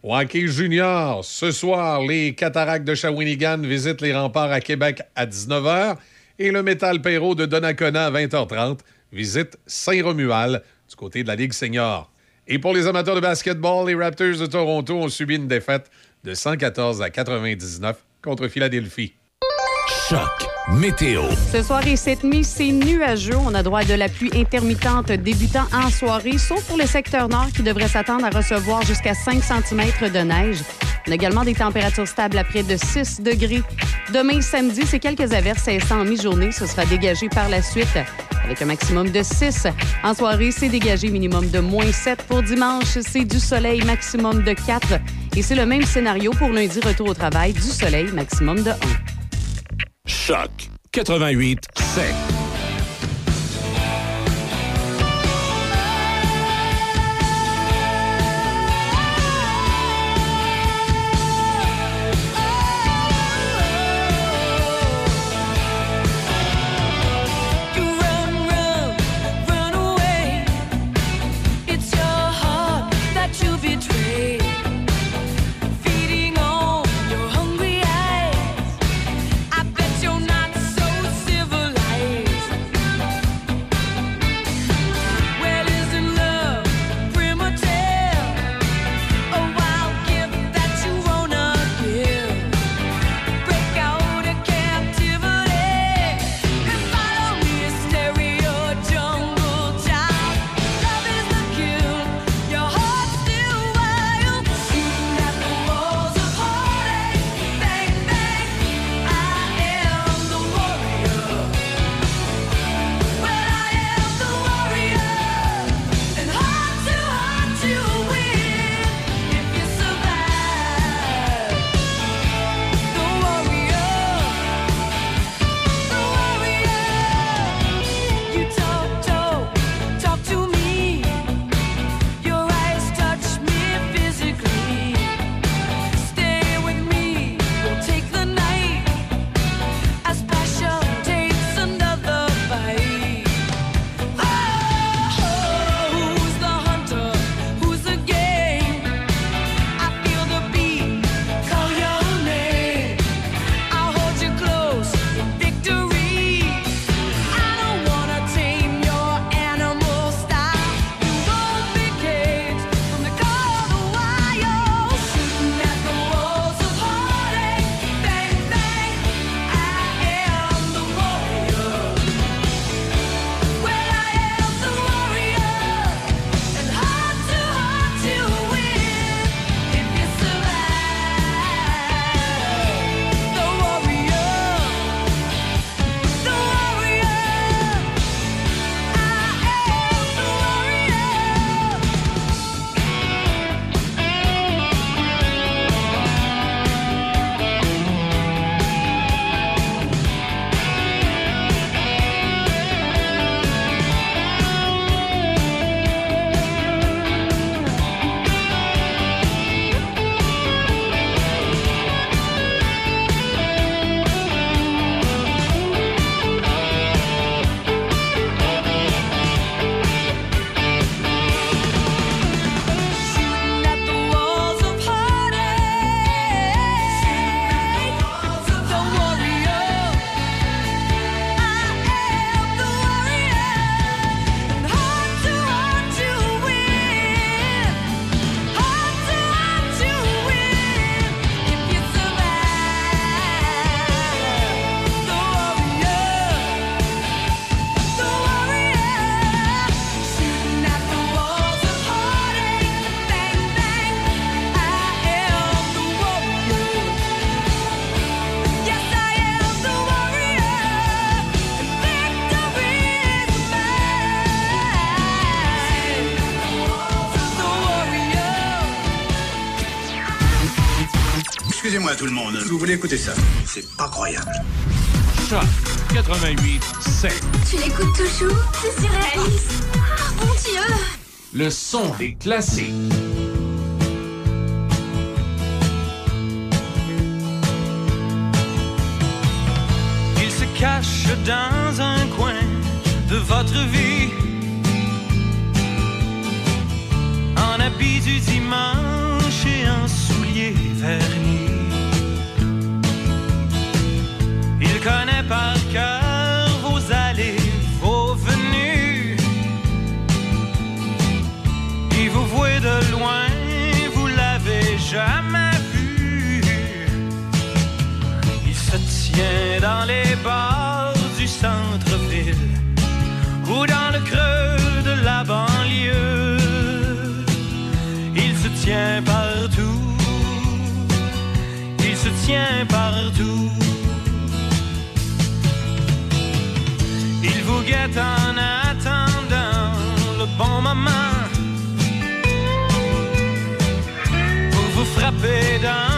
Au hockey junior, ce soir, les Cataractes de Shawinigan visitent les remparts à Québec à 19h et le Métal Perrault de Donnacona à 20h30 visite Saint-Romuald du côté de la Ligue senior. Et pour les amateurs de basketball, les Raptors de Toronto ont subi une défaite de 114 à 99 contre Philadelphie. Ce soir et cette nuit, c'est nuageux. On a droit à de la pluie intermittente débutant en soirée, sauf pour le secteur nord qui devrait s'attendre à recevoir jusqu'à 5 cm de neige. On a également des températures stables à près de 6 degrés. Demain, samedi, c'est quelques averses et en mi-journée. Ce sera dégagé par la suite avec un maximum de 6. En soirée, c'est dégagé minimum de moins 7. Pour dimanche, c'est du soleil maximum de 4. Et c'est le même scénario pour lundi, retour au travail, du soleil maximum de 1. Choc 88 7. tout le monde. Vous voulez écouter ça C'est pas croyable. Choc 88 7. Tu l'écoutes toujours C'est surréaliste. Oh ah, mon dieu Le son des classiques. Il se cache dans un coin de votre vie. En habit du dimanche partout. il vous guette en attendant le bon moment pour vous frapper dans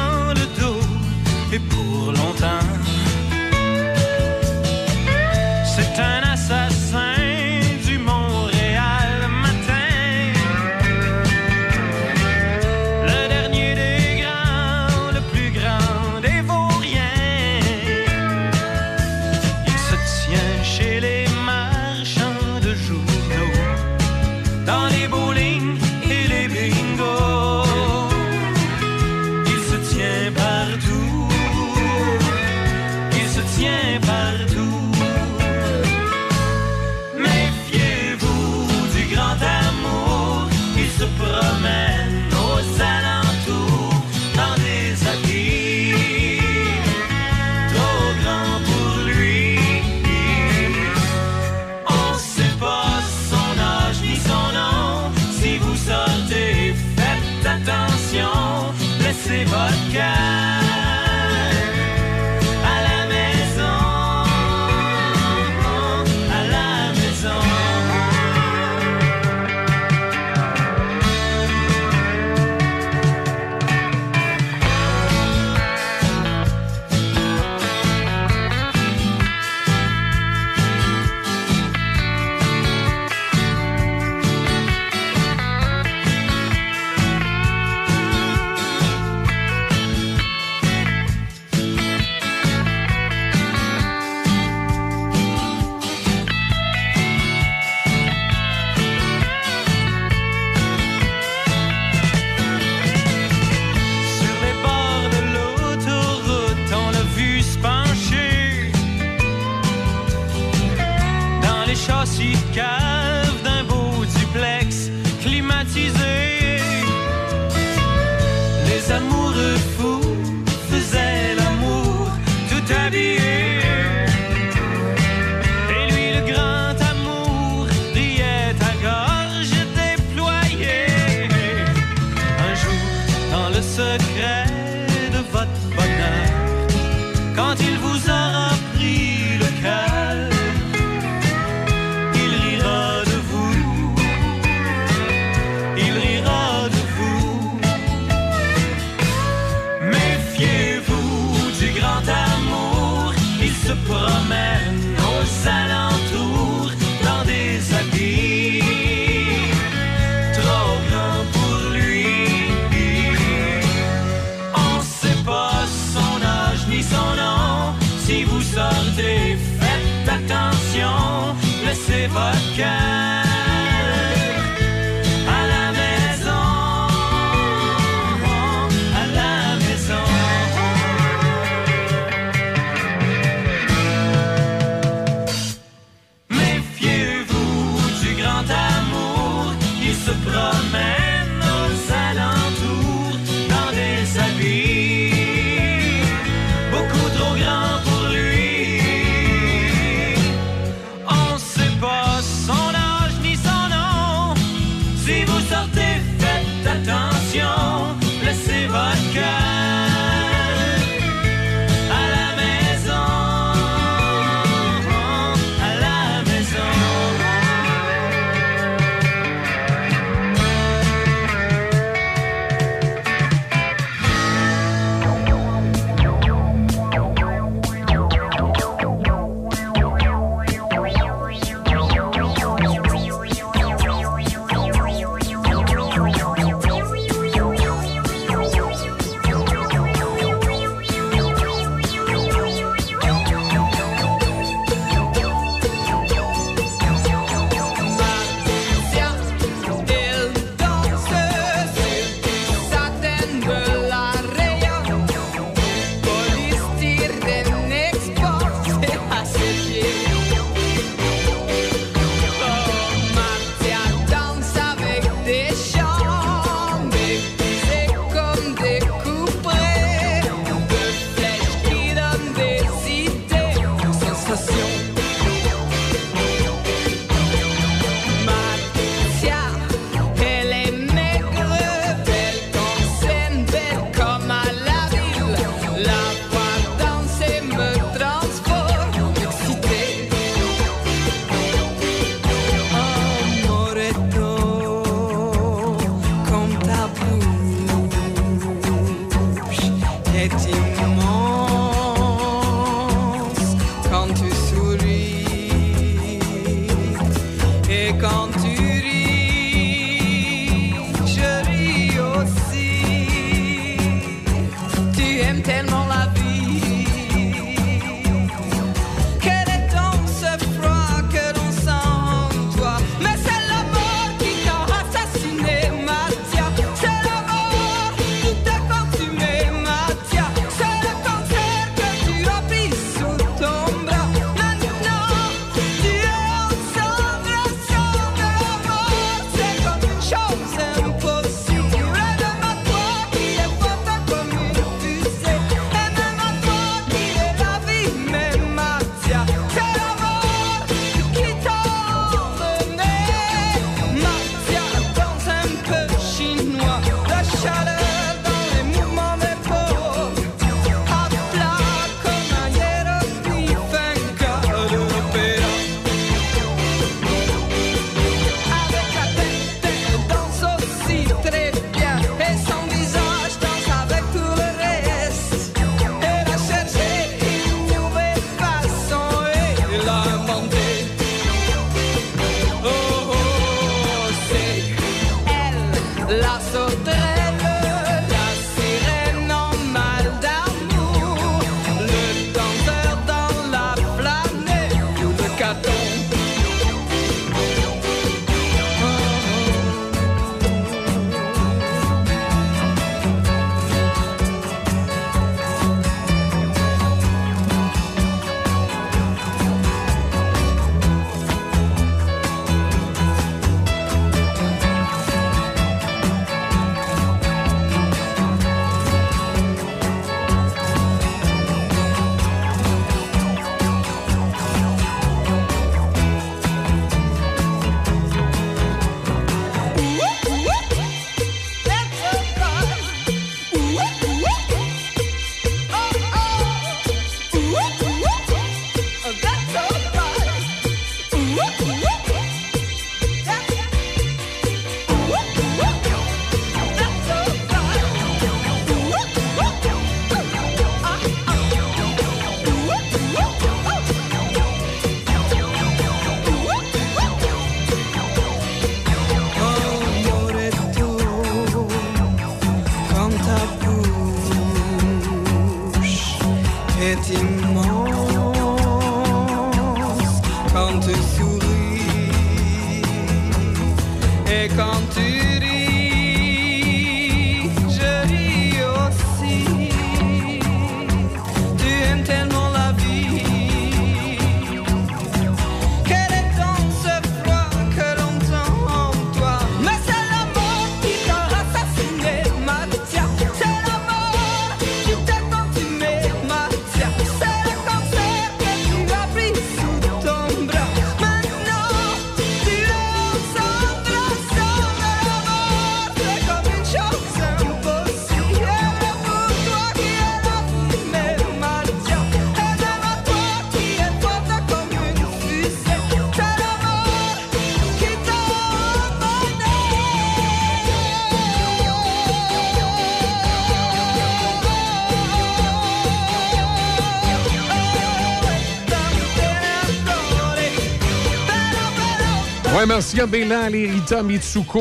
À Bélan et Rita Mitsuko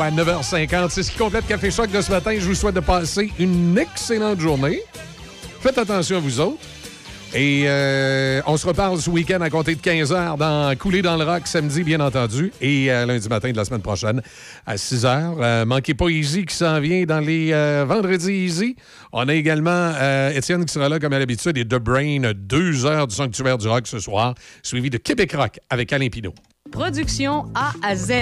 à 9h50. C'est ce qui complète Café Choc de ce matin. Je vous souhaite de passer une excellente journée. Faites attention à vous autres. Et euh, on se reparle ce week-end à compter de 15h dans Couler dans le rock samedi, bien entendu, et euh, lundi matin de la semaine prochaine à 6h. Euh, manquez pas Easy qui s'en vient dans les vendredis Easy. On a également Étienne qui sera là comme à l'habitude et The Brain, deux heures du sanctuaire du rock ce soir, suivi de Québec Rock avec Alain Pinault. Production A à Z.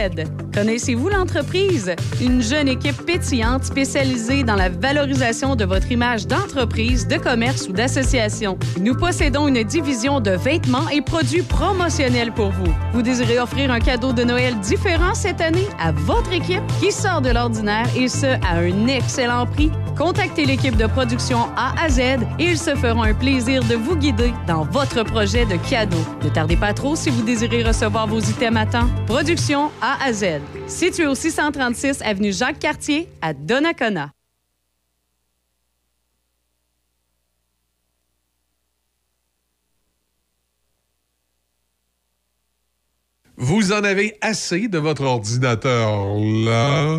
Connaissez-vous l'entreprise? Une jeune équipe pétillante spécialisée dans la valorisation de votre image d'entreprise, de commerce ou d'association. Nous possédons une division de vêtements et produits promotionnels pour vous. Vous désirez offrir un cadeau de Noël différent cette année à votre équipe qui sort de l'ordinaire et ce, à un excellent prix? Contactez l'équipe de production A à Z et ils se feront un plaisir de vous guider dans votre projet de cadeau. Ne tardez pas trop si vous désirez recevoir vos items à temps. Production A à Z. Situé au 636 avenue Jacques-Cartier à Donnacona. Vous en avez assez de votre ordinateur là?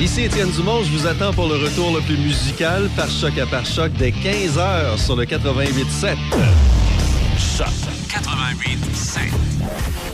Ici Étienne Dumont, je vous attends pour le retour le plus musical par choc à par choc dès 15h sur le 88.7. Choc 88.7.